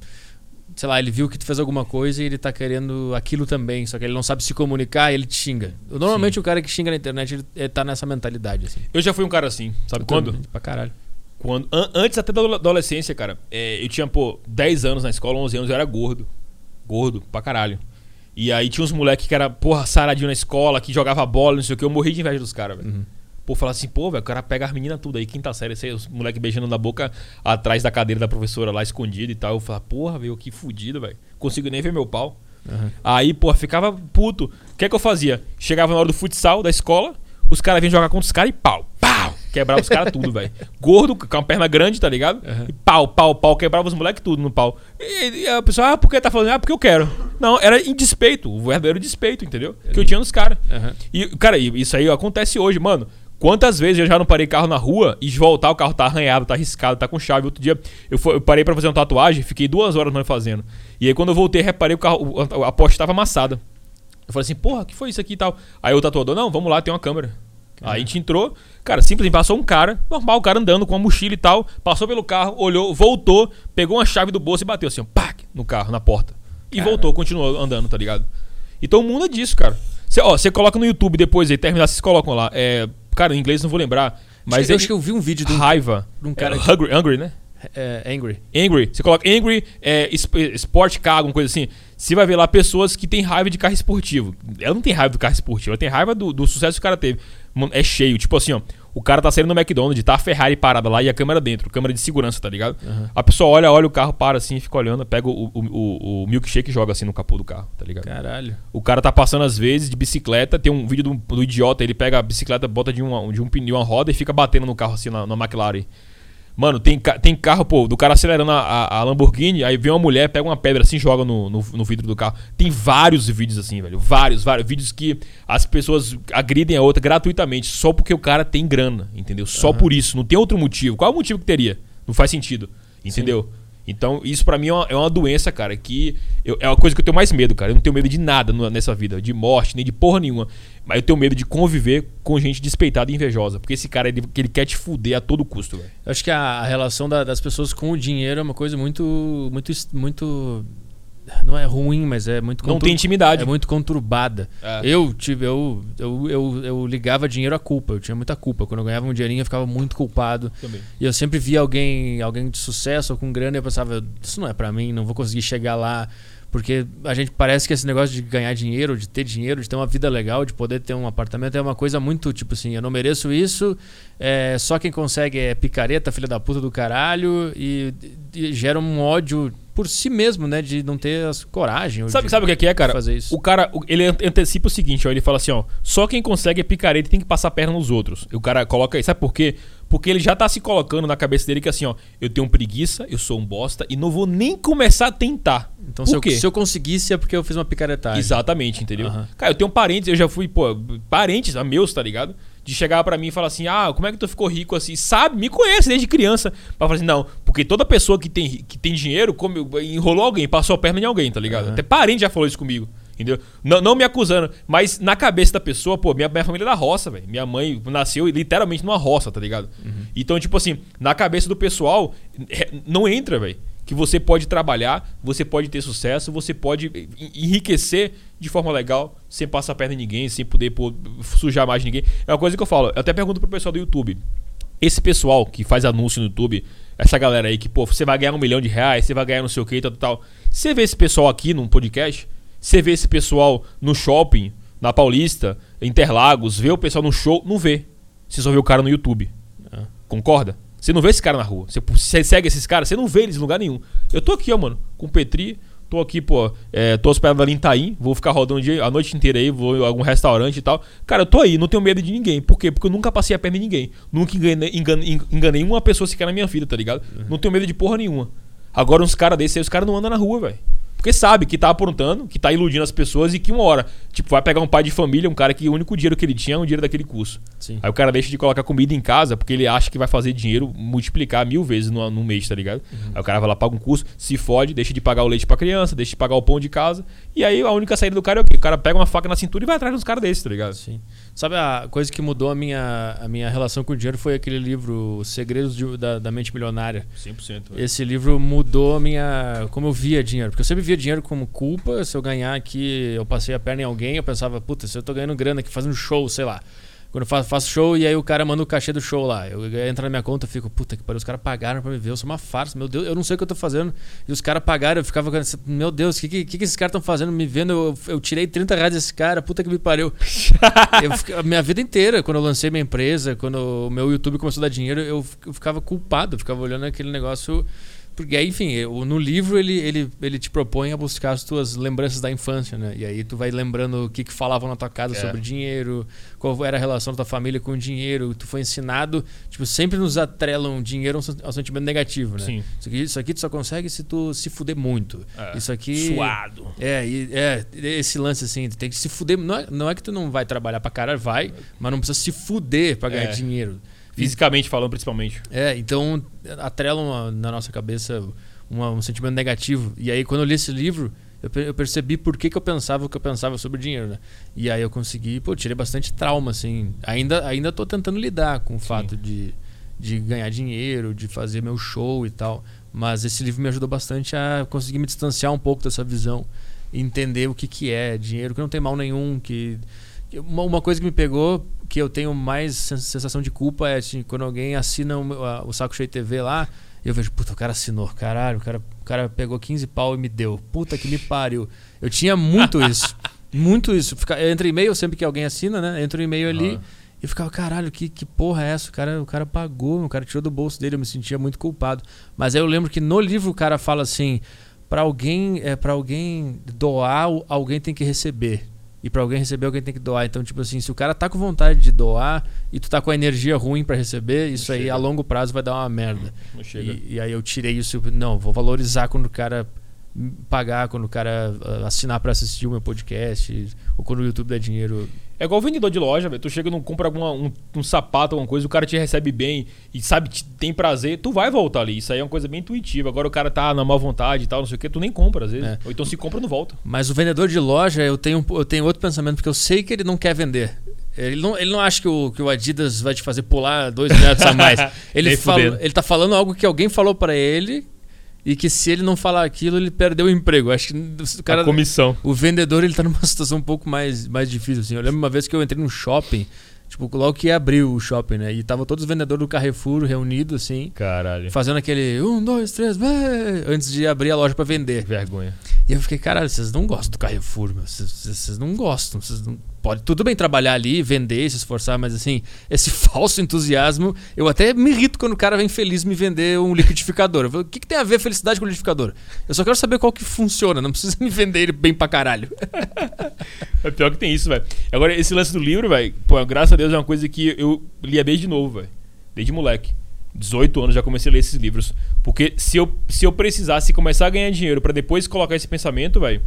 Speaker 1: Sei lá, ele viu que tu fez alguma coisa e ele tá querendo aquilo também, só que ele não sabe se comunicar e ele te xinga. Normalmente o cara que xinga na internet, ele, ele tá nessa mentalidade, assim.
Speaker 2: Eu já fui um cara assim, sabe quando?
Speaker 1: Pra caralho.
Speaker 2: Quando, an- antes até da ado- adolescência, cara, é, eu tinha, pô, 10 anos na escola, 11 anos, eu era gordo. Gordo, pra caralho. E aí tinha uns moleques que era, porra, saradinho na escola, que jogava bola, não sei o que, eu morri de inveja dos caras, velho. Pô, falar assim, pô, velho, o cara pega as meninas tudo aí, quinta série, sei, os moleques beijando na boca atrás da cadeira da professora lá, escondido e tal. Eu falava, porra, velho, que fudido, velho. Consigo nem ver meu pau. Aí, pô, ficava puto. O que é que eu fazia? Chegava na hora do futsal da escola, os caras vinham jogar contra os caras e pau! Quebrava os caras tudo, velho. Gordo, com uma perna grande, tá ligado? E pau, pau, pau, quebrava os moleques tudo no pau. E, e a pessoa, ah, por que tá falando? Ah, porque eu quero. Não, era em despeito, o verdadeiro despeito, entendeu? Que eu tinha nos caras.
Speaker 1: Aham.
Speaker 2: E, cara, isso aí acontece hoje, mano. Quantas vezes eu já não parei carro na rua e de voltar o carro tá arranhado, tá arriscado, tá com chave. Outro dia eu, fui- eu parei pra fazer uma tatuagem, fiquei duas horas mais fazendo. E aí quando eu voltei, reparei o carro, a, a poste tava amassada. Eu Eu falei assim, porra, que foi isso aqui e tal? Aí o tatuador, não, vamos lá, tem uma câmera. Aí a gente entrou, cara, simplesmente passou um cara, normal, o cara andando com uma mochila e tal, passou pelo carro, olhou, voltou, pegou uma chave do bolso e bateu assim, pac, no carro, na porta. E voltou, continuou andando, tá ligado? Então o mundo é disso, cara. Você, ó, você coloca no YouTube depois aí, terminar, vocês colocam lá. É, cara, em inglês não vou lembrar. Mas
Speaker 1: eu
Speaker 2: é
Speaker 1: acho que eu vi um vídeo de um,
Speaker 2: raiva.
Speaker 1: de um cara
Speaker 2: É,
Speaker 1: que-
Speaker 2: hungry, hungry, né?
Speaker 1: é, angry.
Speaker 2: Angry. Você coloca angry, é, sport car, alguma coisa assim. Você vai ver lá pessoas que têm raiva de carro esportivo. Ela não tem raiva do carro esportivo, ela tem raiva do, do sucesso que o cara teve. Mano, é cheio. Tipo assim, ó. O cara tá saindo no McDonald's, tá a Ferrari parada lá e a câmera dentro, câmera de segurança, tá ligado? A pessoa olha, olha o carro, para assim, fica olhando, pega o, o, o- o milkshake e joga assim no capô do carro, tá ligado?
Speaker 1: Caralho.
Speaker 2: O cara tá passando às vezes de bicicleta, tem um vídeo do, do idiota, ele pega a bicicleta, bota de, uma, de um pneu, uma roda e fica batendo no carro assim na, na McLaren. Mano, tem, tem carro, pô, do cara acelerando a, a- a Lamborghini, aí vem uma mulher, pega uma pedra assim e joga no, no, no vidro do carro. Tem vários vídeos assim, velho. Vários, vários. Vídeos que as pessoas agridem a outra gratuitamente, só porque o cara tem grana, entendeu? Só por isso. Não tem outro motivo. Qual é o motivo que teria? Não faz sentido, entendeu? Então, isso pra mim é uma, é uma doença, cara, que eu- é uma coisa que eu tenho mais medo, cara. Eu não tenho medo de nada nessa vida, de morte, nem de porra nenhuma. Mas eu tenho medo de conviver com gente despeitada e invejosa. Porque esse cara, ele, ele quer te fuder a todo custo, velho.
Speaker 1: Eu acho que a, a relação da- das pessoas com o dinheiro é uma coisa muito. muito. muito não é ruim, mas é muito
Speaker 2: Não
Speaker 1: contur-
Speaker 2: tem intimidade.
Speaker 1: É muito conturbada.
Speaker 2: É.
Speaker 1: Eu tive, eu, eu, eu, eu ligava dinheiro à culpa. Eu tinha muita culpa. Quando eu ganhava um dinheirinho, eu ficava muito culpado.
Speaker 2: Também.
Speaker 1: E eu sempre via alguém, alguém de sucesso ou com grana e eu pensava, isso não é pra mim, não vou conseguir chegar lá. Porque a gente parece que esse negócio de ganhar dinheiro, de ter dinheiro, de ter uma vida legal, de poder ter um apartamento é uma coisa muito tipo assim, eu não mereço isso, é, só quem consegue é picareta, filha da puta do caralho, e, e gera um ódio por si mesmo, né? De não ter as coragem.
Speaker 2: Sabe, sabe o que é que é, cara?
Speaker 1: fazer isso.
Speaker 2: O cara, ele ante- antecipa o seguinte, ó, ele fala assim, ó, só quem consegue é picareta e tem que passar a perna nos outros. E o cara coloca aí, sabe por quê? Porque ele já tá se colocando na cabeça dele que assim, ó, eu tenho preguiça, eu sou um bosta e não vou nem começar a tentar.
Speaker 1: Então, se eu, se eu conseguisse é porque eu fiz uma picaretagem.
Speaker 2: Exatamente, entendeu?
Speaker 1: Aham.
Speaker 2: Cara, eu tenho parentes, eu já fui, pô, parentes meus, tá ligado? De chegar pra mim e falar assim: ah, como é que tu ficou rico assim? Sabe, me conhece desde criança. Pra falar assim: não, porque toda pessoa que tem, que tem dinheiro come, enrolou alguém, passou a perna em alguém, tá ligado? Até parente já falou isso comigo. Entendeu? Não, não me acusando, mas na cabeça da pessoa, pô, minha, minha família é da roça, velho. Minha mãe nasceu literalmente numa roça, tá ligado? Então, tipo assim, na cabeça do pessoal, é, não entra, velho. Que você pode trabalhar, você pode ter sucesso, você pode en- enriquecer de forma legal, sem passar perna em ninguém, sem poder pô, sujar mais ninguém. É uma coisa que eu falo. Eu até pergunto pro pessoal do YouTube. Esse pessoal que faz anúncio no YouTube, essa galera aí que, pô, você vai ganhar um milhão de reais, você vai ganhar não sei o que, tal, tal, tal. Você vê esse pessoal aqui num podcast, você vê esse pessoal no shopping, na Paulista, Interlagos, vê o pessoal no show, não vê. Você só vê o cara no YouTube. Concorda? Você não vê esse cara na rua. Você, você segue esses caras, você não vê eles em lugar nenhum. Eu tô aqui, ó, mano, com o Petri. Tô aqui, pô, é, tô hospedado ali em Itaim. Vou ficar rodando o dia- a noite inteira aí, vou em algum restaurante e tal. Cara, eu tô aí, não tenho medo de ninguém. Por quê? Porque eu nunca passei a perna em ninguém. Nunca enganei, enganei, enganei uma pessoa sequer na minha vida, tá ligado? Não tenho medo de porra nenhuma. Agora, uns caras desses aí, os caras não andam na rua, velho. Porque sabe que tá aprontando, que tá iludindo as pessoas e que uma hora, tipo, vai pegar um pai de família, um cara que o único dinheiro que ele tinha é o dinheiro daquele curso.
Speaker 1: Sim.
Speaker 2: Aí o cara deixa de colocar comida em casa porque ele acha que vai fazer dinheiro multiplicar mil vezes no, no mês, tá ligado? Aí o cara vai lá, paga um curso, se fode, deixa de pagar o leite pra criança, deixa de pagar o pão de casa. E aí a única saída do cara é o quê? O cara pega uma faca na cintura e vai atrás dos caras desses, tá ligado?
Speaker 1: Sim. Sabe a coisa que mudou a minha, a minha relação com o dinheiro foi aquele livro Os Segredos de- da, da Mente Milionária.
Speaker 2: 100%.
Speaker 1: Esse livro mudou a minha. como eu via dinheiro. Porque eu sempre via dinheiro como culpa. Se eu ganhar aqui, eu passei a perna em alguém, eu pensava, puta, se eu tô ganhando grana aqui fazendo show, sei lá. Quando eu faço, faço show e aí o cara manda o cachê do show lá. Eu, eu entro na minha conta e fico, puta que pariu, os caras pagaram pra me ver, eu sou uma farsa, meu Deus, eu não sei o que eu tô fazendo. E os caras pagaram, eu ficava, meu Deus, o que, que, que esses caras estão fazendo me vendo? Eu, eu tirei 30 reais desse cara, puta que me pariu. eu, a minha vida inteira, quando eu lancei minha empresa, quando o meu YouTube começou a dar dinheiro, eu, eu ficava culpado, eu ficava olhando aquele negócio. Porque aí, enfim, no livro ele, ele, ele te propõe a buscar as tuas lembranças da infância, né? E aí tu vai lembrando o que, que falavam na tua casa
Speaker 2: É.
Speaker 1: sobre dinheiro, qual era a relação da tua família com o dinheiro, tu foi ensinado, tipo, sempre nos atrelam dinheiro ao sen- ao sentimento negativo, né?
Speaker 2: Sim.
Speaker 1: Isso aqui, isso aqui tu só consegue se tu se fuder muito.
Speaker 2: É.
Speaker 1: Isso aqui.
Speaker 2: Suado.
Speaker 1: É, é, esse lance assim, tu tem que se fuder. Não é, não é que tu não vai trabalhar pra caralho, vai, mas não precisa se fuder pra ganhar
Speaker 2: É.
Speaker 1: dinheiro.
Speaker 2: Fisicamente falando, principalmente.
Speaker 1: É, então atrelam a- na nossa cabeça uma- um sentimento negativo. E aí, quando eu li esse livro, eu, eu percebi por que, que eu pensava o que eu pensava sobre dinheiro, né? E aí eu consegui, pô, tirei bastante trauma, assim. Ainda, ainda tô tentando lidar com o fato de, de ganhar dinheiro, de fazer meu show e tal. Mas esse livro me ajudou bastante a conseguir me distanciar um pouco dessa visão entender o que, que é dinheiro, que não tem mal nenhum, que. que Uma, uma coisa que me pegou, que eu tenho mais sen- sensação de culpa é assim, quando alguém assina o, o Saco Cheio TV lá, eu vejo, puta, o cara assinou, caralho, o cara, o cara pegou 15 pau e me deu. Puta que me pariu. Eu tinha muito isso. muito isso. Fica, entra e-mail, sempre que alguém assina, né? Entra um e-mail ali e ficava, caralho, que, que porra é essa? O cara, o cara pagou, o cara tirou do bolso dele, eu me sentia muito culpado. Mas aí eu lembro que no livro o cara fala assim: para alguém, é, para alguém doar, alguém tem que receber. E pra alguém receber, alguém tem que doar. Então, tipo assim, se o cara tá com vontade de doar e tu tá com a energia ruim pra receber, isso aí
Speaker 2: chega.
Speaker 1: a longo prazo vai dar uma merda.
Speaker 2: Não chega.
Speaker 1: E, e aí eu tirei isso. Não, vou valorizar quando o cara pagar, quando o cara ah, assinar pra assistir o meu podcast, ou quando o YouTube der dinheiro.
Speaker 2: É igual vendedor de loja, velho. Tu chega e compra alguma, um, um sapato, alguma coisa, o cara te recebe bem e sabe que tem prazer, tu vai voltar ali. Isso aí é uma coisa bem intuitiva. Agora o cara tá na má vontade e tal, não sei o que, tu nem compra às vezes.
Speaker 1: É.
Speaker 2: Ou então se compra, não volta.
Speaker 1: Mas o vendedor de loja, eu tenho, eu tenho outro pensamento, porque eu sei que ele não quer vender. Ele não, ele não acha que o, que o Adidas vai te fazer pular dois metros a mais. Ele, fala, ele tá falando algo que alguém falou pra ele e que se ele não falar aquilo, ele perdeu o emprego. Acho que o cara.
Speaker 2: a comissão.
Speaker 1: O vendedor ele tá numa situação um pouco mais, mais difícil. Assim. Eu lembro uma vez que eu entrei num shopping, tipo, logo que abriu o shopping, né? E tava todos os vendedores do Carrefour reunidos, assim,
Speaker 2: Caralho.
Speaker 1: fazendo aquele um, dois, três, vai", antes de abrir a loja pra vender.
Speaker 2: Vergonha.
Speaker 1: E eu fiquei, caralho, vocês não gostam do Carrefour, meu. Vocês- vocês não gostam. Vocês não... Pode tudo bem trabalhar ali, vender, se esforçar, mas assim, esse falso entusiasmo, eu até me irrito quando o cara vem feliz me vender um liquidificador. Falo, o que, que tem a ver felicidade com liquidificador? Eu só quero saber qual que funciona, não precisa me vender ele bem pra caralho.
Speaker 2: É pior que tem isso, velho. Agora, esse lance do livro, velho, pô, graças a Deus é uma coisa que eu lia desde novo, velho. Desde moleque. 18 anos já comecei a ler esses livros. Porque se eu, se eu precisasse começar a ganhar dinheiro pra depois colocar esse pensamento, velho,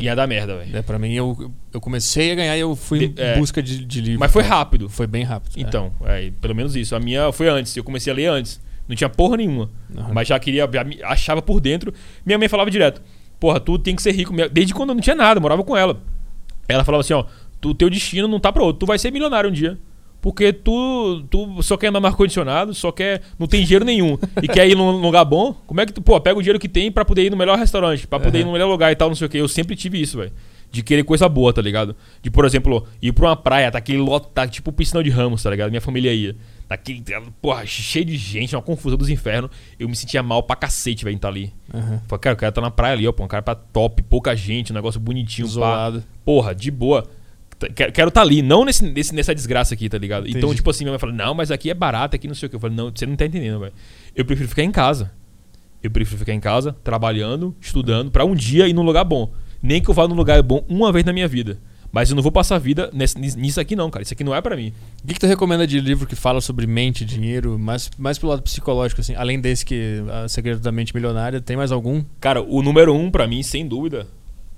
Speaker 2: ia dar merda, velho.
Speaker 1: É, pra mim, eu, eu comecei a ganhar e eu fui
Speaker 2: De-
Speaker 1: em
Speaker 2: é.
Speaker 1: busca de, de livro.
Speaker 2: Mas foi rápido.
Speaker 1: Foi bem rápido. é.
Speaker 2: Então, é, pelo menos isso. A minha foi antes. Eu comecei a ler antes. Não tinha porra nenhuma.
Speaker 1: Aham.
Speaker 2: Mas já queria, já achava por dentro. Minha mãe falava direto: Porra, tu tem que ser rico. Desde quando eu não tinha nada, eu morava com ela. Ela falava assim: Ó, tu, teu destino não tá pra outro. Tu vai ser milionário um dia. Porque tu, tu só quer andar no ar-condicionado, só quer. Não tem dinheiro nenhum. e quer ir num lugar bom. Como é que tu, pô, pega o dinheiro que tem pra poder ir no melhor restaurante, pra poder ir no melhor lugar e tal, não sei o que. Eu sempre tive isso, velho. De querer coisa boa, tá ligado? De, por exemplo, ir pra uma praia, tá aquele lote, tá tipo piscinão de ramos, tá ligado? Minha família ia. Daquele, porra, cheio de gente, uma confusão dos infernos. Eu me sentia mal pra cacete, velho, em tá ali.
Speaker 1: Aham.
Speaker 2: Falei, cara, o cara tá na praia ali, ó, pô, um cara pra top, pouca gente, um negócio bonitinho, pá.
Speaker 1: Isolado.
Speaker 2: Porra, de boa. T- Quero estar tá ali, não nesse, nesse- nessa desgraça aqui, tá ligado? Então,
Speaker 1: Entendi.
Speaker 2: tipo assim, minha mãe fala, não, mas aqui é barato, aqui não sei o que. Eu falei, não, você não tá entendendo, velho. Eu prefiro ficar em casa. Eu prefiro ficar em casa, trabalhando, estudando, pra um dia ir num lugar bom. Nem que eu vá num lugar bom uma vez na minha vida. Mas eu não vou passar a vida nesse- nisso aqui, não, cara. Isso aqui não é pra mim.
Speaker 1: O que, que tu recomenda de livro que fala sobre mente, dinheiro, mais, mais pelo lado psicológico, assim? Além desse que a Segredo da Mente Milionária, tem mais algum?
Speaker 2: Cara, o número um pra mim, sem dúvida,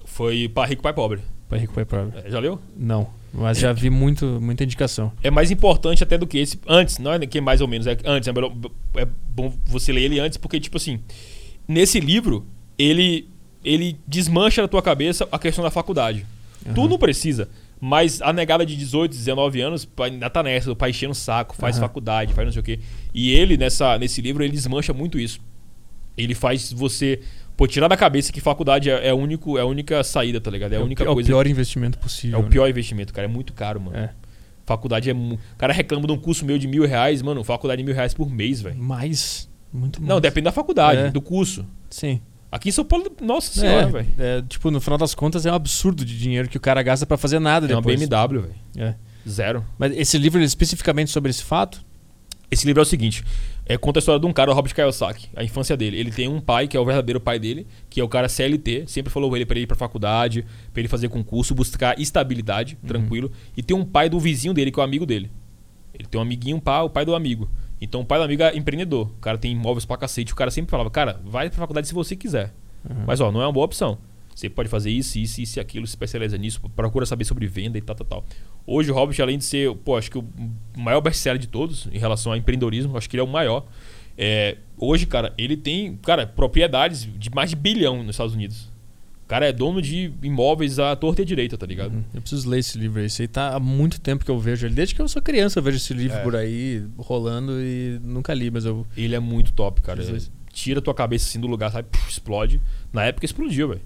Speaker 2: foi Pai Rico, Pai Pobre.
Speaker 1: Pai rico, pai pobre.
Speaker 2: É, Já leu?
Speaker 1: Não, mas já vi muito, muita indicação.
Speaker 2: é mais importante até do que esse. Antes, não é que mais ou menos, é antes. É, melhor- é bom você ler ele antes, porque, tipo assim, nesse livro, ele, ele desmancha na tua cabeça a questão da faculdade. Tu não precisa, mas a negada de 18, 19 anos ainda tá nessa, o pai enchendo o saco, faz
Speaker 1: Aham.
Speaker 2: faculdade, faz não sei o quê. E ele, nessa, nesse livro, ele desmancha muito isso. Ele faz você. Pô, tirar da cabeça que faculdade é, é, a único, é a única saída, tá ligado? É a
Speaker 1: o
Speaker 2: única
Speaker 1: é o
Speaker 2: coisa.
Speaker 1: pior investimento possível.
Speaker 2: É o
Speaker 1: né?
Speaker 2: pior investimento, cara. É muito caro, mano.
Speaker 1: É.
Speaker 2: Faculdade é. O cara reclama de um curso meu de mil reais, mano. Faculdade de mil reais por mês, velho.
Speaker 1: Mais. Muito mais.
Speaker 2: Não, depende da faculdade,
Speaker 1: É.
Speaker 2: do curso.
Speaker 1: Sim.
Speaker 2: Aqui em São Paulo, nossa senhora, velho.
Speaker 1: É, é, tipo, no final das contas, é um absurdo de dinheiro que o cara gasta pra fazer nada
Speaker 2: É uma
Speaker 1: depois.
Speaker 2: BMW, velho.
Speaker 1: É.
Speaker 2: Zero.
Speaker 1: Mas esse livro ele é especificamente sobre esse fato?
Speaker 2: Esse livro é o seguinte: é, conta a história de um cara, o Robert Kiyosaki, a infância dele. Ele tem um pai, que é o verdadeiro pai dele, que é o cara CLT, sempre falou ele pra ele ir pra faculdade, pra ele fazer concurso, buscar estabilidade, tranquilo. E tem um pai do vizinho dele, que é o amigo dele. Ele tem um amiguinho, um pai, o pai do amigo. Então o pai do amigo é empreendedor. O cara tem imóveis pra cacete. O cara sempre falava, cara, vai pra faculdade se você quiser. Mas ó, não é uma boa opção. Você pode fazer isso, isso, isso e aquilo, se especializa nisso, procura saber sobre venda e tal, tal, tal. Hoje o Robert, além de ser, pô, acho que o maior best-seller de todos em relação a empreendedorismo, acho que ele é o maior. É, hoje, cara, ele tem, cara, propriedades de mais de bilhão nos Estados Unidos. cara é dono de imóveis à torta e à direita, tá ligado?
Speaker 1: Uhum. Eu preciso ler esse livro aí. Esse aí tá há muito tempo que eu vejo ele. Desde que eu sou criança eu vejo esse livro
Speaker 2: É.
Speaker 1: por aí rolando e nunca li, mas eu.
Speaker 2: Ele é muito top, cara. Tira tua cabeça assim do lugar, sabe? Puf, explode. Na época explodiu, velho.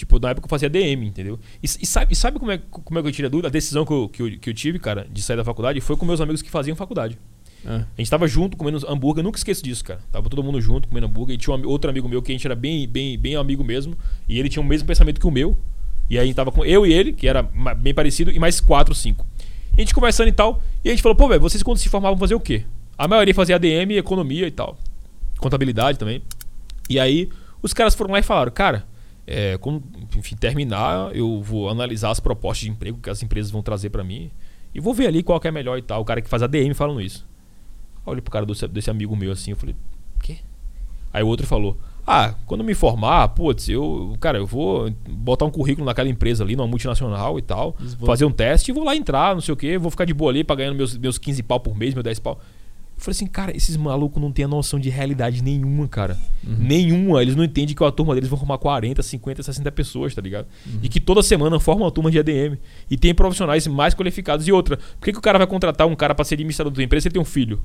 Speaker 2: Tipo, na época eu fazia DM, entendeu? E, e sabe, e sabe como, é, como é que eu tirei a dúvida? A decisão que eu, que, eu, que eu tive, cara, de sair da faculdade foi com meus amigos que faziam faculdade.
Speaker 1: Ah,
Speaker 2: A gente tava junto comendo hambúrguer, eu nunca esqueço disso, cara. Tava todo mundo junto comendo hambúrguer. E tinha um, outro amigo meu que a gente era bem, bem, bem amigo mesmo. E ele tinha o mesmo pensamento que o meu. E aí a gente tava com eu e ele, que era bem parecido, e mais quatro, cinco. E a gente conversando e tal. E a gente falou, pô, velho, vocês quando se formavam fazer o quê? A maioria fazia ADM, economia e tal. Contabilidade também. E aí os caras foram lá e falaram, cara, é, quando enfim, terminar, eu vou analisar as propostas de emprego que as empresas vão trazer pra mim. E vou ver ali qual que é melhor e tal. O cara que faz ADM falando isso. Eu olhei pro cara desse, desse amigo meu assim, eu falei, quê? Aí o outro falou, ah, quando me formar, putz, eu, cara, eu vou botar um currículo naquela empresa ali, numa multinacional e tal, fazer um teste e vou lá entrar, não sei o quê, vou ficar de boa ali pra ganhando meus, meus 15 pau por mês, meus 10 pau. Eu falei assim, cara, esses malucos não têm a noção de realidade nenhuma, cara. Nenhuma. Eles não entendem que a turma deles vão formar 40, 50, 60 pessoas, tá ligado? E que toda semana formam uma turma de ADM. E tem profissionais mais qualificados. E outra, por que, que o cara vai contratar um cara pra ser administrador da empresa se ele tem um filho?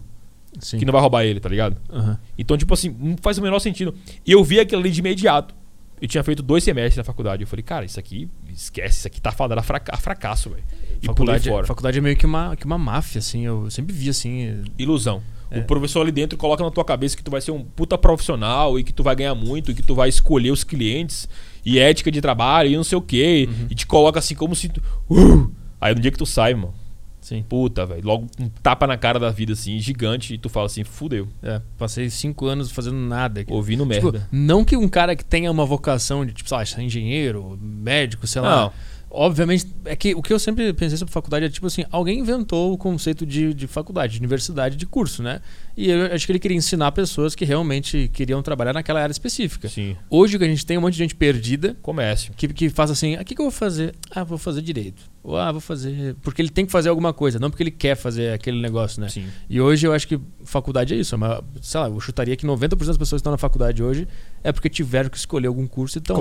Speaker 1: sim.
Speaker 2: Que não vai roubar ele, tá ligado?
Speaker 1: Aham.
Speaker 2: Então, tipo assim, não faz o menor sentido. E eu vi aquilo ali de imediato. Eu tinha feito dois semestres na faculdade. Eu falei, cara, isso aqui, esquece, isso aqui tá fadado a fraca- a fracasso, velho. E
Speaker 1: Faculdade,
Speaker 2: fora.
Speaker 1: faculdade é meio que uma, que uma máfia, assim. Eu sempre vi assim.
Speaker 2: Ilusão.
Speaker 1: É.
Speaker 2: O professor ali dentro coloca na tua cabeça que tu vai ser um puta profissional e que tu vai ganhar muito e que tu vai escolher os clientes e ética de trabalho e não sei o quê.
Speaker 1: Uhum.
Speaker 2: E te coloca assim como se tu. Uh! Aí no dia que tu sai, mano.
Speaker 1: Sim.
Speaker 2: Puta, velho. Logo um tapa na cara da vida, assim, gigante, e tu fala assim, fudeu.
Speaker 1: É, passei cinco anos fazendo nada. aqui.
Speaker 2: Ouvindo
Speaker 1: Tipo,
Speaker 2: merda.
Speaker 1: não que um cara que tenha uma vocação de, tipo, sei lá, engenheiro, médico, sei lá.
Speaker 2: Não.
Speaker 1: Obviamente, é que o que eu sempre pensei sobre faculdade é tipo assim, alguém inventou o conceito de, de faculdade, de universidade, de curso, né? E eu acho que ele queria ensinar pessoas que realmente queriam trabalhar naquela área específica.
Speaker 2: Sim.
Speaker 1: Hoje o que a gente tem é um monte de gente perdida
Speaker 2: Comércio.
Speaker 1: que, que faz assim, ah, o que, que eu vou fazer? Ah, vou fazer direito. Ou ah, vou fazer. Porque ele tem que fazer alguma coisa, não porque ele quer fazer aquele negócio, né?
Speaker 2: Sim.
Speaker 1: E hoje eu acho que faculdade é isso. Mas, sei lá, eu chutaria que 90% das pessoas que estão na faculdade hoje é porque tiveram que escolher algum curso e estão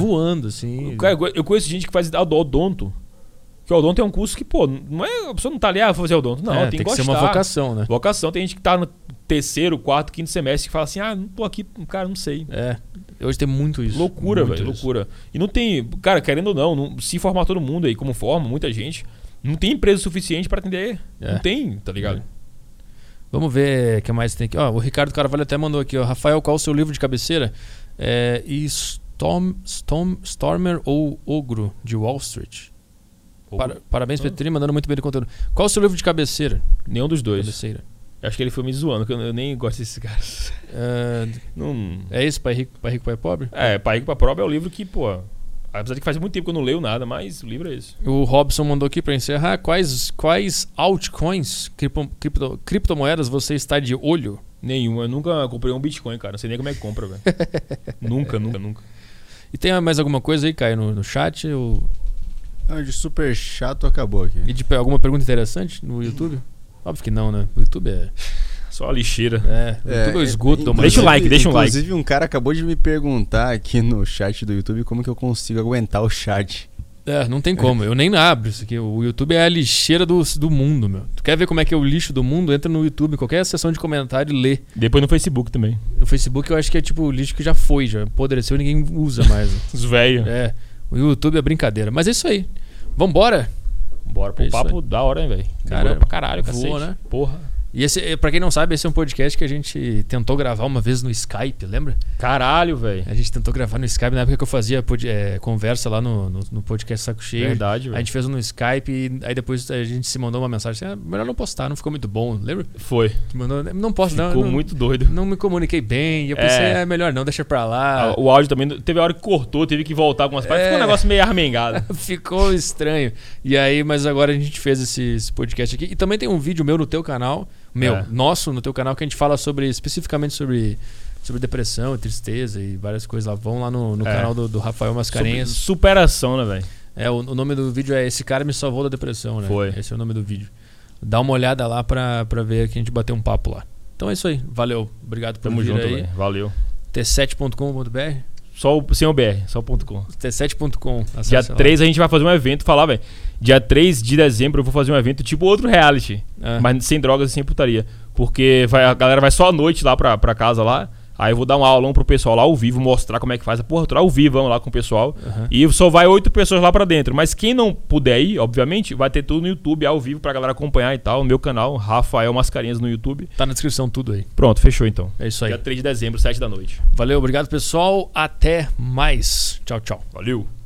Speaker 1: voando, assim.
Speaker 2: Cara, eu conheço gente que faz odonto. Que o odonto é um curso que, pô, não é. A pessoa não tá ali, ah, vou fazer odonto. Não,
Speaker 1: É,
Speaker 2: tem,
Speaker 1: tem
Speaker 2: que
Speaker 1: que ser
Speaker 2: gostar.
Speaker 1: uma vocação, né?
Speaker 2: Vocação, tem gente que tá no terceiro, quarto, quinto semestre que fala assim, ah, não tô aqui, cara, não sei.
Speaker 1: É. Hoje tem muito isso.
Speaker 2: Loucura, velho, loucura. E não tem, cara, querendo ou não, não- se formar todo mundo aí como forma, muita gente, não tem empresa suficiente pra atender.
Speaker 1: É.
Speaker 2: Não tem, tá ligado?
Speaker 1: Vamos ver o que mais tem aqui. Ó, o Ricardo Carvalho até mandou aqui, ó. Rafael, qual o seu livro de cabeceira? É, e Storm, Storm, Stormer ou Ogro, de Wall Street. Para- parabéns,
Speaker 2: Ah.
Speaker 1: Petri, mandando muito bem do conteúdo. Qual o seu livro de cabeceira?
Speaker 2: Nenhum dos dois.
Speaker 1: Cabeceira.
Speaker 2: Acho que ele foi me zoando, que eu, eu nem gosto desses caras.
Speaker 1: É,
Speaker 2: Não.
Speaker 1: é esse, Pai Rico, Pai Rico, Pai Pobre?
Speaker 2: É, Pai Rico pra Prova é o livro que, pô. Apesar de que faz muito tempo que eu não leio nada, mas o livro é esse.
Speaker 1: O Robson mandou aqui para encerrar. Quais, quais altcoins, cripto, cripto- criptomoedas você está de olho?
Speaker 2: Nenhum. Eu nunca comprei um Bitcoin, cara. Não sei nem como é que compra, velho. nunca, nunca, nunca.
Speaker 1: E tem mais alguma coisa aí, Caio, no, no chat? Ou...
Speaker 3: Ah, de super chato acabou aqui.
Speaker 1: E de alguma pergunta interessante no YouTube? Óbvio que não, né? O YouTube é.
Speaker 2: Só a lixeira.
Speaker 1: É, o YouTube é o esgoto da
Speaker 2: Deixa o like, deixa um like.
Speaker 3: Inclusive, um cara acabou de me perguntar aqui no chat do YouTube como que eu consigo aguentar o chat.
Speaker 1: É, não tem como. Eu nem abro isso aqui. O YouTube é a lixeira do, do mundo, meu. Tu quer ver como é que é o lixo do mundo? Entra no YouTube, qualquer seção de comentário e lê.
Speaker 2: Depois no Facebook também.
Speaker 1: O Facebook eu acho que é tipo o lixo que já foi, já apodreceu e ninguém usa mais.
Speaker 2: Os velhos.
Speaker 1: é. O YouTube é brincadeira. Mas é isso aí. Vambora?
Speaker 2: Bora pro
Speaker 1: É
Speaker 2: papo da hora, hein, velho.
Speaker 1: Cara,
Speaker 2: Demorou pra caralho, cacete.
Speaker 1: né?
Speaker 2: Porra.
Speaker 1: E esse, eh, pra quem não sabe, esse é um podcast que a gente tentou gravar uma vez no Skype, lembra?
Speaker 2: Caralho, velho.
Speaker 1: A gente tentou gravar no Skype na época que eu fazia eh, conversa lá no, no, no podcast Saco Cheio.
Speaker 2: Verdade,
Speaker 1: A
Speaker 2: velho.
Speaker 1: gente fez um no Skype e aí depois a gente se mandou uma mensagem assim, ah, melhor não postar, não ficou muito bom, lembra?
Speaker 2: Foi.
Speaker 1: Mandou, não posso, não,
Speaker 2: Ficou
Speaker 1: não,
Speaker 2: muito doido.
Speaker 1: não me comuniquei bem. E eu pensei,
Speaker 2: É.
Speaker 1: é, melhor não, deixa pra lá.
Speaker 2: Ah, O áudio também. Teve a hora que cortou, teve que voltar algumas partes.
Speaker 1: É.
Speaker 2: Ficou um negócio meio armengado.
Speaker 1: Ficou estranho. E aí, mas agora a gente fez esse, esse podcast aqui. E também tem um vídeo meu no teu canal, meu,
Speaker 2: É.
Speaker 1: nosso no teu canal, que a gente fala sobre, especificamente sobre, sobre depressão, tristeza e várias coisas lá. Vão lá no, no
Speaker 2: É.
Speaker 1: canal do, do Rafael Mascarenhas.
Speaker 2: Su- Superação, né, velho?
Speaker 1: É, o, o nome do vídeo é Esse Cara Me Salvou da Depressão, né?
Speaker 2: Foi.
Speaker 1: Esse é o nome do vídeo. Dá uma olhada lá pra, pra ver que a gente bateu um papo lá. Então é isso aí. Valeu. Obrigado por
Speaker 2: Tamo
Speaker 1: vir
Speaker 2: junto,
Speaker 1: aí.
Speaker 2: velho. Valeu.
Speaker 1: T7.com.br
Speaker 2: Só o, sem o BR, só o ponto .com.
Speaker 1: T7.com.
Speaker 2: Dia
Speaker 1: acessa lá.
Speaker 2: 3 a gente vai fazer um evento, falar, velho. Dia 3 de dezembro eu vou fazer um evento tipo outro reality.
Speaker 1: É.
Speaker 2: Mas sem drogas e sem putaria. Porque vai, a galera vai só à noite lá pra, pra casa lá. Aí eu vou dar um aulão pro pessoal lá ao vivo, mostrar como é que faz. Porra, eu tô ao vivo, vamos lá com o pessoal.
Speaker 1: Aham.
Speaker 2: E só vai oito pessoas lá pra dentro. Mas quem não puder ir, obviamente, vai ter tudo no YouTube ao vivo pra galera acompanhar e tal. No meu canal, Rafael Mascarinhas no YouTube.
Speaker 1: Tá na descrição tudo aí.
Speaker 2: Pronto, fechou então.
Speaker 1: É isso aí.
Speaker 2: Dia 3 de dezembro, 7 da noite.
Speaker 1: Valeu, obrigado pessoal. Até mais. Tchau, tchau.
Speaker 2: Valeu!